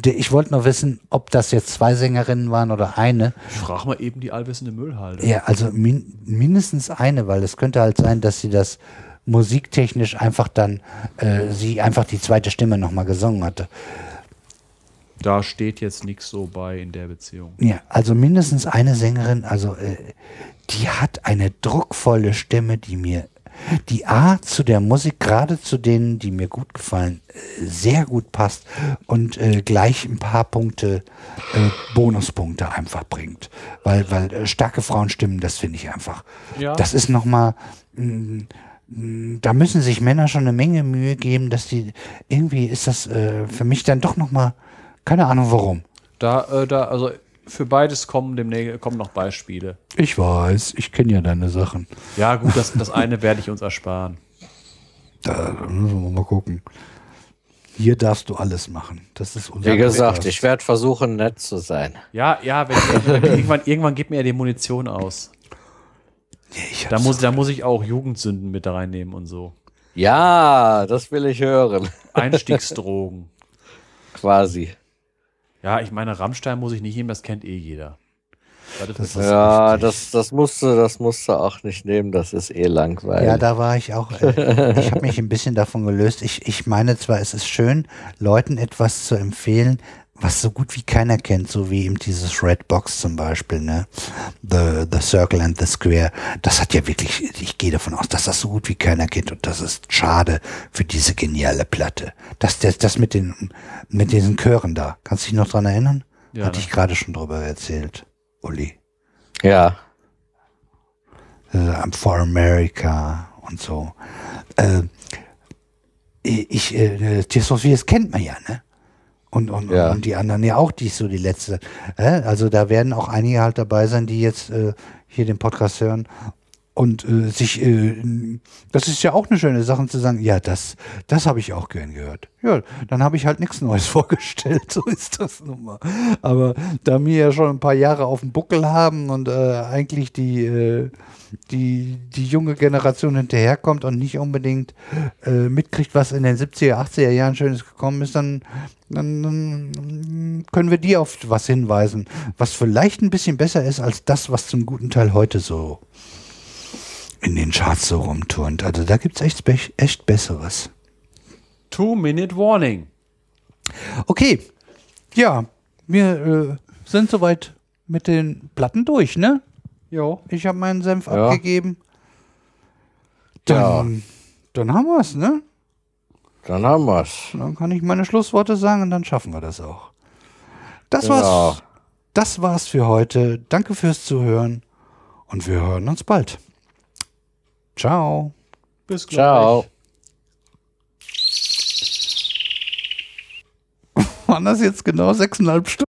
Ich wollte nur wissen, ob das jetzt zwei Sängerinnen waren oder eine. Ich frage mal eben die allwissende Müllhalde. Ja, also min mindestens eine, weil es könnte halt sein, dass sie das musiktechnisch einfach dann, äh, sie einfach die zweite Stimme nochmal gesungen hatte. Da steht jetzt nichts so bei in der Beziehung. Ja, also mindestens eine Sängerin, also äh, die hat eine druckvolle Stimme, die mir, die A zu der Musik, gerade zu denen, die mir gut gefallen, äh, sehr gut passt und äh, gleich ein paar Punkte, äh, Bonuspunkte einfach bringt. Weil, weil äh, starke Frauenstimmen, das finde ich einfach. Ja. Das ist nochmal, da müssen sich Männer schon eine Menge Mühe geben, dass die, irgendwie ist das äh, für mich dann doch nochmal, keine Ahnung warum. Da, äh, da, also für beides kommen demnächst kommen noch Beispiele. Ich weiß, ich kenne ja deine Sachen. Ja, gut, das, das eine werde ich uns ersparen. Da müssen wir mal gucken. Hier darfst du alles machen. Das ist unser Wie gesagt, ich werde versuchen, nett zu sein. Ja, ja, wenn, wenn, irgendwann, irgendwann geht mir ja die Munition aus. Nee, ich Da muss, da muss ich auch Jugendsünden mit reinnehmen und so. Ja, das will ich hören. Einstiegsdrogen. Quasi. Ja, ich meine, Rammstein muss ich nicht nehmen, das kennt eh jeder. Das Ja, das, das musste, das musste auch nicht nehmen. Das ist eh langweilig. ja, da war ich auch. Äh, ich habe mich ein bisschen davon gelöst. Ich, ich meine zwar, es ist schön, Leuten etwas zu empfehlen, was so gut wie keiner kennt, so wie eben dieses Red Box zum Beispiel, ne? The, the Circle and the Square. Das hat ja wirklich, ich gehe davon aus, dass das so gut wie keiner kennt und das ist schade für diese geniale Platte. Das, das, das mit den, mit diesen Chören da. Kannst du dich noch dran erinnern? Ja, Hatte ne. ich gerade schon drüber erzählt, Uli. ja. äh, I'm for America und so. Äh, ich, äh, Tears for Fears kennt man ja, ne? Und, und, Ja. und die anderen ja auch, die ist so die letzte. Also da werden auch einige halt dabei sein, die jetzt äh, hier den Podcast hören und äh, sich, äh, das ist ja auch eine schöne Sache zu sagen, ja, das, das habe ich auch gern gehört. Ja, dann habe ich halt nichts Neues vorgestellt, so ist das nun mal. Aber da wir ja schon ein paar Jahre auf dem Buckel haben und äh, eigentlich die, äh, die, die junge Generation hinterherkommt und nicht unbedingt äh, mitkriegt, was in den 70er, 80er Jahren Schönes gekommen ist, dann, dann, dann können wir die auf was hinweisen, was vielleicht ein bisschen besser ist als das, was zum guten Teil heute so in den Charts so rumturnt. Also da gibt's echt, echt Besseres. Two-Minute Warning. Okay, ja, wir äh, sind soweit mit den Platten durch, ne? Jo, ich habe meinen Senf Ja. abgegeben. Dann, dann haben wir's, ne? Dann haben wir's. Dann kann ich meine Schlussworte sagen und dann schaffen wir das auch. Das Genau. war's. Das war's für heute. Danke fürs Zuhören und wir hören uns bald. Ciao. Bis gleich. Ciao. Waren das jetzt genau sechseinhalb Stunden?